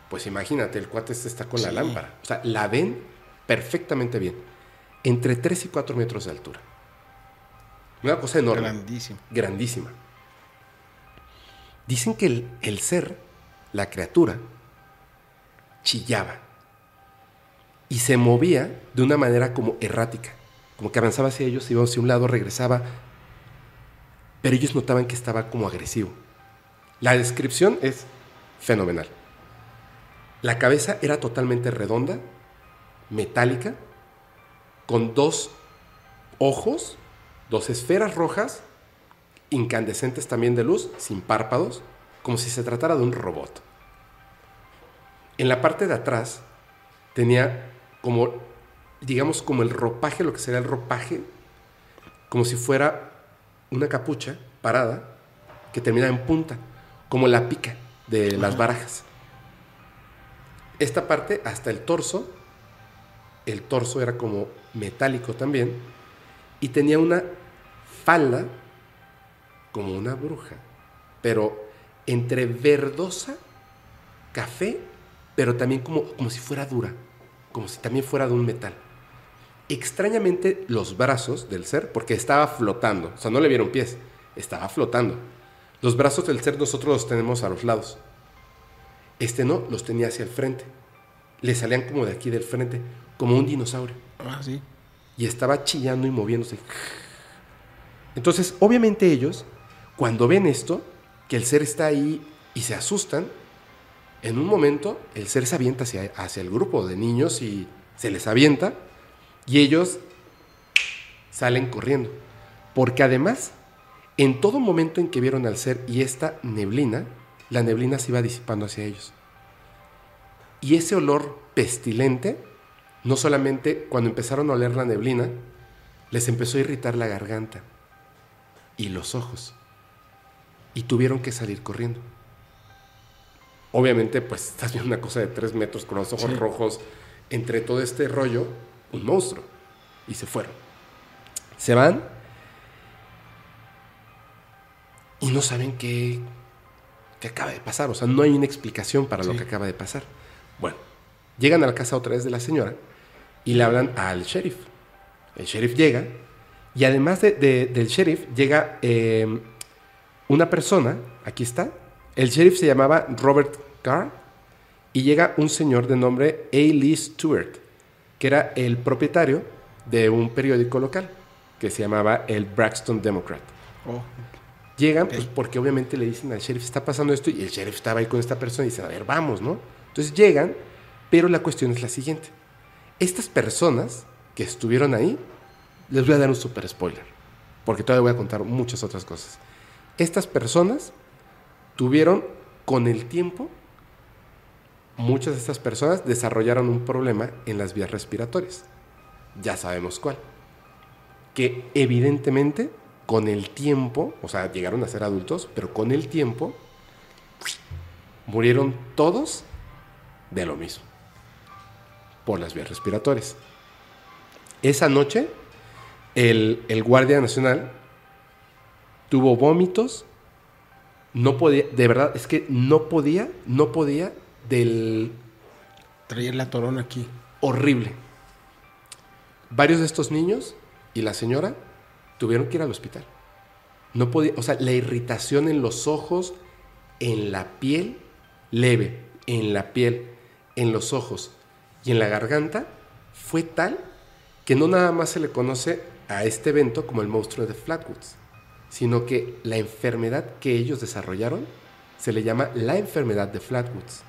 Pues imagínate, el cuate este está con la lámpara. O sea, la ven perfectamente bien. Entre 3 y 4 metros de altura. Una cosa enorme. Grandísima. Grandísima. Dicen que el, el ser, la criatura, chillaba y se movía de una manera como errática, como que avanzaba hacia ellos, iba hacia un lado, regresaba, pero ellos notaban que estaba como agresivo. La descripción es fenomenal. La cabeza era totalmente redonda, metálica, con dos ojos, dos esferas rojas, incandescentes también de luz, sin párpados, como si se tratara de un robot. En la parte de atrás tenía como, digamos, como el ropaje, lo que sería el ropaje, como si fuera una capucha parada que termina en punta, como la pica de las barajas. Esta parte hasta el torso, el torso era como metálico también, y tenía una falda como una bruja, pero entre verdosa, café, pero también como, como si fuera dura como si también fuera de un metal. Extrañamente los brazos del ser, porque estaba flotando, o sea, no le vieron pies, estaba flotando. Los brazos del ser nosotros los tenemos a los lados. Este no, los tenía hacia el frente. Le salían como de aquí del frente, como un dinosaurio. Ah, sí. Y estaba chillando y moviéndose. Entonces, obviamente ellos, cuando ven esto, que el ser está ahí y se asustan, en un momento el ser se avienta hacia, el grupo de niños y se les avienta y ellos salen corriendo. Porque además, en todo momento en que vieron al ser y esta neblina, la neblina se iba disipando hacia ellos. Y ese olor pestilente, no solamente cuando empezaron a oler la neblina, les empezó a irritar la garganta y los ojos. Y tuvieron que salir corriendo obviamente, pues estás viendo una cosa de tres metros con los ojos rojos, entre todo este rollo, un monstruo. Y se fueron. Se van y no saben qué, qué acaba de pasar. O sea, no hay una explicación para lo que acaba de pasar. Bueno, llegan a la casa otra vez de la señora y le hablan al sheriff. El sheriff llega y además del sheriff llega eh, una persona, aquí está, el sheriff se llamaba Robert Carr y llega un señor de nombre A. Lee Stewart, que era el propietario de un periódico local que se llamaba el Braxton Democrat. Oh. Llegan, pues porque obviamente le dicen al sheriff, está pasando esto, y el sheriff estaba ahí con esta persona y dice, a ver, vamos, ¿no? Entonces llegan, pero la cuestión es la siguiente. Estas personas que estuvieron ahí, les voy a dar un super spoiler, porque todavía voy a contar muchas otras cosas. Estas personas tuvieron con el tiempo, muchas de estas personas desarrollaron un problema en las vías respiratorias. Ya sabemos cuál. Que evidentemente con el tiempo, o sea, llegaron a ser adultos, pero con el tiempo murieron todos de lo mismo, por las vías respiratorias. Esa noche, el, el guardia nacional tuvo vómitos, no podía, de verdad, es que no podía, no podía del Traía la torona aquí. horrible. Varios de estos niños y la señora tuvieron que ir al hospital. No podía, o sea, la irritación en los ojos, en la piel, leve, en la piel, en los ojos y en la garganta, fue tal que no nada más se le conoce a este evento como el monstruo de Flatwoods, sino que la enfermedad que ellos desarrollaron se le llama la enfermedad de Flatwoods.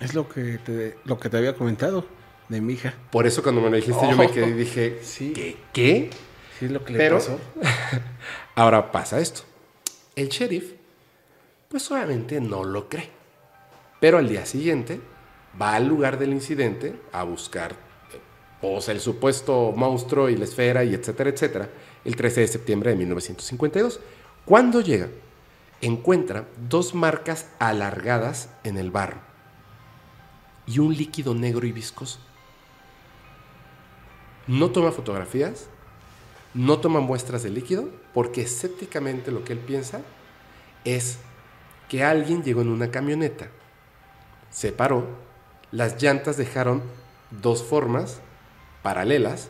Es lo que te, lo que te había comentado de mi hija. Por eso cuando me lo dijiste yo me quedé y dije, Sí. ¿qué? ¿Qué? Sí, es lo que le Pero- pasó. Ahora pasa esto. El sheriff, pues obviamente no lo cree. Pero al día siguiente va al lugar del incidente a buscar eh, pues, el supuesto monstruo y la esfera y etcétera, etcétera, el 13 de septiembre de 1952. Cuando llega, encuentra dos marcas alargadas en el barro y un líquido negro y viscoso. No toma fotografías, no toma muestras de líquido porque escépticamente lo que él piensa es que alguien llegó en una camioneta, se paró, las llantas dejaron dos formas paralelas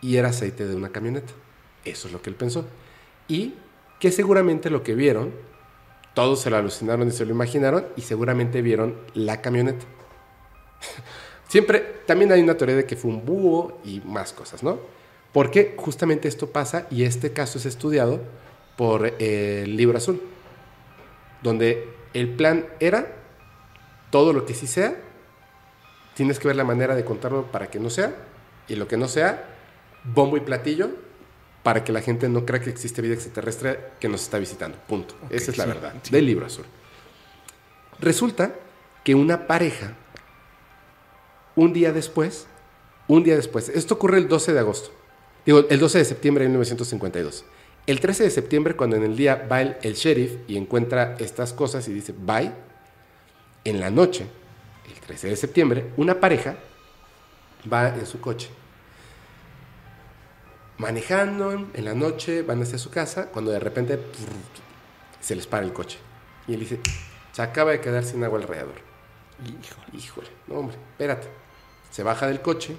y era aceite de una camioneta. Eso es lo que él pensó. Y que seguramente lo que vieron, todos se lo alucinaron y se lo imaginaron y seguramente vieron la camioneta. Siempre, también hay una teoría de que fue un búho y más cosas, ¿no? Porque justamente esto pasa y este caso es estudiado por eh, el libro azul, donde el plan era todo lo que sí sea, tienes que ver la manera de contarlo para que no sea, y lo que no sea, bombo y platillo, para que la gente no crea que existe vida extraterrestre que nos está visitando. Punto. Esa es la sí, verdad sí. del libro azul. Resulta que una pareja, un día después, un día después, esto ocurre el 12 de agosto, digo, el 12 de septiembre de 1952. El 13 de septiembre, cuando en el día va el, el sheriff y encuentra estas cosas y dice, bye, en la noche, el 13 de septiembre, una pareja va en su coche. Manejando en la noche, van hacia su casa, cuando de repente prr, se les para el coche. Y él dice, se acaba de quedar sin agua alrededor. Híjole. Híjole, no hombre, espérate. Se baja del coche,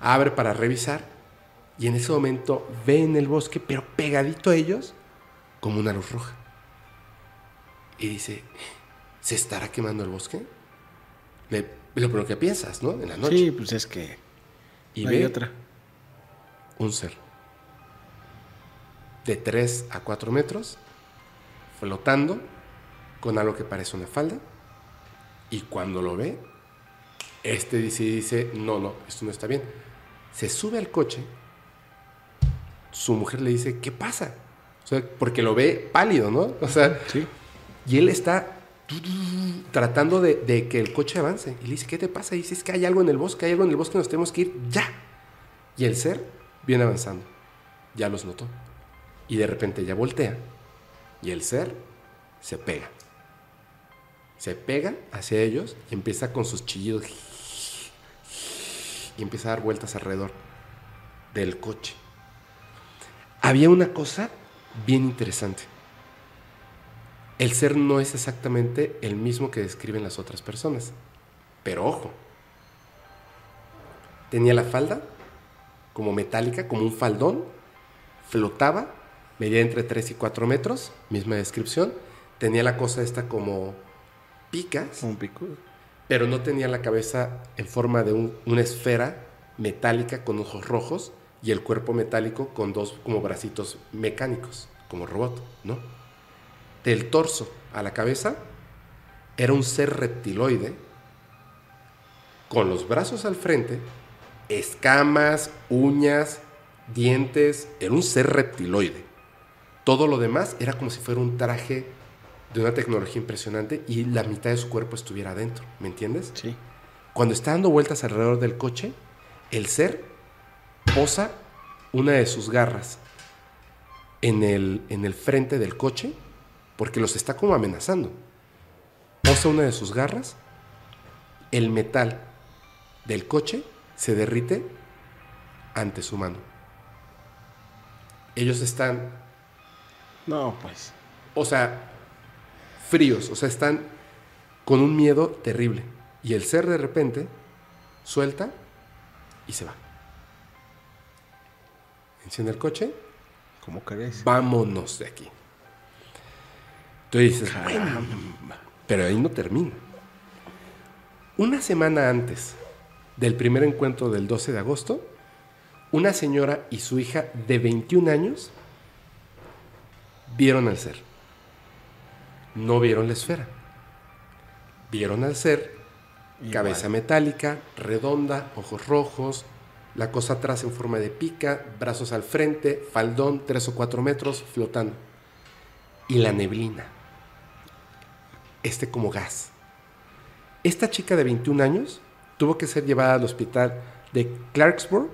abre para revisar y en ese momento ve en el bosque, pero pegadito a ellos, como una luz roja. Y dice, ¿se estará quemando el bosque? Le- lo primero que piensas, ¿no? En la noche. Sí, pues es que y no hay ve otra. Un ser de 3 a 4 metros, flotando con algo que parece una falda. Y cuando lo ve, este dice, dice, no, no, esto no está bien. Se sube al coche, su mujer le dice, ¿qué pasa? O sea, porque lo ve pálido, ¿no? O sea, Sí. y él está tratando de, de que el coche avance. Y le dice, ¿qué te pasa? Y dice, es que hay algo en el bosque, hay algo en el bosque, nos tenemos que ir ya. Y el ser viene avanzando. Ya los notó. Y de repente ya voltea. Y el ser se pega. Se pega hacia ellos y empieza con sus chillidos. Y empieza a dar vueltas alrededor del coche. Había una cosa bien interesante. El ser no es exactamente el mismo que describen las otras personas. Pero ojo, tenía la falda como metálica, como un faldón, flotaba, medía entre 3 y 4 metros, misma descripción, tenía la cosa esta como picas, Un picudo. pero no tenía la cabeza en forma de un- una esfera metálica con ojos rojos y el cuerpo metálico con dos como bracitos mecánicos, como robot, ¿no? Del torso a la cabeza era un ser reptiloide con los brazos al frente, escamas, uñas, dientes, era un ser reptiloide. Todo lo demás era como si fuera un traje de una tecnología impresionante y la mitad de su cuerpo estuviera adentro, ¿me entiendes? Sí. Cuando está dando vueltas alrededor del coche, el ser posa una de sus garras en el, en el frente del coche porque los está como amenazando. Posa una de sus garras el metal del coche se derrite ante su mano. Ellos están, No, pues. o sea, fríos, o sea, están con un miedo terrible. Y el ser de repente suelta y se va. Enciende el coche, ¿Cómo crees? vámonos de aquí. Entonces dices, pero ahí no termina. Una semana antes del primer encuentro del 12 de agosto, una señora y su hija de 21 años vieron al ser. No vieron la esfera. Vieron al ser, Igual. cabeza metálica, redonda, ojos rojos, la cosa atrás en forma de pica, brazos al frente, faldón, tres o cuatro metros, flotando. Y la neblina. Este como gas. Esta chica de 21 años tuvo que ser llevada al hospital de Clarksburg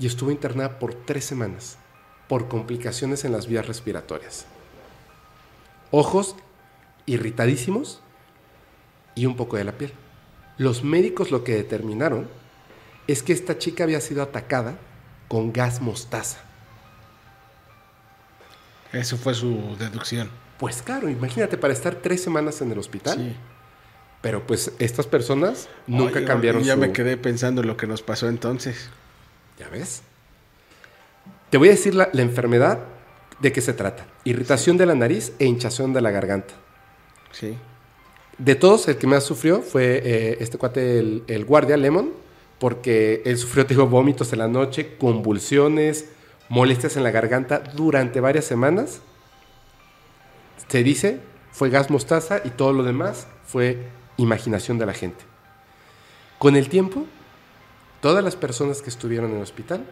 y estuvo internada por tres semanas por complicaciones en las vías respiratorias. Ojos irritadísimos y un poco de la piel. Los médicos lo que determinaron es que esta chica había sido atacada con gas mostaza. Eso fue su deducción. Pues claro, imagínate para estar tres semanas en el hospital. Sí. Pero pues estas personas nunca Oye, cambiaron Ya su... me quedé pensando en lo que nos pasó entonces. ¿Ya ves? Te voy a decir la, la enfermedad de qué se trata. Irritación de la nariz e hinchazón de la garganta. Sí. De todos, el que más sufrió fue eh, este cuate, el, el guardia Lemon, porque él sufrió, te digo, vómitos en la noche, convulsiones, molestias en la garganta durante varias semanas. Se dice, fue gas mostaza y todo lo demás fue imaginación de la gente. Con el tiempo, todas las personas que estuvieron en el hospital,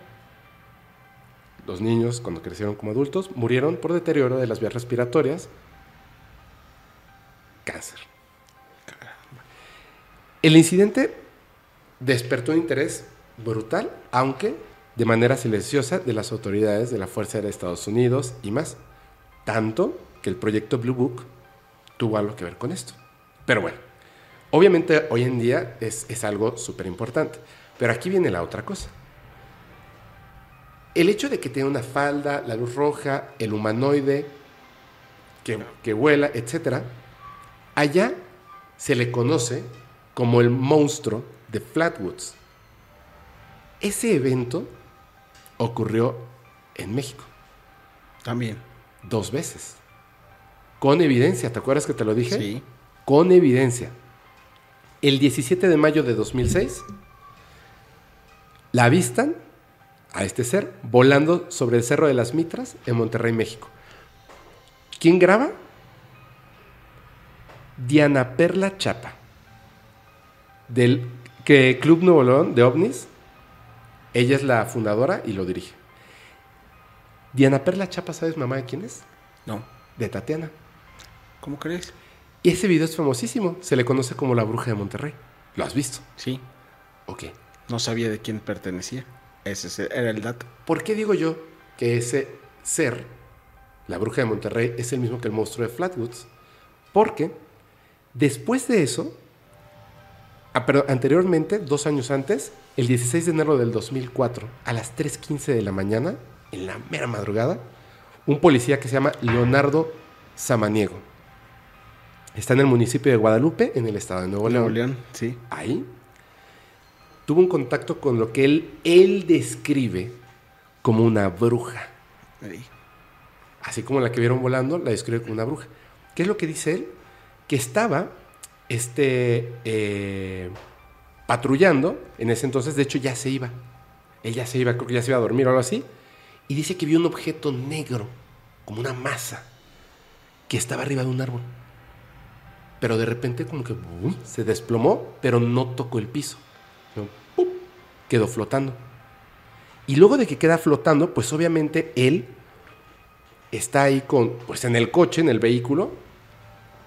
los niños cuando crecieron como adultos, murieron por deterioro de las vías respiratorias, cáncer. El incidente despertó un interés brutal, aunque de manera silenciosa, de las autoridades de la Fuerza Aérea de Estados Unidos y más. Tanto que el proyecto Blue Book tuvo algo que ver con esto. Pero bueno, obviamente hoy en día es, es algo súper importante. Pero aquí viene la otra cosa. El hecho de que tenga una falda, la luz roja, el humanoide, que, que vuela, etc., allá se le conoce como el monstruo de Flatwoods. Ese evento ocurrió en México También. dos veces. Con evidencia, ¿te acuerdas que te lo dije? Sí. Con evidencia. El 17 de mayo de 2006, la avistan a este ser volando sobre el Cerro de las Mitras en Monterrey, México. ¿Quién graba? Diana Perla Chapa, del que Club Nuevo León de OVNIS. Ella es la fundadora y lo dirige. Diana Perla Chapa, ¿sabes mamá de quién es? No. De Tatiana. ¿Cómo crees? Y ese video es famosísimo. Se le conoce como la bruja de Monterrey. ¿Lo has visto? Sí. Ok. No sabía de quién pertenecía. Ese es- era el dato. ¿Por qué digo yo que ese ser, la bruja de Monterrey, es el mismo que el monstruo de Flatwoods? Porque después de eso, ah, pero anteriormente, dos años antes, el 16 de enero del 2004, a las 3.15 de la mañana, en la mera madrugada, un policía que se llama Leonardo Samaniego está en el municipio de Guadalupe, en el estado de Nuevo León. Nuevo León, sí. ahí tuvo un contacto con lo que él, él describe como una bruja. Ahí. Así como la que vieron volando, la describe como una bruja. ¿Qué es lo que dice él? Que estaba este, eh, patrullando en ese entonces, de hecho ya se iba. Él ya se iba, creo que ya se iba a dormir o algo así. Y dice que vio un objeto negro, como una masa, que estaba arriba de un árbol. Pero de repente como que se desplomó, pero no tocó el piso. Quedó flotando. Y luego de que queda flotando, pues obviamente él está ahí con, pues en el coche, en el vehículo,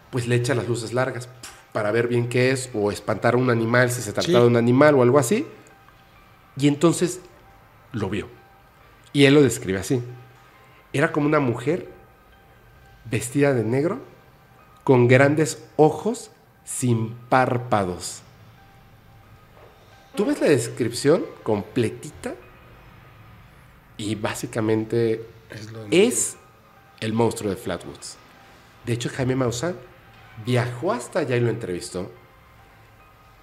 pues le echa las luces largas para ver bien qué es o espantar a un animal si se trata Sí. de un animal o algo así. Y entonces lo vio. Y él lo describe así. Era como una mujer vestida de negro con grandes ojos sin párpados. Tú ves la descripción completita y básicamente Es el monstruo de Flatwoods. De hecho, Jaime Maussan viajó hasta allá y lo entrevistó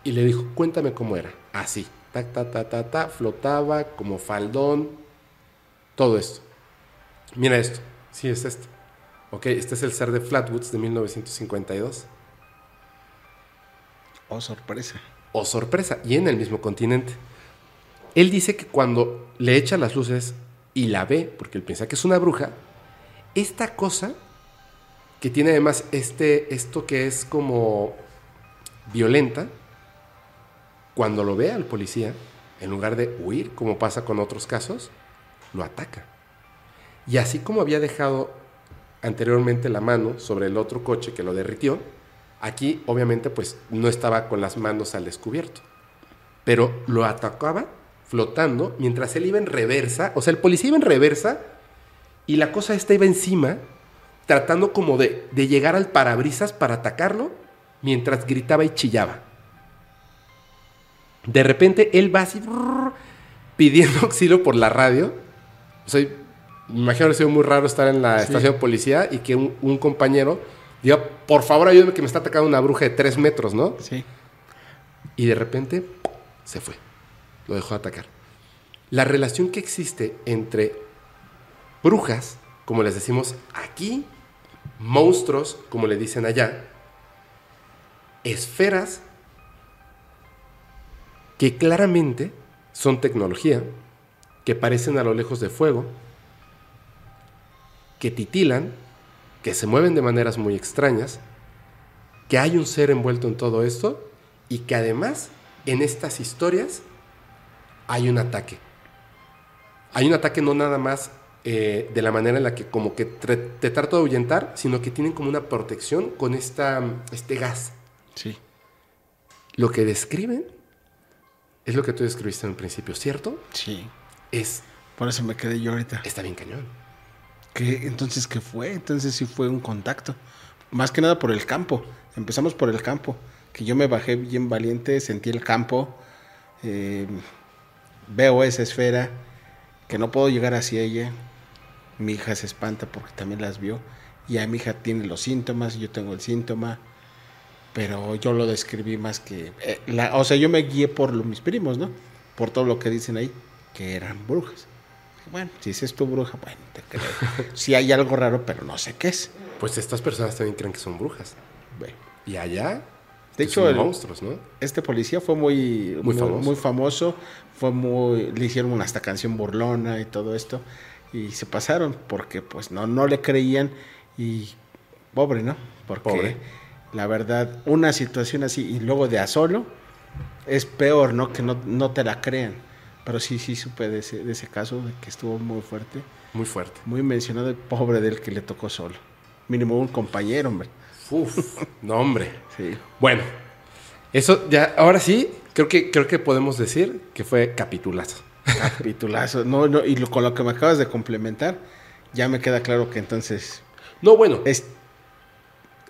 y le dijo, cuéntame cómo era. Así, ta, ta, ta, ta, ta, flotaba como faldón, todo esto. Mira esto, sí es este. Ok, este es el ser de Flatwoods de 1952. Oh, sorpresa. O sorpresa, y en el mismo continente. Él dice que cuando le echa las luces y la ve, porque él piensa que es una bruja, esta cosa que tiene además este, esto que es como violenta, cuando lo ve al policía, en lugar de huir, como pasa con otros casos, lo ataca. Y así como había dejado anteriormente la mano sobre el otro coche que lo derritió, aquí obviamente pues no estaba con las manos al descubierto, pero lo atacaba flotando mientras él iba en reversa, o sea, el policía iba en reversa y la cosa esta iba encima, tratando como de, de llegar al parabrisas para atacarlo, mientras gritaba y chillaba. De repente él va así pidiendo auxilio por la radio. O sea, me imagino que ha sido muy raro estar en la Sí. estación de policía y que un, un compañero diga, por favor ayúdame que me está atacando una bruja de tres metros, ¿no? Sí. Y de repente se fue. Lo dejó de atacar. La relación que existe entre brujas, como les decimos aquí, monstruos, como le dicen allá, esferas que claramente son tecnología, que parecen a lo lejos de fuego, que titilan, que se mueven de maneras muy extrañas, que hay un ser envuelto en todo esto y que además en estas historias hay un ataque. Hay un ataque no nada más eh, de la manera en la que como que te, te trata de ahuyentar, sino que tienen como una protección con esta, este gas. Sí. Lo que describen es lo que tú describiste en un principio, ¿cierto? Sí. Es, Por eso me quedé yo ahorita. está bien cañón. Entonces, ¿qué fue? Entonces sí fue un contacto. Más que nada por el campo. Empezamos por el campo. Que yo me bajé bien valiente, sentí el campo, eh, veo esa esfera, que no puedo llegar hacia ella. Mi hija se espanta porque también las vio. Y a mi hija tiene los síntomas, yo tengo el síntoma. Pero yo lo describí más que... eh, la- o sea, yo me guié por lo- mis primos, ¿no? Por todo lo que dicen ahí, que eran brujas. Bueno, si es tu bruja, bueno, te creo. Sí hay algo raro, pero no sé qué es. Pues estas personas también creen que son brujas. Bueno, Y allá, De pues, hecho, el- monstruos, ¿no? este policía fue muy, Muy muy, famoso. muy famoso, fue muy, le hicieron una hasta canción burlona y todo esto, y se pasaron porque pues no, no le creían y pobre, ¿no? Porque Pobre. la verdad, una situación así y luego de a solo es peor, ¿no? Que no, no te la crean. Pero sí, sí supe de ese, de ese caso, de que estuvo muy fuerte, Muy fuerte. muy mencionado, el pobre del que le tocó solo. Mínimo un compañero, hombre. Uf, no hombre. Sí. Bueno, eso ya, ahora sí, creo que, creo que podemos decir que fue capitulazo. Capitulazo. No, no, y lo- con lo que me acabas de complementar, ya me queda claro que entonces No, bueno, es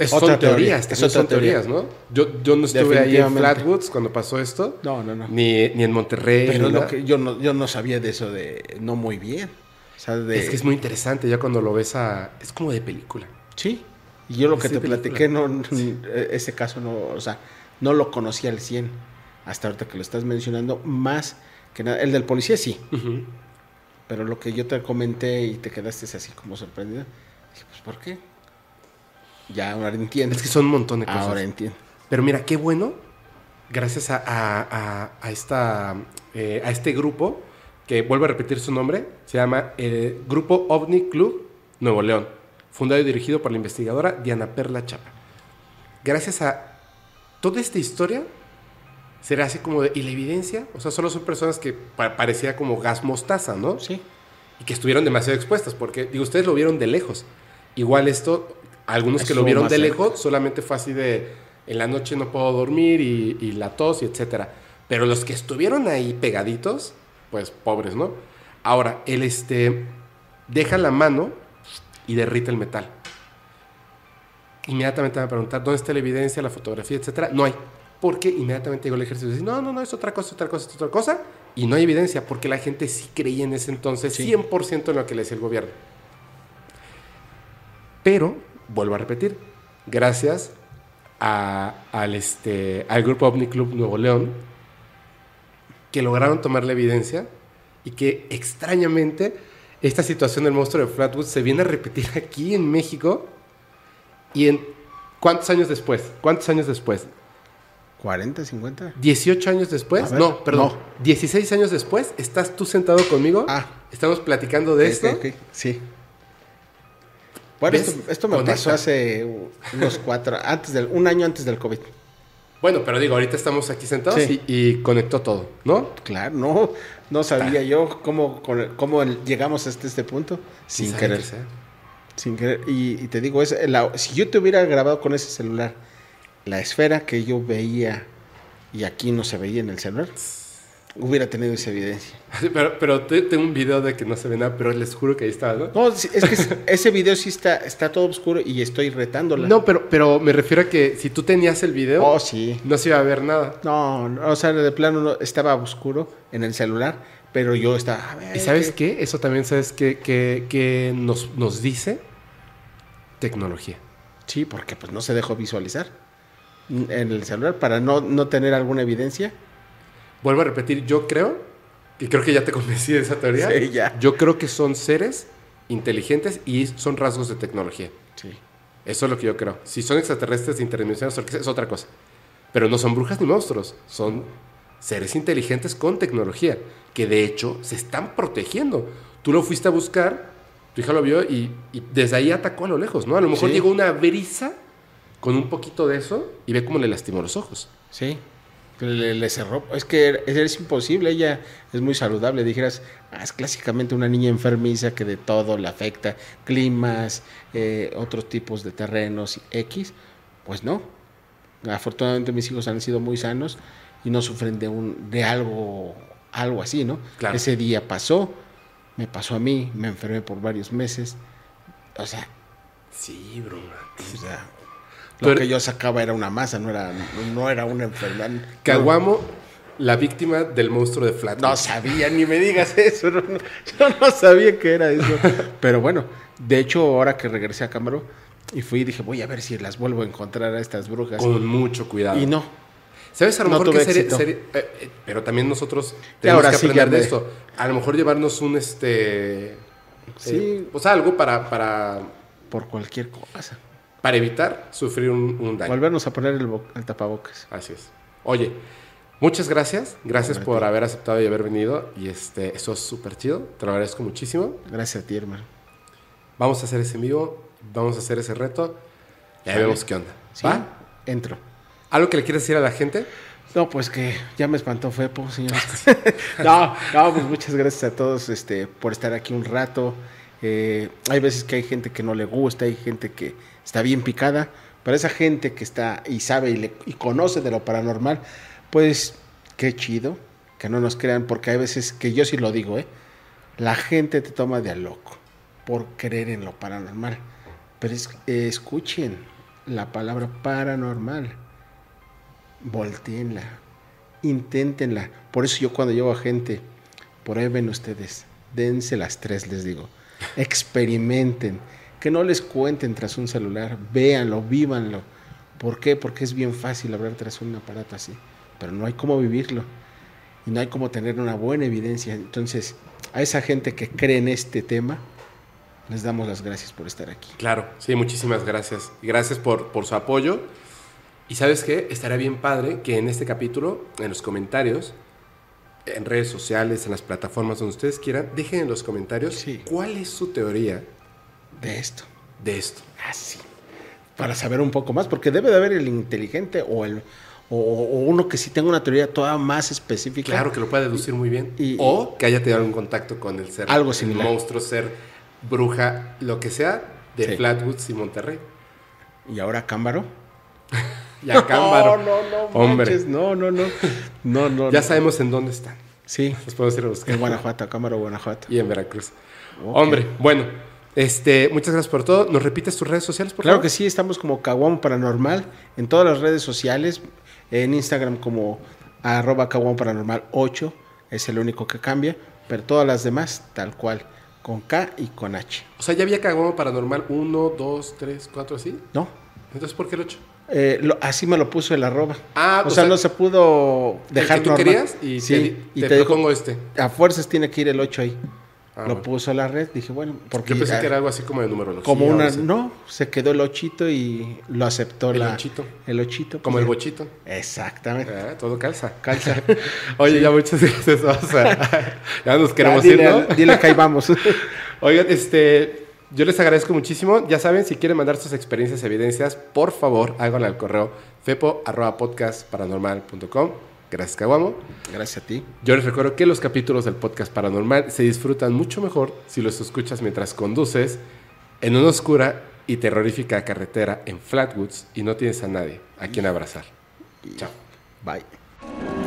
es, son teoría, teorías, es también otra son teoría. teorías, ¿no? Yo, yo no estuve ahí en. Flatwoods cuando pasó esto, no, no, no. ni, ni en Monterrey. Pero ni lo que yo no, yo no sabía de eso de no muy bien. O sea, de Es que es muy interesante, ya cuando lo ves a... Es como de película. sí. Y yo lo Es que te película. platiqué no, ese caso no, o sea, no lo conocía al 100 hasta ahorita que lo estás mencionando más que nada el del policía sí, pero lo que yo te comenté y te quedaste así como sorprendido, dije, pues ¿por qué? Ya ahora entiendo. Es que son un montón de cosas. ahora entiendo. Pero mira, qué bueno, gracias a, a- a- a esta, eh, a este grupo, que vuelvo a repetir su nombre, se llama eh, Grupo OVNI Club Nuevo León, fundado y dirigido por la investigadora Diana Perla Chapa. Gracias a toda esta historia, será así como de, ¿y la evidencia? O sea, solo son personas que pa- parecía como gas mostaza, ¿no? Sí. y que estuvieron demasiado expuestas, porque digo, ustedes lo vieron de lejos. Igual esto, algunos que lo vieron de cerca. lejos, solamente fue así de, en la noche no puedo dormir y, y la tos y etcétera. Pero los que estuvieron ahí pegaditos, pues pobres, ¿no? Ahora, él este, deja la mano y derrite el metal. Inmediatamente me va a preguntar, ¿dónde está la evidencia, la fotografía, etcétera? No hay. Porque inmediatamente llegó el ejército y dice, no, no, no, es otra cosa, otra cosa, es otra cosa. Y no hay evidencia, porque la gente sí creía en ese entonces Sí. 100% en lo que le decía el gobierno. Pero, vuelvo a repetir, gracias a- al, este, al grupo OVNI Club Nuevo León, que lograron tomar la evidencia y que extrañamente esta situación del monstruo de Flatwood se viene a repetir aquí en México y en ¿cuántos años después? ¿Cuántos años después? 40, 50. 18 años después, ver, no, perdón, no. 16 años después, estás tú sentado conmigo, Ah. estamos platicando de Ok, esto. ok, Sí. Bueno, esto, esto me Conecta. pasó hace unos cuatro, antes del, un año antes del COVID. Bueno, pero digo, ahorita estamos aquí sentados Sí. y, y conectó todo, ¿no? Claro, no, no sabía yo cómo, cómo llegamos hasta este punto sin querer. Sin querer. Y, y te digo, es la- si yo te hubiera grabado con ese celular la esfera que yo veía y aquí no se veía en el celular, hubiera tenido esa evidencia. Pero, pero te- tengo un video de que no se ve nada, pero les juro que ahí está, ¿no? No, es que es- ese video sí está, está todo oscuro y estoy retándola. No, pero, pero me refiero a que si tú tenías el video, Oh, sí. no se iba a ver nada. No, no, o sea, de plano no, estaba oscuro en el celular, pero yo estaba... a ver, ¿Y sabes ¿qué? qué? Eso también, ¿sabes qué, qué- qué nos, nos dice? Tecnología. Sí, porque pues no se dejó visualizar en el celular para no, no tener alguna evidencia. Vuelvo a repetir, yo creo, y creo que ya te convencí de esa teoría, Sí, ya. yo creo que son seres inteligentes y son rasgos de tecnología. Sí. Eso es lo que yo creo. Si son extraterrestres interdimensionales, es otra cosa. Pero no son brujas ni monstruos, son seres inteligentes con tecnología, que de hecho se están protegiendo. Tú lo fuiste a buscar, tu hija lo vio y, y desde ahí atacó a lo lejos, ¿no? A lo mejor Sí. llegó una brisa con un poquito de eso y ve cómo le lastimó los ojos. Sí. Le, le cerró. Es que es imposible. Ella es muy saludable. Dijeras, ah, es clásicamente una niña enfermiza que de todo le afecta. Climas, eh, otros tipos de terrenos, X. Pues no. Afortunadamente mis hijos han sido muy sanos y no sufren de, un, de algo, algo así, ¿no? Claro. Ese día pasó, me pasó a mí, me enfermé por varios meses. O sea, Sí, bro. o sea, lo que yo sacaba era una masa, no era, no era una enfermedad. Caguamo, la víctima del monstruo de Flatwood. No sabía, ni me digas eso. no, no, yo no sabía que era eso. Pero bueno, de hecho, ahora que regresé a Cámaro y fui, dije, voy a ver si las vuelvo a encontrar a estas brujas. Con mucho cuidado. Y no. ¿Sabes? A lo No mejor que éxito. sería- eh, eh, pero también nosotros Y tenemos ahora que aprender de esto. A lo mejor llevarnos un este. Sí. eh, o sea, algo para, para, Por cualquier cosa. Para evitar sufrir un, un daño. Volvernos a poner el, el tapabocas. Así es. Oye, muchas gracias. Gracias Hombre, por tío. haber aceptado y haber venido. Y este, eso es súper chido. Te lo agradezco muchísimo. Gracias a ti, hermano. Vamos a hacer ese en vivo. Vamos a hacer ese reto. Y ahí vemos qué onda. ¿Sí? ¿Va? Entro. ¿Algo que le quieras decir a la gente? No, pues que ya me espantó Fepo, señores. no, no, pues muchas gracias a todos este, por estar aquí un rato. Eh, hay veces que hay gente que no le gusta, hay gente que está bien picada, pero esa gente que está y sabe y, le- y conoce de lo paranormal, pues qué chido que no nos crean, porque hay veces que yo sí lo digo, ¿eh? La gente te toma de a loco por creer en lo paranormal. Pero es- eh, escuchen la palabra paranormal volteenla, inténtenla. Por eso yo cuando llevo a gente, ven ustedes, dense las tres, les digo. Experimenten, que no les cuenten tras un celular, véanlo, vívanlo. ¿Por qué? Porque es bien fácil hablar tras un aparato así, pero no hay cómo vivirlo y no hay cómo tener una buena evidencia. Entonces, a esa gente que cree en este tema, les damos las gracias por estar aquí. Claro, sí, muchísimas gracias. Gracias por, por su apoyo. Y sabes qué, estaría bien padre que en este capítulo, en los comentarios, en redes sociales, en las plataformas donde ustedes quieran, dejen en los comentarios Sí. cuál es su teoría De esto. de esto. Así. Para saber un poco más, porque debe de haber el inteligente o el o, o uno que sí tenga una teoría toda más específica. Claro que lo pueda deducir muy bien. Y- o que haya tenido algún contacto con el ser. Algo el similar. monstruo, ser, bruja, lo que sea, de Sí. Flatwoods y Monterrey. Y ahora Cámbaro. Y a Cámbaro. No, no, no, Hombre. manches, no, no, no. No, no. Ya no. sabemos en dónde están. Sí, Los podemos ir a buscar. en Guanajuato, Cámbaro, Guanajuato. Y en Veracruz. Hombre, bueno, este, muchas gracias por todo. ¿Nos repites tus redes sociales, por Claro favor? que sí, estamos como Caguamo Paranormal en todas las redes sociales. En Instagram como arroba caguamo paranormal 8 es el único que cambia, pero todas las demás tal cual, con K y con H. O sea, ya había Caguamo Paranormal 1, 2, 3, 4, así. ¿No? Entonces, ¿por qué el 8? Eh, lo- así me lo puso el arroba. Ah, o, o sea, sea, no se pudo dejar el que tú normal. querías y sí, te, y te, te, dijo, propongo este. a fuerzas tiene que ir el 8 ahí. Ah, lo bueno. puso la red, dije, bueno, porque Yo pensé que era algo así como de numerología. como una, así. no, se quedó el ochito y lo aceptó El la ochito. el ochito. Como pues, el bochito. Exactamente. Ah, todo calza. Calza. Oye, ya muchas gracias. A- ya nos queremos Ya, ir, dile, ¿no? dile que ahí vamos. Oigan, este, yo les agradezco muchísimo. Ya saben, si quieren mandar sus experiencias, evidencias, por favor, háganlo al correo fepo.podcastparanormal.com. Gracias, Caguamo. Gracias a ti. Yo les recuerdo que los capítulos del podcast paranormal se disfrutan mucho mejor si los escuchas mientras conduces en una oscura y terrorífica carretera en Flatwoods y no tienes a nadie a quien abrazar. Chao. Bye.